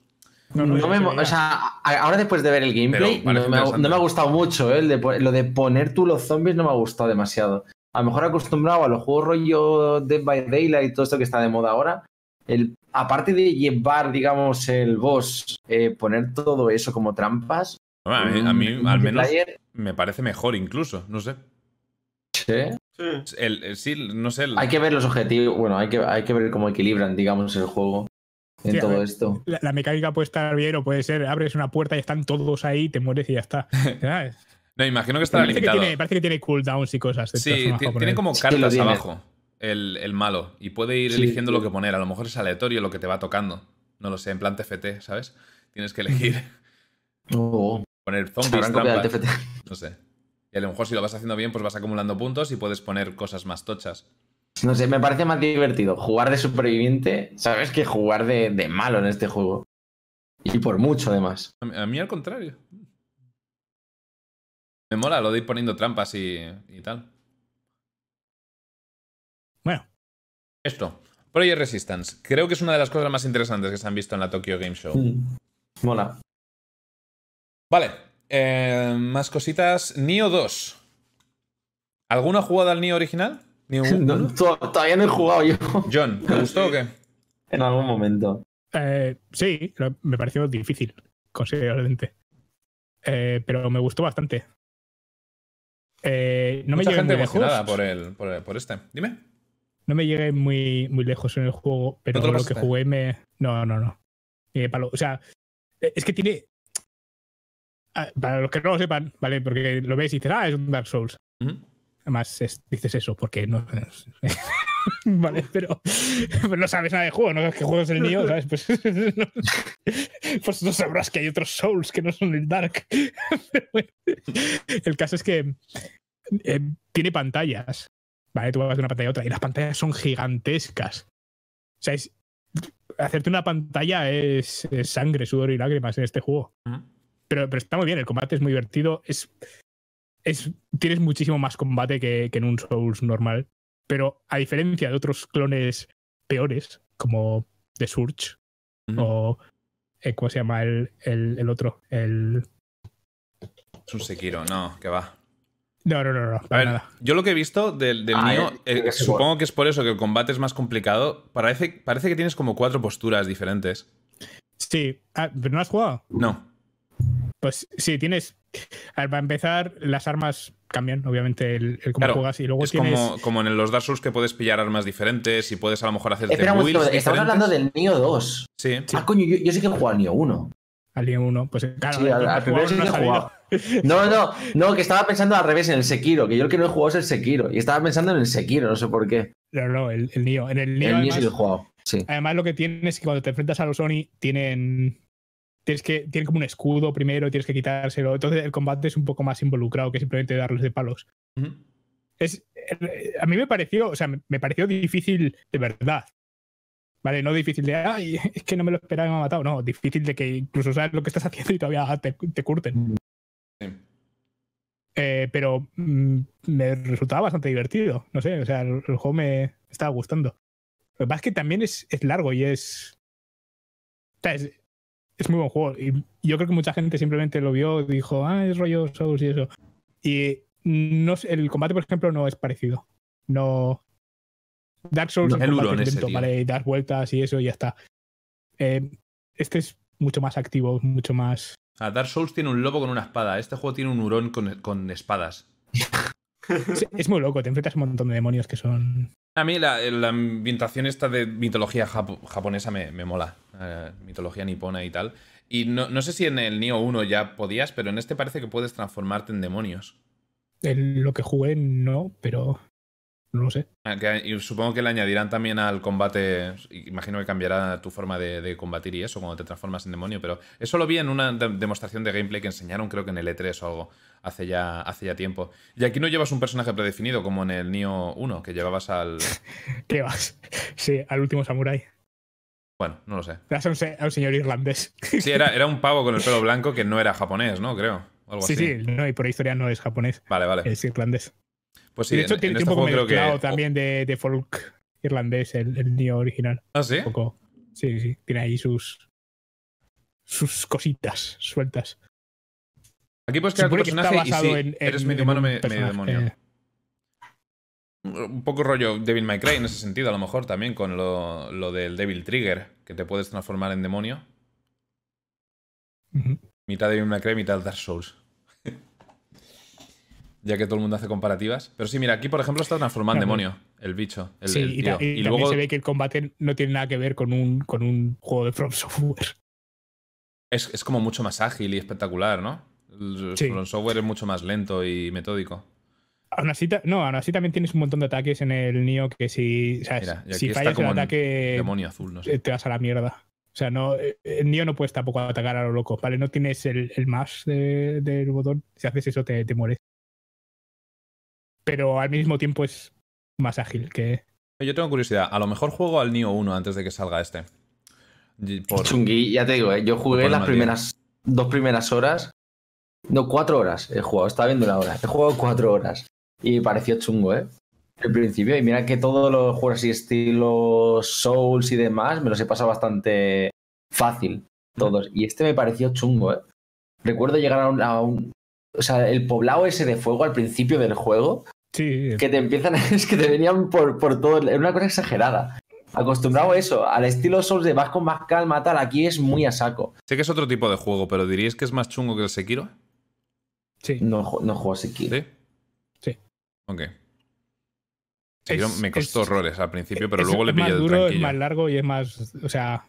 No, No, no, me, o sea, ahora después de ver el gameplay, no me, ha, no me ha gustado mucho, ¿eh? El de po- lo de poner tú los zombies no me ha gustado demasiado. A lo mejor acostumbrado a los juegos rollo Dead by Daylight y todo esto que está de moda ahora. El, aparte de llevar, digamos, el boss, eh, poner todo eso como trampas. Bueno, a mí, a mí, un al menos me parece mejor incluso, no sé. sí. Sí. El, el- sí, no sé. el- Hay que ver los objetivos, bueno, hay que, hay que ver cómo equilibran, digamos, el juego en Sí, todo ver. esto. La, la mecánica puede estar bien o puede ser, abres una puerta y están todos ahí, te mueres y ya está. ¿Sabes? No, imagino que estará Parece que, limitado. tiene, parece que tiene cooldowns y cosas. Sí, tiene como cartas abajo el, el malo y puede ir Sí, eligiendo sí. lo que poner. A lo mejor es aleatorio lo que te va tocando. No lo sé, en plan TFT, ¿sabes? Tienes que elegir Oh, poner zombies, trampas, no sé. Y a lo mejor si lo vas haciendo bien, pues vas acumulando puntos y puedes poner cosas más tochas. No sé, me parece más divertido jugar de superviviente, ¿sabes? Que jugar de, de malo en este juego. Y por mucho, además. A mí, a mí al contrario. Me mola lo de ir poniendo trampas y, y tal. Bueno, Esto. Project Resistance. Creo que es una de las cosas más interesantes que se han visto en la Tokyo Game Show. Mm. Mola. Vale. eh, más cositas. Nio 2. ¿Alguna jugada al Nio original? ¿Nio No, 1? to- todavía no he jugado yo John, ¿te gustó o qué? en algún momento. eh, sí, me pareció difícil, considerablemente. Eh, pero me gustó bastante. Eh, no me Mucha gente muy lejos. por, el, por, el- por este. Dime. No me llegué muy, muy lejos en el juego, pero ¿No lo lo que jugué me. No, no, no. Palo. O sea, es que tiene. Ah, Para los que no lo sepan, ¿vale? Porque lo ves y dices, ah, es un Dark Souls. Además, es- dices eso porque no. vale, pero, pero no sabes nada de juego, no sabes qué juego es el mío, ¿sabes? Pues no, pues no sabrás que hay otros Souls que no son el Dark. Bueno, el caso es que eh, tiene pantallas. Vale, tú vas de una pantalla a otra y las pantallas son gigantescas. O sea, es- hacerte una pantalla es, es sangre, sudor y lágrimas en este juego. Ujú. Pero, pero está muy bien, el combate es muy divertido. Es, es, tienes muchísimo más combate que, que en un Souls normal. Pero a diferencia de otros clones peores, como The Surge o. eh, ¿Cómo se llama el, el, el otro? El. Es un Sekiro, no, que va. No, no, no, no, A para ver, nada. yo lo que he visto del, del Ah, eh, eh, supongo que es por eso que el combate es más complicado. Parece, parece que tienes como cuatro posturas diferentes. Sí, ah, ¿pero no has jugado? No. Pues sí, tienes. A ver, para empezar, las armas cambian, obviamente, el, el cómo Claro, juegas. Y luego es tienes. como, como en los Dark Souls que puedes pillar armas diferentes y puedes a lo mejor hacerte Espera un momento, estamos hablando del Nio 2. Sí. Ah, coño, yo, yo sí que he jugado al Nio 1. Al día uno, pues claro, Sí, al, al primero sí no que he jugado. No, no, no, que estaba pensando al revés en el Sekiro, que yo el que no he jugado es el Sekiro. Y estaba pensando en el Sekiro, no sé por qué. No, no, el, el Nio. En el Nio, el Nio sí que he además, jugado. Sí. además, lo que tienes es que cuando te enfrentas a los Oni, tienen. Tienes que, tienen como un escudo primero, tienes que quitárselo. Entonces el combate es un poco más involucrado que simplemente darles de palos. Ujú. Es, a mí me pareció, o sea, me pareció difícil de verdad. Vale, no difícil de, ay, es que no me lo esperaba y me ha matado. No, difícil de que incluso sabes lo que estás haciendo y todavía te, curten. Sí. Eh, pero mm, me resultaba bastante divertido. No sé, o sea, el, juego me estaba gustando. Lo que pasa es que también es, es largo y es, es, es. muy buen juego. Y yo creo que mucha gente simplemente lo vio y dijo, ah, es rollo Souls y eso. Y no, el combate, por ejemplo, no es parecido. No, Dark Souls es el ¿vale? Das vueltas y eso y ya está. Eh, este es mucho más activo, mucho más. Ah, Dark Souls tiene un lobo con una espada. Este juego tiene un hurón con, espadas. es, muy loco, te enfrentas a un montón de demonios que son. A mí la, ambientación esta de mitología japonesa me, mola. Eh, mitología nipona y tal. Y no, no, sé si en el Nioh 1 ya podías, pero en este parece que puedes transformarte en demonios. En lo que jugué no, pero no lo sé. Ah, y supongo que le añadirán también al combate. Imagino que cambiará tu forma de, combatir y eso cuando te transformas en demonio. Pero eso lo vi en una demostración de gameplay que enseñaron, creo que en el E3 o algo, hace ya, hace ya tiempo. Y aquí no llevas un personaje predefinido como en el Nio 1, que llevabas al. ¿Qué vas? Sí, al último samurái. Bueno, no lo sé. Eras un, un, señor irlandés. Sí, era, era un pavo con el pelo blanco que no era japonés, ¿no? Creo. sí, sí, no, y por historia no es japonés. Vale, vale. Es irlandés. Pues sí, de hecho, tiene este un poco mezclado también de, de, folk irlandés, el, el original. ¿Ah, sí? Sí, sí. Tiene ahí sus. sus cositas sueltas. Aquí puedes crear tu personaje y sí, eres medio humano, medio demonio. Un poco rollo Devil May Cry en ese sentido, a lo mejor también con lo, lo del Devil Trigger, que te puedes transformar en demonio. Mitad Devil May Cry, mitad Dark Souls ya que todo el mundo hace comparativas. Pero sí, mira, aquí por ejemplo está transformado en demonio, el bicho. El, sí, y, y, luego se ve que el combate no tiene nada que ver con un, con un juego de From Software. Es, es como mucho más ágil y espectacular, ¿no? El Software es mucho más lento y metódico. Aún así, no, aún así también tienes un montón de ataques en el Nio que si, si fallas el ataque demonio azul, no sé. te vas a la mierda. O sea, no, el Nio no puedes tampoco atacar a lo loco, ¿vale? No tienes el, el más del botón. Si haces eso te, te mueres pero al mismo tiempo es más ágil que. Yo tengo curiosidad. A lo mejor juego al Nio 1 antes de que salga este. Por... Chungui, ya te digo, ¿eh? yo jugué las primeras dos primeras horas. No, cuatro horas he jugado, estaba viendo la hora. He jugado cuatro horas. Y pareció chungo, ¿eh? Al principio. Y mira que todos los juegos así, estilo Souls y demás, me los he pasado bastante fácil. Todos. Y este me pareció chungo, ¿eh? Recuerdo llegar a un, o sea, el poblado ese de fuego al principio del juego, sí. que te empiezan, es que te venían por, por todo, es una cosa exagerada. Acostumbrado a eso, al estilo Souls de vas con más calma, tal, aquí es muy a saco. Sé que es otro tipo de juego, pero ¿diríais que es más chungo que el Sekiro? Sí. No, no juego a Sekiro. ¿Sí? Sí. Ok. Sekiro me costó horrores al principio, pero luego le pillé es más duro, Es más largo y es más. O sea.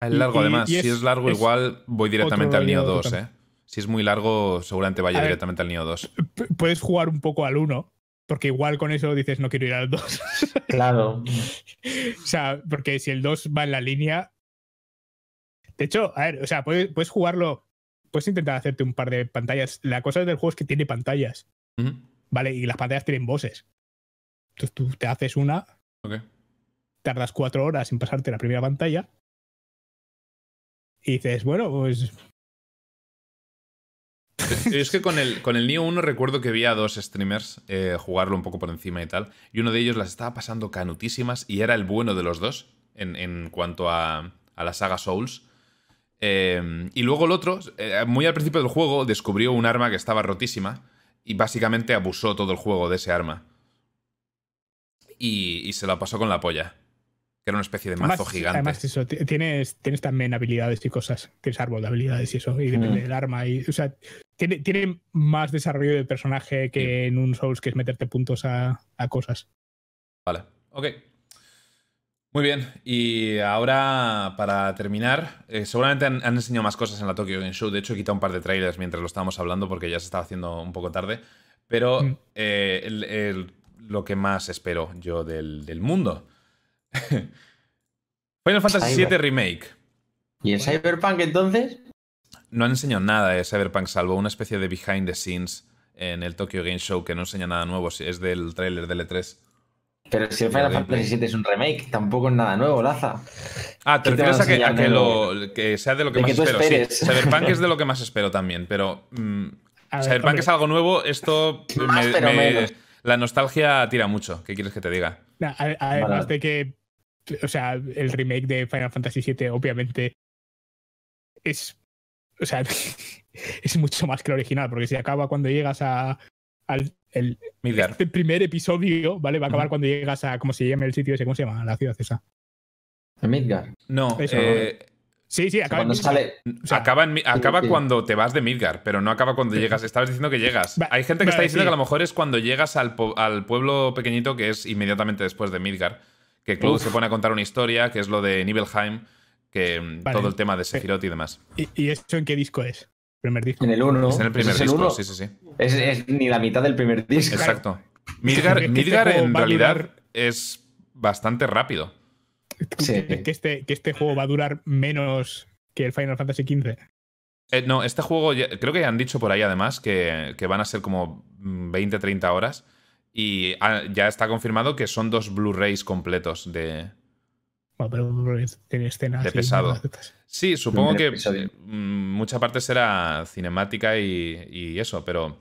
Es largo, además. si es largo, igual voy directamente al Nio 2, ¿eh? Si es muy largo, seguramente vaya directamente al Nio 2. Puedes jugar un poco al 1, porque igual con eso dices no quiero ir al 2. Claro. o sea, porque si el 2 va en la línea. De hecho, a ver, o sea, puedes, puedes jugarlo. Puedes intentar hacerte un par de pantallas. La cosa del juego es que tiene pantallas. ¿Vale? Y las pantallas tienen voces. Entonces tú te haces una. Tardas cuatro horas en pasarte la primera pantalla. Y dices, bueno, pues es que con el, con el Nio 1 recuerdo que vi a dos streamers eh, jugarlo un poco por encima y tal, y uno de ellos las estaba pasando canutísimas y era el bueno de los dos en, cuanto a, la saga Souls. Eh, y luego el otro, eh, muy al principio del juego, descubrió un arma que estaba rotísima y básicamente abusó todo el juego de ese arma. Y, y se la pasó con la polla era una especie de mazo gigante. Además, eso, tienes, tienes también habilidades y cosas, tienes árbol de habilidades y eso, y depende mm. del arma. Y, o sea, tiene, tiene, más desarrollo de personaje que en un Souls, que es meterte puntos a, cosas. Vale, ok. Muy bien, y ahora para terminar, eh, seguramente han, enseñado más cosas en la Tokyo Game Show. De hecho, he quitado un par de trailers mientras lo estábamos hablando porque ya se estaba haciendo un poco tarde. Pero mm. eh, lo que más espero yo del, del mundo Final Fantasy VII Remake. ¿Y el Cyberpunk entonces? No han enseñado nada de Cyberpunk salvo una especie de behind the scenes en el Tokyo Game Show que no enseña nada nuevo, es del tráiler del E3. Pero si el Final Fantasy VII es un remake, tampoco es nada nuevo, Laza. Ah, te refieres a, que, a que, lo, que, sea de lo que más espero. Sí, Cyberpunk es de lo que más espero también, pero mm, Cyberpunk es algo nuevo, esto me, la nostalgia tira mucho. ¿Qué quieres que te diga? Además de que, o sea, el remake de Final Fantasy VII obviamente es, o sea, es mucho más que el original, porque si acaba cuando llegas a, al el, este primer episodio, ¿vale? Va a acabar cuando llegas a, ¿cómo se llama el sitio ese? ¿Cómo se llama? La ciudad esa. Midgar. No, eh, Sí, sí, acaba, cuando sale... acaba, acaba cuando te vas de Midgar, pero no acaba cuando llegas. Estabas diciendo que llegas. Hay gente que está diciendo que a lo mejor es cuando llegas al, al, pueblo pequeñito que es inmediatamente después de Midgar. Que Claude se pone a contar una historia, que es lo de Nibelheim, que mm, todo el tema de Sephiroth y demás. ¿Y, ¿Y, eso en qué disco es? ¿Primer disco? En el 1. Es en el primer disco, sí, sí, sí. Es, ni la mitad del primer disco. Exacto. Midgar, Midgar en realidad es bastante rápido. Sí. Que, este, que este juego va a durar menos que el Final Fantasy XV. Eh, no, este juego creo que han dicho por ahí además que, van a ser como 20-30 horas. Y ya está confirmado que son dos Blu-rays completos de. Bueno, pero tiene escenas. De pesado. Sí, supongo que mm, mucha parte será cinemática y, eso, pero.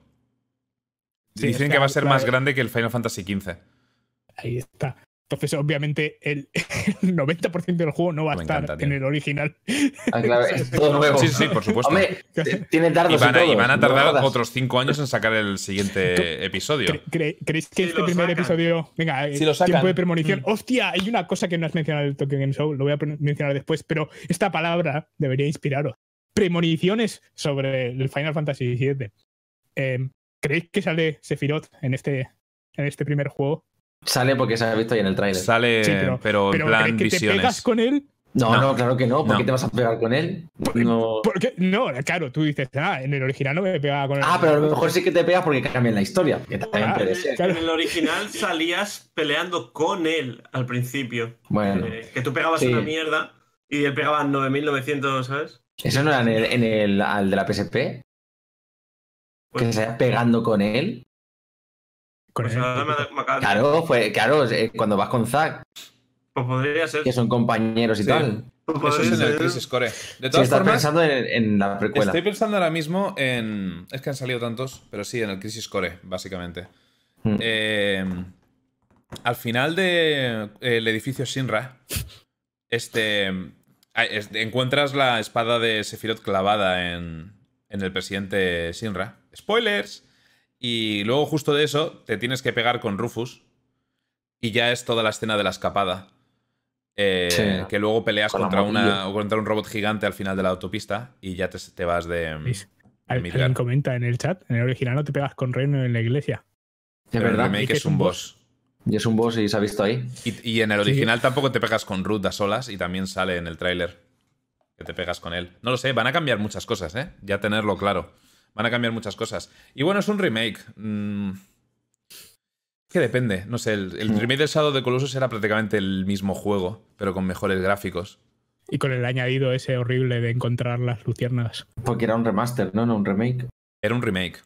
dicen que va a ser más grande que el Final Fantasy XV. Ahí está. Entonces, obviamente, el, 90% del juego no va a estar en el original. Ah, claro, es todo nuevo. Sí, sí, por supuesto. Hombre, tiene dardos y van, a, y van a tardar otros 5 años en sacar el siguiente episodio. ¿Creéis que este primer episodio. Venga, si lo tiempo de premonición. Mm. Hostia, hay una cosa que no has mencionado en el Tokyo Game Show, lo voy a mencionar después, pero esta palabra debería inspiraros. Premoniciones sobre el Final Fantasy VII. Em, ¿Creéis que sale Sephiroth en este, en este primer juego? Sale porque se ha visto ahí en el tráiler. Sale, pero, en plan que ¿Te pegas con él? No, no, claro que no. ¿Por qué te vas a pegar con él? No. no, claro, tú dices, ah, en el original no me pegaba con él. Ah, pero a lo mejor sí que te pegas porque cambian la historia. Que también ah, En el original salías peleando con él al principio. Bueno. Eh, que tú pegabas una mierda y él pegaba 9900, ¿sabes? ¿Eso no era en el, en el al de la PSP? que pues se pegando con él. Pues claro, fue, claro, eh, cuando vas con Zack. Pues podría ser. Que son compañeros y tal. Pues Eso es en el Crisis Core. De todas formas, pensando en, la precuela. Estoy pensando ahora mismo en. Es que han salido tantos, pero sí, en el Crisis Core, básicamente. Hmm. Eh, al final del de, el edificio Shinra, este, encuentras la espada de Sephiroth clavada en, en el presidente Shinra. ¡Spoilers! Y luego justo de eso te tienes que pegar con Rufus y ya es toda la escena de la escapada. Eh, que luego peleas contra, una, contra un robot gigante al final de la autopista y ya te, vas de... Alguien comenta en el chat, en el original no te pegas con Reino en la iglesia. Es verdad. El es un boss. Y es un boss y se ha visto ahí. Y, en el original tampoco te pegas con Ruth a solas y también sale en el tráiler que te pegas con él. No lo sé, van a cambiar muchas cosas, ¿eh? Ya tenerlo claro. Van a cambiar muchas cosas. Y bueno, es un remake. Mm, que depende. No sé, el, remake del Shadow de Colossus era prácticamente el mismo juego, pero con mejores gráficos. Y con el añadido ese horrible de encontrar las luciernas. Porque era un remaster, ¿no? No un remake. Era un remake.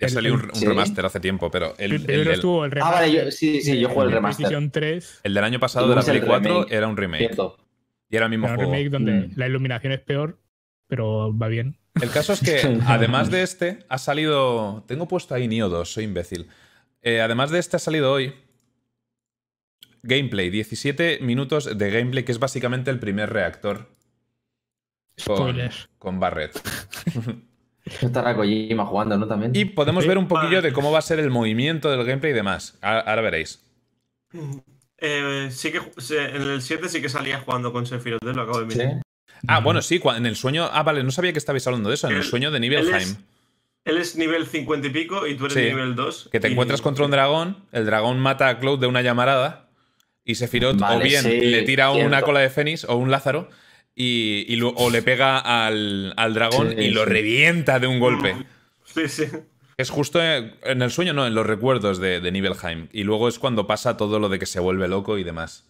Ya salió un, remaster hace tiempo, pero el, el, estuvo el remaster. Ah, vale, sí, sí, yo jugué el remaster. 3. El del año pasado de la Play 4 era un remake. Y era el mismo juego. un remake donde mm. la iluminación es peor, pero va bien. El caso es que, además de este, ha salido. Tengo puesto ahí Nio 2, soy imbécil. Eh, además de este, ha salido hoy. Gameplay, 17 minutos de gameplay, que es básicamente el primer reactor. Con, con Barret. Estará Kojima jugando, ¿no? También. Y podemos ver un poquillo de cómo va a ser el movimiento del gameplay y demás. Ahora veréis. Eh, sí que en el 7 sí que salía jugando con Sephiroth, lo acabo de mirar. Ah, bueno, sí, en el sueño. Ah, vale, no sabía que estabais hablando de eso. En el, sueño de Nibelheim. Él es, nivel 50 y pico y tú eres nivel 2. Que te encuentras contra un dragón, el dragón mata a Cloud de una llamarada y Sephiroth o bien le tira una cola de Fénix o un Lázaro y, o le pega al, dragón y lo revienta de un golpe. Sí, sí. Es justo en el sueño, no, en los recuerdos de, de Nibelheim. Y luego es cuando pasa todo lo de que se vuelve loco y demás.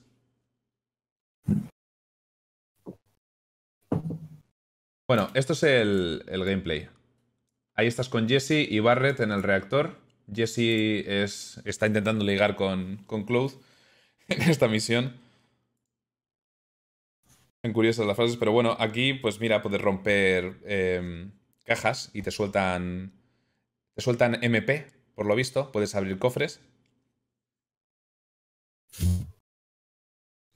Bueno, esto es el, gameplay. Ahí estás con Jesse y Barrett en el reactor. Jesse es, está intentando ligar con, con Cloud en esta misión. En curiosas las frases, pero bueno, aquí, pues mira, puedes romper em, cajas y te sueltan. Te sueltan MP, por lo visto. Puedes abrir cofres.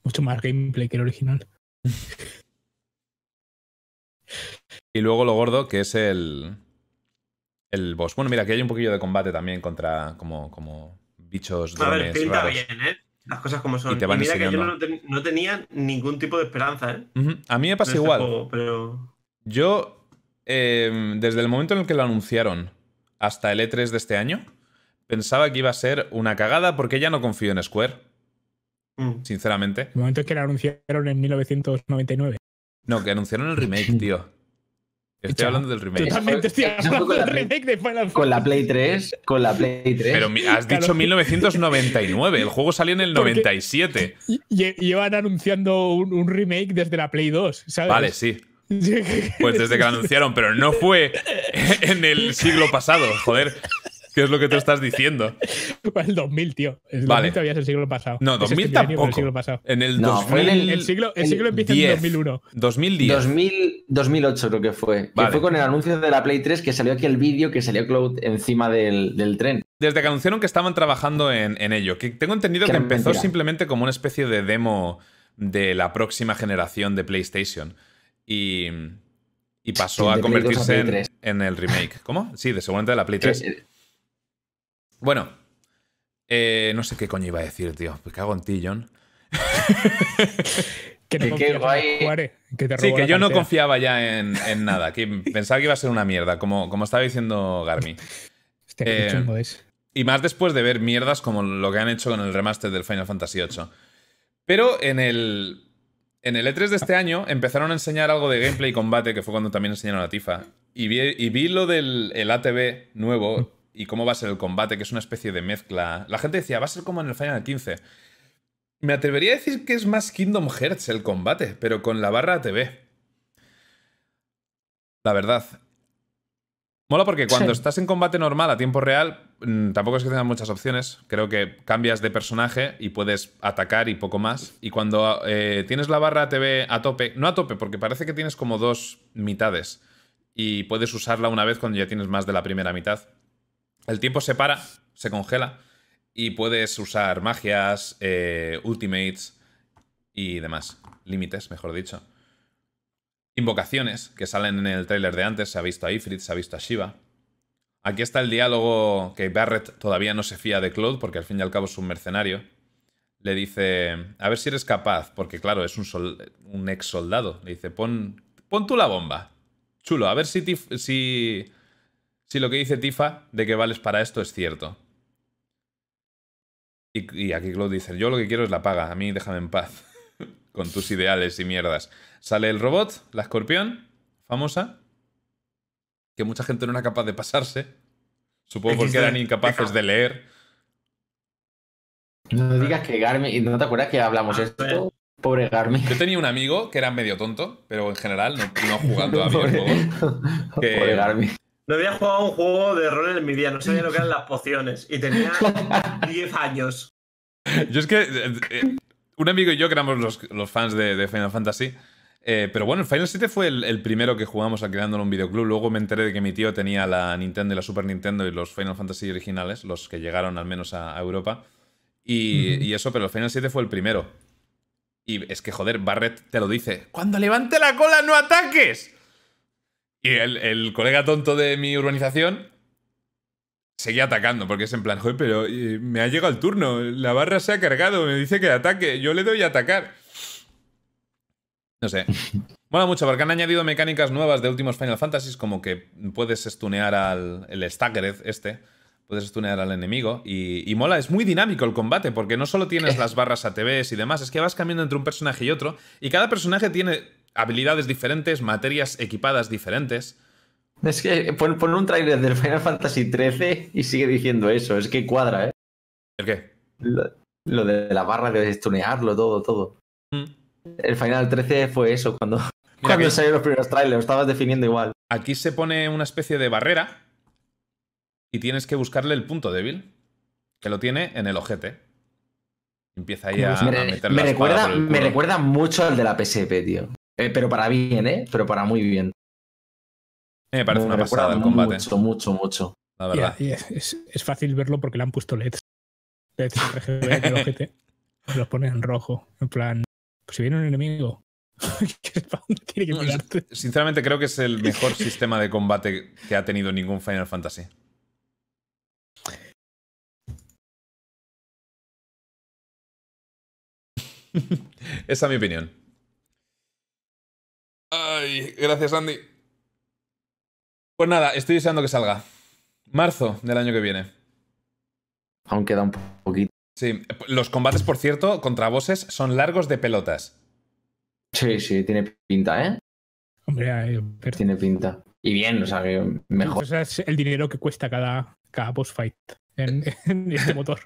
Mucho más gameplay que el original. y luego lo gordo, que es el. El boss. Bueno, mira, aquí hay un poquillo de combate también contra como, como bichos A ver, drones pinta raros. bien, ¿eh? Las cosas como son. Y te van mira que yo no, ten- no tenía ningún tipo de esperanza, ¿eh? A mí me pasa este igual. juego, pero. Yo, eh, desde el momento en el que lo anunciaron hasta el E3 de este año, pensaba que iba a ser una cagada porque ya no confío en Square, mm. sinceramente. El momento en que lo anunciaron en 1999. No, que anunciaron el remake, tío. Estoy hablando del remake. Totalmente estoy Eso fue hablando con la del Play- remake de Final Con la Fantasy. Play 3, con la Play 3. Pero has Claro. dicho 1999, el juego salió en el Porque- 97. Y, y- llevan anunciando un, un remake desde la Play 2, ¿sabes? Vale, sí. Pues desde que lo anunciaron, pero no fue en el siglo pasado, joder. ¿Qué es lo que tú estás diciendo? Fue el 2000, tío. El Vale. 2000 todavía es el siglo pasado. No, Es 2000 este milenio, pero tampoco. El siglo pasado. En el No, fue en 2010. el- El siglo, el siglo empieza en 2001. 2010. 2000, 2008 creo que fue. Vale. Que fue con el anuncio de la Play 3 que salió aquí el vídeo que salió Cloud encima del, del tren. Desde que anunciaron que estaban trabajando en, en ello. Que tengo entendido Que empezó mentira. simplemente como una especie de demo de la próxima generación de PlayStation. Y, y pasó Sí, a de Play 2 a convertirse en, Play 3. en el remake. ¿Cómo? Sí, de seguramente de la Play Que- 3. Bueno, eh, no sé qué coño iba a decir, tío. Me cago en ti, John. Que no Que guay. Juare, que te Sí, que yo no confiaba ya en, en nada. Que pensaba que iba a ser una mierda, como, como estaba diciendo Garmi. Eh, chungo es. Y más después de ver mierdas como lo que han hecho con el remaster del Final Fantasy VIII. Pero en el, en el E3 de este año empezaron a enseñar algo de gameplay y combate, que fue cuando también enseñaron a Tifa. Y vi, y vi lo del el ATV nuevo y cómo va a ser el combate, que es una especie de mezcla. La gente decía, va a ser como en el Final 15. Me atrevería a decir que es más Kingdom Hearts el combate, pero con la barra ATV. La verdad. Mola porque cuando Sí. estás en combate normal a tiempo real, mm, tampoco es que tengas muchas opciones. Creo que cambias de personaje y puedes atacar y poco más. Y cuando eh, tienes la barra ATV a tope, no a tope, porque parece que tienes como dos mitades. Y puedes usarla una vez cuando ya tienes más de la primera mitad. El tiempo se para, se congela. Y puedes usar magias, eh, ultimates y demás. Límites, mejor dicho. Invocaciones que salen en el tráiler de antes. Se ha visto a Ifrit, se ha visto a Shiva. Aquí está el diálogo que Barrett todavía no se fía de Claude porque al fin y al cabo es un mercenario. Le dice, a ver si eres capaz, porque claro, es un, sol- un ex soldado. Le dice, pon, pon tú la bomba. Chulo, a ver si, si, si lo que dice Tifa de que vales para esto es cierto. Y, y aquí Claude dice, yo lo que quiero es la paga, a mí déjame en paz. Con tus ideales y mierdas. Sale el robot, la escorpión, famosa, que mucha gente no era capaz de pasarse. Supongo porque eran incapaces de leer. No digas que Garmin. ¿No te acuerdas que hablamos Ah, esto? Pobre Garmin. Yo tenía un amigo que era medio tonto, pero en general no, no jugando a videojuegos. Que- Pobre Garmin. No había jugado un juego de rol en mi vida, no sabía lo que eran las pociones. Y tenía 10 años. Yo es que eh, eh, un amigo y yo que éramos los, los fans de, de Final Fantasy. eh, pero bueno, el Final 7 fue el, el primero que jugamos creándolo en un videoclub. Luego me enteré de que mi tío tenía la Nintendo y la Super Nintendo y los Final Fantasy originales, los que llegaron al menos a, a Europa. Y, y eso, pero el Final 7 fue el primero. Y es que, joder, Barrett te lo dice. Cuando levante la cola, no ataques. Y el, el colega tonto de mi urbanización seguía atacando, porque es en plan, joder, pero eh, me ha llegado el turno, la barra se ha cargado, me dice que ataque, yo le doy a atacar. No sé. Mola mucho porque han añadido mecánicas nuevas de últimos Final Fantasies, como que puedes stunear al el Staggered este, puedes stunear al enemigo y, y mola, es muy dinámico el combate porque no solo tienes las barras ATVs y demás, es que vas cambiando entre un personaje y otro y cada personaje tiene habilidades diferentes, materias equipadas diferentes. Es que pon, pon un tráiler del Final Fantasy XIII y sigue diciendo eso. Es que cuadra, ¿eh? ¿El qué? Lo, lo de la barra de estunearlo, todo, todo. Mm. El Final 13 fue eso, cuando, Mira, cuando salieron los primeros trailers, lo estabas definiendo igual. Aquí se pone una especie de barrera y tienes que buscarle el punto débil, que lo tiene en el ojete. Empieza ahí a, me, a meter me la recuerda, por el me recuerda mucho al de la PSP, tío. Eh, pero para bien, ¿eh? Pero para muy bien. Me parece me una pasada el combate, Mucho, mucho, mucho. la verdad. Y- y es, es- es fácil verlo porque le han puesto LEDs. LEDs RGB los ponen en rojo. En plan, pues si viene un enemigo, tiene que mirarte. Sinceramente creo que es el mejor sistema de combate que ha tenido ningún Final Fantasy. Esa es mi opinión. Ay, gracias Andy. Pues nada, estoy deseando que salga. Marzo del año que viene. Aún queda un poquito. Sí, los combates, por cierto, contra bosses son largos de pelotas. Sí, sí, tiene pinta, ¿eh? Hombre, ay, pero- Tiene pinta. Y bien, o sea, que mejor. O sea, es el dinero que cuesta cada, cada boss fight en, en este motor.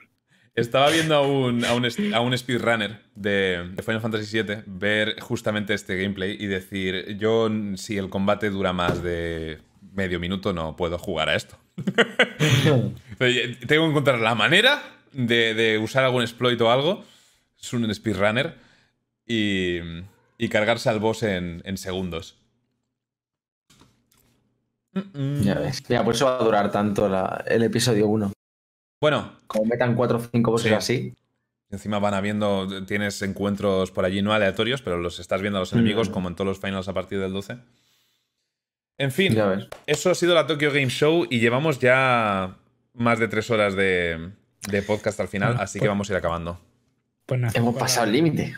Estaba viendo a un, a un, a un speedrunner de, de Final Fantasy VII ver justamente este gameplay y decir, yo si el combate dura más de medio minuto no puedo jugar a esto. Pero Tengo que encontrar la manera de, de usar algún exploit o algo. Es un speedrunner. Y, y cargarse al boss en, en segundos. Mm, mm. Ya ves. Mira, por eso va a durar tanto la- el episodio 1. Bueno, Como metan 4 o 5 bosses Sí. así. Encima van habiendo, tienes encuentros por allí no aleatorios, pero los estás viendo a los enemigos Mm. como en todos los finals a partir del 12. En fin, Ya ves. eso ha sido la Tokyo Game Show y llevamos ya más de tres horas de, de podcast al final, Bueno, así que pues- vamos a ir acabando. Pues nada, Hemos pasado el límite.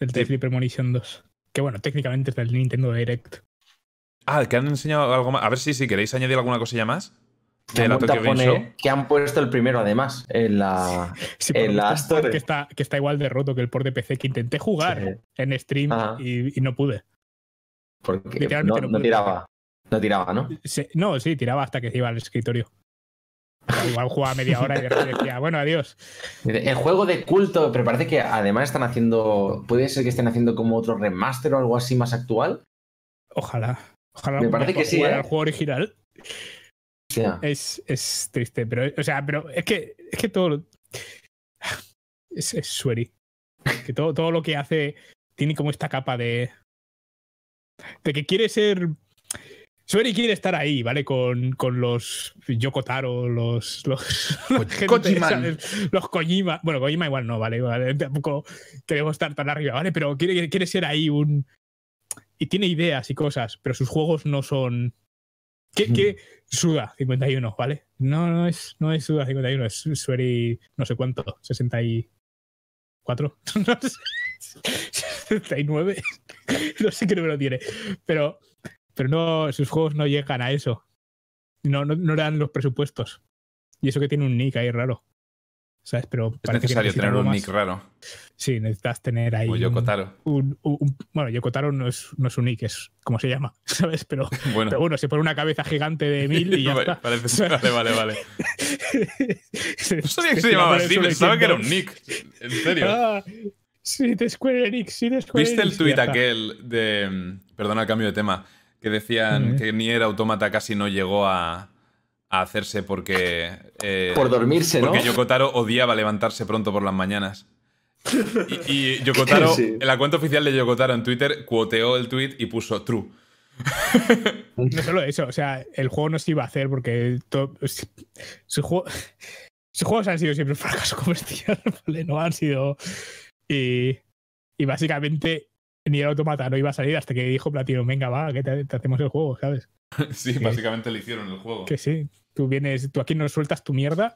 El Tales Premonition 2. Que bueno, técnicamente es del Nintendo Direct. Ah, que han enseñado algo más. A ver si, si queréis añadir alguna cosilla más Que de han, la vuelto a Tokyo Game poner- Show. que han puesto el primero, además, en la. Sí, En la Store. que está, que está igual de roto que el port de PC que intenté jugar Sí. en stream y, y no pude. Porque Literalmente no, no no pude. tiraba. No tiraba, ¿no? Se- no, sí, tiraba hasta que se iba al escritorio. Igual jugaba media hora y de repente decía, bueno, adiós. El juego de culto, pero parece que además están haciendo. Puede ser que estén haciendo como otro remaster o algo así más actual. Ojalá. Ojalá Me parece que sí, ¿eh? al juego original. Es, es triste, pero, o sea, pero es que, es que todo. Es, es Sueri. Que todo, todo lo que hace tiene como esta capa de. de que quiere ser. Sueri quiere estar ahí, ¿vale? Con, con los Yokotaro, los. los la gente. Los Kojima. Bueno, Kojima igual no, ¿vale? Vale, Tampoco queremos estar tan arriba, ¿vale? Pero quiere, quiere ser ahí un. Y tiene ideas y cosas, pero sus juegos no son. ¿Qué, qué? Suda 51, ¿vale? No, no es, no es Suda 51, es Sueri no sé cuánto, 64, no sé, 69, no sé qué número tiene, pero, pero no, sus juegos no llegan a eso. No, no, no le dan los presupuestos. Y eso que tiene un nick ahí raro. ¿Sabes? Pero Es que necesario tener un más. nick raro. Sí, necesitas tener ahí. Un- Yokotaro. un- un- un- bueno, Yokotaro no es, no es un nick, es como se llama, ¿sabes? Pero, Bueno, pero bueno, se pone una cabeza gigante de mil y ya vale, está. parece- vale, vale, vale. no sabía que se llamaba así, pensaba que era un nick. En serio. Ah, sí, de Square Enix, sí, de Square ¿Viste el Enix, tuit aquel de. mm, Perdona el cambio de tema. Que decían Ujú. que Nier Automata casi no llegó a, a hacerse porque. eh, Por dormirse, ¿no? porque Yokotaro odiaba levantarse pronto por las mañanas. Y, y Yokotaro, Sí. en la cuenta oficial de Yokotaro en Twitter, cuoteó el tweet y puso true. No solo eso, o sea, el juego no se iba a hacer porque to- su juego- sus juegos han sido siempre un fracaso comercial, ¿vale? No han sido. Y, y básicamente ni el automata no iba a salir hasta que dijo Platino, venga, va, que te, te hacemos el juego, ¿sabes? Sí, básicamente le hicieron el juego. Que sí, tú vienes, tú aquí nos sueltas tu mierda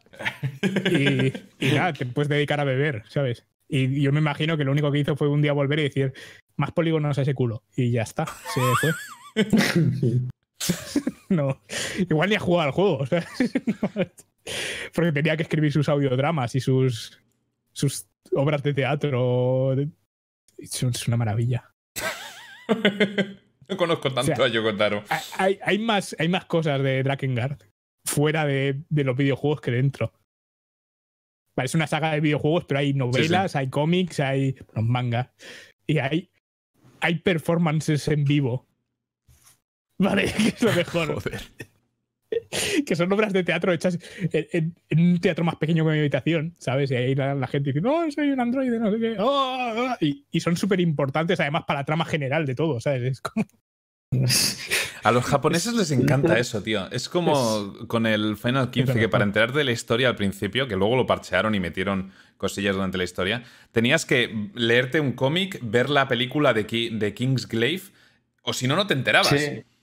y, y nada, te puedes dedicar a beber, ¿sabes? Y yo me imagino que lo único que hizo fue un día volver y decir, más polígonos a ese culo. Y ya está, se fue. no, igual ni ha jugado al juego, ¿sabes? Porque tenía que escribir sus audiodramas y sus, sus obras de teatro. Es es una maravilla. No conozco tanto O sea, a Yokotaro. Hay- Hay, más, hay más cosas de Drakengard fuera de, de los videojuegos que dentro. Vale, es una saga de videojuegos, pero hay novelas, hay cómics, hay bueno, manga. Y hay, hay performances en vivo. Vale, que es lo mejor. Joder. que son obras de teatro hechas en, un teatro más pequeño que mi habitación, ¿sabes? Y ahí la, gente dice, no, soy un androide, no sé qué. Oh, oh", y, y, son súper importantes además para la trama general de todo, ¿sabes? Es como... A los japoneses les encanta eso, tío. Es como con el Final 15, que para enterarte de la historia al principio, que luego lo parchearon y metieron cosillas durante la historia, tenías que leerte un cómic, ver la película de, de Kingsglaive, o si no, no te enterabas.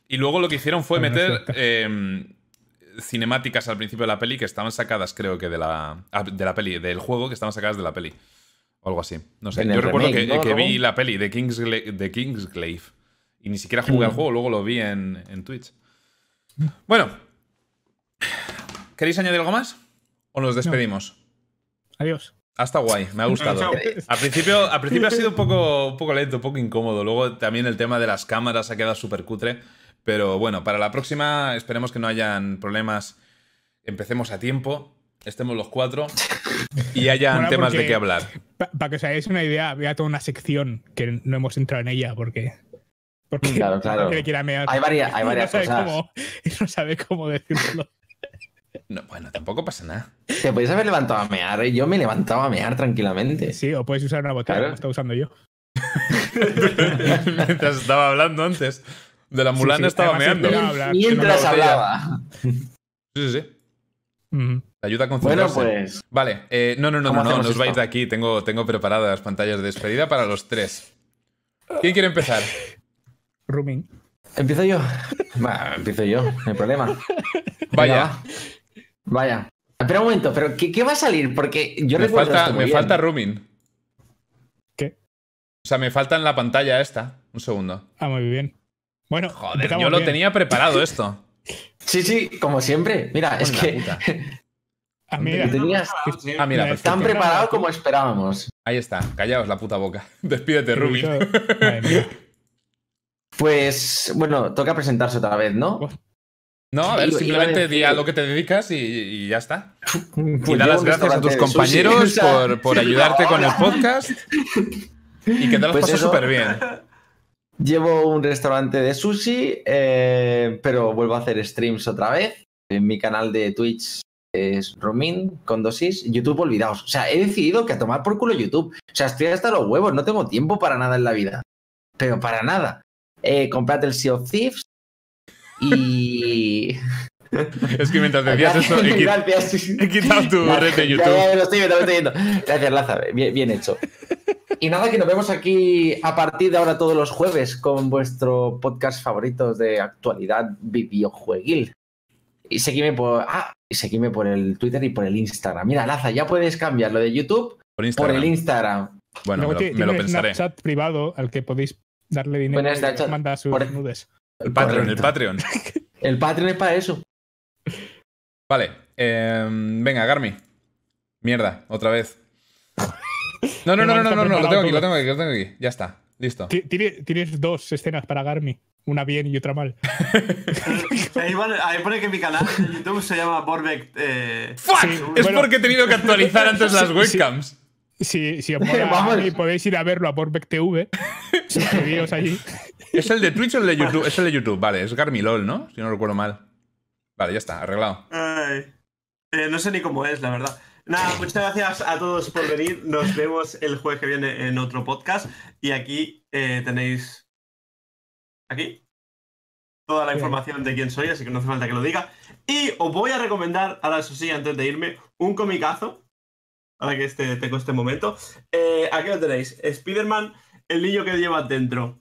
Y luego lo que hicieron fue meter cinemáticas al principio de la peli que estaban sacadas, creo que de la, ah, de la peli, del juego que estaban sacadas de la peli. O algo así. No sé. Yo recuerdo que, vi la peli de, de Kingsglaive y ni siquiera jugué al mm. juego, luego lo vi en, en Twitch. Bueno. ¿Queréis añadir algo más? ¿O nos despedimos? Adiós. Hasta guay, me ha gustado. Al principio, al principio ha sido un poco, un poco lento, un poco incómodo. Luego también el tema de las cámaras ha quedado súper cutre. Pero bueno, para la próxima esperemos que no hayan problemas. Empecemos a tiempo, estemos los cuatro y hayan temas de qué hablar. Para que os hagáis una idea, había toda una sección que no hemos entrado en ella porque porque claro, claro. Hay varias, hay varias no cosas. Cómo, no sabe cómo decirlo. No, bueno, tampoco pasa nada. Te podéis haber levantado a mear, ¿eh? yo me levantaba a mear tranquilamente. Sí, o puedes usar una botella como estaba usando yo. Mientras estaba hablando antes. De la mulana estaba meando. Mientras hablaba. Sí, sí, sí. Ayuda a concentrarse. Bueno, pues. Vale, eh, no, no, no, no, no, no os vais de aquí. Tengo, tengo preparadas las pantallas de despedida para los tres. ¿Quién quiere empezar? Rumin. Empiezo yo. Va, empiezo yo, no hay problema. Vaya. Vaya. Espera un momento, pero ¿qué, va a salir? Porque yo me falta, me falta Rumin. ¿Qué? O sea, me falta en la pantalla esta. Un segundo. Ah, muy bien. Bueno, joder, yo lo tenía preparado esto. Sí, sí, como siempre. Mira, es que. Ah, mira. Tenías... ah, mira, tan preparado como esperábamos. Ahí está, callaos la puta boca. Despídete, Rumin. Pues bueno, toca presentarse otra vez, ¿no? No, a ver, simplemente di a lo que te dedicas y, ya está. Pues y da las gracias a tus compañeros por, ayudarte con el podcast y que te lo pues súper bien. Llevo un restaurante de sushi, eh, pero vuelvo a hacer streams otra vez. En mi canal de Twitch es Romin con dosis. YouTube, olvidaos. O sea, he decidido que a tomar por culo YouTube. O sea, estoy hasta los huevos, no tengo tiempo para nada en la vida. Pero para nada eh, comprate el Sea of Thieves y... Es que mientras decías eso, he, quitado tu red de YouTube. Ya, lo estoy viendo, Gracias, Laza, bien, hecho. Y nada, que nos vemos aquí a partir de ahora todos los jueves con vuestro podcast favorito de actualidad videojueguil. Y seguime por. Ah, y seguime por el Twitter y por el Instagram. Mira, Laza, ya puedes cambiar lo de YouTube por, el Instagram. Bueno, me lo, me lo pensaré. chat privado al que podéis darle dinero y manda sus nudes. El Patreon, el Patreon. el Patreon es para eso. Vale. Em, venga, Garmi. Mierda, otra vez. No, no, no, no, no, no, lo tengo aquí, lo tengo aquí, lo tengo aquí. Ya está, listo. Tienes dos escenas para Garmi. Una bien y otra mal. ahí, pone, que mi canal de YouTube se llama Borbeck. Eh, ¡Fuck! es porque he tenido que actualizar antes las webcams. Si, si os mola podéis ir a verlo a por TV. allí. ¿Es el de Twitch o el de YouTube? Es el de YouTube, vale. Es Garmilol, ¿no? Si no recuerdo mal. Vale, ya está, arreglado. Eh, no sé ni cómo es, la verdad. Nada, muchas gracias a todos por venir. Nos vemos el jueves que viene en otro podcast. Y aquí eh, tenéis. Aquí. Toda la información de quién soy, así que no hace falta que lo diga. Y os voy a recomendar, ahora eso sí, antes de irme, un comicazo ahora que este, tengo este momento. Eh, aquí lo tenéis. Spider-Man, el niño que llevas dentro.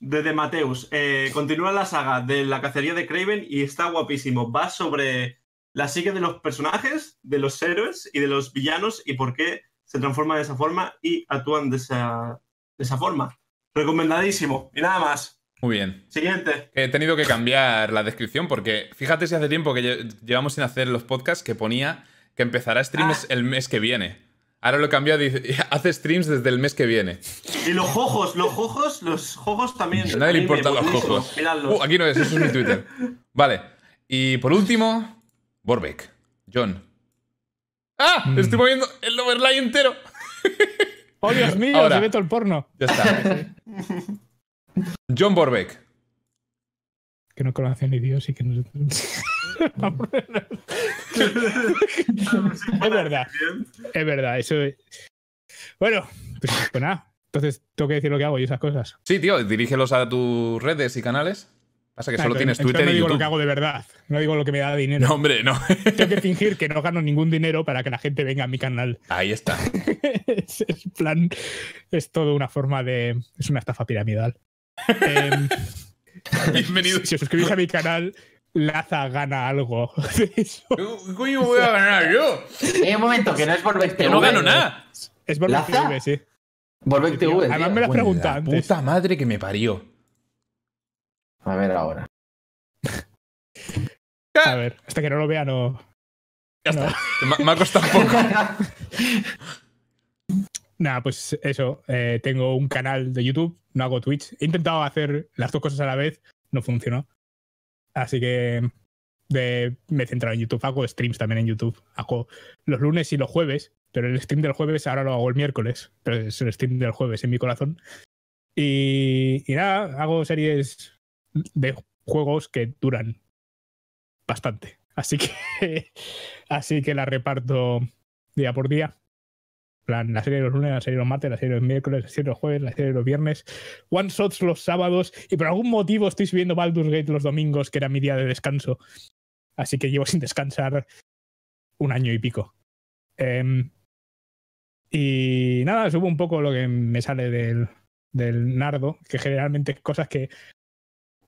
Desde Mateus. Eh, continúa la saga de la cacería de Craven y está guapísimo. Va sobre la psique de los personajes, de los héroes y de los villanos y por qué se transforman de esa forma y actúan de esa, de esa forma. Recomendadísimo. Y nada más. Muy bien. Siguiente. He tenido que cambiar la descripción porque fíjate si hace tiempo que llevamos sin hacer los podcasts que ponía que empezará streams ah. el mes que viene. Ahora lo he cambiado y hace streams desde el mes que viene. Y los jojos, los jojos, los jojos también. A nadie le importan los jojos. Uh, aquí no es, eso es mi Twitter. Vale. Y por último, Borbeck. John. ¡Ah! Mm. Estoy moviendo el overlay entero. ¡Oh, Dios mío! Ahora, se ve todo el porno. Ya está. John Borbeck. Que no conoce ni Dios y que no es verdad. Es verdad, eso. Bueno, pues, pues, nada. Entonces, tengo que decir lo que hago y esas cosas. Sí, tío, dirígelos a tus redes y canales. Pasa que solo tienes Twitter no y digo lo que hago de verdad. No digo lo que me da dinero. No, hombre, no. Tengo que fingir que no gano ningún dinero para que la gente venga a mi canal. Ahí está. es, plan. Es todo una forma de. Es una estafa piramidal. Em, Bienvenido. Si os suscribís a mi canal, Laza gana algo de eso. ¿Cómo voy a ganar yo? En un momento, que no es por Que no gano nada. Es por TV, sí. Volver TV. Además me lo has preguntado antes. Puta madre que me parió. A ver ahora. A ver, hasta que no lo vea, no. Ya está. Me, ha costado un poco. Nada, pues eso. Eh, tengo un canal de YouTube, no hago Twitch. He intentado hacer las dos cosas a la vez, no funcionó. Así que me he centrado en YouTube. Hago streams también en YouTube. Hago los lunes y los jueves, pero el stream del jueves ahora lo hago el miércoles. Pero es el stream del jueves en mi corazón. Y, y nada, hago series de juegos que duran bastante. Así que, así que la reparto día por día. Plan, la serie de los lunes, la serie de los martes, la serie de los miércoles, la serie de los jueves, la serie de los viernes, one shots los sábados y por algún motivo estoy subiendo Baldur's Gate los domingos, que era mi día de descanso. Así que llevo sin descansar un año y pico. Em, y nada, subo un poco lo que me sale del, del nardo, que generalmente es cosas que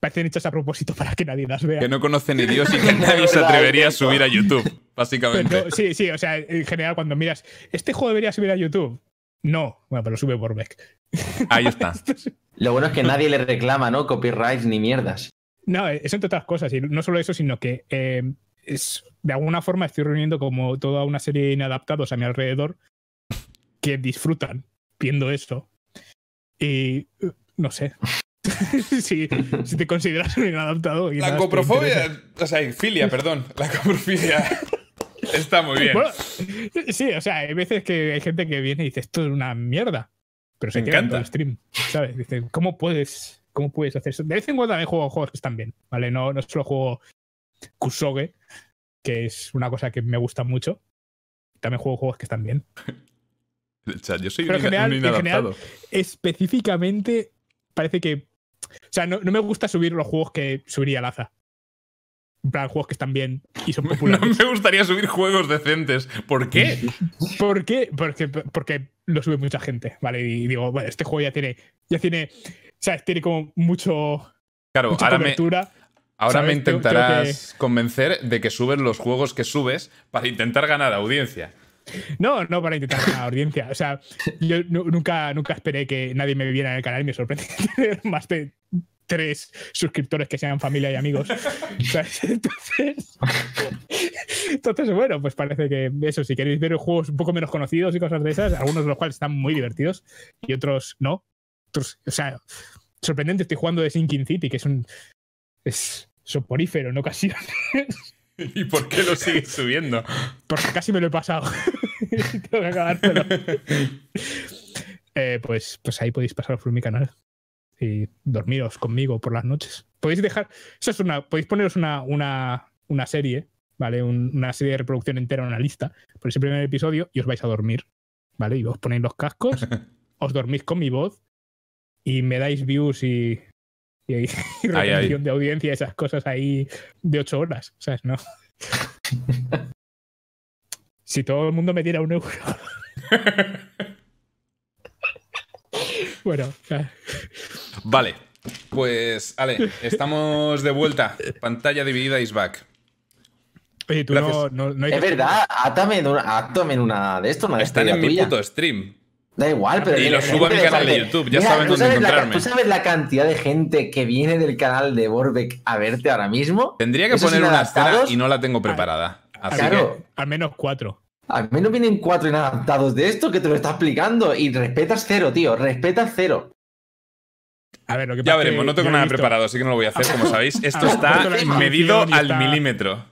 parecen hechas a propósito para que nadie las vea. Que no conocen ni Dios y que nadie se atrevería a subir a YouTube, básicamente. sí, sí, o sea, en general cuando miras, ¿este juego debería subir a YouTube? No, bueno, pero sube por Beck. Ahí está. Lo bueno es que nadie le reclama, ¿no? Copyrights ni mierdas. No, es entre otras cosas, y no solo eso, sino que eh, es, de alguna forma estoy reuniendo como toda una serie de inadaptados a mi alrededor que disfrutan viendo eso. Y no sé, si, si, te consideras un inadaptado. La coprofobia, o sea, filia, perdón. La coprofilia está muy bien. sí, o sea, hay veces que hay gente que viene y dice esto es una mierda. Pero se Me encanta el stream, ¿sabes? Dice, ¿cómo puedes, ¿cómo puedes hacer eso? De vez en cuando también juego juegos que están bien, ¿vale? No, no solo juego Kusoge, que es una cosa que me gusta mucho. También juego juegos que están bien. yo soy un, general, inadaptado. específicamente, parece que o sea, no, me gusta subir los juegos que subiría Laza. En plan, juegos que están bien y son populares. No me gustaría subir juegos decentes. ¿Por qué? ¿Por qué? Porque, porque lo sube mucha gente, ¿vale? Y digo, bueno, este juego ya tiene. Ya tiene. O sea, tiene como mucho. Claro, ahora me. Ahora me intentarás convencer de que subes los juegos que subes para intentar ganar audiencia. No, no para intentar ganar audiencia. O sea, yo nunca, nunca esperé que nadie me viera en el canal y me sorprende tener más de tres suscriptores que sean familia y amigos. Entonces, entonces, bueno, pues parece que eso, si queréis ver juegos un poco menos conocidos y cosas de esas, algunos de los cuales están muy divertidos y otros no. o sea, sorprendente, estoy jugando de Sinking City, que es un. es soporífero en ocasiones. ¿Y por qué lo sigues subiendo? Porque casi me lo he pasado. Tengo que acabártelo. Eh, pues, pues ahí podéis pasar por mi canal y dormiros conmigo por las noches. Podéis dejar. Eso es una. Podéis poneros una, una, una serie, ¿vale? una serie de reproducción entera, una lista. Por ese primer episodio y os vais a dormir, ¿vale? Y os ponéis los cascos, os dormís con mi voz y me dais views y, y, retención de audiencia, esas cosas ahí de ocho horas, ¿sabes? No. si todo el mundo me diera un euro. bueno. Vale. Pues, Ale, estamos de vuelta. Pantalla dividida is back. Oye, tú no, no, Es verdad, átame en una, una de esto, una Están en mi puto stream. Da igual, pero. Y lo subo a mi canal de YouTube, ya saben dónde encontrarme. ¿Tú sabes la cantidad de gente que viene del canal de Borbeck a verte ahora mismo? Tendría que poner una escena y no la tengo preparada. claro. al menos cuatro. Al menos vienen cuatro inadaptados de esto que te lo está explicando y respetas cero, tío. Respetas cero. A ver, lo que ya veremos, no tengo nada preparado, así que no lo voy a hacer. Como sabéis, esto está medido al milímetro.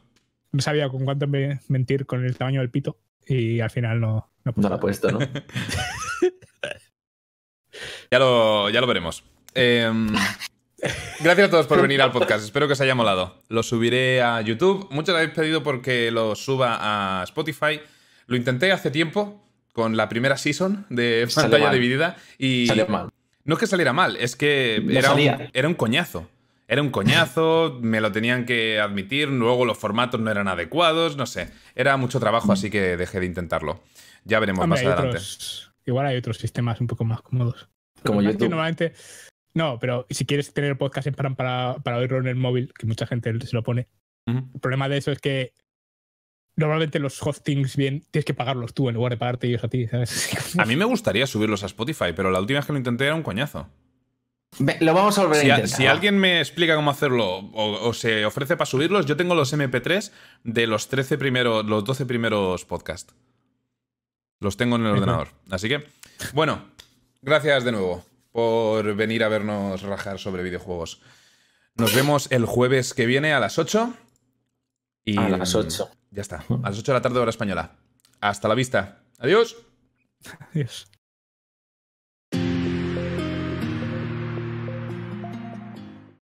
No sabía con cuánto mentir con el tamaño del pito y al final no. No, no lo ha puesto, ¿no? ya, lo, ya lo veremos. Em, Gracias a todos por venir al podcast. Espero que os haya molado. Lo subiré a YouTube. Muchos habéis pedido porque lo suba a Spotify. Lo intenté hace tiempo con la primera season de pantalla dividida y mal. no es que saliera mal, es que era un, era un coñazo. Era un coñazo, me lo tenían que admitir, luego los formatos no eran adecuados, no sé. Era mucho trabajo, así que dejé de intentarlo. Ya veremos más adelante. Igual hay otros sistemas un poco más cómodos. Como YouTube. Normalmente, no, pero si quieres tener el podcast en para, para, para oírlo en el móvil, que mucha gente se lo pone, el problema de eso es que normalmente los hostings bien tienes que pagarlos tú en lugar de pagarte ellos a ti, A mí me gustaría subirlos a Spotify, pero la última vez que lo intenté era un coñazo. Lo vamos a volver si, a intentar. Si alguien me explica cómo hacerlo o, se ofrece para subirlos, yo tengo los MP3 de los 13 primeros, los 12 primeros podcasts. Los tengo en el ordenador. Así que, bueno, gracias de nuevo por venir a vernos rajar sobre videojuegos. Nos vemos el jueves que viene a las 8. Y a las 8. Ya está. A las 8 de la tarde, hora española. Hasta la vista. Adiós. Adiós.